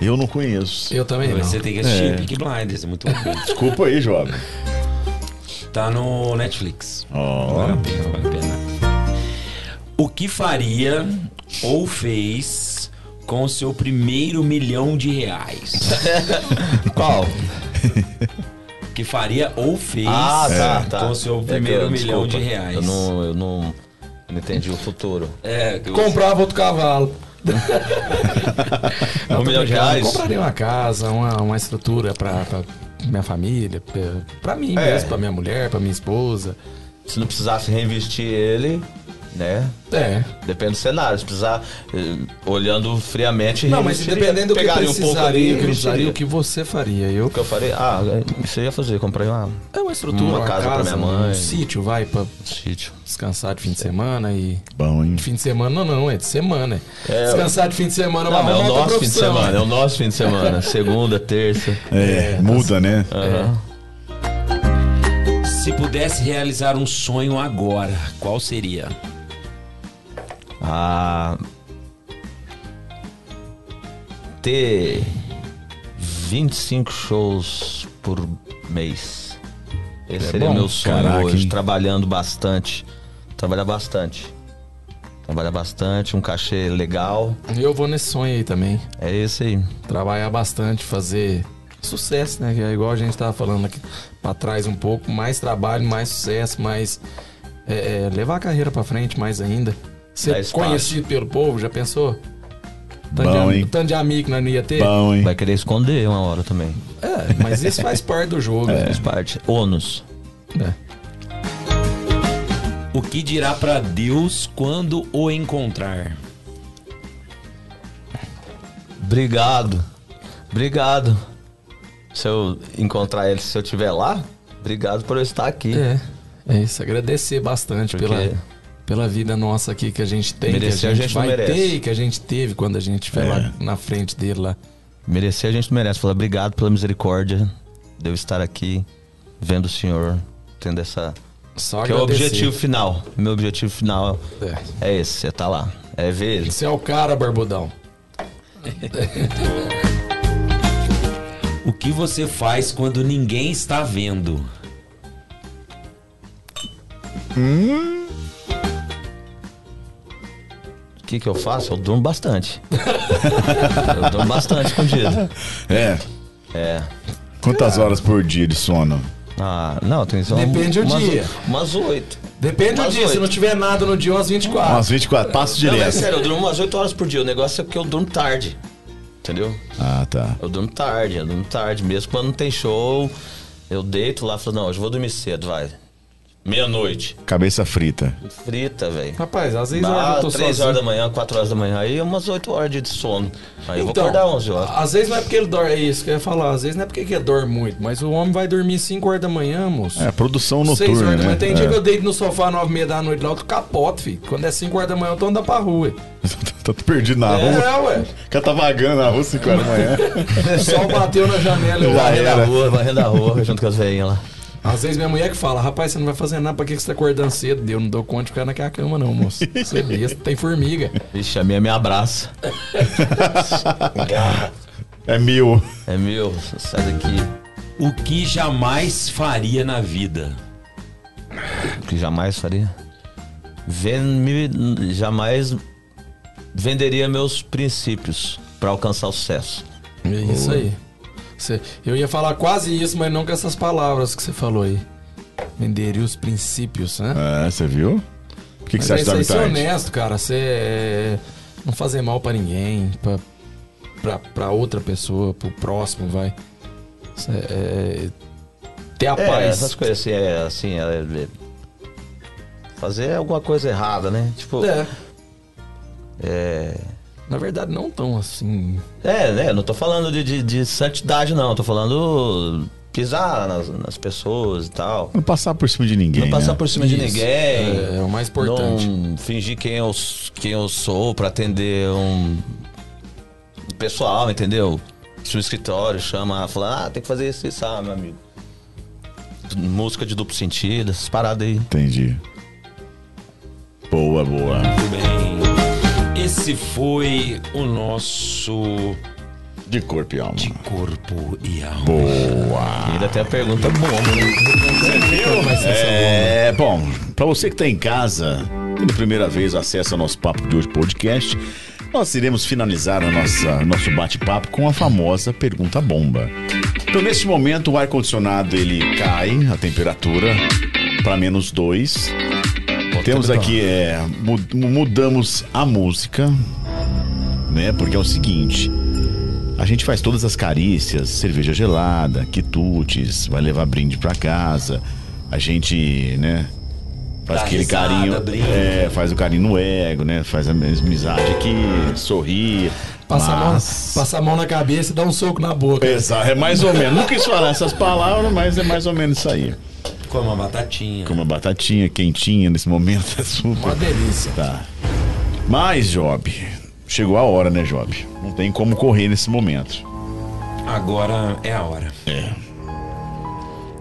C: Eu não conheço.
E: Eu também não.
D: Você tem que assistir
C: É.
D: Peaky Blinders, é muito bom.
C: Desculpa aí, jovem.
D: Tá no Netflix.
C: Ó.
D: Vale a pena, vale a pena. O que faria ou fez com o seu primeiro milhão de reais?
B: Qual?
D: O que faria ou fez
B: Ah, tá, tá.
D: com o seu
B: É
D: primeiro
B: eu-
D: milhão
B: desculpa,
D: de reais?
B: Eu não, eu não, não entendi o futuro.
D: É,
E: Comprava outro cavalo.
B: Um milhão de reais?
E: Compraria uma casa, uma, uma estrutura pra, pra minha família, pra, pra mim
B: É.
E: mesmo, pra minha mulher, pra minha esposa.
B: Se não precisasse reinvestir ele, né?
E: É.
B: Depende do cenário. Se precisar, eh, olhando friamente,
E: Não, mas dependendo do que
B: Pegaria um pouco ali
E: precisaria, o que precisaria,
B: investiria.
E: o que você faria. Eu
B: O que eu falei? Ah, isso eu ia fazer. Comprei uma,
E: É uma estrutura,
B: Uma
E: uma,
B: casa
E: casa,
B: pra minha mãe.
E: um sítio, vai pra
B: um sítio.
E: descansar de fim de semana e...
C: Bom, hein?
E: Fim de semana não, não, é de semana.
B: É,
E: Descansar de fim de semana
B: Não, mas é o nosso fim de semana. É o nosso fim de semana. Segunda, terça.
C: É, muda, né?
B: Aham.
D: Se pudesse realizar um sonho agora, qual seria?
B: Ah, ter 25 shows por mês. Esse seria
E: bom.
B: meu sonho
C: Caraca,
B: hoje,
C: hein?
B: trabalhando bastante. Trabalhar bastante. Trabalhar bastante, um cachê legal.
E: Eu vou nesse sonho aí também.
B: É esse aí.
E: Trabalhar bastante, fazer sucesso, né? Que é igual a gente tava falando aqui pra trás um pouco. Mais trabalho, mais sucesso, mais... é, é, levar a carreira pra frente mais ainda. Ser conhecido pelo povo, já pensou? Tanto,
C: Bom,
E: de,
C: hein?
E: tanto de amigo que nós não ia ter.
C: Bom, hein?
B: Vai querer esconder uma hora também.
E: É, mas isso faz parte do jogo. né?
B: Faz parte. Ônus.
E: É.
D: O que dirá pra Deus quando o encontrar?
B: Obrigado. Obrigado. Se eu encontrar ele, se eu estiver lá, obrigado por eu estar aqui.
E: É, é isso. Agradecer bastante
B: Porque-
E: pela, pela vida nossa aqui que a gente tem,
B: Merecer
E: que a
B: a
E: gente,
B: gente não
E: vai
B: merece.
E: ter e que a gente teve quando a gente estiver lá na frente dele lá.
B: Merecer a gente não merece. Falar obrigado pela misericórdia de eu estar aqui vendo o senhor tendo essa.
E: Só
B: que é o objetivo final. Meu objetivo final
E: É.
B: é esse, você tá lá. É ver ele.
E: Você é o cara, Barbudão.
D: O que você faz quando ninguém está vendo?
B: O que, que eu faço? Eu durmo bastante. eu durmo bastante escondido.
C: É.
B: É.
C: Quantas horas por dia de sono?
B: Ah, não, tem só
E: Depende do
B: umas,
E: dia.
B: Umas oito.
E: Depende do
B: Umas
E: dia. Se
B: oito.
E: não tiver nada no dia, umas 24.
C: Umas 24, passo
B: Não, mas é
C: direto.
B: sério, eu durmo umas 8 horas por dia. O negócio é que eu durmo tarde. Entendeu?
C: Ah, tá.
B: Eu durmo tarde, eu durmo tarde. Mesmo quando não tem show, eu deito lá e falo, não, hoje eu vou dormir cedo, vai. Meia-noite.
C: Cabeça frita.
B: Frita, velho.
E: Rapaz, às vezes eu
B: Ah,
E: tô
B: 3
E: sozinho.
B: horas da manhã, 4 horas da manhã. Aí é umas 8 horas de sono. Aí eu vou
E: Então,
B: acordar 11 horas.
E: Às vezes não é porque ele dorme, é isso que eu ia falar. Às vezes não é porque ele dorme muito, mas o homem vai dormir 5 horas da manhã, moço.
C: É, produção
E: 6
C: noturna,
E: horas da
C: né?
E: manhã. Tem dia que
C: É.
E: eu deito no sofá 9 e meia da noite lá, eu tô capoto, filho. Quando é 5 horas da manhã, eu tô andando pra rua.
C: Tô perdido na rua.
E: É, ué.
C: O cara tá vagando na rua 5 horas da manhã.
E: O sol bateu na janela, eu
B: Varrendo a rua, varrendo a rua, junto com as veinhas lá.
E: Às vezes minha mulher que fala, rapaz, você não vai fazer nada, pra que você tá acordando cedo? Eu não dou conta de ficar naquela cama, não, moço. Você é besta, tem formiga.
B: Vixe, a minha me abraça.
C: É mil.
B: É meu, sai daqui.
D: O que jamais faria na vida?
B: O que jamais faria? Vende, jamais venderia meus princípios pra alcançar o sucesso.
E: É isso aí. Você- eu ia falar quase isso, mas não com essas palavras que você falou aí. Venderia os princípios, né?
C: É, você viu? O que, que você
E: é
C: acha
E: isso
C: da
E: ser
C: tarde?
E: honesto, cara. Você é, não fazer mal pra ninguém, pra pra, pra outra pessoa, pro próximo, vai. Isso é- é- ter a
B: É,
E: paz.
B: essas coisas assim, é assim, é, é- fazer alguma coisa errada, né? Tipo,
E: É.
B: é.
E: Na verdade, não tão assim.
B: É, né? Não tô falando de, de, de santidade, não. Tô falando pisar nas, nas pessoas e tal.
C: Não passar por cima de ninguém.
B: Não passar
C: né?
B: por cima de
E: Isso.
B: ninguém.
E: É, é o mais importante.
B: Não fingir quem eu, quem eu sou pra atender um um pessoal, entendeu? Se o escritório chama, fala, ah, tem que fazer isso, isso, ah, meu amigo. Música de duplo sentido, essas paradas aí.
C: Entendi. Boa, boa.
D: Muito bem. Esse foi o nosso
C: De corpo e alma.
D: de corpo e alma.
C: Boa.
B: E ainda tem a pergunta bomba, né?
C: É, bom, pra você que tá em casa, pela primeira vez acessa nosso Papo de Hoje podcast, nós iremos finalizar a nossa, nosso bate-papo com a famosa pergunta bomba. Então, neste momento, o ar-condicionado ele cai, a temperatura, para menos 2. Temos aqui, é, mu- mudamos a música, né? Porque é o seguinte, a gente faz todas as carícias, cerveja gelada, quitutes, vai levar brinde pra casa. A gente, né, faz
D: Dá
C: aquele
D: risada,
C: carinho, é, faz o carinho no ego, né? Faz a amizade aqui, sorrir.
E: Passa, a mão,
C: mas...
E: passa a mão na cabeça e dá um soco na boca.
C: Exato, é mais ou menos. Não quis falar essas palavras, mas é mais ou menos isso aí.
D: Com uma batatinha.
C: Com uma batatinha quentinha nesse momento é super.
E: Uma delícia.
C: Tá. Mas, Job, chegou a hora, né, Job? Não tem como correr nesse momento.
D: Agora é a hora.
C: É.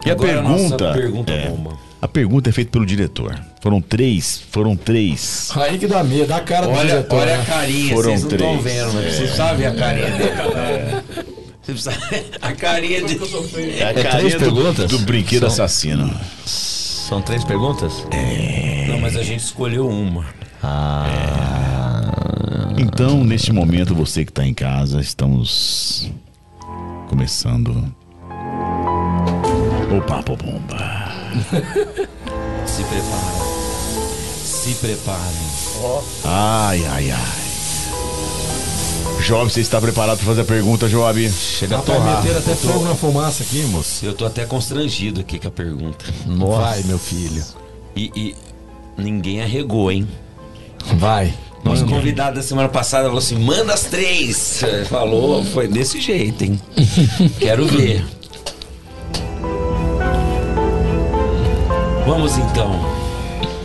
C: E a
D: Agora nossa
C: pergunta.
D: pergunta
C: é,
D: bomba.
C: A pergunta é feita pelo diretor. Foram três. Foram três.
E: Aí que dá medo, dá a cara do
D: Olha,
E: diretor.
D: olha a
E: né?
D: carinha,
C: Foram
D: vocês não estão
C: três.
D: vendo, mas você sabe a carinha dele. Você precisa... A carinha de.
C: É a
B: três
C: carinha do,
B: perguntas?
C: do brinquedo
B: São-
C: assassino.
B: São três perguntas?
D: Não, mas a gente escolheu uma.
B: Ah.
C: Então, neste momento, você que está em casa, estamos começando o Papo Bomba.
D: Se prepara. Se preparem.
C: Ai, ai, ai. Job, você está preparado para fazer a pergunta, Job?
B: Chega a
E: Rapaz,
B: torrar.
E: meter até fogo na fumaça aqui, moço.
D: Eu tô até constrangido aqui com a pergunta.
B: Nossa.
E: Vai, meu filho.
D: E, e ninguém arregou, hein?
E: Vai.
D: Nosso convidado da semana passada falou assim: manda as três. Falou, foi desse jeito, hein? Quero ver. Vamos então.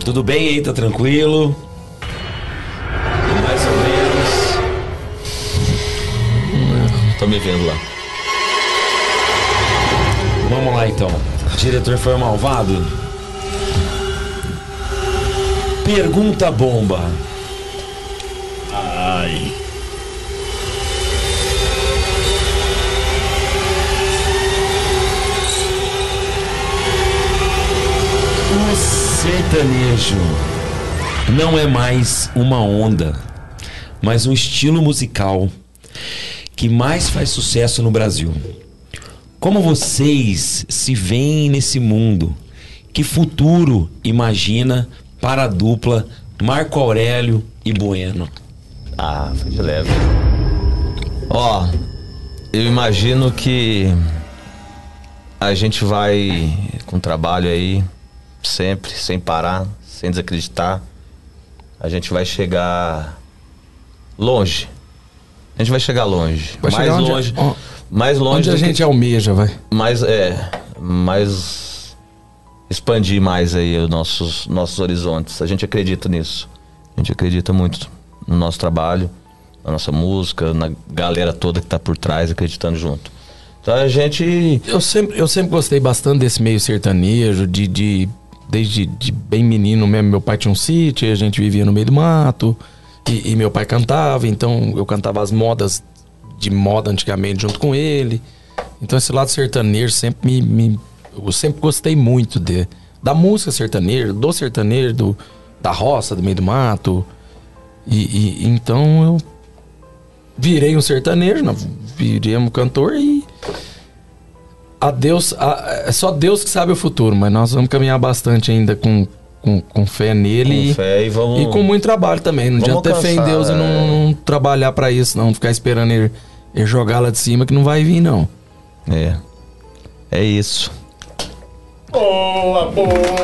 D: Tudo bem aí? Tá tranquilo?
B: Tô me vendo lá.
D: Vamos lá então. Diretor foi malvado? Pergunta bomba.
C: Ai.
D: O sertanejo não é mais uma onda, mas um estilo musical que mais faz sucesso no Brasil. Como vocês se veem nesse mundo? Que futuro imagina para a dupla Marco Aurélio e Bueno?
B: Ah, foi de leve. Ó, eu imagino que a gente vai com trabalho aí, sempre, sem parar, sem desacreditar. A gente vai chegar longe. A gente vai chegar longe.
E: Vai
B: mais
E: chegar onde-
B: longe.
E: ó,
B: mais longe
E: Onde a
B: do que-
E: gente almeja, vai.
B: mais é mais expandir mais aí os nossos nossos horizontes a gente acredita nisso a gente acredita muito no nosso trabalho na nossa música na galera toda que tá por trás acreditando junto então a gente
E: Eu sempre, eu sempre gostei bastante desse meio sertanejo, de, de desde de bem menino mesmo. Meu pai tinha um sítio, a gente vivia no meio do mato. E, e meu pai cantava, então eu cantava as modas de moda antigamente junto com ele. Então esse lado sertanejo sempre me, me- eu sempre gostei muito de da música sertaneja, do sertanejo, do, da roça, do meio do mato. E, e- então eu virei um sertanejo, não, virei um cantor e a Deus, a- é só Deus que sabe o futuro, mas nós vamos caminhar bastante ainda com, com, com fé nele
B: com fé e vamos
E: e com muito trabalho também. Não adianta ter fé em Deus e
B: é.
E: não, não trabalhar pra isso, não ficar esperando ele, e jogar lá de cima que não vai vir, não.
B: É. É isso.
C: Boa, boa, boa, boa.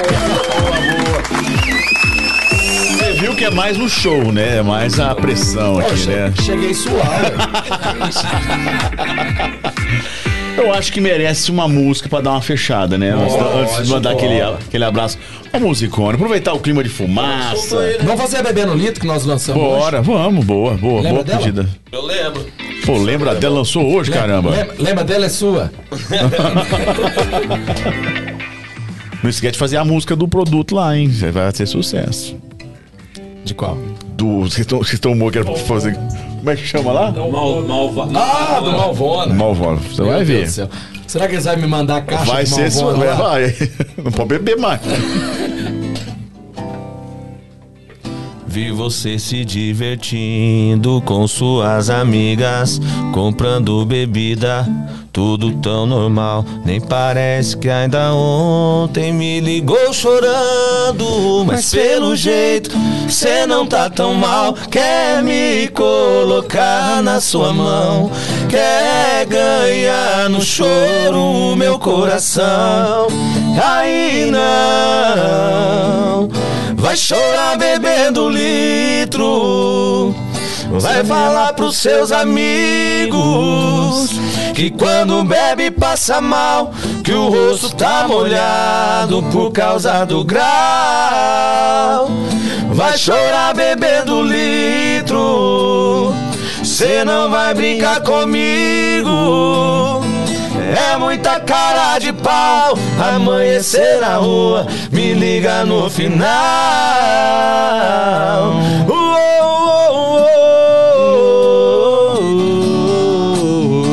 C: Você viu que é mais o show, né? É mais a pressão aqui, né?
E: Cheguei suave.
C: Eu acho que merece uma música pra dar uma fechada, né? Antes, da- antes de mandar aquele, aquele abraço. Uma musicona, aproveitar o clima de fumaça.
E: Vamos fazer a Bebê no Litro que nós lançamos hoje?
C: Bora, vamos, boa, boa,
E: Lembra
C: boa
E: dela?
C: pedida.
B: Eu lembro.
C: Pô, lembra dela lançou hoje, caramba.
E: Lembra, lembra dela é sua?
C: Não esquece de fazer a música do produto lá, hein? Vai ser sucesso.
E: De qual?
C: Do. Vocês estão- vocês estão que era pra fazer. Como é que chama lá?
I: Mal, malva.
E: Ah, do Malvona.
C: Malvona. Você
E: Meu
C: vai
E: Deus
C: ver.
E: Será que eles vão me mandar a caixa
C: Vai
E: de
C: ser sua.
E: Malvona lá?
C: Vai. Não pode beber mais.
B: Vi você se divertindo com suas amigas, comprando bebida, tudo tão normal. Nem parece que ainda ontem me ligou chorando, mas pelo jeito cê não tá tão mal. Quer me colocar na sua mão, quer ganhar no choro o meu coração. Aí não. Vai chorar bebendo litro. Vai falar pros seus amigos que quando bebe passa mal, que o rosto tá molhado por causa do grau. Vai chorar bebendo litro. Cê não vai brincar comigo. É muita cara de pau, amanhecer na rua, me liga no final. Uou, uou, uou.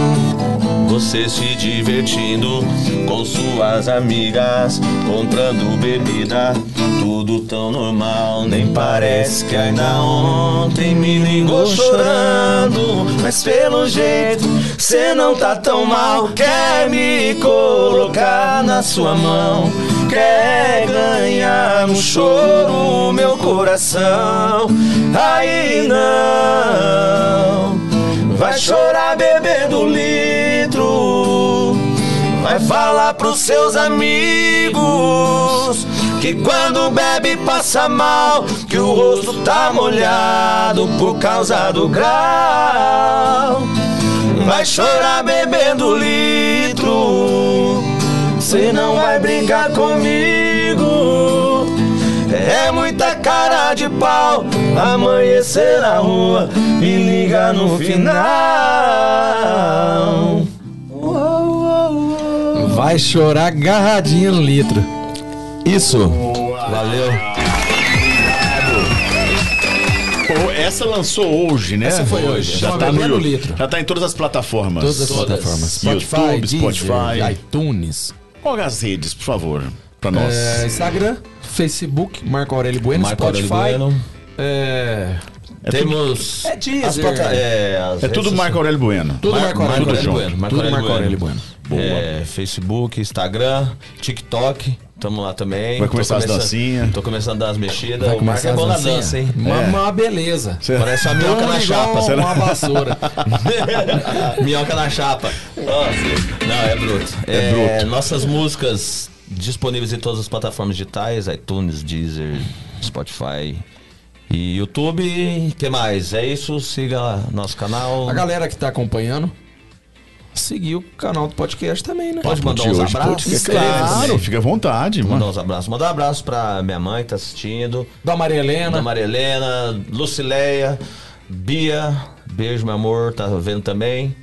B: Você se divertindo com suas amigas, comprando bebida, tudo tão normal, nem parece que ainda ontem me ligou chorando, mas pelo jeito cê não tá tão mal, quer me colocar na sua mão, quer ganhar no choro meu coração, aí não. Vai chorar bebendo litro. Vai falar pros seus amigos que quando bebe passa mal, que o rosto tá molhado por causa do grau. Vai chorar bebendo litro. Cê não vai brincar comigo. É muita cara de pau, amanhecer na rua e liga no final.
E: Vai chorar agarradinha no litro.
B: Isso. Valeu.
C: Pô, essa lançou hoje, né?
E: Essa foi hoje.
C: Já tá no.
E: Litro.
C: Já tá em todas as plataformas.
E: Todas as plataformas. Spotify,
C: YouTube,
E: Deezer,
C: Spotify.
E: iTunes.
C: Qual as redes, por favor, pra nós?
E: É, Instagram, Facebook, Marco Aurélio Bueno,
B: Marco Aurélio
E: Spotify.
B: Bueno.
E: É,
C: É tudo,
B: Temos.
E: É Deezer.
B: as é, as
C: é tudo Marco Aurélio Bueno.
E: tudo
B: Mar-
E: Marco Aurélio Bueno.
B: Aurélio Bueno. Marco
E: Tudo
B: Aurélio
E: Marco Aurélio
B: Bueno.
E: Bueno.
B: É, Facebook, Instagram, TikTok. Tamo lá também.
C: Vai
B: Tô
C: começar as
B: começando-
C: dancinhas.
B: Tô começando a dar as mexidas.
E: Vai começar
B: é bom
E: as
B: na
E: dancinhas?
B: dança, hein?
E: Uma,
C: É.
E: uma beleza.
B: Parece uma minhoca na chapa.
E: igual Uma vassoura.
B: Minhoca na chapa. Nossa. Não, é bruto.
C: É bruto.
B: Nossas músicas disponíveis em todas as plataformas digitais, iTunes, Deezer, Spotify e YouTube. que mais? É isso. Siga nosso canal.
E: A galera que tá acompanhando, seguir o canal do podcast também, né?
B: Pode mandar uns abraços.
C: podcast. Claro, fica à vontade,
B: Mandar uns abraços. Mandar um abraço pra minha mãe que tá assistindo.
E: Da Maria Helena.
B: Da Maria Helena, Lucileia, Bia. Beijo, meu amor. Tá vendo também.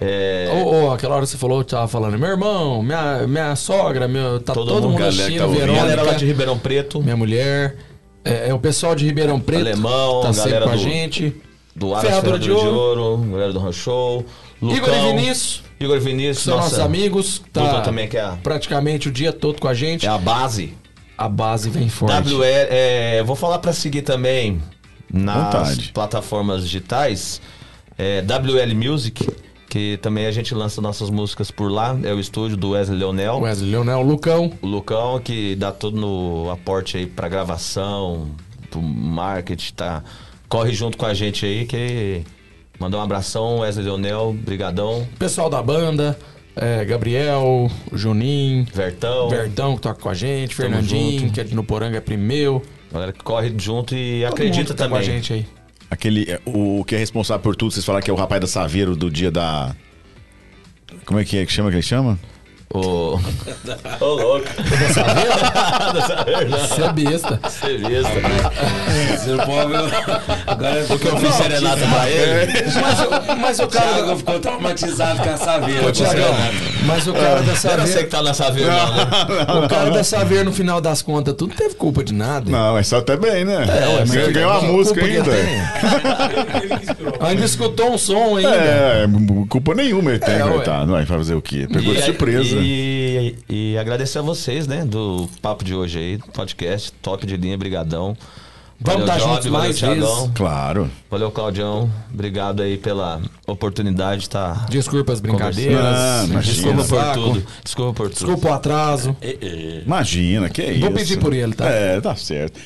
B: É,
E: Ô, ô, aquela hora que você falou, tava falando, meu irmão, minha, minha sogra, meu, tá
B: Todo
E: todo,
B: mundo,
E: assistindo,
C: tá.
E: Verônica,
B: galera lá de Ribeirão Preto.
E: minha mulher, é, é o pessoal de Ribeirão Preto,
B: Alemão,
E: tá sempre
B: galera
E: com a
B: do-
E: gente.
B: Do
E: Ferradura de
B: Ferradura de Ouro, galera do Ranchou. Lucão,
E: Igor e Vinícius,
B: Igor Vinícius,
E: são
B: nossa,
E: nossos amigos, tá
B: Lucão também que é a,
E: praticamente o dia todo com a gente.
B: é a base.
E: A base vem forte.
B: WL, é, vou falar pra seguir também nas
C: Vontade.
B: plataformas digitais. É, WL Music, que também a gente lança nossas músicas por lá. É o estúdio do Wesley Leonel.
E: Wesley Leonel, Lucão,
B: O Lucão que dá todo no aporte aí pra gravação, pro marketing, tá? Corre junto com a gente aí que Mandar um abração, Wesley Leonel, brigadão.
E: Pessoal da banda, é, Gabriel, Juninho,
B: Vertão.
E: Verdão que toca com a gente, Fernandinho,
B: junto.
E: que é de no Poranga, é primeu.
B: Galera que corre junto e
E: Todo
B: acredita
E: mundo que tá
B: também.
E: com a gente aí.
C: Aquele, é, o que é responsável por tudo, vocês falaram que é o rapaz da Saveiro do dia da. Como é que é que chama que ele chama?
B: Ô, Ô louco.
E: Você é besta.
B: Você besta.
D: Você não pode ver. Agora
B: Porque eu fiz serenata pra ele.
E: Mas, o- mas o
D: O
E: cara.
D: Thiago ficou traumatizado com a saveira.
E: Ô, Thiagão, mas o cara da
B: Não era você
E: Saveiro.
B: que tá nessa vez, não, né?
E: O cara da Saveiro, no final das contas, tudo não teve culpa de nada.
C: Não, mas só até bem, né?
E: ué, mas
C: Você
E: que-
C: ganhou a
E: que
C: música
E: que
C: ainda.
G: que.
E: Ainda escutou um som ainda.
C: É, culpa nenhuma ele tem,
E: É,
C: coitado. Vai fazer o quê? Pegou de surpresa.
B: E, e agradecer a vocês, né, do papo de hoje aí, podcast, top de linha, brigadão.
E: Vamos tá
B: Job,
E: juntos mais
B: Thiagão.
E: vezes.
C: Claro.
B: Valeu, Claudião. Obrigado aí pela oportunidade de estar.
E: Desculpa as brincadeiras.
C: Ah, imagina.
B: Desculpa por tudo. Desculpa por tudo.
E: Desculpa o atraso.
C: Imagina, que é isso.
E: Vou pedir por ele, tá?
C: É, tá certo.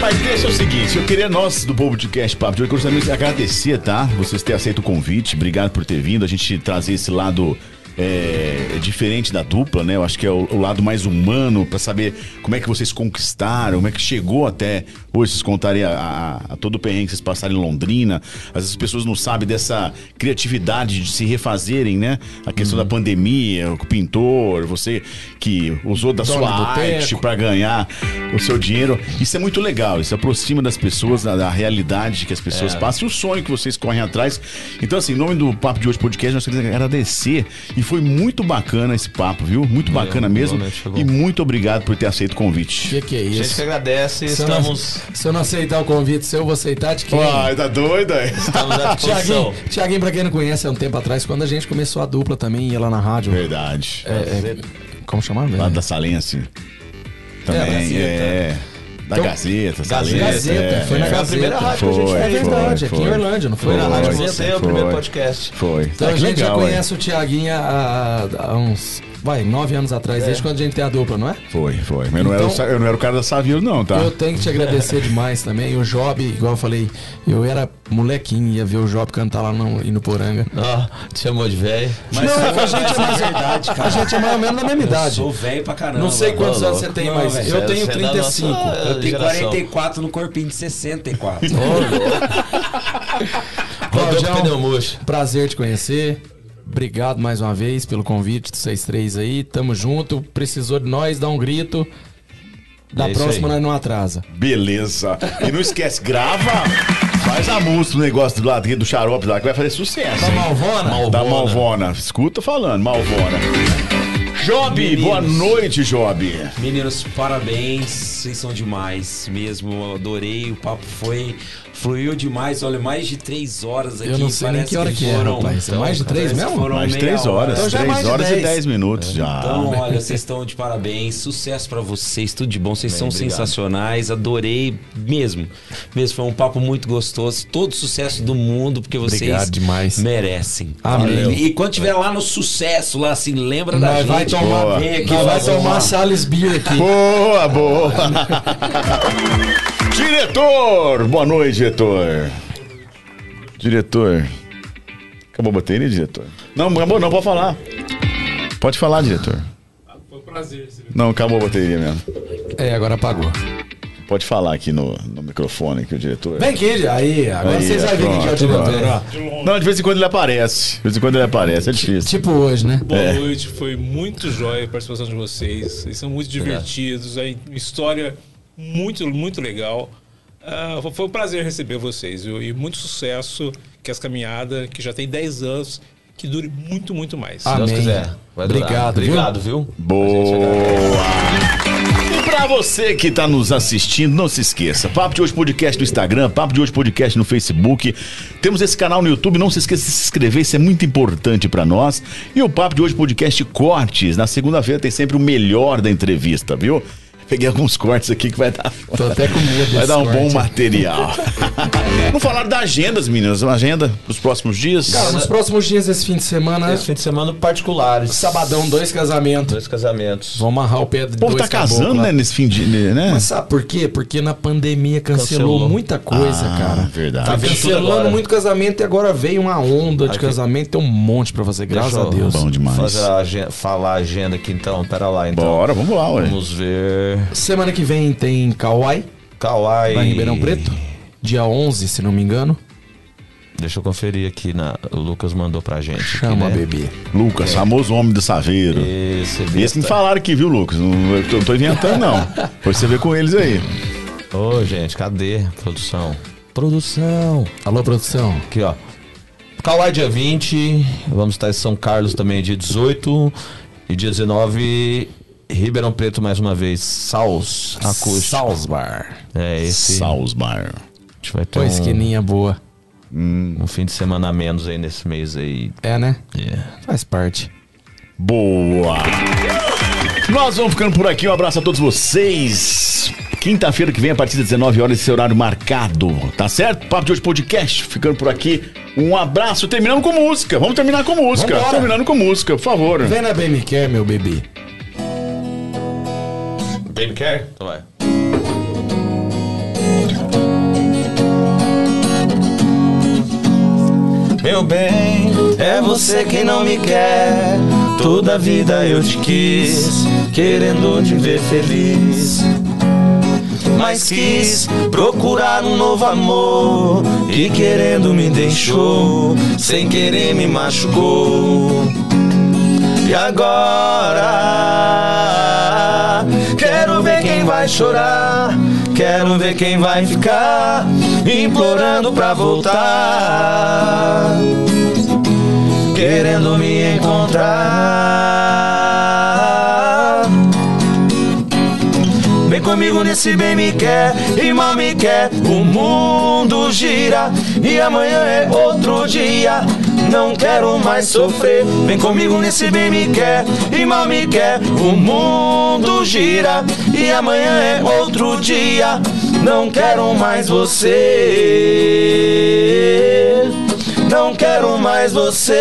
C: Mas deixa o seguinte, eu queria nós do podcast Papo de hoje, gostaria de agradecer, tá? Vocês terem aceito o convite, obrigado por ter vindo, a gente trazer esse lado é, diferente da dupla, né? Eu acho que é o, o lado mais humano pra saber como é que vocês conquistaram, como é que chegou até hoje, vocês contarem a, a- a todo o perrengue que vocês passaram em Londrina. Às vezes as pessoas não sabem dessa criatividade de se refazerem, né? A questão da pandemia, o pintor, você que usou da
E: Dono
C: sua arte para ganhar o seu dinheiro. Isso é muito legal, isso aproxima das pessoas da, da realidade que as pessoas passam e o sonho que vocês correm atrás. Então, assim, em nome do Papo de Hoje Podcast, nós queremos agradecer e foi muito bacana esse papo, viu? Muito bacana mesmo.
B: boa noite, chegou.
C: E muito obrigado por ter aceito o
E: O
C: convite.
E: que, que é
B: A gente
E: isso?
B: que agradece, estamos,
E: se eu não aceitar o convite seu, eu vou aceitar de quem?
C: Ai, tá doido aí?
B: estamos à disposição.
E: Tiaguinho, Tiaguinho, pra quem não conhece, há um tempo atrás, quando a gente começou a dupla também, ia lá na rádio.
C: Verdade.
E: É, é, como chamava?
C: Lá da Salense. Também,
E: Gazeta.
C: é. Da
E: Então,
C: Gazeta, Salense.
E: Gazeta,
C: é,
E: foi na
C: é.
B: Foi
E: Gazeta.
B: primeira rádio que a gente
C: Foi,
E: É
B: fez.
E: verdade,
C: foi,
E: aqui em
C: foi.
E: Orlândia, não foi, na
C: Foi.
E: Rádio
B: Você
E: Gazeta?
B: é o primeiro
C: Foi.
B: podcast.
C: Foi.
E: Então
C: Ah,
E: a gente já
C: legal, ué.
E: conhece o Tiaguinho há, há uns, vai, nove anos atrás, desde quando a gente tem a dupla, não é?
C: Foi, foi. Mas eu, não era, o
E: Então-
C: eu não era o cara da Savilo, não, tá?
E: Eu tenho que te agradecer demais também. O Job, igual eu falei, eu era molequinho, ia ver o Job cantar lá no, no Poranga.
B: Ó, te chamou de velho.
D: Mas
E: Não, a gente é mais-
D: verdade, cara.
E: A gente é mais ou menos da mesma
D: Eu
E: idade.
D: sou velho pra caramba.
E: Não sei quantos
B: Ô,
E: anos você tem,
D: Não,
E: mas
D: velho,
E: eu
B: você-
E: tenho
B: você é da
E: 35.
B: nossa-
D: Eu tenho
B: geração.
D: 44 no corpinho de 64.
B: Rodou
E: Claudião,
B: com pneu murcho.
E: prazer te conhecer. Obrigado mais uma vez pelo convite de vocês três aí. Tamo junto. Precisou de nós, dá um grito. Da
B: É
E: próxima nós não atrasa.
C: Beleza. E não esquece, grava, faz a música do negócio do ladrinho do xarope lá, que vai fazer sucesso.
E: Da
C: hein?
E: Malvona?
C: Da Malvona. Escuta falando, Malvona. Job,
D: Meninos.
C: boa noite, Job.
D: Meninos, parabéns. Vocês são demais mesmo. Adorei. O papo foi. Fluiu demais. Olha, mais de três horas aqui.
E: Eu não sei nem
D: Parece
E: que hora que é,
D: foram-
E: rapaz. É mais de três mesmo?
D: foram
C: Mais de três
D: hora.
C: horas.
E: Então já é mais
C: três
E: de
C: horas e
E: dez.
C: minutos já.
D: Então, olha, vocês estão de parabéns. Sucesso pra vocês, tudo de bom. Vocês são
B: obrigado.
D: sensacionais. Adorei mesmo. Mesmo foi um papo muito gostoso. Todo sucesso do mundo, porque vocês
E: Obrigado demais.
D: merecem.
E: Amém.
D: E quando tiver lá no sucesso, lá assim, lembra da gente.
E: vai tomar,
C: Boa.
D: Aqui
E: nós vai tomar Salles Beer aqui.
C: Boa, boa. diretor, boa noite, diretor. Diretor. Acabou a bateria, diretor? Não, acabou não, pode falar. Pode falar, diretor.
G: Foi um prazer.
C: Não, acabou a bateria mesmo.
E: É, agora apagou.
C: Pode falar aqui no, no microfone que o diretor.
E: Vem aqui, aí, agora
C: Aí,
E: vocês vão ver quem que é o diretor. ó.
C: Não, de vez em quando ele aparece. De vez em quando ele aparece, é difícil.
E: Tipo hoje, né?
G: Boa
C: É.
G: noite, foi muito jóia a participação de vocês. Vocês são muito divertidos, a história muito, muito legal. Ah, foi- um prazer receber vocês viu? e muito sucesso. Que as caminhadas, que já tem 10 anos, que dure muito, muito mais.
B: Se Deus
E: Amém.
B: quiser. Vai.
E: Obrigado, viu?
B: Obrigado, viu?
C: Boa! E pra você que tá nos assistindo, não se esqueça. Papo de Hoje Podcast no Instagram, Papo de Hoje Podcast no Facebook. Temos esse canal no YouTube, não se esqueça de se inscrever, isso é muito importante pra nós. E o Papo de Hoje Podcast Cortes, na segunda-feira tem sempre o melhor da entrevista, viu? Peguei alguns cortes aqui que vai dar.
E: Tô até com medo
C: Vai dar um bom
E: corte.
C: material. Não falaram da agendas, meninas. Uma agenda pros próximos dias.
E: Cara, nos próximos dias desse fim de semana,
B: Esse fim de semana particulares.
E: sabadão, dois casamentos.
B: Dois casamentos.
E: Vamos amarrar o pé de
C: o povo
E: dois
C: tá casando, né? Nesse fim de. Né?
E: Mas sabe por quê? Porque na pandemia cancelou,
B: Cancelou.
E: muita coisa,
C: Ah,
E: cara.
C: verdade.
E: Tá
B: Tá
E: cancelando muito casamento e agora veio uma onda de
B: Aqui.
E: casamento. Tem um monte pra fazer, graças
B: Deixa
E: a
B: eu-
E: Deus.
C: Bom demais.
B: Fazer a agenda, falar a agenda aqui então. Pera lá então.
C: Bora, vamos lá, ué.
B: Vamos ver.
E: Semana que vem tem Kauai,
B: Kauai.
E: lá em Ribeirão Preto. Dia 11, se não me engano.
B: Deixa eu conferir aqui. Na... O Lucas mandou pra gente. aqui,
E: Chama,
B: né?
E: bebê.
C: Lucas, famoso homem do Saveiro.
B: Esse,
C: Esse me falaram aqui, viu, Lucas? Não, eu tô, não tô inventando, não. Foi você ver com eles aí.
B: Ô, gente, cadê? Produção. Produção.
E: Alô, produção.
B: Aqui, ó. Kauai dia 20. Vamos estar em São Carlos também dia 18. E dia 19, Ribeirão Preto mais uma vez. Saus Acústico.
E: Salzbar.
B: É, esse.
C: Salzbar.
B: A gente vai ter
E: Pô,
B: um,
E: esquininha boa.
B: um fim de semana a menos aí nesse mês aí.
E: É, né?
B: É.
E: Faz parte.
C: Boa! Nós vamos ficando por aqui. Um abraço a todos vocês. Quinta-feira que vem, a partir das 19 horas, esse horário marcado. Tá certo? Papo de hoje podcast. Ficando por aqui. Um abraço. Terminamos com música. Vamos terminar com música.
E: Vambora.
C: Terminando com música, por favor.
E: Vem na BMQ, meu bebê.
B: Baby Care? Então vai. Meu bem, é você quem não me quer. Toda a vida eu te quis, querendo te ver feliz. Mas quis procurar um novo amor e querendo me deixou, sem querer me machucou. E agora quero ver quem vai chorar, quero ver quem vai ficar implorando pra voltar, querendo me encontrar. Vem comigo nesse bem me quer e mal me quer. O mundo gira e amanhã é outro dia. Não quero mais sofrer. Vem comigo nesse bem me quer e mal me quer. O mundo gira e amanhã é outro dia. Não quero mais você. Não quero mais você.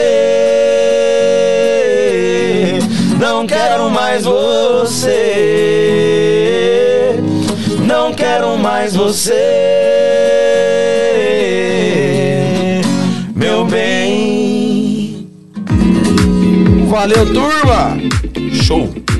B: Não quero mais você. Não quero mais você. Meu bem.
E: Valeu, turma!
B: Show.